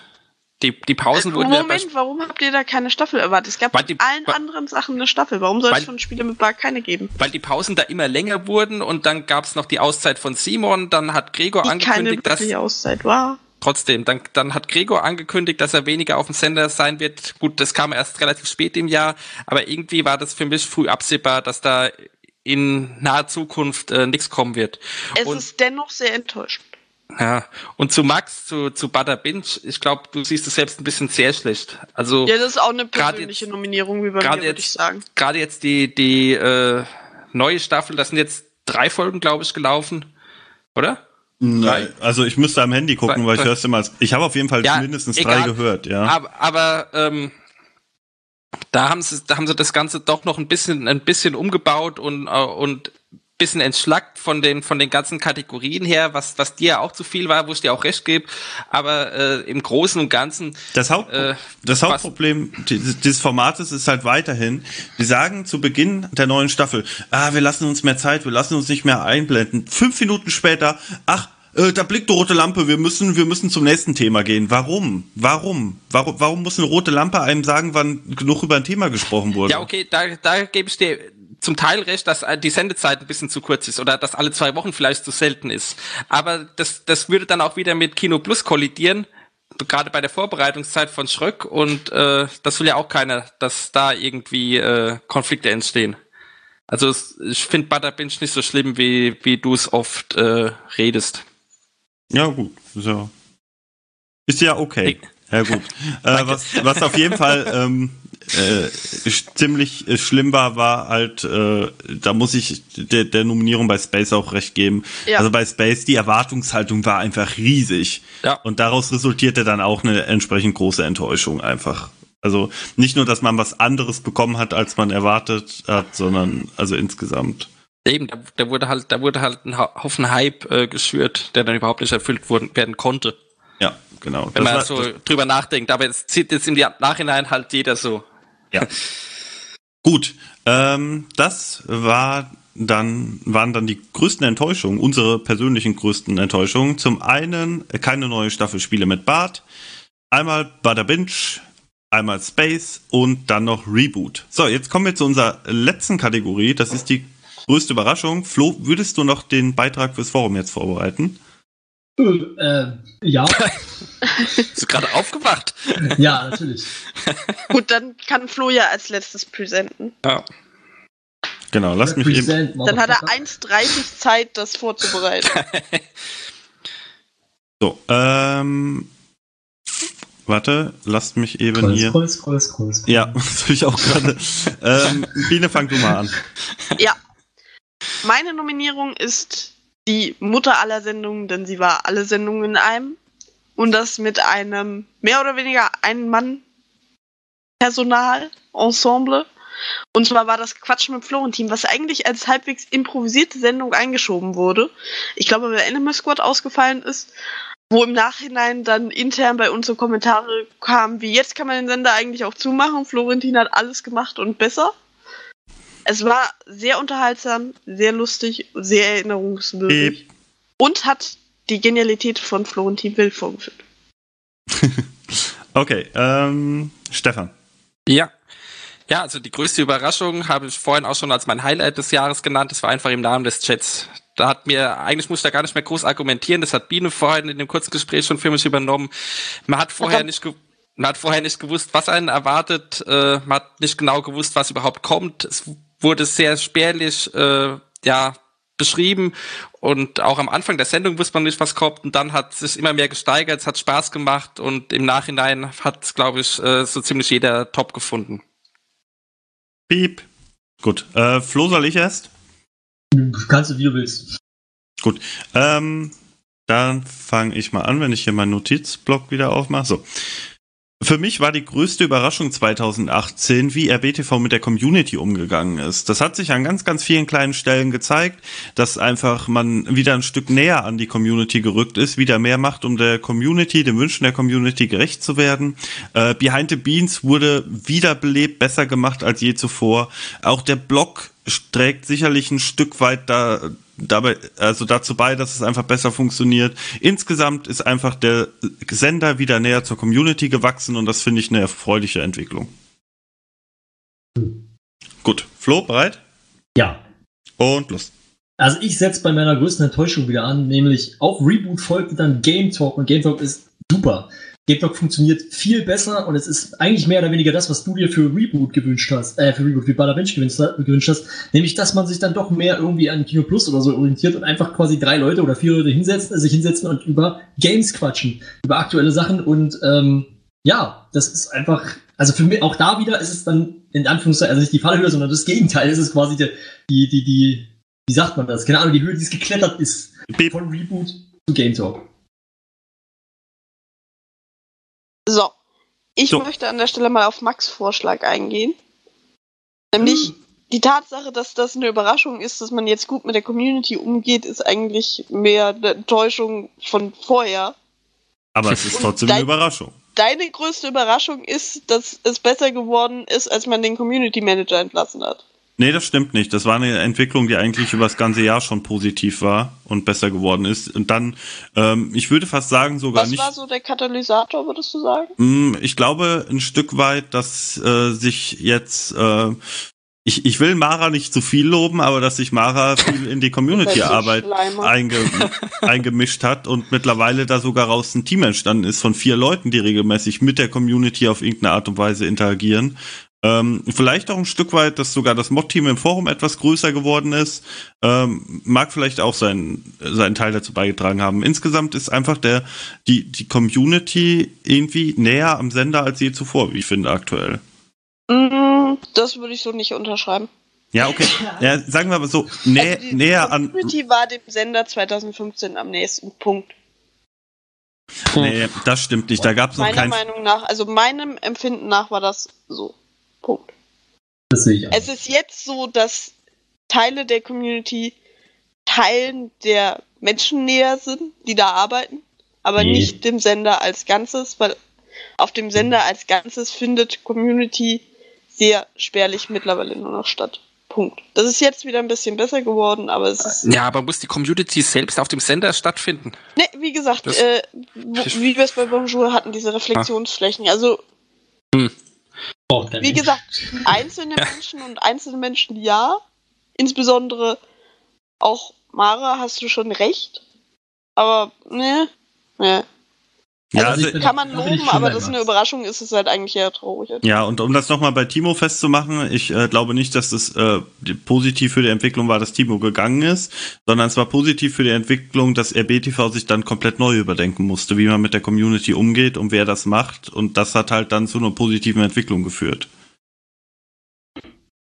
Die, die Pausen
Äh,
wurden ja
Moment, warum habt ihr da keine Staffel erwartet? Es gab bei allen
weil-
anderen Sachen eine Staffel. Warum soll es von Spiele mit Bart keine geben?
weil die Pausen da immer länger wurden und dann gab's noch die Auszeit von Simon, dann hat Gregor
Die keine
angekündigt, dass
wirkliche Auszeit war.
Trotzdem, dann, dann hat Gregor angekündigt, dass er weniger auf dem Sender sein wird. Gut, das kam erst relativ spät im Jahr, aber irgendwie war das für mich früh absehbar, dass da in naher Zukunft äh, nichts kommen wird.
Es
Und-
ist dennoch sehr enttäuschend.
Ja, und zu Max, zu, zu Butter Binge, ich glaube, du siehst es selbst ein bisschen sehr schlecht. Also
Ja, das ist auch eine persönliche
jetzt-
Nominierung, wie bei mir, würde ich sagen.
gerade jetzt die, die äh, neue Staffel, das sind jetzt drei Folgen, glaube ich, gelaufen, oder?
Nein, also ich müsste am Handy gucken, weil ich
Drei-
hör's immer. Ich habe auf jeden Fall
Ja,
mindestens
egal.
drei gehört, ja.
Aber, aber ähm, da haben sie, da haben sie das Ganze doch noch ein bisschen, ein bisschen umgebaut und äh, und bisschen entschlackt von den von den ganzen Kategorien her, was was dir ja auch zu viel war, wo ich dir auch recht gebe. Aber äh, im Großen und Ganzen
Das, Haupt
Äh,
das Hauptproblem dieses, dieses Formates ist halt weiterhin, wir sagen zu Beginn der neuen Staffel, ah, wir lassen uns mehr Zeit, wir lassen uns nicht mehr einblenden. Fünf Minuten später, ach, äh, da blickt eine rote Lampe, wir müssen, wir müssen zum nächsten Thema gehen. Warum? Warum? Warum, warum muss eine rote Lampe einem sagen, wann genug über ein Thema gesprochen wurde?
Ja, okay, da, da gebe ich dir zum Teil recht, dass die Sendezeit ein bisschen zu kurz ist oder dass alle zwei Wochen vielleicht zu selten ist. Aber das, das würde dann auch wieder mit Kino Plus kollidieren, gerade bei der Vorbereitungszeit von Schröck und äh, das will ja auch keiner, dass da irgendwie äh, Konflikte entstehen. Also ich finde Butterbinge nicht so schlimm, wie, wie du es oft äh, redest.
Ja, gut. Ist ja, ist ja okay. Ja, gut. äh, was, was auf jeden Fall ähm, äh, ziemlich äh, schlimm war, war halt, äh, da muss ich der, der Nominierung bei Space auch recht geben.
Ja.
Also bei Space, die Erwartungshaltung war einfach riesig.
Ja.
Und daraus resultierte dann auch eine entsprechend große Enttäuschung einfach. Also nicht nur, dass man was anderes bekommen hat, als man erwartet hat, sondern also insgesamt.
Eben, da, da wurde halt, da wurde halt ein Ha- Haufen Hype äh, geschürt, der dann überhaupt nicht erfüllt wurden, werden konnte.
Ja, genau.
wenn
Das
man
war-
so drüber nachdenkt. Aber es zieht jetzt im Nachhinein halt jeder so.
Ja. Gut, ähm, das war dann, waren dann die größten Enttäuschungen, unsere persönlichen größten Enttäuschungen. Zum einen äh, keine neue Staffel Spiele mit Bart, einmal Bada Binge, einmal Space und dann noch Reboot. So, jetzt kommen wir zu unserer letzten Kategorie. Das ist die größte Überraschung. Flo, würdest du noch den Beitrag fürs Forum jetzt vorbereiten?
Äh, ja,
Bist du gerade aufgewacht?
ja, natürlich.
Gut, dann kann Flo ja als letztes präsenten.
Ja.
Genau, lass mich eben.
Dann hat er
Motherfucker.
1,30 Zeit, das vorzubereiten.
So, ähm, warte, lasst mich eben
Scroll,
hier.
scroll, scroll, scroll, scroll.
Ja, das habe ich auch gerade. ähm, Biene, fang du mal an.
ja. Meine Nominierung ist die Mutter aller Sendungen, denn sie war alle Sendungen in einem. Und das mit einem mehr oder weniger Ein-Mann-Personal, Ensemble. Und zwar war das Quatsch mit Florentin, was eigentlich als halbwegs improvisierte Sendung eingeschoben wurde. Ich glaube, weil Animal Squad ausgefallen ist, wo im Nachhinein dann intern bei uns so Kommentare kamen, wie jetzt kann man den Sender eigentlich auch zumachen. Florentin hat alles gemacht und besser. Es war sehr unterhaltsam, sehr lustig, sehr erinnerungswürdig
Piep.
und hat die Genialität von Florentin Will vorgeführt.
Okay, ähm, Stefan.
Ja. Ja, also die größte Überraschung habe ich vorhin auch schon als mein Highlight des Jahres genannt. Das war einfach im Namen des Chats. Da hat mir, eigentlich muss ich da gar nicht mehr groß argumentieren. Das hat Biene vorhin in dem kurzen Gespräch schon für mich übernommen. Man hat vorher nicht, ge man hat vorher nicht gewusst, was einen erwartet. Äh, man hat nicht genau gewusst, was überhaupt kommt. Es wurde sehr spärlich, äh, ja, beschrieben und auch am Anfang der Sendung wusste man nicht, was kommt und dann hat es sich immer mehr gesteigert, es hat Spaß gemacht und im Nachhinein hat, glaube ich, äh, so ziemlich jeder top gefunden.
Piep. Gut, äh, Flo soll ich erst?
Kannst du, wie du willst.
Gut, ähm, dann fange ich mal an, wenn ich hier meinen Notizblock wieder aufmache. So. Für mich war die größte Überraschung 2018, wie RBTV mit der Community umgegangen ist. Das hat sich an ganz, ganz vielen kleinen Stellen gezeigt, dass einfach man wieder ein Stück näher an die Community gerückt ist, wieder mehr macht, um der Community, den Wünschen der Community gerecht zu werden. Äh, Behind the Beans wurde wiederbelebt, besser gemacht als je zuvor. Auch der Blog trägt sicherlich ein Stück weit da, dabei, also dazu bei, dass es einfach besser funktioniert. Insgesamt ist einfach der Sender wieder näher zur Community gewachsen und das finde ich eine erfreuliche Entwicklung. Gut, Flo, bereit?
Ja.
Und los.
Also ich setze bei meiner größten Enttäuschung wieder an, nämlich auf Reboot folgte dann Game Talk und Game Talk ist super. Game Talk funktioniert viel besser und es ist eigentlich mehr oder weniger das, was du dir für Reboot gewünscht hast, äh, für Reboot, für Bada Bench gewünscht, hast, nämlich, dass man sich dann doch mehr irgendwie an Kino Plus oder so orientiert und einfach quasi drei Leute oder vier Leute hinsetzen, äh, sich hinsetzen und über Games quatschen, über aktuelle Sachen und ähm, ja, das ist einfach, also für mich auch da wieder ist es dann in Anführungszeichen, also nicht die Fallhöhe, sondern das Gegenteil, es ist quasi die, die, die, die, wie sagt man das? Keine Ahnung, die Höhe, die es geklettert ist. Von Reboot zu Game Talk.
So. Ich
So.
möchte an der Stelle mal auf Max Vorschlag eingehen. Nämlich die Tatsache, dass das eine Überraschung ist, dass man jetzt gut mit der Community umgeht, ist eigentlich mehr eine Enttäuschung von vorher.
Aber es ist trotzdem eine Überraschung.
Deine größte Überraschung ist, dass es besser geworden ist, als man den Community Manager entlassen hat.
Nee, das stimmt nicht. Das war eine Entwicklung, die eigentlich über das ganze Jahr schon positiv war und besser geworden ist. Und dann, ähm, ich würde fast sagen, sogar
Was
nicht.
war so der Katalysator, würdest du sagen?
Mm, Ich glaube ein Stück weit, dass äh, sich jetzt äh, ich, ich will Mara nicht zu viel loben, aber dass sich Mara viel in die Community-Arbeit einge, eingemischt hat und mittlerweile da sogar raus ein Team entstanden ist von vier Leuten, die regelmäßig mit der Community auf irgendeine Art und Weise interagieren. Ähm, vielleicht auch ein Stück weit, dass sogar das Mod-Team im Forum etwas größer geworden ist. Ähm, mag vielleicht auch seinen, seinen Teil dazu beigetragen haben. Insgesamt ist einfach der, die, die Community irgendwie näher am Sender als je zuvor, wie ich finde, aktuell.
Mm, Das würde ich so nicht unterschreiben.
Ja, okay. Ja, sagen wir aber so, nä
Also die
näher an.
Community war dem Sender 2015 am nächsten Punkt.
Nee, das stimmt nicht. Da gab es noch
Meiner
kein.
Meinung nach, also meinem Empfinden nach war das so.
Das sehe ich auch.
Es ist jetzt so, dass Teile der Community Teilen der Menschen näher sind, die da arbeiten. aber
Nee.
nicht dem Sender als Ganzes, weil auf dem Sender als Ganzes findet Community sehr spärlich mittlerweile nur noch statt. Punkt. Das ist jetzt wieder ein bisschen besser geworden, aber es ist.
Ja, aber muss die Community selbst auf dem Sender stattfinden?
Ne, wie gesagt, äh, wo, wie wir es bei Bonjour hatten, diese Reflexionsflächen. Also,
Braucht
wie gesagt, einzelne Menschen und einzelne Menschen ja. Insbesondere auch Mara, hast du schon recht. Aber, ne, ne.
Ja,
Also
also,
Kann man loben, aber
bei
das ist eine. Überraschung, ist es halt eigentlich eher traurig.
ja, und um das nochmal bei Timo festzumachen, ich äh, glaube nicht, dass es äh, die- positiv für die Entwicklung war, dass Timo gegangen ist, sondern es war positiv für die Entwicklung, dass RBTV sich dann komplett neu überdenken musste, wie man mit der Community umgeht und wer das macht. Und das hat halt dann zu einer positiven Entwicklung geführt.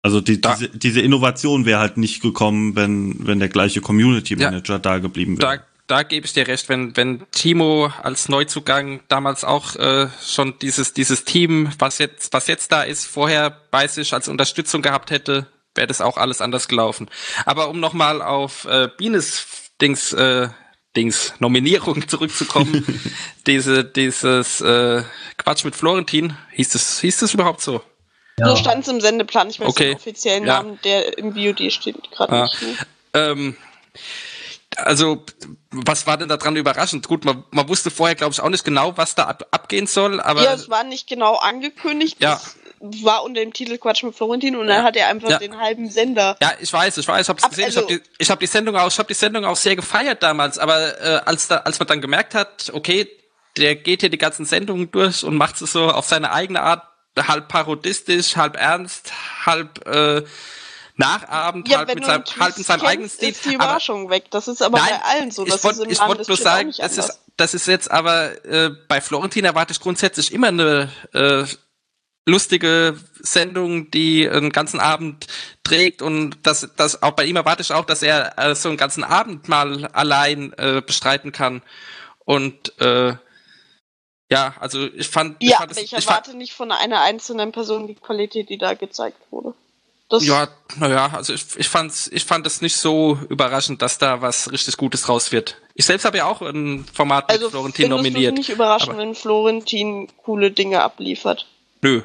Also die,
Da-
diese, diese Innovation wäre halt nicht gekommen, wenn, wenn der gleiche Community Manager da geblieben wäre.
Da, da gebe ich dir recht, wenn, wenn Timo als Neuzugang damals auch äh, schon dieses, dieses Team, was jetzt, was jetzt da ist, vorher bei sich als Unterstützung gehabt hätte, wäre das auch alles anders gelaufen. Aber um nochmal auf äh, Bienes Dings, äh, Dings, Nominierung zurückzukommen, diese, dieses äh, Quatsch mit Florentin, hieß es, hieß es überhaupt so?
Ja.
So stand es im Sendeplan. Ich weiß
Okay.
den offiziellen
Ja.
Namen, der im VOD steht gerade
Ah.
nicht.
Ähm, also, was war denn da dran überraschend? Gut, man, man wusste vorher, glaube ich, auch nicht genau, was da ab, abgehen soll, aber
Ja, es war nicht genau angekündigt.
Ja.
Es war unter dem Titel Quatsch mit Florentin und dann hat er einfach
Ja.
den halben Sender.
Ja, ich weiß, ich weiß, ich hab's
Ab-
gesehen, ich
also-
habe die, ich hab die Sendung auch, ich habe die Sendung auch sehr gefeiert damals, aber äh, als da, als man dann gemerkt hat, okay, der geht hier die ganzen Sendungen durch und macht es so auf seine eigene Art, halb parodistisch, halb ernst, halb äh, nachahmend,
Ja, wenn
mit seinem, halb mit seinem eigenen Stil.
ist die
Aber-
Überraschung weg. Das ist aber bei allen so. Das
ich wollte ich
Shows auch
sagen, das ist, das ist jetzt aber äh, bei Florentin erwarte ich grundsätzlich immer eine äh, lustige Sendung, die einen ganzen Abend trägt und das, das auch bei ihm erwarte ich auch, dass er äh, so einen ganzen Abend mal allein äh, bestreiten kann und äh, ja, also ich fand, ich
Ja,
fand
aber
es-
ich
ich fand,
erwarte nicht von einer einzelnen Person die Qualität, die da gezeigt wurde. Das,
ja, naja, also ich, ich fand's, ich fand es nicht so überraschend, dass da was richtig Gutes raus wird. Ich selbst habe ja auch ein Format mit
also
Florentin
findest
nominiert.
du's nicht überraschend, wenn Florentin coole Dinge abliefert.
Nö,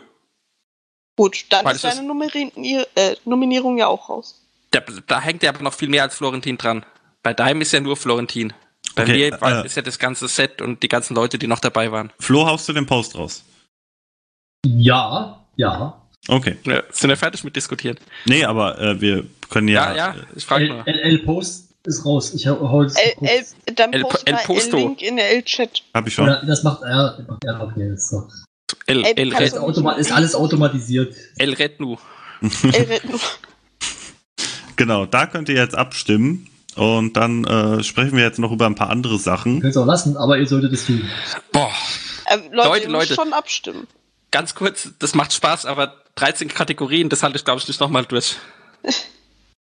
Gut, dann
Weil
ist deine Nominier äh, Nominierung ja auch raus.
Da, da hängt ja aber noch viel mehr als Florentin dran. Bei deinem ist ja nur Florentin. Bei
Okay,
mir
äh,
ist ja das ganze Set und die ganzen Leute, die noch dabei waren.
Flo, haust du den Post raus?
Ja, ja.
Okay.
Ja, sind wir fertig mit diskutieren?
Nee, aber äh, wir können ja.
Ja, ja, ich frage nur.
LL Post ist raus. Ich hau hau jetzt
L, L, dann
El-
post
El
mal
Posto.
L-Link in der L-Chat.
Hab ich schon.
Oder das macht er. Er okay, ist, so.
El, El,
kannst
ist, alles automatisiert.
El Rednu.
L
Genau, da könnt ihr jetzt abstimmen. Und dann äh, sprechen wir jetzt noch über ein paar andere Sachen.
Könnt ihr auch lassen, aber ihr solltet es tun.
Boah,
äh, Leute,
Leute,
ihr müsst
Leute.
schon abstimmen.
Ganz kurz, das macht Spaß, aber 13 Kategorien, das halte ich, glaube ich, nicht nochmal durch.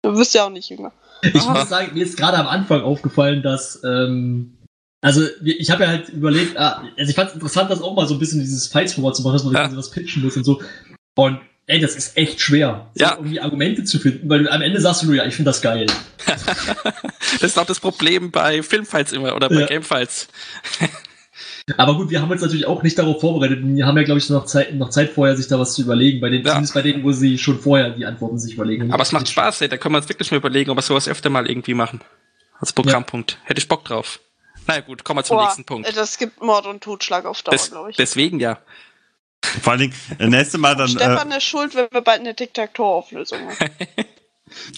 Du wirst ja auch nicht jünger.
Ich muss sagen, mir ist gerade am Anfang aufgefallen, dass, ähm, also ich habe ja halt überlegt, ah, also ich fand es interessant, das auch mal so ein bisschen dieses Fights-Format zu machen, dass man
Ja.
was pitchen muss und so. Und ey, das ist echt schwer, so
Ja.
irgendwie Argumente zu finden, weil am Ende sagst du nur, ja, ich finde das geil.
Das ist auch das Problem bei Filmfights immer oder bei
Ja.
Gamefights.
Aber gut, wir haben uns natürlich auch nicht darauf vorbereitet. Wir haben ja, glaube ich, noch Zeit, noch Zeit vorher, sich da was zu überlegen. Bei den,
Ja.
zumindest bei denen, wo sie schon vorher die Antworten sich überlegen.
Aber es macht Spaß, ey, da können wir uns wirklich mal überlegen, ob wir sowas öfter mal irgendwie machen. Als Programmpunkt. Hätte ich Bock drauf. Na ja, gut, kommen wir zum
Boah,
nächsten Punkt.
äh, das gibt Mord und Totschlag auf Dauer, glaube ich.
deswegen ja.
Vor allen Dingen, äh, nächste Mal dann. Äh,
Stefan ist schuld, wenn wir bald eine Tic-Tac-Toe-Auflösung haben.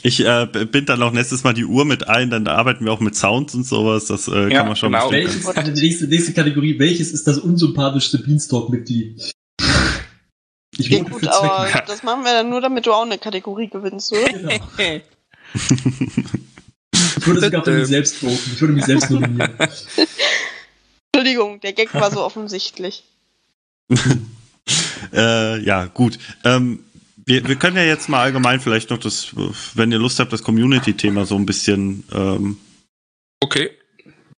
ich äh, bind dann auch nächstes Mal die Uhr mit ein, dann arbeiten wir auch mit Sounds und sowas. Das äh,
Ja,
kann man schon
genau.
Welches, die nächste, nächste Kategorie, welches ist das unsympathischste Beanstalk-Mitglied? Ich
Ja, gut, aber das machen wir dann nur, damit du auch eine Kategorie gewinnst, oder?
Genau. Ich würde sogar für mich selbst voten. Ich würde mich selbst nominieren.
Entschuldigung, der Gag war so offensichtlich.
Äh, ja, gut. Ähm, wir, wir können ja jetzt mal allgemein vielleicht noch das, wenn ihr Lust habt, das Community-Thema so ein bisschen ähm,
Okay.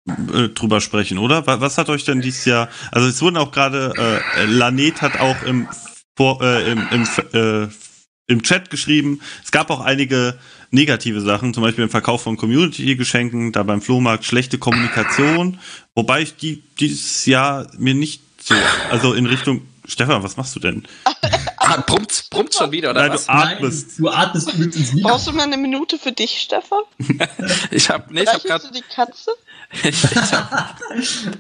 äh, drüber sprechen, oder? Was, was hat euch denn dieses Jahr? Also es wurden auch gerade, äh, Lanet hat auch im, vor, äh, im, im, äh, im Chat geschrieben. Es gab auch einige negative Sachen, zum Beispiel im Verkauf von Community-Geschenken, da beim Flohmarkt schlechte Kommunikation, wobei ich die dieses Jahr mir nicht so, also in Richtung, Stefan, was machst du denn?
Ah, brummt, brummt schon wieder, oder
Nein,
was?
du atmest.
Nein, du atmest übelst ins Mikro.
Brauchst du mal eine Minute für dich, Stefan?
Ich hab, nee, ich hab grad
du die Katze?
ich, ich hab,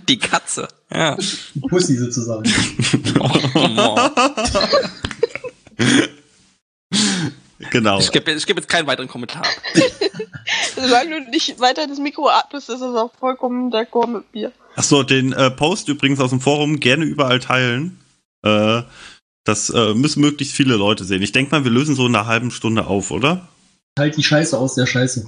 die Katze. Ja.
Die Pussy sozusagen.
Oh,
Genau.
ich gebe geb jetzt keinen weiteren Kommentar.
Solange du nicht weiter das Mikro atmest, ist das auch vollkommen d'accord mit mir.
Achso, den äh, Post übrigens aus dem Forum gerne überall teilen. Äh, das äh, müssen möglichst viele Leute sehen. Ich denke mal, wir lösen so in einer halben Stunde auf, oder?
Halt die Scheiße aus der Scheiße.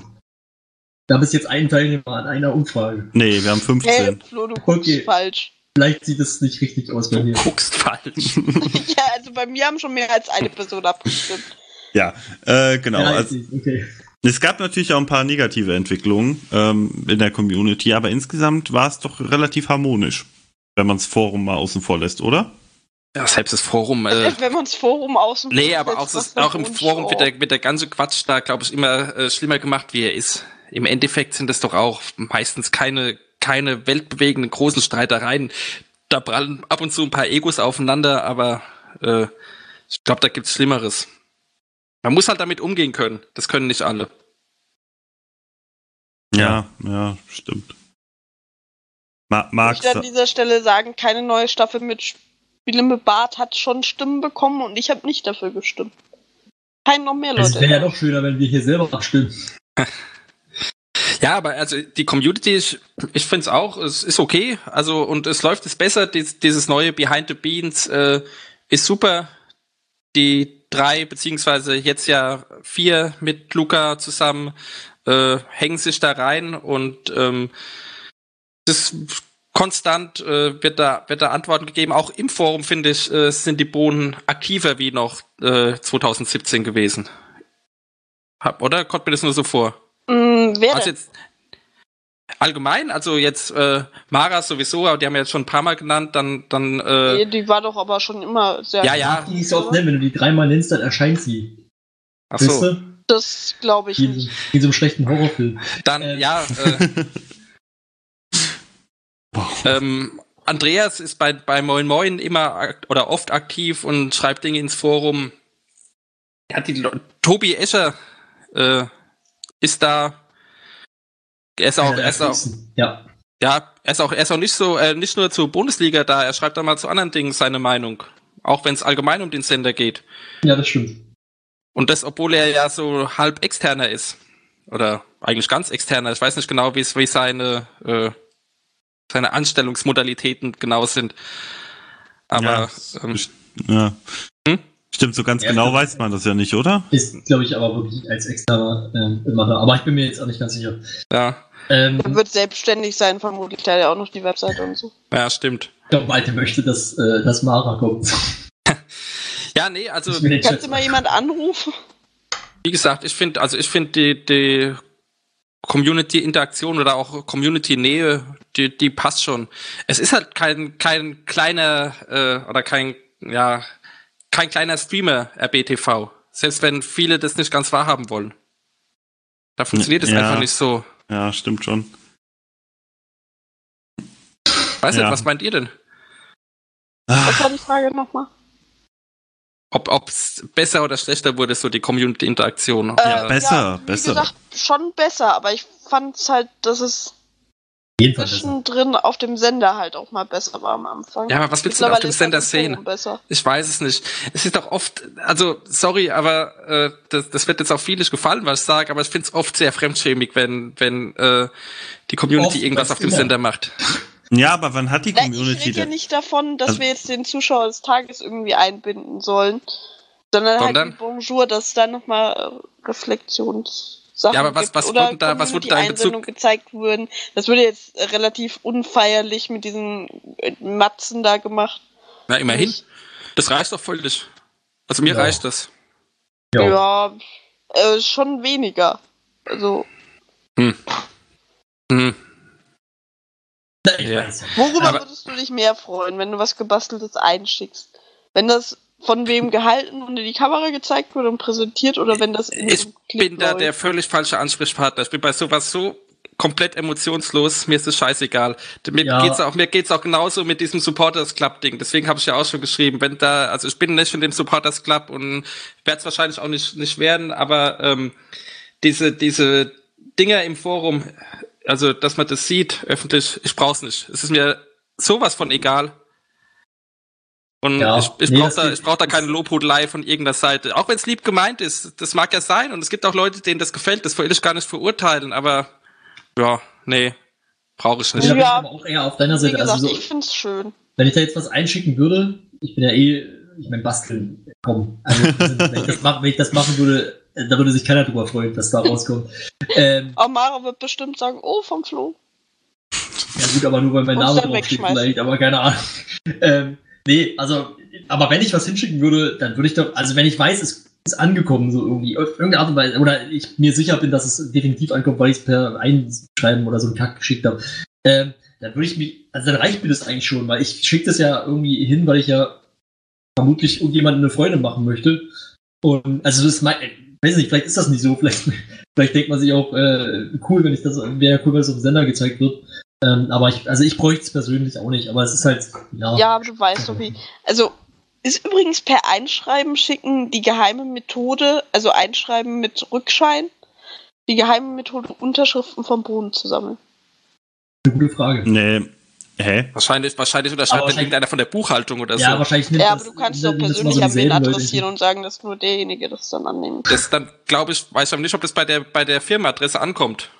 Da bist jetzt ein Teilnehmer an einer Umfrage.
Nee, wir haben
Hey,
15.
Flo, du guckst
Okay.
falsch.
Vielleicht sieht es nicht richtig aus bei
Du
mir.
guckst falsch.
Ja, also bei mir haben schon mehr als eine Person abgestimmt.
Ja, äh, genau.
Ja,
Also,
okay.
es gab natürlich auch ein paar negative Entwicklungen ähm, in der Community, aber insgesamt war es doch relativ harmonisch, wenn man das Forum mal außen vor lässt, oder?
Ja, selbst das Forum. Äh,
Wenn man das Forum außen
nee,
vor
aber auch, das, auch im Forum wird der, wird der ganze Quatsch da, glaube ich, immer äh, schlimmer gemacht, wie er ist. Im Endeffekt sind es doch auch meistens keine, keine weltbewegenden großen Streitereien. Da prallen ab und zu ein paar Egos aufeinander, aber äh, ich glaube, da gibt's Schlimmeres. Man muss halt damit umgehen können. Das können nicht alle.
Ja, ja, stimmt. Ma
Ich
Max,
möchte an dieser Stelle sagen, keine neue Staffel mit Mit Bart hat schon Stimmen bekommen und ich habe nicht dafür gestimmt. Kein noch mehr
Es
Leute.
wäre ja noch schöner, wenn wir hier selber abstimmen.
Ja, aber also die Community, ich, ich finde es auch, es ist okay. Also und es läuft es besser. Dies, dieses neue Behind the Beans äh, ist super. Die drei beziehungsweise jetzt ja vier mit Luca zusammen äh, hängen sich da rein und ähm, das konstant äh, wird da wird da Antworten gegeben. Auch im Forum finde ich äh, sind die Bohnen aktiver wie noch äh, 2017 gewesen. Hab, oder kommt mir das nur so vor?
Mm, wer
Also jetzt allgemein, also jetzt äh, Mara sowieso, aber die haben wir jetzt schon ein paar Mal genannt, dann, dann äh,
Nee, die war doch aber schon immer sehr.
Ja, ja.
Die ist oft, ne, wenn du die dreimal nennst, dann erscheint sie.
ach so?
Das glaube ich
in,
nicht.
in so einem schlechten Horrorfilm.
dann
Ähm.
ja. Äh, ähm, Andreas ist bei, bei Moin Moin immer oder oft aktiv und schreibt Dinge ins Forum. Ja, die Le Tobi Escher äh, ist da. Er ist auch, er ist auch.
Ja.
Ja, er ist auch, er ist auch nicht so, äh, nicht nur zur Bundesliga da, er schreibt da mal zu anderen Dingen seine Meinung. Auch wenn es allgemein um den Sender geht.
ja, das stimmt.
Und das, obwohl er ja so halb externer ist. Oder eigentlich ganz externer. Ich weiß nicht genau, wie es, wie seine, äh, seine Anstellungsmodalitäten genau sind. Aber
ja,
ähm,
ja.
Hm?
Stimmt, so ganz
Ja,
genau weiß man das ja nicht, oder?
Ist, glaube ich, aber wirklich als externer ähm, immer da. Aber ich bin mir jetzt auch nicht ganz sicher.
ja,
Ähm,
Er wird selbstständig sein, vermutlich. Der hat ja auch noch die Webseite und so.
ja, stimmt.
ich glaube, Malte möchte, dass, äh, dass Mara kommt.
Ja, nee, also
Kannst du mal jemand anrufen?
wie gesagt, ich finde, also ich finde die, die Community-Interaktion oder auch Community-Nähe, die, die passt schon. Es ist halt kein, kein kleiner äh, oder kein, ja, kein kleiner Streamer RBTV. Selbst wenn viele das nicht ganz wahrhaben wollen. Da funktioniert es
Ja.
einfach nicht so.
Ja, stimmt schon.
Weiß
Ja.
nicht, was meint ihr denn?
Was war die Frage nochmal?
Ob es besser oder schlechter wurde, so die Community-Interaktion?
Ja, besser,
wie
besser.
gesagt, schon besser, aber ich fand es halt, dass es. Zwischendrin auf dem Sender halt auch mal besser war am Anfang.
Ja, aber was willst du denn auf dem Sender sehen? Ich weiß es nicht. Es ist doch oft, also sorry, aber äh, das, das wird jetzt auch vieles gefallen, was ich sage, aber ich finde es oft sehr fremdschämig, wenn, wenn äh, die Community
Oft,
irgendwas
was
auf dem
immer.
Sender macht.
Ja, aber wann hat die
Nein, ich
Community
rede ja nicht davon, dass
Also-
wir jetzt den Zuschauer des Tages irgendwie einbinden sollen, sondern,
Sondern?
halt Bonjour, dass da nochmal äh, Reflexionssachen
Ja, aber was-
gibt
was
oder
wurde da- was wurde da in Bezug-
gezeigt wurden. Das wurde jetzt relativ unfeierlich mit diesen äh, Matzen da gemacht.
Na, immerhin.
Ich-
Das reicht doch völlig. Also mir
Ja.
reicht das.
Ja.
Ja, äh, schon weniger. Also,
Hm.
Na, ich
Ja.
weiß ja.
worüber
Aber-
würdest du dich mehr freuen, wenn du was Gebasteltes einschickst? Wenn das von wem gehalten und in die Kamera gezeigt wird und präsentiert oder wenn das in
Ich bin da
läuft?
der völlig falsche Ansprechpartner. Ich bin bei sowas so komplett emotionslos. Mir ist es scheißegal. Mir
Ja.
geht's auch, mir geht's auch genauso mit diesem Supporters Club Ding. Deswegen habe ich ja auch schon geschrieben, wenn da, also ich bin nicht in dem Supporters Club und werde es wahrscheinlich auch nicht nicht werden, aber ähm, diese diese Dinger im Forum, also dass man das sieht öffentlich, ich brauch's nicht. Es ist mir sowas von egal. Und
Ja,
ich, ich
nee,
brauche da, ich brauch da keine Lobhudelei von irgendeiner Seite. Auch wenn es lieb gemeint ist. Das mag ja sein. Und es gibt auch Leute, denen das gefällt. Das will ich gar nicht verurteilen. Aber ja, nee, brauche ich
Ja,
nicht.
bin ich
Ja.
aber auch eher auf deiner Seite.
gesagt,
Also so,
ich find's schön.
wenn ich da jetzt was einschicken würde, ich bin ja eh, ich mein Basteln, komm. Also, wenn, ich das mach, wenn ich das machen würde, äh, da würde sich keiner drüber freuen, dass da rauskommt. Ähm,
Amara wird bestimmt sagen, oh, vom Flo.
ja gut, aber nur weil mein Name draufsteht vielleicht, aber keine Ahnung. Ähm, nee, also, aber wenn ich was hinschicken würde, dann würde ich doch, also wenn ich weiß, es ist angekommen, so irgendwie, auf irgendeine Art und Weise, oder ich mir sicher bin, dass es definitiv ankommt, weil ich es per Einschreiben oder so einen Kack geschickt habe, ähm, dann würde ich mich, also dann reicht mir das eigentlich schon, weil ich schicke das ja irgendwie hin, weil ich ja vermutlich irgendjemanden eine Freude machen möchte. Und also das ist mein, weiß nicht, vielleicht ist das nicht so, vielleicht, vielleicht denkt man sich auch, äh, cool, wenn ich das, wäre cool, wenn es auf dem Sender gezeigt wird. Ähm, aber ich, also ich bräuchte es persönlich auch nicht, aber es ist halt, ja.
Ja, aber du weißt doch wie. Also, ist übrigens per Einschreiben schicken die geheime Methode, also Einschreiben mit Rückschein, die geheime Methode, Unterschriften vom Boden zu sammeln.
Eine gute Frage.
Nee. Hä?
Wahrscheinlich, wahrscheinlich unterschreibt dann irgendeiner von der Buchhaltung oder
Ja,
so.
wahrscheinlich nimmt
Ja,
das,
aber du kannst doch persönlich
so
an wen adressieren und sagen, dass nur derjenige das dann annimmt.
Das dann, glaube ich, weiß ich aber nicht, ob das bei der, bei der Firmenadresse ankommt.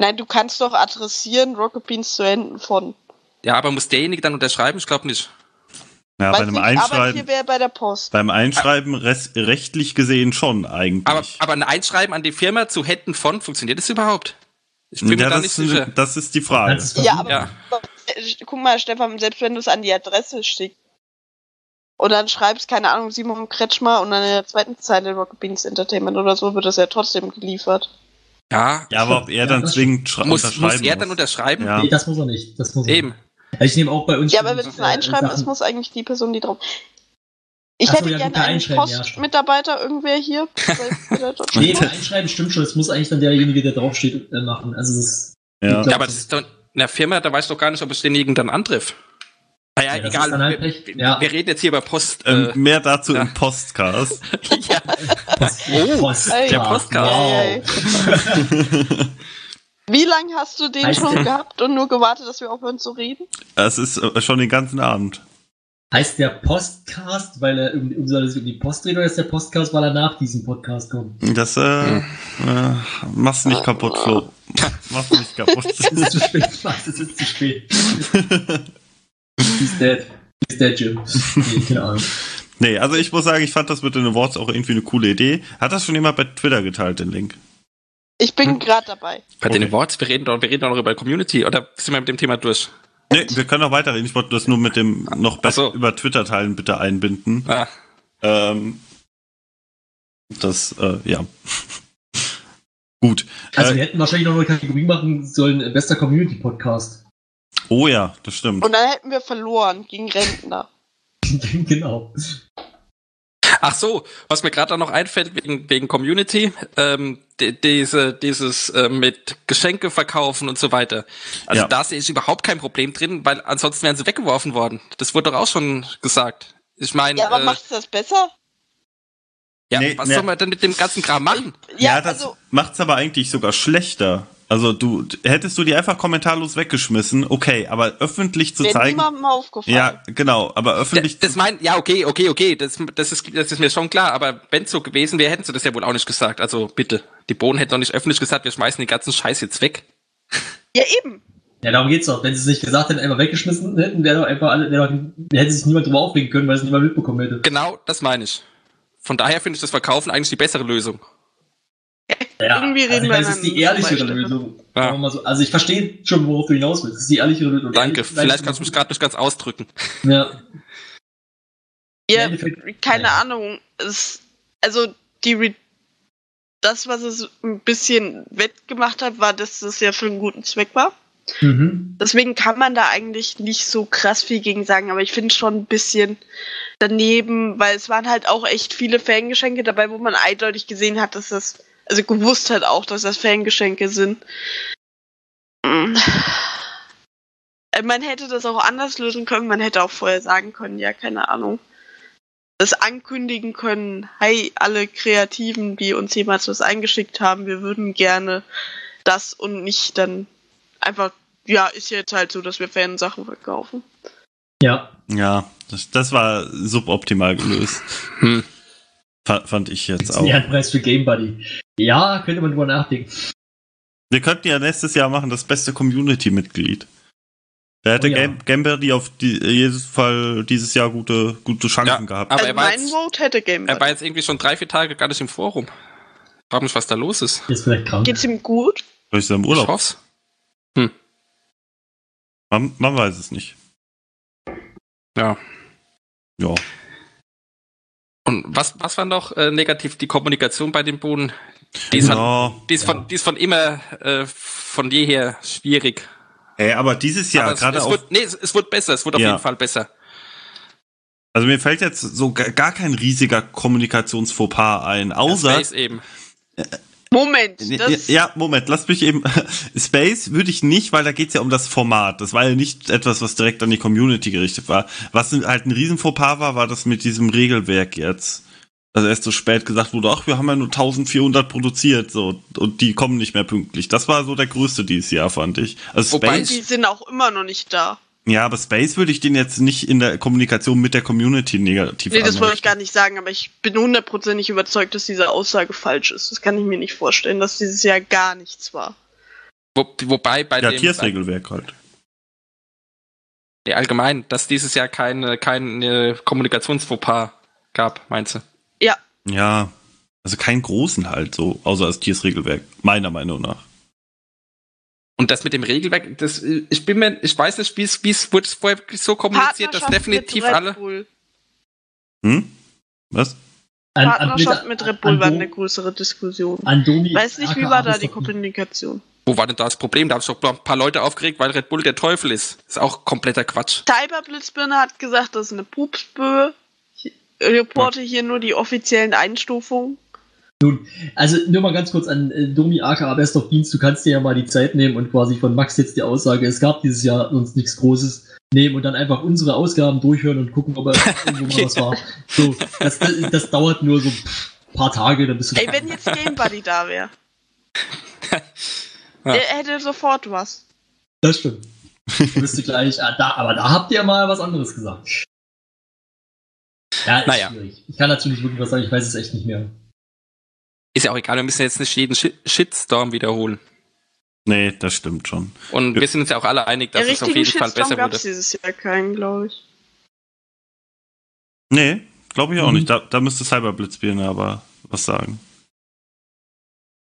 Nein, du kannst doch adressieren Rocket Beans zu Händen von.
Ja, aber muss derjenige dann unterschreiben? Ich glaube nicht.
Ja,
Weiß
bei einem
hier
Einschreiben,
wäre bei der Post.
beim Einschreiben res- rechtlich gesehen schon eigentlich.
Aber, aber ein Einschreiben an die Firma zu Händen von, funktioniert das überhaupt? Ich bin
ja,
mir da
das,
nicht
ist,
sicher.
das ist die Frage.
Es
Ja, aber
Ja.
Äh, guck mal, Stefan, selbst wenn du es an die Adresse schickst und dann schreibst, keine Ahnung, Simon Kretschmer und dann in der zweiten Zeile Rocket Beans Entertainment oder so, wird das ja trotzdem geliefert.
Ja,
ja, aber ob er
Ja,
dann
das
zwingend
muss,
unterschreiben
muss er dann unterschreiben?
Ja.
Nee, das muss er nicht. Das muss er
Eben.
nicht. Also ich nehme auch bei uns.
Ja, aber wenn es ein Einschreiben ist, muss eigentlich die Person, die drauf. Ich
Ach so,
hätte
ja,
gerne einen
ja,
Postmitarbeiter, irgendwer hier.
Nee, Einschreiben stimmt schon. Das muss eigentlich dann derjenige, der draufsteht, äh, machen. Also das ist,
Ja.
Glaub,
Ja, aber das ist doch in der Firma, da weiß doch gar nicht, ob ich denjenigen dann antriff. Naja,
Ja, das
egal.
halt
wir,
Ja.
wir reden jetzt hier über Post.
Ähm,
Äh,
mehr dazu
ja.
im Postcast.
ja.
Post,
Oh,
Post,
der
ja,
Postcard.
Wow.
Wie lange hast du den
Heißt
schon
der-
gehabt und nur gewartet, dass wir aufhören zu reden?
Das ist äh, schon den ganzen Abend.
Heißt der Postcast, weil er um, um, soll es um die Post dreht, oder ist der Postcast, weil er nach diesem Podcast kommt?
Das äh, äh, mach's nicht kaputt, Flo. Mach's nicht kaputt.
Es ist zu spät, Max, es ist zu spät. He's dead. He's dead, Jim. Nee, keine Ahnung.
Nee, also ich muss sagen, ich fand das mit den Awards auch irgendwie eine coole Idee. Hat das schon jemand bei Twitter geteilt, den Link?
Ich bin
Hm?
gerade dabei.
Bei den
Okay.
Awards, wir reden doch, wir reden doch noch über Community, oder sind wir mit dem Thema durch?
Nee, wir können auch weiterreden. Ich wollte das nur mit dem noch besser
so.
über Twitter teilen bitte einbinden.
Ah,
Ähm, das, äh, ja. Gut.
Also
äh,
wir hätten wahrscheinlich noch eine Kategorie machen sollen, äh, bester Community-Podcast.
oh ja, das stimmt.
Und dann hätten wir verloren gegen Rentner.
genau.
Ach so, was mir gerade noch einfällt wegen, wegen Community, ähm, die, diese, dieses äh, mit Geschenke verkaufen und so weiter. Also
Ja.
da sehe ich überhaupt kein Problem drin, weil ansonsten wären sie weggeworfen worden. Das wurde doch auch schon gesagt. Ich meine,
Ja, aber
äh,
macht's das besser?
ja,
Nee,
was
nee.
soll man denn mit dem ganzen Kram machen?
Ja,
das
also,
macht's aber eigentlich sogar schlechter. Also du hättest du die einfach kommentarlos weggeschmissen, okay, aber öffentlich zu
wäre
zeigen.
niemandem aufgefallen.
Ja, genau, aber öffentlich
Das, das mein, ja, okay, okay, okay, das, das, ist, das ist mir schon klar, aber wenn so gewesen wäre, hätten sie das ja wohl auch nicht gesagt. Also bitte, die Bohnen hätten doch nicht öffentlich gesagt, wir schmeißen den ganzen Scheiß jetzt weg.
Ja, eben.
Ja, darum geht's doch. Wenn sie es nicht gesagt hätten, einfach weggeschmissen hätten, wäre doch einfach alle, wäre doch, hätte sich niemand drüber aufregen können, weil es niemand mitbekommen hätte.
Genau, das meine ich. Von daher finde ich das Verkaufen eigentlich die bessere Lösung.
Ja,
Irgendwie reden
also,
wir
das ist die ehrlichere Lösung.
Ja.
So. Also ich verstehe schon, worauf du hinaus willst. Das ist die ehrlichere Lösung.
Danke,
Ehrlich-
vielleicht kannst du mich gerade nicht ganz ausdrücken.
Ja.
Ja, keine
ja.
Ahnung. Es, also die Re das, was es ein bisschen wettgemacht hat, war, dass es ja für einen guten Zweck war.
Mhm.
Deswegen kann man da eigentlich nicht so krass viel gegen sagen, aber ich finde schon ein bisschen daneben, weil es waren halt auch echt viele Fangeschenke dabei, wo man eindeutig gesehen hat, dass das, also gewusst hat auch, dass das Fangeschenke sind. Mm. Äh, Man hätte das auch anders lösen können, man hätte auch vorher sagen können, ja, keine Ahnung. Das ankündigen können, hey, alle Kreativen, die uns jemals was eingeschickt haben, wir würden gerne das und nicht dann einfach, ja, ist jetzt halt so, dass wir Fansachen verkaufen.
Ja.
Ja, das, das war suboptimal gelöst.
Hm.
Fa- Fand ich jetzt auch.
ein Preis für Game Buddy. Ja, könnte man drüber nachdenken.
Wir könnten ja nächstes Jahr machen das beste Community-Mitglied. Da hätte
Oh ja.
Game, Gamberry auf die, jedes Fall dieses Jahr gute, gute Chancen
Ja,
gehabt.
aber
also
er war
mein
jetzt-
Vote hätte Game
Er war jetzt irgendwie schon drei, vier Tage gar nicht im Forum. Ich frage mich, was da los ist.
Ist vielleicht krank.
Geht's ihm gut?
Vielleicht ist er im
Ich
Urlaub.
hoff's.
Man, man weiß es nicht.
Ja.
Ja.
Und was, was war noch äh, negativ? Die Kommunikation bei den Bohnen? Die ist, halt,
ja.
die ist, von, die ist von immer, äh, von jeher schwierig.
Ey, aber dieses Jahr,
Aber es,
gerade
es,
auf.
wird, nee, es, es wird besser, es wird auf
Ja.
jeden Fall besser.
Also mir fällt jetzt so ga- gar kein riesiger Kommunikationsfauxpas ein, außer.
Space eben.
Moment,
Ja,
das,
Ja, Moment, lass mich eben. Space würde ich nicht, weil da geht's ja um das Format. Das war ja nicht etwas, was direkt an die Community gerichtet war. Was halt ein riesen Fauxpas war, war das mit diesem Regelwerk jetzt. Also erst so spät gesagt wurde, ach, wir haben ja nur 1400 produziert, so, und die kommen nicht mehr pünktlich. Das war so der größte dieses Jahr, fand ich. Also
Wobei
Space,
die sind auch immer noch nicht da.
ja, aber Space würde ich den jetzt nicht in der Kommunikation mit der Community negativ
Nee, das wollte ich gar nicht sagen, aber ich bin hundertprozentig überzeugt, dass diese Aussage falsch ist. Das kann ich mir nicht vorstellen, dass dieses Jahr gar nichts war.
Wo, wobei bei
Ja,
dem
Tiersregelwerk halt.
Nee, allgemein, dass dieses Jahr keine, keine Kommunikationsfauxpas gab, meinst du?
Ja,
also keinen großen halt so, außer das Tiersregelwerk, meiner Meinung nach.
Und das mit dem Regelwerk, das, ich bin mir, ich weiß nicht, wie es, wie es wurde vorher so kommuniziert, dass definitiv alle.
Hm? Was?
An,
Partnerschaft mit Red Bull
an,
war
an,
eine größere Diskussion.
an Domi
Weiß nicht, wie war da die Kommunikation?
Wo war denn da das Problem? Da habe ich doch ein paar Leute aufgeregt, weil Red Bull der Teufel ist. Ist auch kompletter Quatsch.
Cyberblitzbirne hat gesagt, das ist eine Pupsböe. Ich reporte hier nur die offiziellen Einstufungen.
Nun, also nur mal ganz kurz an äh, Domi aka Best of Beans, du kannst dir ja mal die Zeit nehmen und quasi von Max jetzt die Aussage, es gab dieses Jahr uns nichts Großes, nehmen und dann einfach unsere Ausgaben durchhören und gucken, ob er irgendwo mal was war. So, das, das, das dauert nur so ein paar Tage, dann bist du
Ey, wenn jetzt Game Buddy da wäre. Der hätte sofort was.
Das stimmt. Ich wüsste gleich, ah, da, aber da habt ihr mal was anderes gesagt. Ja, ist
Naja.
schwierig. Ich kann dazu nicht wirklich was sagen, ich weiß es echt nicht mehr.
Ist ja auch egal, wir müssen jetzt nicht jeden Shit- Shitstorm wiederholen.
Nee, das stimmt schon.
Und wir sind uns ja auch alle einig, dass
Der
es auf jeden Fall
Shitstorm
besser
gab
wurde.
es dieses Jahr keinen, glaube ich.
Nee, glaube ich auch
Mhm.
nicht. Da, da müsste Cyberblitzbirne aber was sagen.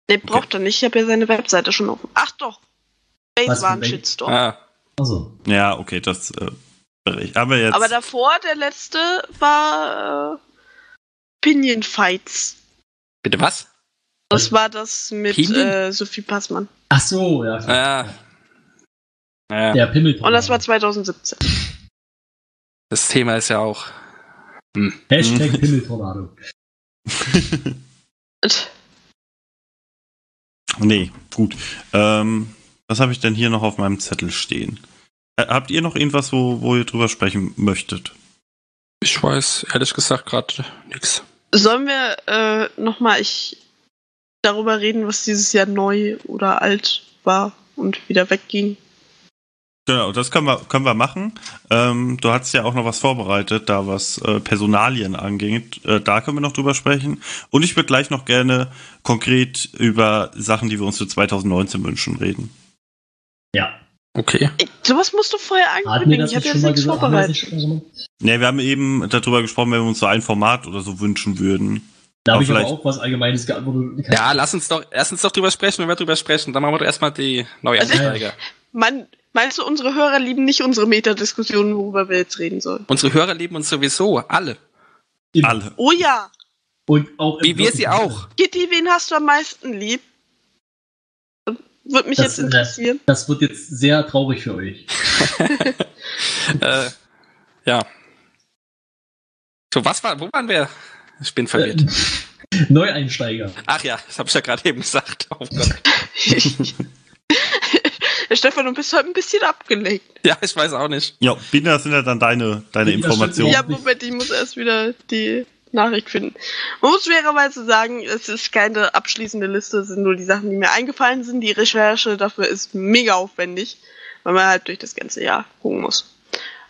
Nee, braucht er nicht. Ich habe ja seine Webseite schon offen. Ach doch.
Was
war
für
ein? Shitstorm.
Ah,
Also,
Ja, okay, das äh. Aber jetzt.
Aber davor, der letzte, war äh, Pinion Fights.
bitte was?
Das war das mit äh, Sophie Passmann.
ach so, ja.
Ah. Ja,
Der Pimmel.
Und das war 2017.
das Thema ist ja auch.
Hashtag Pimmeltornado.
nee, gut. Ähm, was habe ich denn hier noch auf meinem Zettel stehen? Äh, habt ihr noch irgendwas, wo, wo ihr drüber sprechen möchtet?
Ich weiß ehrlich gesagt gerade nichts.
Sollen wir äh, nochmal ich darüber reden, was dieses Jahr neu oder alt war und wieder wegging?
Genau, das können wir, können wir machen. Ähm, du hast ja auch noch was vorbereitet, da was äh, Personalien angeht. Äh, da können wir noch drüber sprechen. Und ich würde gleich noch gerne konkret über Sachen, die wir uns für 2019 wünschen, reden.
Ja.
Okay.
Sowas musst du vorher ankündigen. Ich habe jetzt nichts
gesagt?
Vorbereitet.
Ne, wir haben eben darüber gesprochen, wenn wir uns so ein Format oder so wünschen würden.
Da habe
Aber
ich aber
vielleicht-
auch was Allgemeines geantwortet.
Ja, lass uns doch erst uns doch drüber sprechen, wenn wir drüber sprechen. Dann machen wir doch erstmal die Neueinsteiger.
Mann, meinst du, unsere Hörer lieben nicht unsere Metadiskussionen, worüber wir jetzt reden sollen?
Unsere Hörer lieben uns sowieso, alle.
Immer.
Alle.
Oh ja.
Und auch
Wie wir sie auch.
Kitty, wen hast du am meisten lieb? Würde mich
Das,
jetzt interessieren.
Das wird jetzt sehr traurig für euch.
äh, ja. So, was war, wo waren wir? Ich bin verwirrt.
Äh, Neueinsteiger.
Ach ja, das habe ich ja gerade eben gesagt. Oh Gott.
Stefan, du bist heute ein bisschen abgelenkt.
Ja, ich weiß auch nicht.
Ja, Biene, das sind ja dann deine, deine Informationen.
Ja, Moment, ich muss erst wieder die Nachricht finden. Man muss schwererweise sagen, es ist keine abschließende Liste, es sind nur die Sachen, die mir eingefallen sind. Die Recherche dafür ist mega aufwendig, weil man halt durch das ganze Jahr gucken muss.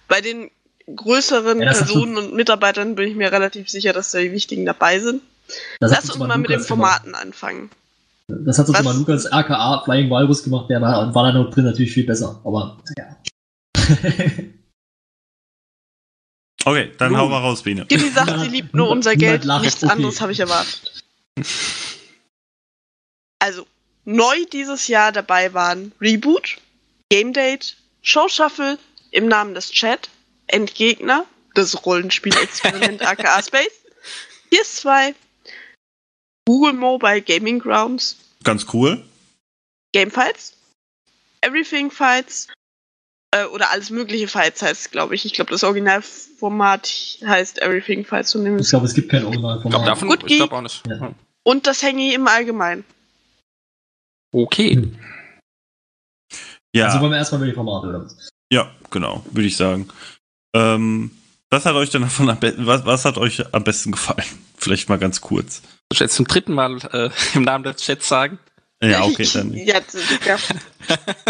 Bei den größeren
Ja,
Personen und Mitarbeitern bin ich mir relativ sicher, dass da die wichtigen dabei sind. Lass
uns
mal mit den
Lukas gemacht.
Formaten anfangen.
Das hat uns
Was?
mal Lukas RKA Flying Walrus gemacht, der war, war da noch drin natürlich viel besser. Aber ja.
Okay, dann
Nun.
hau mal raus, Biene.
Gilly sagt, sie liebt nur unser Geld, nichts
okay.
anderes habe ich erwartet. Also, neu dieses Jahr dabei waren Reboot, Game Date, Show Shuffle, im Namen des Chat, Endgegner, das Rollenspiel-Experiment aka Space, PS2, Google Mobile Gaming Grounds,
Ganz cool.
Gamefights, Everything Fights, äh, oder alles mögliche Fights heißt, glaube ich. Ich glaube, das Originalformat heißt Everything Fights. So
Ich glaube, es gibt kein
Ich glaube
Originalformat.
davon,
Gut,
ich glaube auch nicht.
Ja.
Und das Hangy im Allgemeinen.
Okay.
Ja,
Also wollen wir erstmal über die Formate oder was?
ja, genau, würde ich sagen. Ähm, was hat euch denn davon am besten, was, was hat euch am besten gefallen? Vielleicht mal ganz kurz.
Ich jetzt zum dritten Mal äh, im Namen des Chats sagen?
Ja, okay, dann.
ja, das kann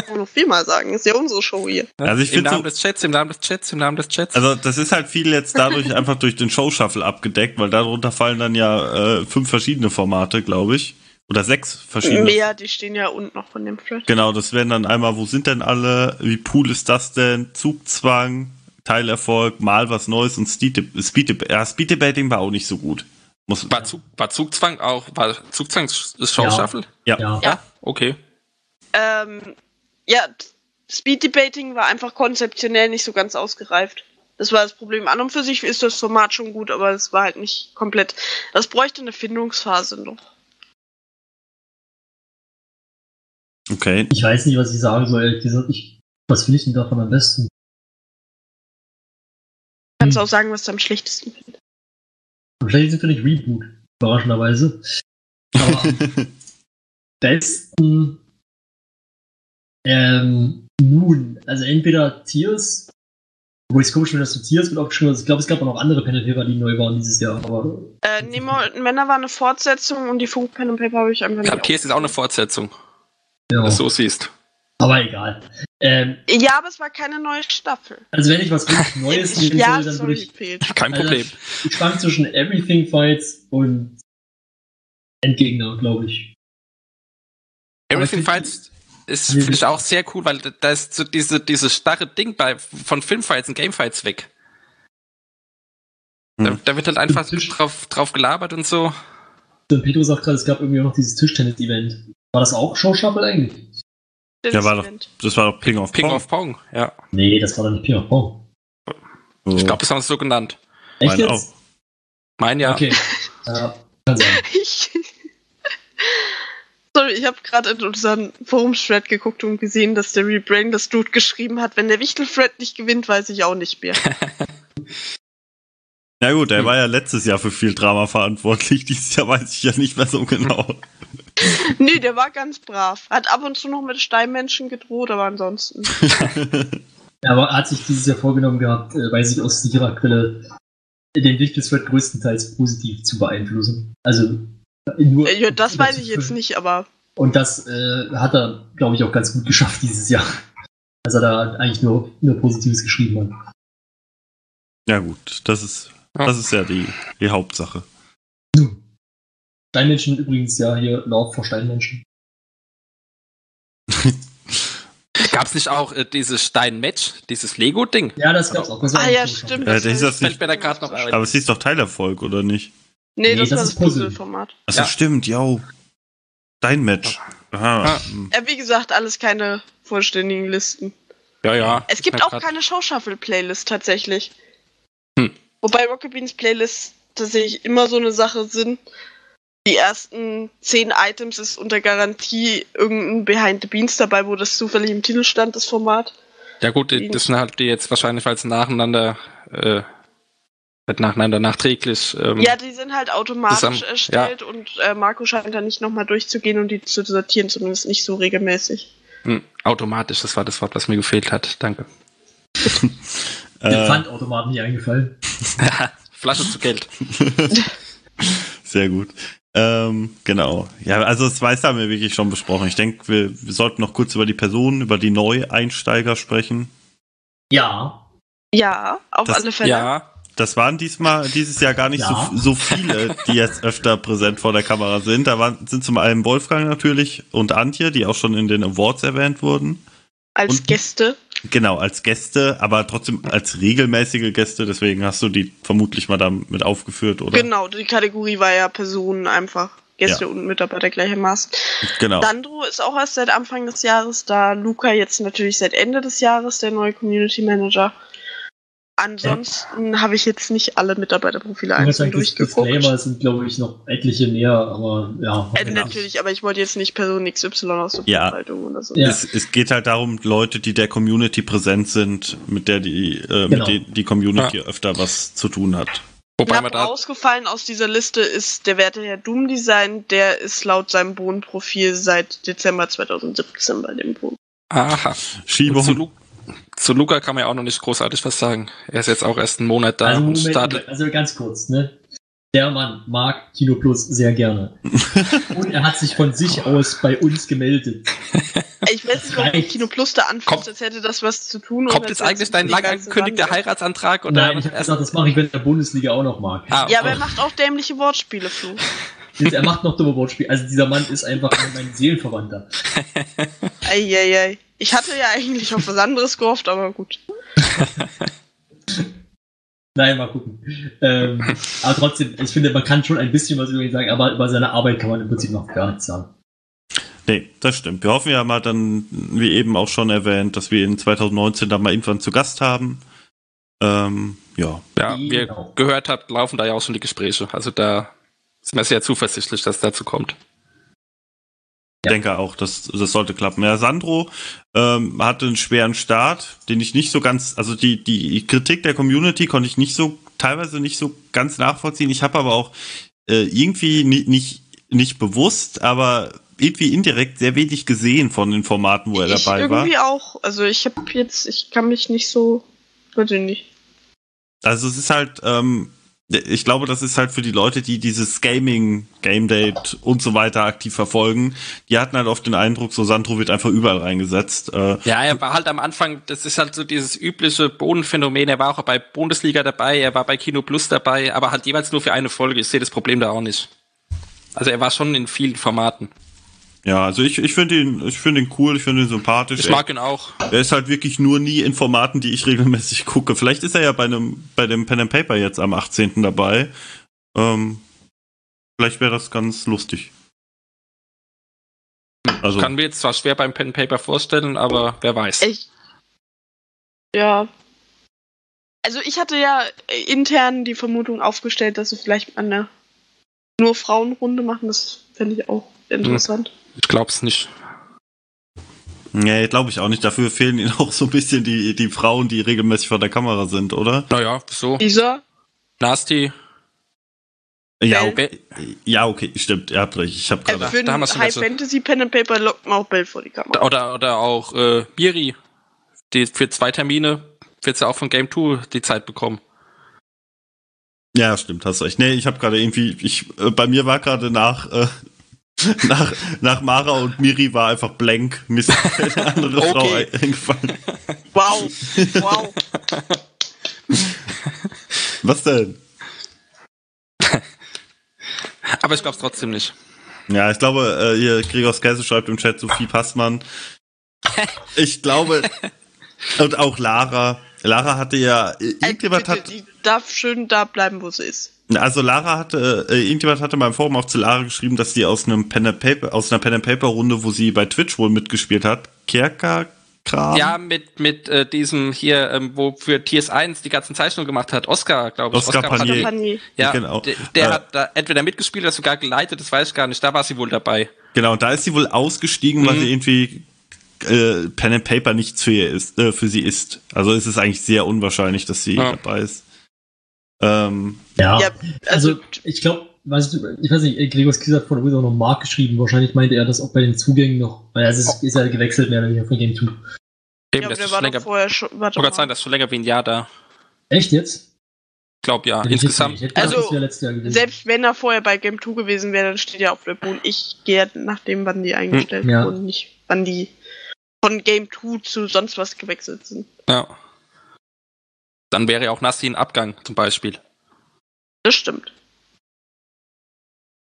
man noch viermal sagen. Ist ja unsere Show hier.
Also ich
Im Namen
so,
des Chats, im Namen des Chats, im Namen des Chats.
also das ist halt viel jetzt dadurch einfach durch den Show-Shuffle abgedeckt, weil darunter fallen dann ja äh, fünf verschiedene Formate, glaube ich. Oder sechs verschiedene.
Mehr, die stehen ja unten noch von dem Thread.
Genau, das wären dann einmal, wo sind denn alle, wie cool ist das denn, Zugzwang, Teilerfolg, mal was Neues und Speed, Speed, ja, Speed Debating war auch nicht so gut. Muss,
war, Zug, war Zugzwang auch, war Zugzwang Show
Ja.
Ja.
Ja.
Ja.
Okay.
Ähm, ja, Speed Debating war einfach konzeptionell nicht so ganz ausgereift. Das war das Problem. An und für sich ist das Format schon gut, aber es war halt nicht komplett. Das bräuchte eine Findungsphase noch.
Okay.
Ich weiß nicht, was ich sagen soll, ehrlich gesagt. Ich, was finde ich denn davon am besten?
Kannst
Hm.
auch sagen, was du am schlechtesten findest.
Am schlechtesten finde ich Reboot, überraschenderweise. Aber am besten ähm, nun, also entweder Tiers, wo ich es komisch finde, dass du Tiers mit aufgeschrieben hast. Ich glaube, es gab auch noch andere Pen and Paper, die neu waren dieses Jahr, aber
Äh, Nemo und Männer war eine Fortsetzung und die Funk Pen and Paper habe ich einfach
Ja,
nicht.
Tiers ist auch eine Fortsetzung, wenn
ja,
du es so siehst.
aber egal. Ähm,
Ja, aber es war keine neue Staffel.
also wenn ich was wirklich Neues nehmen
ja,
soll, dann würde
sorry,
ich
fehlt.
Kein
Also,
Problem.
Ich schwank zwischen Everything Fights und Endgegner, glaube ich.
Everything Fights ist finde ich auch sehr cool, weil da- ist so diese, dieses starre Ding bei, von Filmfights und Gamefights weg. Da,
Hm.
da wird halt einfach
Tisch.
drauf, drauf gelabert und so.
Und Pedro sagt gerade, es gab irgendwie auch noch dieses Tischtennis-Event. War das auch Show Shuffle eigentlich?
Ja, war doch, das war doch Ping of
Ping
Pong.
of Pong, ja.
Nee, das war doch nicht Ping of Pong.
So,
Ich glaube, das haben sie so genannt.
Echt
meine
jetzt?
auch.
Mein ja.
Okay. Ja, kann sein.
Ich. Sorry, ich habe gerade in unseren Forum-Thread geguckt und gesehen, dass der Rebrain das Dude geschrieben hat. Wenn der Wichtel-Thread nicht gewinnt, weiß ich auch nicht mehr.
Na gut, er
Hm.
war ja letztes Jahr für viel Drama verantwortlich. Dieses Jahr weiß ich ja nicht mehr so genau.
nee, der war ganz brav. Hat ab und zu noch mit Steinmenschen gedroht, aber ansonsten.
Ja, aber er hat sich dieses Jahr vorgenommen gehabt, äh, weiß ich aus sicherer Quelle, den Wichtelthread größtenteils positiv zu beeinflussen. Also nur.
Ja, das weiß ich jetzt nicht, aber
Und das äh, hat er, glaube ich, auch ganz gut geschafft dieses Jahr. Dass er da eigentlich nur, nur Positives geschrieben hat.
ja gut, das ist. Das ist ja die, die Hauptsache.
Nun. Steinmenschen übrigens ja hier Lauf vor Steinmenschen.
Gab es nicht auch äh, dieses Stein-Match, dieses Lego-Ding?
Ja, das gab's auch. Das
Ah ja, stimmt.
Ja, das ist das
Fällt mir da gerade noch ein.
Aber es hieß doch Teilerfolg, oder nicht?
Nee,
Nee,
das,
das
war
ist
das
Puzzle.
Puzzle-Format.
Achso,
Ja.
stimmt, yo. Dein Match. Aha.
Ja.
Äh, wie gesagt, alles keine vollständigen Listen.
Ja, ja.
Es gibt
Ja,
auch keine Show-Shuffle-Playlist tatsächlich.
Hm.
Wobei Rocket Beans Playlists tatsächlich immer so eine Sache sind. Die ersten zehn Items ist unter Garantie irgendein Behind the Beans dabei, wo das zufällig im Titel stand, das Format.
Ja gut, das sind halt die jetzt wahrscheinlich, weil sie nacheinander äh, Wird nacheinander nachträglich. Ähm,
Ja, die sind halt automatisch
Zusammen,
erstellt und äh, Marco scheint da nicht nochmal durchzugehen und die zu sortieren, zumindest nicht so regelmäßig.
hm, automatisch, das war das Wort, was mir gefehlt hat. Danke.
Der
Äh,
Pfandautomat nicht eingefallen.
Flasche zu Geld.
Sehr gut. Ähm, genau. Ja, also das meiste haben wir wirklich schon besprochen. Ich denke, wir, wir sollten noch kurz über die Personen, über die Neueinsteiger sprechen.
Ja.
Ja, auf
Das-
alle Fälle.
Ja,
Das waren diesmal dieses Jahr gar nicht
Ja.
so, so viele, die jetzt öfter präsent vor der Kamera sind. Da waren, sind zum einen Wolfgang natürlich und Antje, die auch schon in den Awards erwähnt wurden.
Als
Und-
Gäste.
Genau, als Gäste, aber trotzdem als regelmäßige Gäste. Deswegen hast du die vermutlich mal da mit aufgeführt, oder?
Genau, die Kategorie war ja Personen einfach. Gäste
Ja.
und Mitarbeiter gleichermaßen.
Genau.
Sandro ist auch erst seit Anfang des Jahres da. Luca jetzt natürlich seit Ende des Jahres, der neue Community Manager. Ansonsten habe ich jetzt nicht alle Mitarbeiterprofile einzeln durchgeguckt.
Disclaimer sind, glaube ich, noch etliche mehr, aber ja.
Äh, natürlich, aber ich wollte jetzt nicht Person XY aus der
Ja.
Buchhaltung oder so.
Ja.
Es, es geht halt darum, Leute, die der Community präsent sind, mit der die, äh,
Genau.
mit denen die Community öfter was zu tun hat.
wobei man da
rausgefallen aus dieser Liste ist der werte Herr Doom Design, der ist laut seinem Bohnenprofil seit Dezember 2017 bei dem Bohnen.
Aha. Und
Schiebung.
Zu, Lu zu Luca kann man ja auch noch nicht großartig was sagen. Er ist jetzt auch erst einen Monat da
Also,
und
Moment,
startet.
also ganz kurz, ne? Der Mann mag Kino Plus sehr gerne. Und er hat sich von sich aus bei uns gemeldet.
Ich weiß nicht, warum. Kino Plus da
Kommt-
als hätte das was zu tun.
Kommt
oder
jetzt eigentlich dein lang angekündigter. Heiratsantrag? Oder
Nein, ich habe gesagt, das mache ich, wenn der Bundesliga auch noch mag.
Ah,
Ja, aber
oh.
er macht auch dämliche Wortspiele, Flo.
Jetzt, er macht noch dumme Wortspiele. Also dieser Mann ist einfach mein Seelenverwandter.
Eieiei. Ich hatte ja eigentlich auf was anderes gehofft, aber gut.
Nein, mal gucken. Ähm, aber trotzdem, ich finde, man kann schon ein bisschen was über ihn sagen, aber über seine Arbeit kann man im Prinzip noch gar nichts sagen.
Nee, das stimmt. Wir hoffen ja mal dann, wie eben auch schon erwähnt, dass wir ihn 2019 dann mal irgendwann zu Gast haben. Ähm, ja.
Ja, wie ihr
Genau.
gehört habt, laufen da ja auch schon die Gespräche. Also da sind wir sehr zuversichtlich, dass es dazu kommt.
Ich denke auch, das, das sollte klappen. Ja, Sandro ähm, hatte einen schweren Start, den ich nicht so ganz, also die, die Kritik der Community konnte ich nicht so, teilweise nicht so ganz nachvollziehen. Ich habe aber auch äh, irgendwie ni- nicht, nicht bewusst, aber irgendwie indirekt sehr wenig gesehen von den Formaten, wo er
ich
dabei war.
irgendwie auch. Also ich habe jetzt, ich kann mich nicht so, weiß ich nicht.
Also es ist halt, ähm, ich glaube, das ist halt für die Leute, die dieses Gaming, Game Date und so weiter aktiv verfolgen, die hatten halt oft den Eindruck, so Sandro wird einfach überall reingesetzt. Äh,
Ja, er war halt am Anfang, das ist halt so dieses übliche Bodenphänomen. Er war auch bei Bundesliga dabei, er war bei Kino Plus dabei, aber halt jeweils nur für eine Folge. Ich sehe das Problem da auch nicht. Also er war schon in vielen Formaten.
Ja, also ich, ich finde ihn, ich finde ihn cool, ich finde ihn sympathisch.
Ich mag ihn auch.
er, ist halt wirklich nur nie in Formaten, die ich regelmäßig gucke. Vielleicht ist er ja bei einem, bei dem Pen and Paper jetzt am 18. dabei. Ähm, vielleicht wäre das ganz lustig. Also,
Kann mir jetzt zwar schwer beim Pen and Paper vorstellen, aber wer weiß.
Ich. Ja. Also ich hatte ja intern die Vermutung aufgestellt, dass sie vielleicht eine nur Frauenrunde machen. Das fände ich auch interessant.
Ich glaub's nicht.
nee, glaube ich auch nicht. Dafür fehlen ihnen auch so ein bisschen die, die Frauen, die regelmäßig vor der Kamera sind, oder?
Naja, so.
Dieser?
Nasty.
Ja,
Bell.
okay. Ja, okay, stimmt, ihr habt recht. Ich habe
Äh,
gerade.
für
da haben
High. Fantasy Pen and Paper lockt man auch Bell vor die Kamera.
Oder, oder auch äh, Miri. Die für zwei Termine wird sie auch von Game 2 die Zeit bekommen.
Ja, stimmt, hast recht. Nee, ich habe gerade irgendwie, ich, äh, bei mir war gerade nach, äh, nach, nach Mara und Miri war einfach blank. Mir ist keine andere Frau
Okay.
eingefallen.
Wow. Wow.
Was denn?
Aber ich glaub's trotzdem nicht.
Ja, ich glaube, äh, hier Gregor Skäse schreibt im Chat Sophie Passmann. Ich glaube, und auch Lara. Lara hatte ja, irgendjemand
bitte,
hat,
die darf schön da bleiben, wo sie ist.
Also Lara hatte, äh, irgendjemand hatte beim Forum auch zu Lara geschrieben, dass sie aus einem Pen and Paper, aus einer Pen and Paper Runde, wo sie bei Twitch wohl mitgespielt hat, Kerker Kram.
Ja, mit, mit äh, diesem hier, ähm, wo für TS1 die ganzen Zeichnungen gemacht hat, Oscar, glaube ich.
Oscar Panier.
Panier.
Panier.
Ja,
Genau.
der, der
Äh,
hat da entweder mitgespielt oder sogar geleitet, das weiß ich gar nicht. Da war sie wohl dabei.
Genau, da ist sie wohl ausgestiegen, weil
Mhm.
sie irgendwie äh, Pen and Paper nichts für, ihr ist, äh, für sie ist. Also ist es eigentlich sehr unwahrscheinlich, dass sie
Ja.
dabei ist. Ähm,
Ja,
Ja,
also,
also,
ich glaube, weiß ich, ich weiß nicht, Gregor Skis hat uns auch noch Mark geschrieben. Wahrscheinlich meinte er das auch bei den Zugängen noch. Weil es ist, ist ja gewechselt mehr oder weniger von Game 2.
Eben,
ja,
das
war
schon länger.
vorher schon.
Ich
Warte mal.
sagen, das ist schon länger wie ein Jahr da.
Echt jetzt?
Ich glaube ja.
Ich jetzt
Insgesamt.
gedacht,
Also,
das wäre letztes Jahr gewesen.
Selbst wenn er vorher bei Game 2 gewesen wäre, dann steht ja auf der Boden. Ich gehe nach dem, wann die eingestellt
Hm, Ja.
wurden, nicht wann die von Game 2 zu sonst was gewechselt sind.
Ja. Dann wäre ja auch Nassi ein Abgang zum Beispiel.
Das stimmt.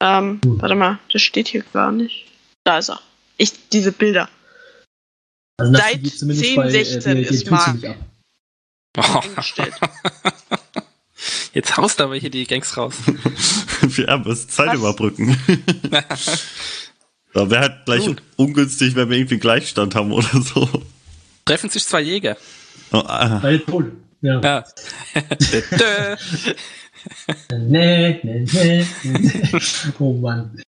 Ähm,
Hm.
warte mal, das steht hier gar nicht. Da ist er. Ich, diese Bilder.
also
seit
geht zumindest
10,
bei, äh,
16
Game
ist
2
Mark.
Oh, jetzt haust aber hier die Gangs raus.
wir müssen Zeit
Was?
überbrücken. Da wäre halt gleich
Gut.
ungünstig, wenn wir irgendwie Gleichstand haben oder so.
Treffen sich zwei Jäger.
Oh, ah.
Bei den Polen. Ja.
Ja.
Nee, nee, nee, nee. Oh Mann.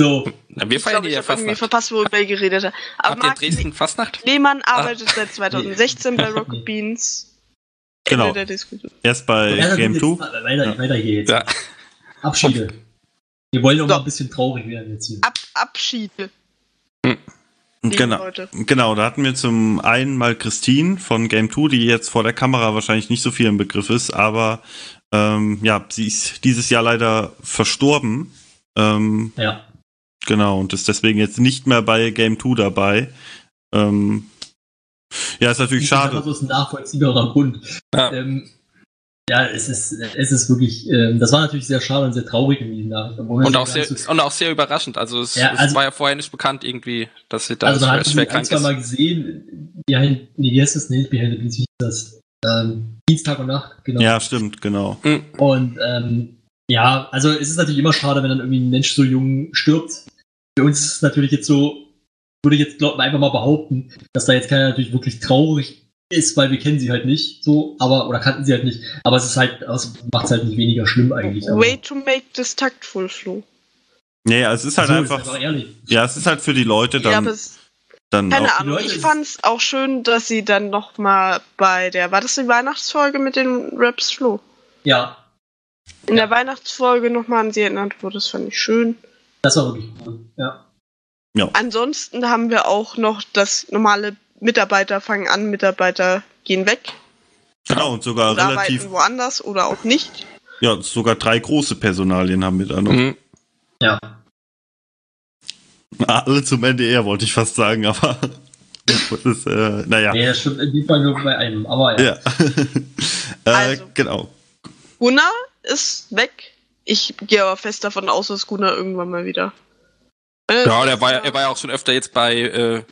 So,
Na, wir
Ich
feiern
glaube,
hier
ich
ja Fastnacht.
verpasst, worüber ihr geredet habt. Aber
Habt ihr Dresden Fastnacht?
Lehmann arbeitet seit 2016 bei Rocket. Beans.
Genau. Erst bei
ja,
Game
gut,
2.
jetzt, weiter, weiter hier jetzt.
Ja.
Abschiede. Wir wollen doch
So.
mal ein bisschen traurig werden jetzt hier.
Ab Abschiede, liebe
Genau.
Leute.
Genau, da hatten wir zum einen mal Christine von Game 2, die jetzt vor der Kamera wahrscheinlich nicht so viel im Begriff ist, aber ähm, ja, sie ist dieses Jahr leider verstorben. Ähm,
Ja.
genau, und ist deswegen jetzt nicht mehr bei Game 2 dabei. Ähm, ja, ist natürlich
Das
schade.
ist ein nachvollziehbarer Grund.
Ja.
Ähm, ja, es ist, es ist wirklich, ähm, das war natürlich sehr schade und sehr traurig in man
Und auch, sehr,
so-
und auch sehr überraschend. Also es,
Ja,
es
also-
war ja vorher nicht bekannt irgendwie, dass sie da
also man
schwer,
hat
schwer
ein,
krank
Mal
ist.
gesehen, behind, nee, wie heißt das? Nee, nicht Behind the Beans, das? Ähm, Dienstag und Nacht, genau.
Ja, stimmt, genau.
Und ähm, ja, also es ist natürlich immer schade, wenn dann irgendwie ein Mensch so jung stirbt. Für uns ist es natürlich jetzt so, würde ich jetzt glaub, einfach mal behaupten, dass da jetzt keiner natürlich wirklich traurig ist, weil wir kennen sie halt nicht so, aber oder kannten sie halt nicht. Aber es ist halt, es macht es halt nicht weniger schlimm eigentlich. Aber,
Way to make this tactful, Flo.
Nee, es ist halt
so,
einfach,
Ist einfach ehrlich.
ja, es ist halt für die Leute
ja,
dann,
aber es,
dann
keine
auch,
Ahnung.
Leute
Ich
ist-
fand's auch schön, dass sie dann noch mal bei der, war das die Weihnachtsfolge mit den Raps Flo?
Ja,
In der Weihnachtsfolge noch mal an sie erinnert wurde. Das fand ich schön.
das war wirklich cool. Ja.
Ansonsten haben wir auch noch das normale Mitarbeiter fangen an, Mitarbeiter gehen weg
genau, und sogar
und
relativ,
arbeiten woanders oder auch nicht.
ja, sogar drei große Personalien haben wir da noch.
Mhm.
Ja.
Alle zum NDR wollte ich fast sagen, aber das ist, äh, naja.
Nee, das stimmt in dem Fall nur bei einem, aber ja.
Ja. äh,
Also.
Genau.
Gunnar ist weg. Ich gehe aber fest davon aus, dass Gunnar irgendwann mal wieder. Äh,
Ja, der war, ja- er war ja auch schon öfter jetzt bei äh,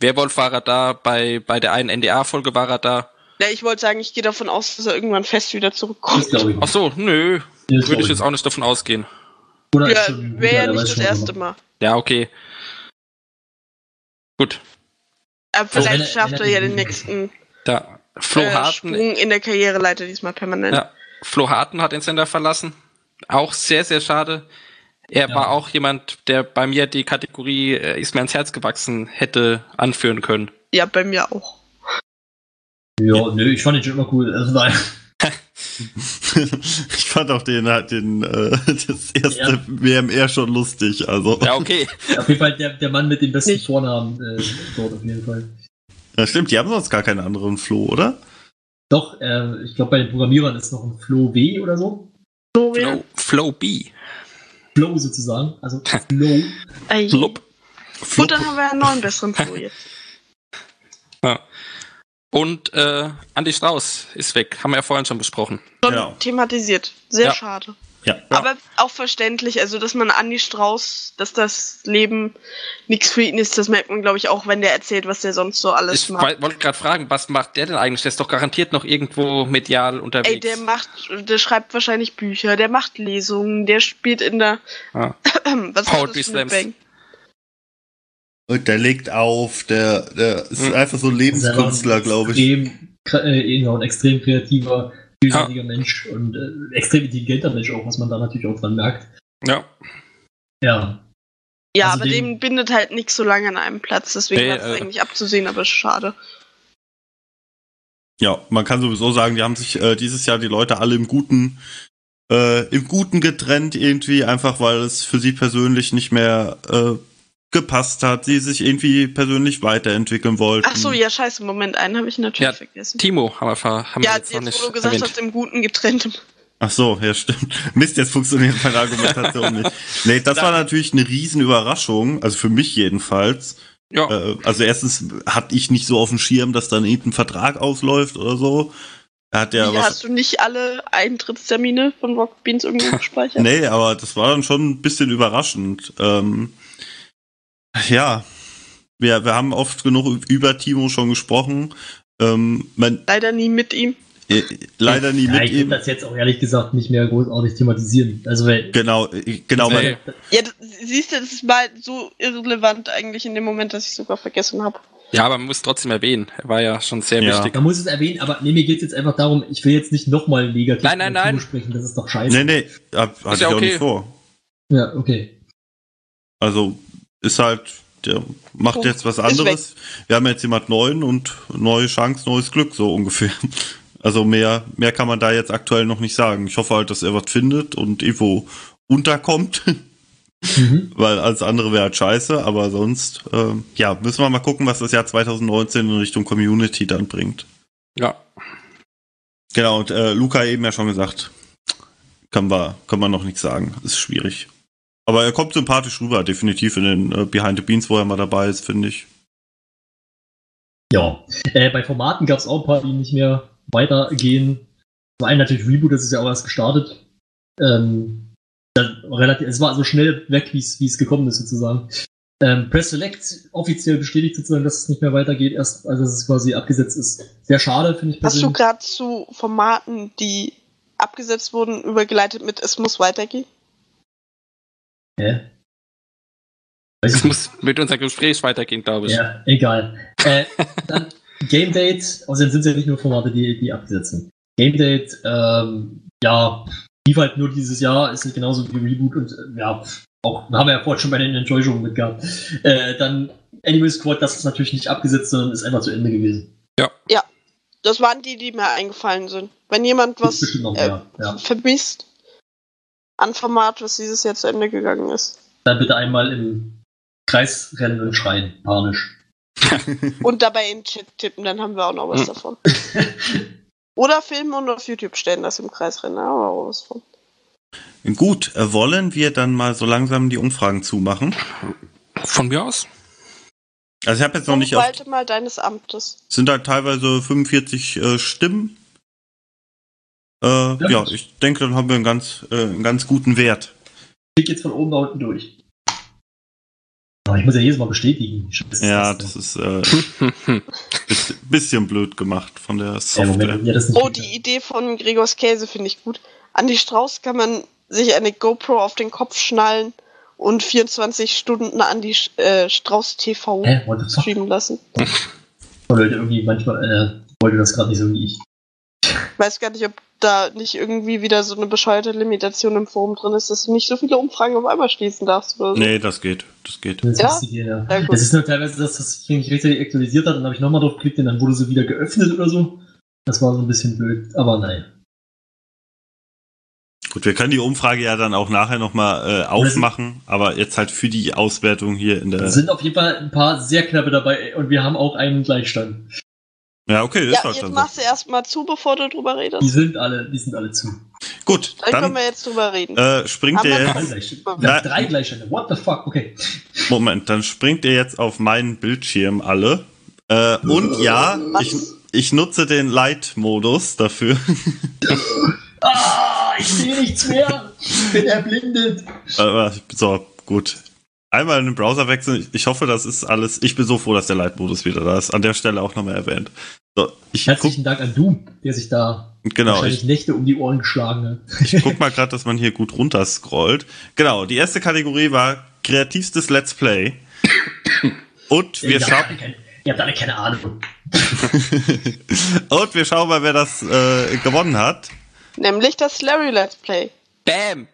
Werwolf war er da, bei, bei der einen NDA-Folge war er da.
Ja, ich wollte sagen, ich gehe davon aus, dass er irgendwann fest wieder zurückkommt.
Ach so, nö, würde ich jetzt auch nicht davon ausgehen.
Oder ist
Ja, wäre ja nicht das
er
erste
macht.
Mal.
Ja, okay. Gut,
Aber vielleicht
er-
schafft er ja
den-
den nächsten
da Flo
äh,
Harten,
Sprung in der Karriereleiter diesmal permanent.
ja, Flo Harten hat den Sender verlassen. Auch sehr, sehr schade. Er
Ja.
war auch jemand, der bei mir die Kategorie äh, ist mir ans Herz gewachsen hätte anführen können.
Ja, bei mir auch.
Ja, nö, ich fand den schon immer cool. Also, nein.
ich fand auch den, den äh, das erste
Ja.
WMR schon lustig. Also
Ja, okay.
Auf jeden Fall der, der Mann mit dem besten. Vornamen äh, dort auf jeden Fall.
ja, stimmt, die haben sonst gar keinen anderen Flo, oder?
Doch, äh, ich glaube bei den Programmierern ist noch ein Flo W oder so.
Florian.
Flow, Flow B.
Flow sozusagen. Also Flow.
Ey.
Flop.
Gut, dann haben wir einen neuen besseren Flo jetzt.
Ja. Und äh, Andy Strauß ist weg, haben wir ja vorhin schon besprochen.
Schon
Genau.
thematisiert. Sehr
Ja.
schade.
Ja.
Aber auch verständlich, also dass man Andi Strauß, dass das Leben nichts für ihn ist, das merkt man, glaube ich, auch, wenn der erzählt, was der sonst so alles
Ich
macht.
wei- wollte gerade fragen, was macht der denn eigentlich? Der ist doch garantiert noch irgendwo medial unterwegs.
Ey, der macht, der schreibt wahrscheinlich Bücher, der macht Lesungen, der spielt in der
Ah.
was war
Poetry Slams.
Bang?
Und der legt auf, der, der ist
Hm.
einfach so ein Lebenskünstler, glaube ich.
Extrem, äh, genau, ein extrem kreativer, vielseitiger Mensch und äh, extrem intelligenter Mensch auch, was man da natürlich auch dran merkt.
Ja.
Ja.
Ja,
Also
aber dem bindet halt nichts so lange an einem Platz, deswegen
Nee,
war es
äh,
eigentlich abzusehen, aber ist schade.
Ja, man kann sowieso sagen, die haben sich äh, dieses Jahr die Leute alle im Guten, äh, im Guten getrennt irgendwie, einfach weil es für sie persönlich nicht mehr äh, gepasst hat, sie sich irgendwie persönlich weiterentwickeln wollten.
Ach so, ja, scheiße, Moment, einen habe ich natürlich
Ja,
vergessen.
Timo haben wir, haben
ja,
wir
jetzt,
jetzt noch nicht
wo du gesagt
erwähnt.
hast, im Guten getrenntem.
Ach so, ja stimmt. Mist, jetzt funktioniert meine Argumentation nicht. Nee, das war natürlich eine riesen Überraschung, also für mich jedenfalls.
Ja,
Äh, also erstens hatte ich nicht so auf dem Schirm, dass dann irgendein Vertrag ausläuft oder so. Hat ja
Wie,
was,
hast du nicht alle Eintrittstermine von Rock Beans irgendwo gespeichert?
Nee, aber das war dann schon ein bisschen überraschend. Ähm, ja, wir, wir haben oft genug über Timo schon gesprochen. Ähm, man,
Leider nie mit ihm.
äh, leider nie
Ja,
mit
ich will
ihm.
das jetzt auch ehrlich gesagt nicht mehr großartig thematisieren. Also, weil,
Genau, genau. Man,
Nee.
Ja, das, siehst du, das ist mal so irrelevant eigentlich in dem Moment, dass ich sogar vergessen habe.
ja, aber man muss trotzdem erwähnen. Er war ja schon sehr
Ja.
wichtig.
man muss es erwähnen, aber nee, mir geht's jetzt einfach darum, ich will jetzt nicht nochmal negativ
Nein, nein, nein.
sprechen, das ist doch scheiße.
nee, nee, hab, hatte
ja
ich auch
okay.
nicht vor.
Ja, okay.
Also ist halt, der macht
Punkt.
jetzt was anderes. Wir haben jetzt jemand neuen und neue Chance, neues Glück, so ungefähr. Also mehr, mehr kann man da jetzt aktuell noch nicht sagen. Ich hoffe halt, dass er was findet und irgendwo unterkommt.
Mhm.
weil alles andere wäre halt scheiße, aber sonst, ähm, ja, müssen wir mal gucken, was das Jahr 2019 in Richtung Community dann bringt.
Ja.
Genau, und äh, Luca eben ja schon gesagt, können wir, können wir noch nichts sagen, ist schwierig. Aber er kommt sympathisch rüber, definitiv in den äh, Behind the Beans, wo er mal dabei ist, finde ich.
Ja. Äh, bei Formaten gab's auch ein paar, die nicht mehr weitergehen. Zum einen natürlich Reboot, das ist ja auch erst gestartet. Ähm, dann relativ, es war so schnell weg, wie es wie es gekommen ist, sozusagen. Ähm, Press Select offiziell bestätigt sozusagen, dass es nicht mehr weitergeht, erst also dass es quasi abgesetzt ist. Sehr schade, finde ich
Hast du
persönlich.
gerade zu Formaten, die abgesetzt wurden, übergeleitet mit Es muss weitergehen?
Hä? Weiß nicht.
muss mit unserem Gespräch weitergehen, glaube ich.
Ja, egal. Äh, dann Game Date, außerdem sind es ja nicht nur Formate, die, die abgesetzt sind. Game Date, ähm, ja, lief halt nur dieses Jahr, ist nicht genauso wie Reboot und äh, ja, auch haben wir ja vorhin schon bei den Enjoy-Shows mit gehabt. Äh, dann Animal Squad, das ist natürlich nicht abgesetzt, sondern ist einfach zu Ende gewesen.
Das waren die, die mir eingefallen sind. Wenn jemand was
noch
äh,
mehr, ja.
vermisst an Format, was dieses Jahr zu Ende gegangen ist.
Dann bitte einmal im Kreis rennen und schreien, panisch.
Und dabei in den Chat tippen, dann haben wir auch noch was
Hm.
davon. Oder filmen und auf YouTube stellen, das im Kreis rennen, da haben wir auch was von.
Gut, äh, wollen wir dann mal so langsam die Umfragen zumachen?
Von mir aus?
Also ich habe jetzt noch nicht auf,
mal deines Amtes.
sind halt teilweise 45 äh, Stimmen. Äh, ja, ich denke, dann haben wir einen ganz, äh, einen ganz guten Wert.
Klick jetzt von oben nach unten durch. Aber ich muss ja jedes Mal bestätigen. Scheiße,
Ja,
das
das ist äh, bisschen, bisschen blöd gemacht von der
Ja,
Software.
Moment, ja,
Oh, die Idee von Gregors Käse finde ich gut. Andi Strauß kann man sich eine GoPro auf den Kopf schnallen und 24 Stunden an die äh, Strauß TV
Hä,
streamen lassen.
Leute, irgendwie manchmal äh, wollte das gerade nicht so wie ich.
Ich weiß gar nicht, ob da nicht irgendwie wieder so eine bescheuerte Limitation im Forum drin ist, dass du nicht so viele Umfragen auf einmal schließen darfst oder so.
Nee, das geht, das geht.
Das,
Ja?
ist die, ja.
Ja,
das ist nur teilweise, dass das sich nicht rechtzeitig aktualisiert hat, dann habe ich nochmal drauf geklickt und dann wurde sie wieder geöffnet oder so. Das war so ein bisschen blöd, aber nein.
Gut, wir können die Umfrage ja dann auch nachher nochmal äh, aufmachen, aber jetzt halt für die Auswertung hier in der.
Es sind auf jeden Fall ein paar sehr knappe dabei und wir haben auch einen Gleichstand.
Ja, okay,
Ja,
ist halt
jetzt
dann so.
machst du erstmal zu, bevor du drüber
Die
redest.
sind alle, die sind alle zu.
Gut,
Dann, können
dann
wir jetzt drüber reden.
äh, springt
Haben
ihr
wir
jetzt.
Drei
Na-
haben drei Gleichstände. What the fuck? Okay.
Moment, dann springt ihr jetzt auf meinen Bildschirm alle. Äh, und ja,
Was?
ich, ich nutze den Light-Modus dafür.
Ah, ich sehe nichts mehr. Ich bin erblindet.
Äh, so, gut. Einmal in den Browser wechseln. Ich hoffe, das ist alles. Ich bin so froh, dass der Light-Modus wieder da ist. An der Stelle auch nochmal erwähnt. So,
Herzlichen Dank an Doom, der sich da
genau,
wahrscheinlich
ich,
Nächte um die Ohren geschlagen hat.
ich guck mal gerade, dass man hier gut runterscrollt. Genau, die erste Kategorie war kreativstes Let's Play. Und wir schauen.
ihr habt alle keine Ahnung.
Und wir schauen mal, wer das äh, gewonnen hat.
Nämlich das Larry Let's Play.
Bam!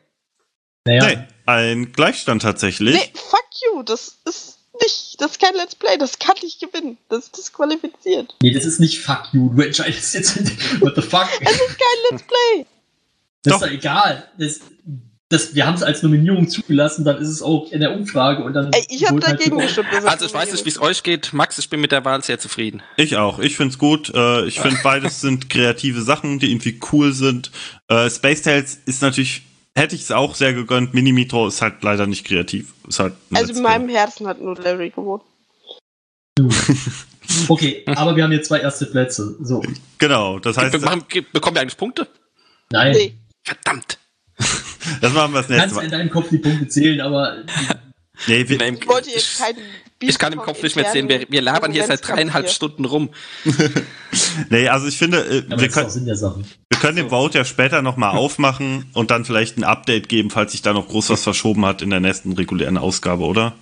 Naja,
Nee, ein Gleichstand tatsächlich.
Nee, fuck you, das ist nicht. Das ist kein Let's Play. Das kann ich gewinnen. Das ist disqualifiziert.
Nee, das ist nicht fuck you. Du entscheidest jetzt. What the fuck?
Es ist kein Let's Play.
Das
Doch.
ist doch egal. Das, das, wir haben es als Nominierung zugelassen, dann ist es auch in der Umfrage und dann.
Ey, ich habe
halt
dagegen
gewonnen.
gestimmt.
Also ich weiß nicht, wie es euch geht. Max, ich bin mit der Wahl sehr zufrieden.
Ich auch. Ich find's gut. Äh, ich finde beides sind kreative Sachen, die irgendwie cool sind. Äh, Space Tales ist natürlich, hätte ich es auch sehr gegönnt. Minimitro ist halt leider nicht kreativ. Ist halt
Also in meinem Herzen hat nur Larry gewonnen.
Okay, aber wir haben jetzt zwei erste Plätze. So.
Genau, das heißt,
Be machen, bekommen wir eigentlich Punkte?
Nein.
Nee.
Verdammt.
das machen wir das
Du
nächste
kannst in
Mal.
deinem Kopf die Punkte zählen, aber
Nee, wir,
Ich wollte jetzt keinen
ich kann im Kopf nicht mehr sehen. Wir, wir labern hier seit dreieinhalb Stunden rum.
nee, also ich finde, äh, wir, können, wir können den Vote ja später nochmal aufmachen und dann vielleicht ein Update geben, falls sich da noch groß was verschoben hat in der nächsten regulären Ausgabe, oder?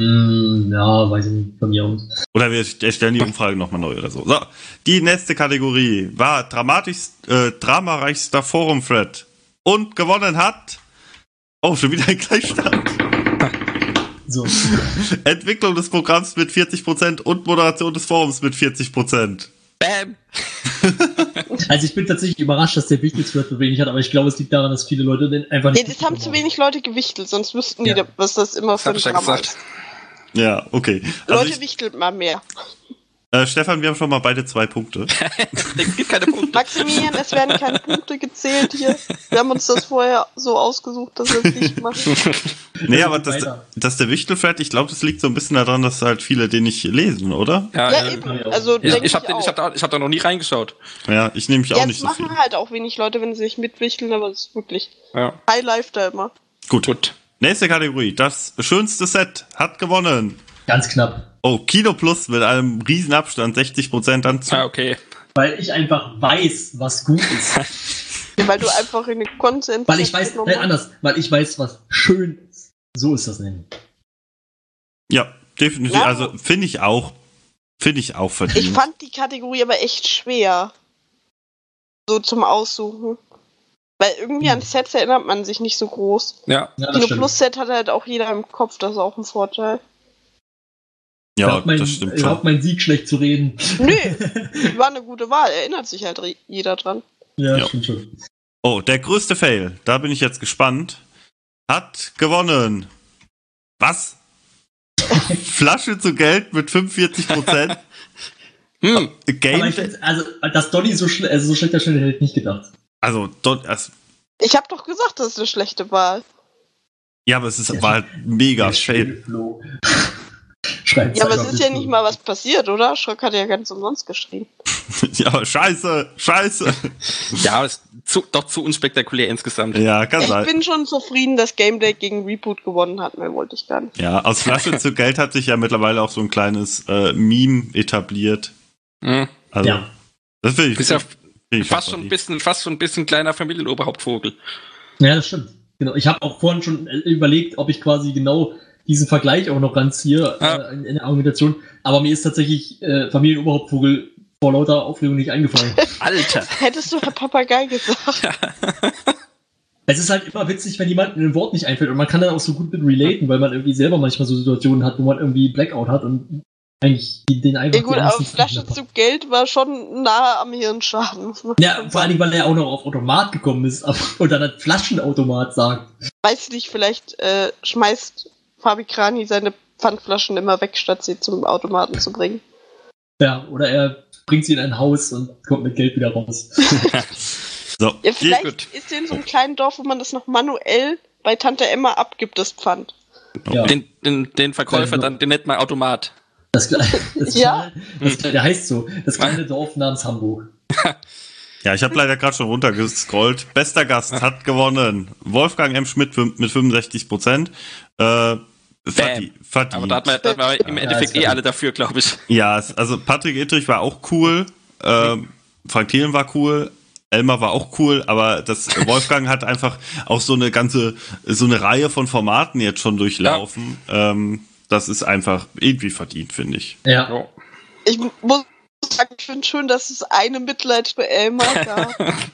Hm, ja, weiß ich nicht, von mir aus.
Oder wir erstellen die Umfrage nochmal neu oder so. So, die nächste Kategorie war dramatischst, äh, dramareichster Forum-Thread. Und gewonnen hat. Oh, schon wieder ein Gleichstand.
So.
Entwicklung des Programms mit 40% und Moderation des Forums mit 40%.
Bam.
Also ich bin tatsächlich überrascht, dass der Wichtigste so wenig hat, aber ich glaube, es liegt daran, dass viele Leute den einfach
Nee,
nicht.
das haben zu wenig Leute gewichtelt, sonst wüssten die,
Ja.
was das immer
Das
für ein
ja gesagt.
ist.
Ja, okay. Also
Leute
ich,
wichtelt mal mehr.
Äh, Stefan, wir haben schon mal beide zwei Punkte.
Es gibt keine Punkte.
Maximilian, es werden keine Punkte gezählt hier. Wir haben uns das vorher so ausgesucht, dass wir es nicht machen.
Nee, aber das, das der Wichtelfred, ich glaube, das liegt so ein bisschen daran, dass halt viele den nicht lesen, oder?
Ja,
Ja,
ja.
eben. Also,
Ich,
denk
ich habe ich hab da, ich hab da noch nie reingeschaut.
Ja, ich nehme mich auch
Ja,
nicht
das
so viel.
machen halt auch wenig Leute, wenn sie sich mitwichteln, aber es ist wirklich
Ja.
High Life da immer.
Gut.
Gut.
Nächste Kategorie. Das schönste Set hat gewonnen.
Ganz knapp.
Oh, Kino Plus mit einem riesen Abstand, 60% dann zu.
Ah, okay.
Weil ich einfach weiß, was gut ist.
Ja, weil du einfach in den Konsens.
Weil ich weiß, nein, anders, weil ich weiß, was schön ist. So ist das nennen.
Ja, definitiv.
Ja.
Also finde ich auch, finde ich auch verdient.
Ich fand die Kategorie aber echt schwer. So zum Aussuchen. Weil irgendwie
Hm.
an Sets erinnert man sich nicht so groß.
Ja.
Ja,
Kino Plus Set hat halt auch jeder im Kopf, das ist auch ein Vorteil.
Ja,
Überhaupt mein,
das stimmt
überhaupt
schon.
mein Sieg schlecht zu reden.
Nö, war eine gute Wahl, erinnert sich halt jeder dran.
Ja,
Ja.
stimmt schon.
Oh, der größte Fail, da bin ich jetzt gespannt, hat gewonnen. Was? Flasche zu Geld mit 45%.
Hm.
Aber
Game,
also, dass Donny so, schle also so schlecht darstellt, hätte ich nicht gedacht.
also, dort, also,
Ich habe doch gesagt, das ist eine schlechte Wahl.
ja, aber es ist, war halt mega Fail.
Schreibt
Ja, aber es ist ja nicht mal was passiert, oder? Schrock hat ja ganz umsonst geschrieben.
Ja, aber scheiße, scheiße.
Ja, ist zu, doch zu unspektakulär insgesamt.
Ja, kann
Ich
sein.
bin schon zufrieden, dass Game Day gegen Reboot gewonnen hat. Mehr wollte ich gar nicht.
Ja, aus Flasche zu Geld hat sich ja mittlerweile auch so ein kleines äh, Meme etabliert.
Hm.
Also,
Ja.
das finde ich,
Ist ja
find ich
fast schon ein bisschen, fast schon ein bisschen kleiner Familienoberhauptvogel.
Ja, das stimmt. Genau. Ich habe auch vorhin schon äh, überlegt, ob ich quasi genau diesen Vergleich auch noch ranziehe
Ja.
äh, in, in der Argumentation. Aber mir ist tatsächlich äh, Familienoberhauptvogel vor lauter Aufregung nicht eingefallen.
Alter.
Hättest du Herr Papagei gesagt?
es ist halt immer witzig, wenn jemandem ein Wort nicht einfällt und man kann dann auch so gut mit relaten, weil man irgendwie selber manchmal so Situationen hat, wo man irgendwie Blackout hat und eigentlich den einfach
Ja gut, aber Flasche zu Geld war schon nahe am Hirnschaden.
Ja, vor allen. Dingen, weil er auch noch auf Automat gekommen ist und dann hat Flaschenautomat sagt.
Weiß nicht, vielleicht äh, schmeißt Fabi Krani seine Pfandflaschen immer weg, statt sie zum Automaten zu bringen.
Ja, oder er bringt sie in ein Haus und kommt mit Geld wieder raus.
So,
Ja, vielleicht
gut.
ist sie in so einem kleinen Dorf, wo man das noch manuell bei Tante Emma abgibt, das Pfand.
Ja.
Den, den, den Verkäufer
Ja,
dann, den nennt man Automat.
Das, das,
Ja.
das der heißt so, das kleine Dorf namens Hamburg.
Ja, ich habe leider gerade schon runtergescrollt. Bester Gast hat gewonnen. Wolfgang M. Schmidt mit 65 Prozent. Äh, Fati, Fati.
Aber da hat man, da hat man im
Ja,
Endeffekt
ist
eh alle dafür, glaube ich.
ja, also Patrick Ittrich war auch cool. Ähm, Frank Thielen war cool. Elmar war auch cool, aber das Wolfgang hat einfach auch so eine ganze, so eine Reihe von Formaten jetzt schon durchlaufen. Ähm, das ist einfach irgendwie verdient, finde ich.
Ja.
Ja.
Ich muss sagen, ich finde schön, dass es eine Mitleid für Elmar gab.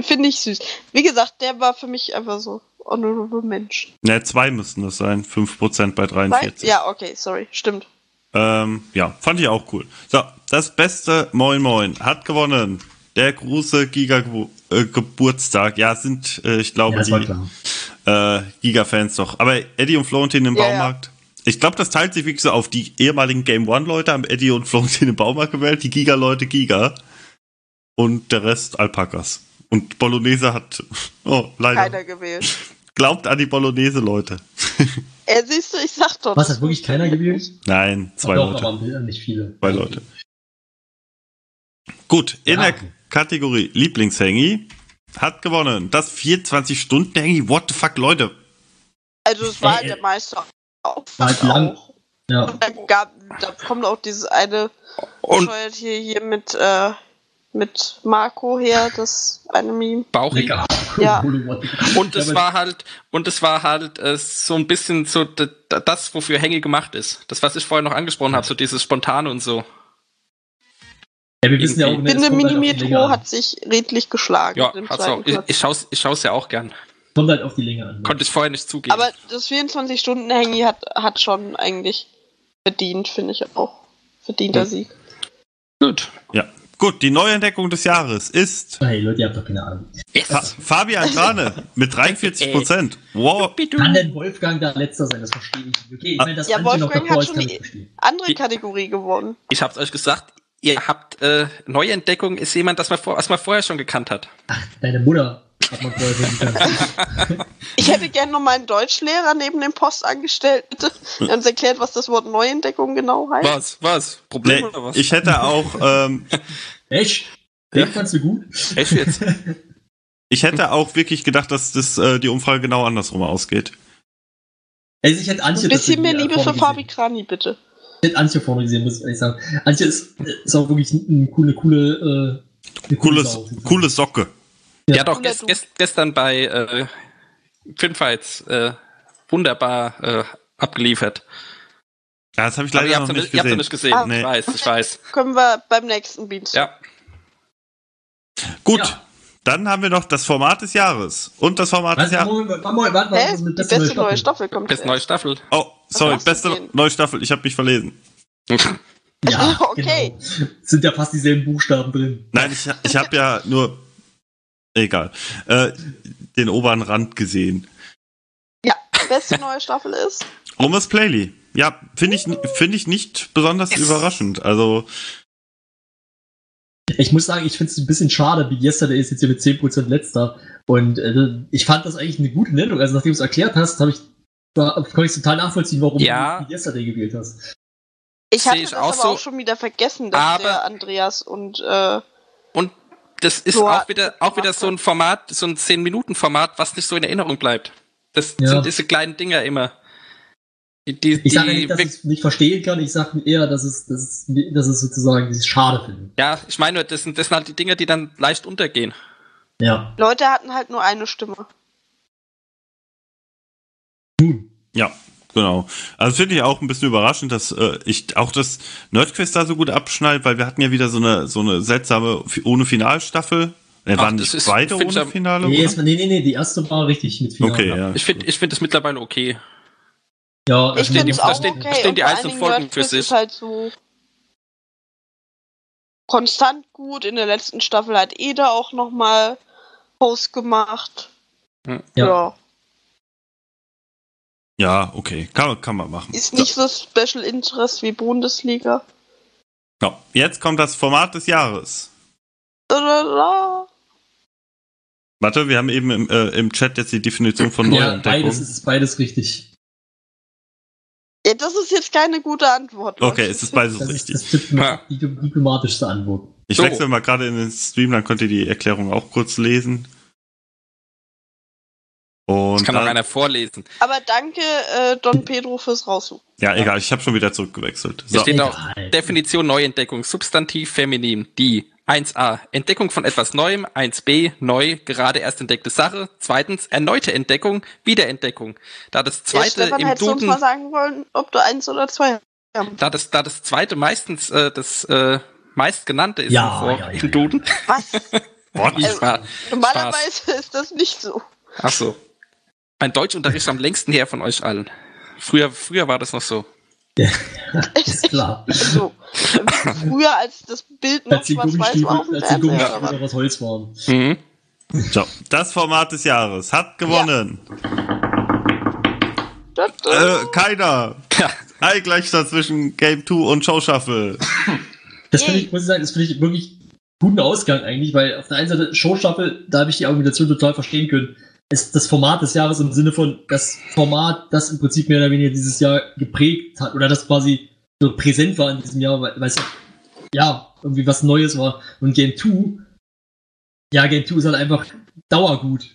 Finde ich süß. Wie gesagt, der war für mich einfach so. Honorable Mention.
Ne, zwei müssten das sein. 5% bei
Zwei?
43.
Ja, okay, sorry, stimmt.
Ähm, ja, fand ich auch cool. So, das beste Moin Moin hat gewonnen. Der große Giga-Geburtstag. Ja, es sind, äh, ich glaube,
Ja,
die äh, Giga-Fans doch. Aber Eddie und Florentin im
Ja, ja.
Baumarkt. Ich glaube, das teilt sich wirklich so auf. Die ehemaligen Game One-Leute haben Eddie und Florentin im Baumarkt gewählt, die Giga-Leute Giga. Und der Rest Alpakas. Und Bolognese hat. Oh, leider.
Keiner gewählt.
Glaubt an die Bolognese, Leute.
Äh, siehst du, ich sag doch.
Was, hat wirklich keiner gewählt?
Nein, zwei
Doch,
Leute.
aber nicht viele.
Zwei Leute. Gut, in
Ja.
der Kategorie Lieblingshängi hat gewonnen. Das 24-Stunden-Hängi. What the fuck, Leute?
Also es war halt der Meister auch.
War halt lang.
auch.
Ja.
Und da gab, da kommt auch dieses eine
Und
bescheuert hier, hier mit, äh, mit Marco her, das eine Meme.
Bauchi.
Lecker.
Ja.
Und es
Ja,
war halt, und es war halt äh, so ein bisschen so das, wofür Hänge gemacht ist. Das, was ich vorher noch angesprochen habe, so dieses Spontane und so.
Ja, wir wissen ja auch,
Ich
ne, es halt
Minimetro hat sich redlich geschlagen.
Ja,
im
hat's auch. Ich, ich schaue ich schau's ja auch gern.
Kommt halt auf die Länge an. ne?
Konnte ich vorher nicht zugeben.
Aber das 24-Stunden-Hangy hat, hat schon eigentlich verdient, finde ich auch. Verdienter
Hm.
Sieg.
Gut.
Ja. Gut, die Neuentdeckung des Jahres ist
Hey Leute, ihr habt doch keine Ahnung.
Fa Fabian Grane mit 43 Prozent. Wow.
Kann denn Wolfgang da letzter sein? Das verstehe ich nicht. Okay, ich meine, das
Ja, Wolfgang
davor
hat
ist,
schon
verstehen.
Andere Kategorie gewonnen.
Ich hab's euch gesagt, ihr habt äh, Neuentdeckung ist jemand, das man, vor, was man vorher schon gekannt hat.
Deine Mutter
Ich hätte gerne noch mal einen Deutschlehrer neben dem Postangestellten, der uns erklärt, was das Wort Neuentdeckung genau heißt.
Was? Was? Problem
Nee,
oder was?
ich hätte auch, ähm,
Echt? Den fandst du gut?
Echt jetzt?
ich hätte auch wirklich gedacht, dass das äh, die Umfrage genau andersrum ausgeht.
Also ich hätte Antje
Ein bisschen mehr
tatsächlich
Liebe für Fabi. Krani, bitte.
Ich hätte Antje vorne gesehen, muss ich sagen. Antje ist, ist auch wirklich eine coole, coole, äh, eine
Coole,
Sau.
coole Socke.
Ja, doch,
Oder
gest, gest, gestern bei äh, Filmfights äh, wunderbar äh, abgeliefert.
Ja, das habe ich leider noch nicht
ihr habt
gesehen.
nicht gesehen.
Ah.
Ich weiß, ich weiß.
Können wir beim nächsten Beans.
Ja.
Gut,
Ja.
dann haben wir noch das Format des Jahres und das Format
Was,
des Jahres.
Moment, warte, warte, warte,
Hä? Die
beste
beste neue
Staffel?
Staffel kommt.
Bis neue Staffel.
Oh, sorry, beste neue Staffel. Ich habe mich verlesen.
Ja,
Okay.
Genau. Sind ja fast dieselben Buchstaben drin.
Nein, ich, ich habe ja nur, egal, äh, den oberen Rand gesehen.
Ja, beste neue Staffel ist.
Romus Playly. Ja, finde ich, finde ich nicht besonders
Yes.
überraschend. Also,
Ich muss sagen, ich finde es ein bisschen schade, wie Yesterday ist jetzt hier mit 10% letzter. Und äh, ich fand das eigentlich eine gute Nennung. Also nachdem du es erklärt hast, habe ich, da kann ich total nachvollziehen, warum
Ja.
du Yesterday gewählt hast.
Ich hatte
ich
das
auch
aber
so.
auch schon wieder vergessen, dass
Aber-
der Andreas und äh,
Und das ist
Nur-
auch wieder, auch wieder so ein Format, so ein 10-Minuten-Format, was nicht so in Erinnerung bleibt. Das
Ja.
sind diese kleinen Dinger immer. Die, die,
Ich sage nicht, dass ich es nicht verstehen kann, ich sage eher, dass es, dass es, dass es sozusagen dass ich es schade finde.
ja, ich meine, das sind, das sind halt die Dinger, die dann leicht untergehen.
Ja.
Leute hatten halt nur eine Stimme.
ja, genau. Also finde ich auch ein bisschen überraschend, dass äh, ich auch das Nerdquiz da so gut abschneide, weil wir hatten ja wieder so eine, so eine seltsame ohne Finalstaffel.
Ach,
waren
das
nicht
ist-
beide
ich
ohne
am-
Finale?
Nee,
oder?
nee, nee, nee, die erste war richtig mit Finale.
Okay, ja.
Ich finde ich find das mittlerweile okay.
Ja,
Ich
stehen
finde
die- da stehen-
okay.
da stehen
und
die einzelnen Folgen
Nerdquiz
für sich.
ist halt so konstant gut. In der letzten Staffel hat Eda auch nochmal Post gemacht.
Ja.
ja.
Ja, okay. Kann, kann man machen.
Ist nicht so Special Interest wie Bundesliga.
So. Ja. Jetzt kommt das Format des Jahres.
Dadada.
Warte, wir haben eben im, äh, im Chat jetzt die Definition von
ja,
Neuentdeckung.
beides ist beides richtig.
Ja, das ist jetzt keine gute Antwort. Leute.
okay, es ist beides
Das ist
richtig.
das Dipl
Ja.
die diplomatischste Antwort.
Ich
So.
wechsle mal gerade in den Stream, dann könnt ihr die Erklärung auch kurz lesen. Und
Das kann auch
dann-
einer vorlesen.
Aber danke, äh, Don Pedro, fürs Raussuchen.
ja, egal, ich habe schon wieder zurückgewechselt.
Hier
So.
steht auch. Definition Neuentdeckung, Substantiv feminin, die 1a, Entdeckung von etwas Neuem, 1b, neu, gerade erst entdeckte Sache, zweitens, erneute Entdeckung, Wiederentdeckung. Da das
Ja,
zweite
Stefan,
im
hättest du uns
Duden,
mal sagen wollen, ob du eins oder zwei haben.
da das, da das zweite meistens äh, das äh, meistgenannte ist
Ja,
im, Vor
ja, ja,
im
ja.
Duden.
Was?
What?
War,
Normalerweise ist das nicht so.
ach so. Mein Deutschunterricht am längsten her von euch allen. Früher, früher war das noch so.
Ist klar.
So. Früher, als das Bild noch
Als die
schwarz-weiß war
als die. Gummistiefel aus Holz waren.
Mhm.
So, das Format des Jahres hat gewonnen.
Da.
Äh, keiner.
Ja.
Allgleichstand zwischen Game 2 und Show Shuffle.
Das finde ich, muss ich sagen, das finde ich wirklich guten Ausgang eigentlich, weil auf der einen Seite Showstaffel, da habe ich die Argumentation total verstehen können. Ist das Format des Jahres im Sinne von das Format, das im Prinzip mehr oder weniger dieses Jahr geprägt hat oder das quasi so präsent war in diesem Jahr, weil es ja irgendwie was Neues war. Und Game 2, ja, Game 2 ist halt einfach Dauergut.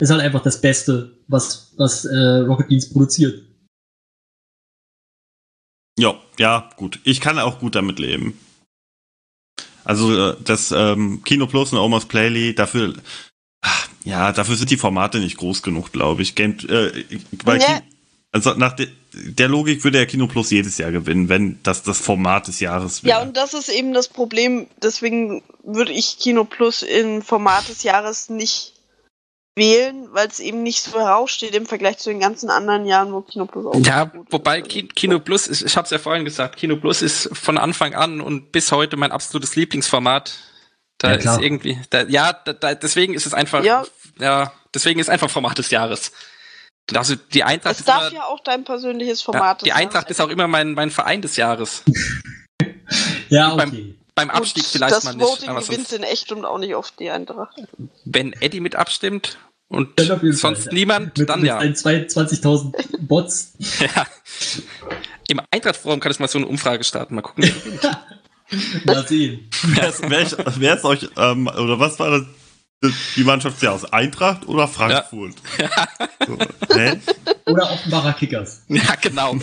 Ist halt einfach das Beste, was, was äh, Rocket Beans produziert.
Ja, ja, gut. Ich kann auch gut damit leben. Also äh, das ähm, Kino Plus und Omas Playly, dafür, ja, dafür sind die Formate nicht groß genug, glaube ich. Game, äh, weil
Ja.
Also nach de, der Logik würde ja Kino Plus jedes Jahr gewinnen, wenn das das Format des Jahres wäre.
Ja, und das ist eben das Problem. Deswegen würde ich Kino Plus in Format des Jahres nicht wählen, weil es eben nicht so heraussteht im Vergleich zu den ganzen anderen Jahren, wo Kino Plus auch
Ja,
gut ist.
wobei Ki- Kino Plus, ich, ich habe es ja vorhin gesagt, Kino Plus ist von Anfang an und bis heute mein absolutes Lieblingsformat. Da
Ja,
ist irgendwie, da, ja, da, da, deswegen ist es einfach,
Ja.
ja. deswegen ist einfach Format des Jahres. Also die Eintracht
Es
ist
darf
immer,
ja auch dein persönliches
ja,
Format
die Eintracht ist auch immer mein, mein Verein des Jahres.
Ja,
Beim-
okay.
Beim
Gut,
Abstieg vielleicht
das
mal nicht,
Voting
aber
gewinnt
sonst,
in echt und auch nicht oft die Eintracht.
wenn Eddie mit abstimmt und sonst
Fall, ja.
niemand,
Mit,
dann
mit
ja.
ein 22.000 Bots.
ja. Im Eintracht-Forum kann ich mal so eine Umfrage starten, mal gucken.
Mal sehen.
Wer ist, wer, ist- wer ist euch, ähm, oder was war das? Die Mannschaft des Jahres? Eintracht oder Frankfurt? So, hä?
Oder Offenbarer Kickers.
ja, genau.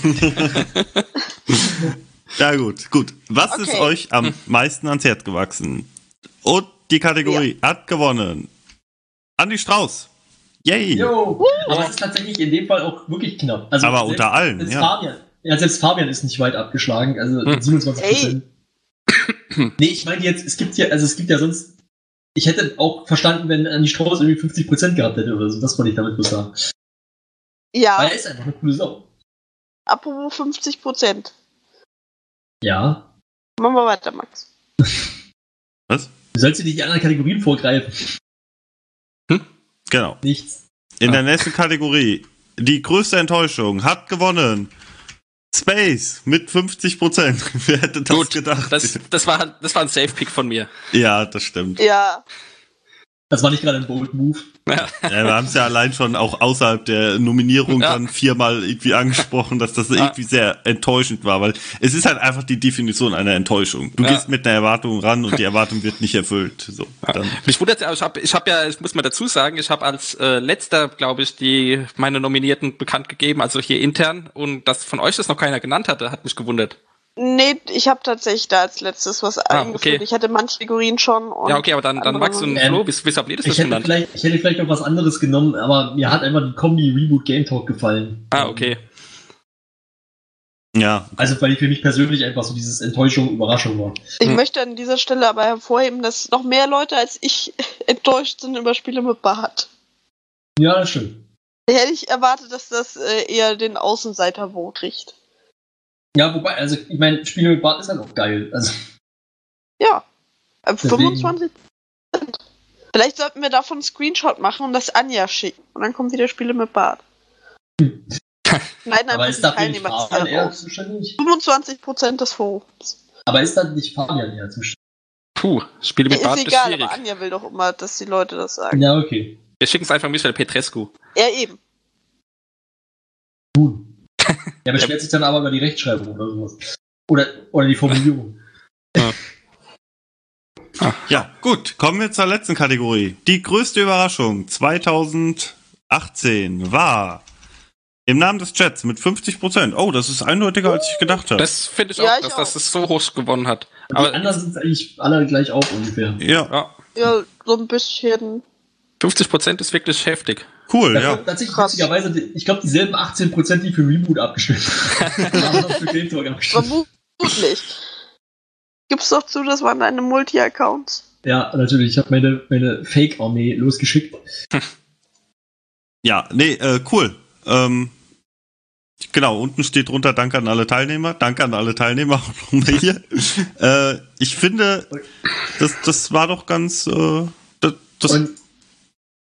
Ja, gut, gut. Was ist
Okay.
euch am meisten ans Herz gewachsen? Und die Kategorie hat gewonnen. Andi Strauß. Yay.
Jo. Aber es ist tatsächlich in dem Fall auch wirklich knapp. Also
Aber
selbst-
unter allen,
selbst
ja.
Fabian, ja, selbst Fabian ist nicht weit abgeschlagen, also mit 27 Prozent. Nee, ich meine jetzt, es gibt ja, also es gibt ja sonst, ich hätte auch verstanden, wenn Andi Strauß irgendwie 50 Prozent gehabt hätte oder so, das wollte ich damit bloß sagen.
Ja,
Weil er ist einfach eine coole Sau.
apropos 50 Prozent.
Ja.
Machen wir weiter, Max.
Was?
Du sollst dir nicht die anderen Kategorien vorgreifen.
Genau.
Nichts.
In
Ah.
der nächsten Kategorie. Die größte Enttäuschung hat gewonnen. Space mit 50 Prozent. Wer hätte das
Gut,
gedacht?
Das, das, war, das war ein Safe-Pick von mir.
ja, das stimmt.
Ja,
Das war nicht gerade ein Bold Move.
Ja.
Ja, wir haben es ja allein schon auch außerhalb der Nominierung
Ja.
dann viermal irgendwie angesprochen, dass das irgendwie sehr enttäuschend war, weil es ist halt einfach die Definition einer Enttäuschung. Du
Ja.
gehst mit einer Erwartung ran und die Erwartung wird nicht erfüllt. So, dann,
Mich wundert ja, ich habe ich hab ja, ich muss mal dazu sagen, ich habe als äh, letzter, glaube ich, die meine Nominierten bekannt gegeben, also hier intern. Und dass von euch das noch keiner genannt hatte, hat mich gewundert.
Nee, ich habe tatsächlich da als letztes was
Ah,
eingeführt.
okay.
Ich hatte manche Figurien schon. Und
ja, okay, aber dann, dann und
nicht.
Ähm,
Flo, wieso habt ihr das
Ich hätte, vielleicht, ich hätte vielleicht noch was anderes genommen, aber mir hat einfach die Kombi Reboot Game Talk gefallen.
Ah, okay.
ja,
Also, weil für mich persönlich einfach so dieses Enttäuschung, Überraschung war.
Ich
Hm.
möchte an dieser Stelle aber hervorheben, dass noch mehr Leute als ich enttäuscht sind über Spiele mit Bart.
Ja, das stimmt.
Hätte ich erwartet, dass das äh, eher den Außenseiter-Vote kriegt.
Ja, wobei, also, ich meine, Spiele mit Bart ist halt auch geil. Also,
Ja. Äh,
Deswegen-
25 Vielleicht sollten wir davon einen Screenshot machen und das Anja schicken. Und dann kommen wieder Spiele mit Bart. Nein,
aber ist dafür nicht
Teilnehmer
Fabian eher zuständig?
25% des Forums.
Aber ist dann nicht Fabian eher zuständig?
Puh, Spiele mit
Ist
Bart ist
egal,
schwierig.
aber Anja will doch immer, dass die Leute das sagen.
Ja, okay.
Wir schicken es einfach Michael Petrescu.
Ja, eben.
Nun. Ja, beschwert sich dann aber über die Rechtschreibung oder sowas. Oder, oder die Formulierung.
ja, gut. Kommen wir zur letzten Kategorie. Die größte Überraschung 2018 war im Namen des Chats mit 50 Prozent. Oh, das ist eindeutiger, als ich gedacht habe.
Das finde ich
Ja,
auch,
ich
dass,
auch.
dass es so hoch gewonnen hat.
die
Aber
anderen sind eigentlich alle gleich auf ungefähr.
Ja,
ja,
Ja, so ein bisschen.
50 Prozent ist wirklich heftig.
Cool,
Ja.
ja.
Tatsächlich, witzigerweise, ich glaube, dieselben 18%, die für Reboot abgestimmt haben, haben auch für Game Talk abgestimmt.
Vermutlich. Gib's doch zu, das waren deine Multi-Accounts.
Ja, natürlich. Ich habe meine, meine Fake-Armee losgeschickt.
Ja, nee, äh, cool. Ähm, genau, unten steht drunter Danke an alle Teilnehmer. Danke an alle Teilnehmer hier. äh, ich finde, das, das war doch ganz, äh, das, das
Und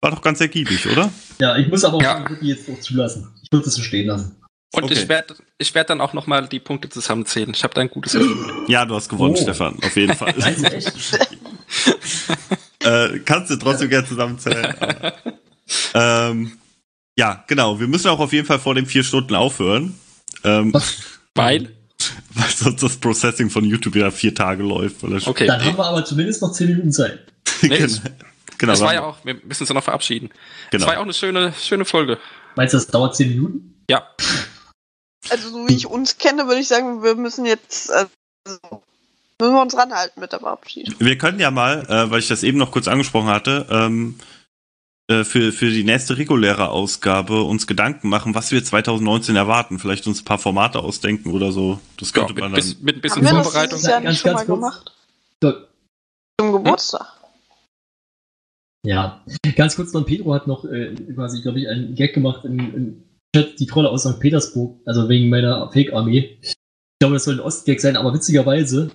war doch ganz ergiebig, oder?
ja, ich muss aber auch
Ja.
jetzt auch zulassen. Ich würde das so stehen lassen.
Und
Okay.
ich werde ich werd dann auch nochmal die Punkte zusammenzählen. Ich habe da ein gutes Gefühl.
Ja, du hast gewonnen,
Oh.
Stefan, auf jeden Fall.
Du echt?
äh, kannst du trotzdem gerne zusammenzählen. aber, ähm, ja, genau. Wir müssen auch auf jeden Fall vor den vier Stunden aufhören. Ähm,
Weil?
weil sonst das Processing von YouTube wieder vier Tage läuft.
Okay.
Dann haben wir aber zumindest noch 10 Minuten Zeit.
Genau.
Es-
genau,
Das war ja auch, wir müssen uns ja noch verabschieden.
genau.
Das war ja auch eine schöne, schöne Folge.
Meinst du, das dauert 10 Minuten?
Ja.
Also, so wie ich uns kenne, würde ich sagen, wir müssen jetzt, also, müssen wir uns ranhalten mit der Verabschiedung.
Wir können ja mal, äh, weil ich das eben noch kurz angesprochen hatte, ähm, äh, für, für die nächste reguläre Ausgabe uns Gedanken machen, was wir 2019 erwarten. Vielleicht uns ein paar Formate ausdenken oder so. Das
Ja,
könnte
mit,
man
bis,
dann.
mit ein bisschen
Haben wir das
Vorbereitung.
dieses Jahr
Ganz,
nicht schon
ganz
mal
kurz.
gemacht?
So,
Zum Geburtstag.
Ja, ganz kurz noch, Pedro hat noch äh, quasi, glaube ich, einen Gag gemacht im, im Chat, die Trolle aus St. Petersburg, also wegen meiner Fake-Armee. Ich glaube, das soll ein Ostgag sein, aber witzigerweise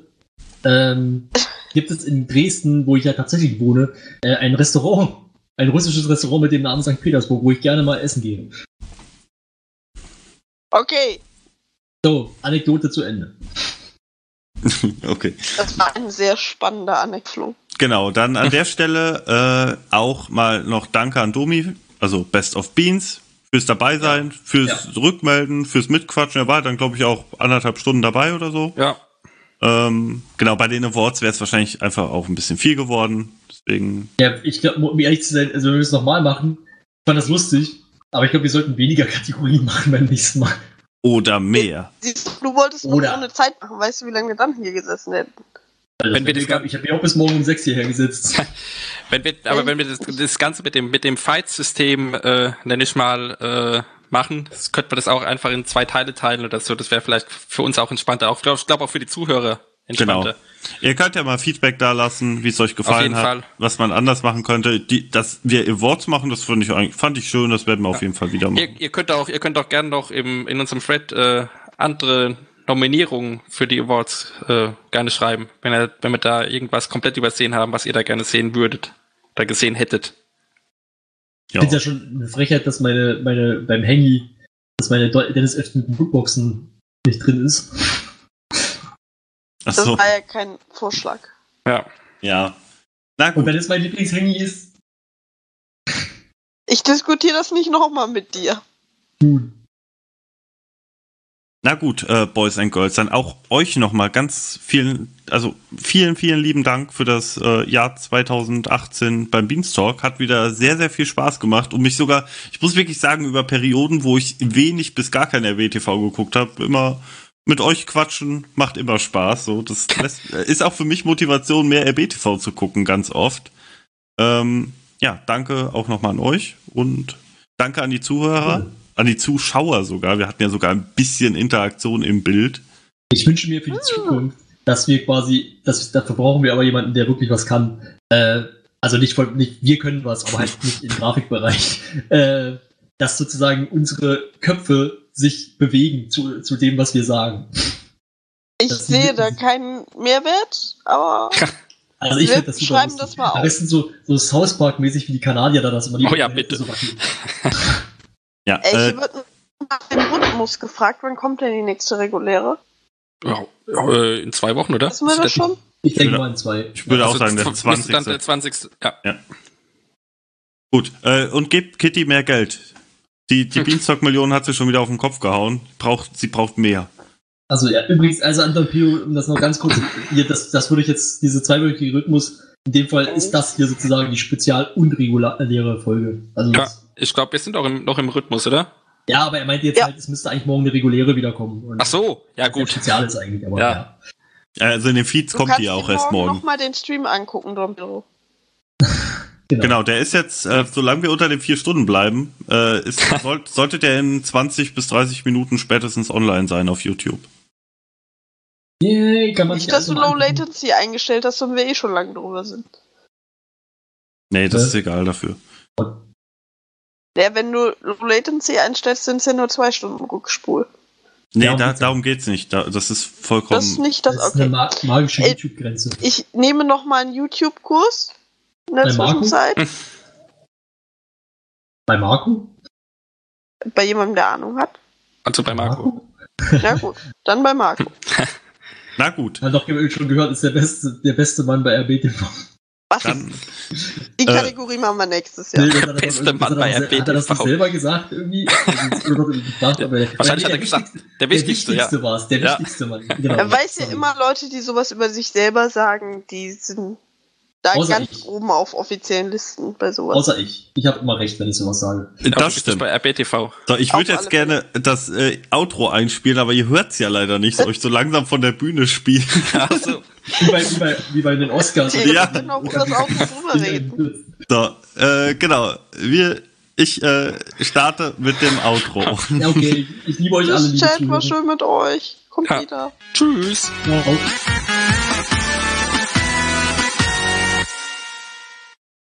ähm, gibt es in Dresden, wo ich ja tatsächlich wohne, äh, ein Restaurant, ein russisches Restaurant mit dem Namen St. Petersburg, wo ich gerne mal essen gehe.
Okay,
So, Anekdote zu Ende.
Okay.
das war ein sehr spannender Anekflung.
Genau, dann an der Stelle äh, auch mal noch Danke an Domi, also Best of Beans, fürs dabei sein, fürs Rückmelden, fürs Mitquatschen. Er war dann, glaube ich, auch anderthalb Stunden dabei oder so.
Ja,
Ähm, genau, bei den Awards wäre es wahrscheinlich einfach auch ein bisschen viel geworden. Deswegen,
Ja, ich glaube, um ehrlich zu sein, also wenn wir es nochmal machen, ich fand das lustig, aber ich glaube, wir sollten weniger Kategorien machen beim nächsten Mal.
oder mehr.
Du, du wolltest
Oder-
ohne Zeit machen, weißt du, wie lange wir dann hier gesessen hätten?
Also
Wenn wir das
ich habe mich auch bis morgen um sechs hierher gesetzt.
wenn wir, aber wenn wir das, das Ganze mit dem, mit dem Fight-System, äh, nenne ich mal, äh, machen, das könnte man das auch einfach in zwei Teile teilen oder so. Das wäre vielleicht für uns auch entspannter. Auch, glaub, ich glaube auch für die Zuhörer entspannter.
Genau. Ihr könnt ja mal Feedback da lassen, wie es euch gefallen
jeden
hat,
Fall.
was man anders machen könnte. Die, dass wir Awards machen, das fand ich, eigentlich- fand ich schön, das werden wir auf jeden Fall wieder
Ihr,
machen.
ihr könnt auch, ihr könnt auch gerne noch im, in unserem Thread äh, andere Nominierungen für die Awards äh, gerne schreiben, wenn, ihr, wenn wir da irgendwas komplett übersehen haben, was ihr da gerne sehen würdet oder gesehen hättet.
Ich finde ja schon eine Frechheit, dass meine, meine, beim Hangy, dass meine Dennis F. mit den Bookboxen nicht drin ist.
Das
Achso,
war ja kein Vorschlag.
Ja.
ja. Na
Und
gut.
wenn es mein Lieblings-Hangy ist,
Ich diskutiere das nicht nochmal mit dir.
gut.
Na gut, äh, Boys and Girls, dann auch euch nochmal ganz vielen, also vielen, vielen lieben Dank für das äh, Jahr 2018 beim Beanstalk. Hat wieder sehr, sehr viel Spaß gemacht und mich sogar, ich muss wirklich sagen, über Perioden, wo ich wenig bis gar kein RWTV geguckt habe, immer mit euch quatschen, macht immer Spaß. So, das lässt, ist auch für mich Motivation, mehr RBTV zu gucken, ganz oft. Ähm, ja, danke auch nochmal an euch und danke an die Zuhörer, an die Zuschauer sogar. Wir hatten ja sogar ein bisschen Interaktion im Bild.
Ich wünsche mir für die Zukunft, dass wir quasi, dass, dafür brauchen wir aber jemanden, der wirklich was kann. Äh, also nicht, von, nicht wir können was, aber halt nicht im Grafikbereich. Äh, dass sozusagen unsere Köpfe sich bewegen zu, zu dem, was wir sagen.
Ich
Das
sehe da keinen Mehrwert, aber
Also ich
Wir
finde das super
schreiben
lustig.
das mal
Am
auf.
besten so, so South Park-mäßig wie die Kanadier da das immer die
Oh ja, bitte.
so.
Ja,
ey,
äh,
hier wird nach dem Rhythmus gefragt, wann kommt denn die nächste reguläre?
Ja, äh, in zwei Wochen, oder?
Wissen wir das schon?
Ich denke mal in zwei.
ich würde auch
Also,
sagen, der
müsste Dann
20.
der 20. Ja.
Gut, äh, und gebt Kitty mehr Geld. Die, die Beanstalk-Million hat sie schon wieder auf den Kopf gehauen. Braucht, sie braucht mehr.
Also ja, übrigens, also Anton Pio, um das noch ganz kurz, hier, das, das würde ich jetzt, diese zweiwöchige Rhythmus, in dem Fall ist das hier sozusagen die spezial unreguläre Folge. Also
Ja,
das,
ich glaube, wir sind auch im, noch im Rhythmus, oder?
ja, aber er meinte jetzt
Ja.
halt, es müsste eigentlich morgen eine reguläre wiederkommen. Und
Ach so, ja gut.
Spezial ist eigentlich, aber
Ja.
ja.
Also in den Feeds
Du
kommt die auch erst
morgen
morgen.
nochmal den Stream angucken, Dompiro.
Genau.
Genau, der ist jetzt, äh, solange wir unter den vier Stunden bleiben, äh, ist, soll, sollte der in 20 bis 30 Minuten spätestens online sein auf YouTube.
Yay, kann man
Nicht, dass du
mal
Low. Latency eingestellt hast und wir eh schon lange drüber sind.
Nee, das
Äh?
ist egal dafür.
Ja, wenn du Latency einstellst, sind es ja nur zwei Stunden Rückspul.
Nee,
Darum
da,
geht's
darum geht's nicht. Da, das ist vollkommen.
Das ist nicht das,
Das ist eine magische YouTube-Grenze.
Ich nehme noch mal einen YouTube-Kurs in der
Bei Marco?
Zwischenzeit.
Bei Marco?
Bei jemandem, der Ahnung hat.
Also bei Marco.
Na gut, dann bei Marco.
Na gut.
Hat doch schon gehört, ist der beste, der beste Mann bei RBTV.
Was?
Dann,
Die
äh,
Kategorie machen wir nächstes Jahr.
Nee, das hat er
Beste Mann
er
bei
se- Hat er das selber gesagt irgendwie? Also, hat er der-
Wahrscheinlich hat
der
er gesagt,
wichtigste-
der wichtigste, ja.
war es, der
Ja.
wichtigste Mann. Genau.
Er weiß ja immer Leute, die sowas über sich selber sagen, die sind da
Außer
ganz
ich.
oben auf offiziellen Listen bei sowas.
Außer ich. Ich habe immer recht, wenn ich sowas sage.
Du
das stimmt.
bei RBTV.
So, ich würde jetzt
alle
gerne das äh, Outro einspielen, aber ihr hört's ja leider nicht, soll ich so langsam von der Bühne spielen.
Also,
Wie bei, wie bei, wie bei den Oscars.
Die
Ja.
auch drüber reden.
So, äh, genau. Wir, ich äh, starte mit dem Outro.
Ja, okay. Ich liebe euch alle,
Das
liebe
Chat war schön mit euch. Kommt
Ja.
wieder.
tschüss.
Ciao.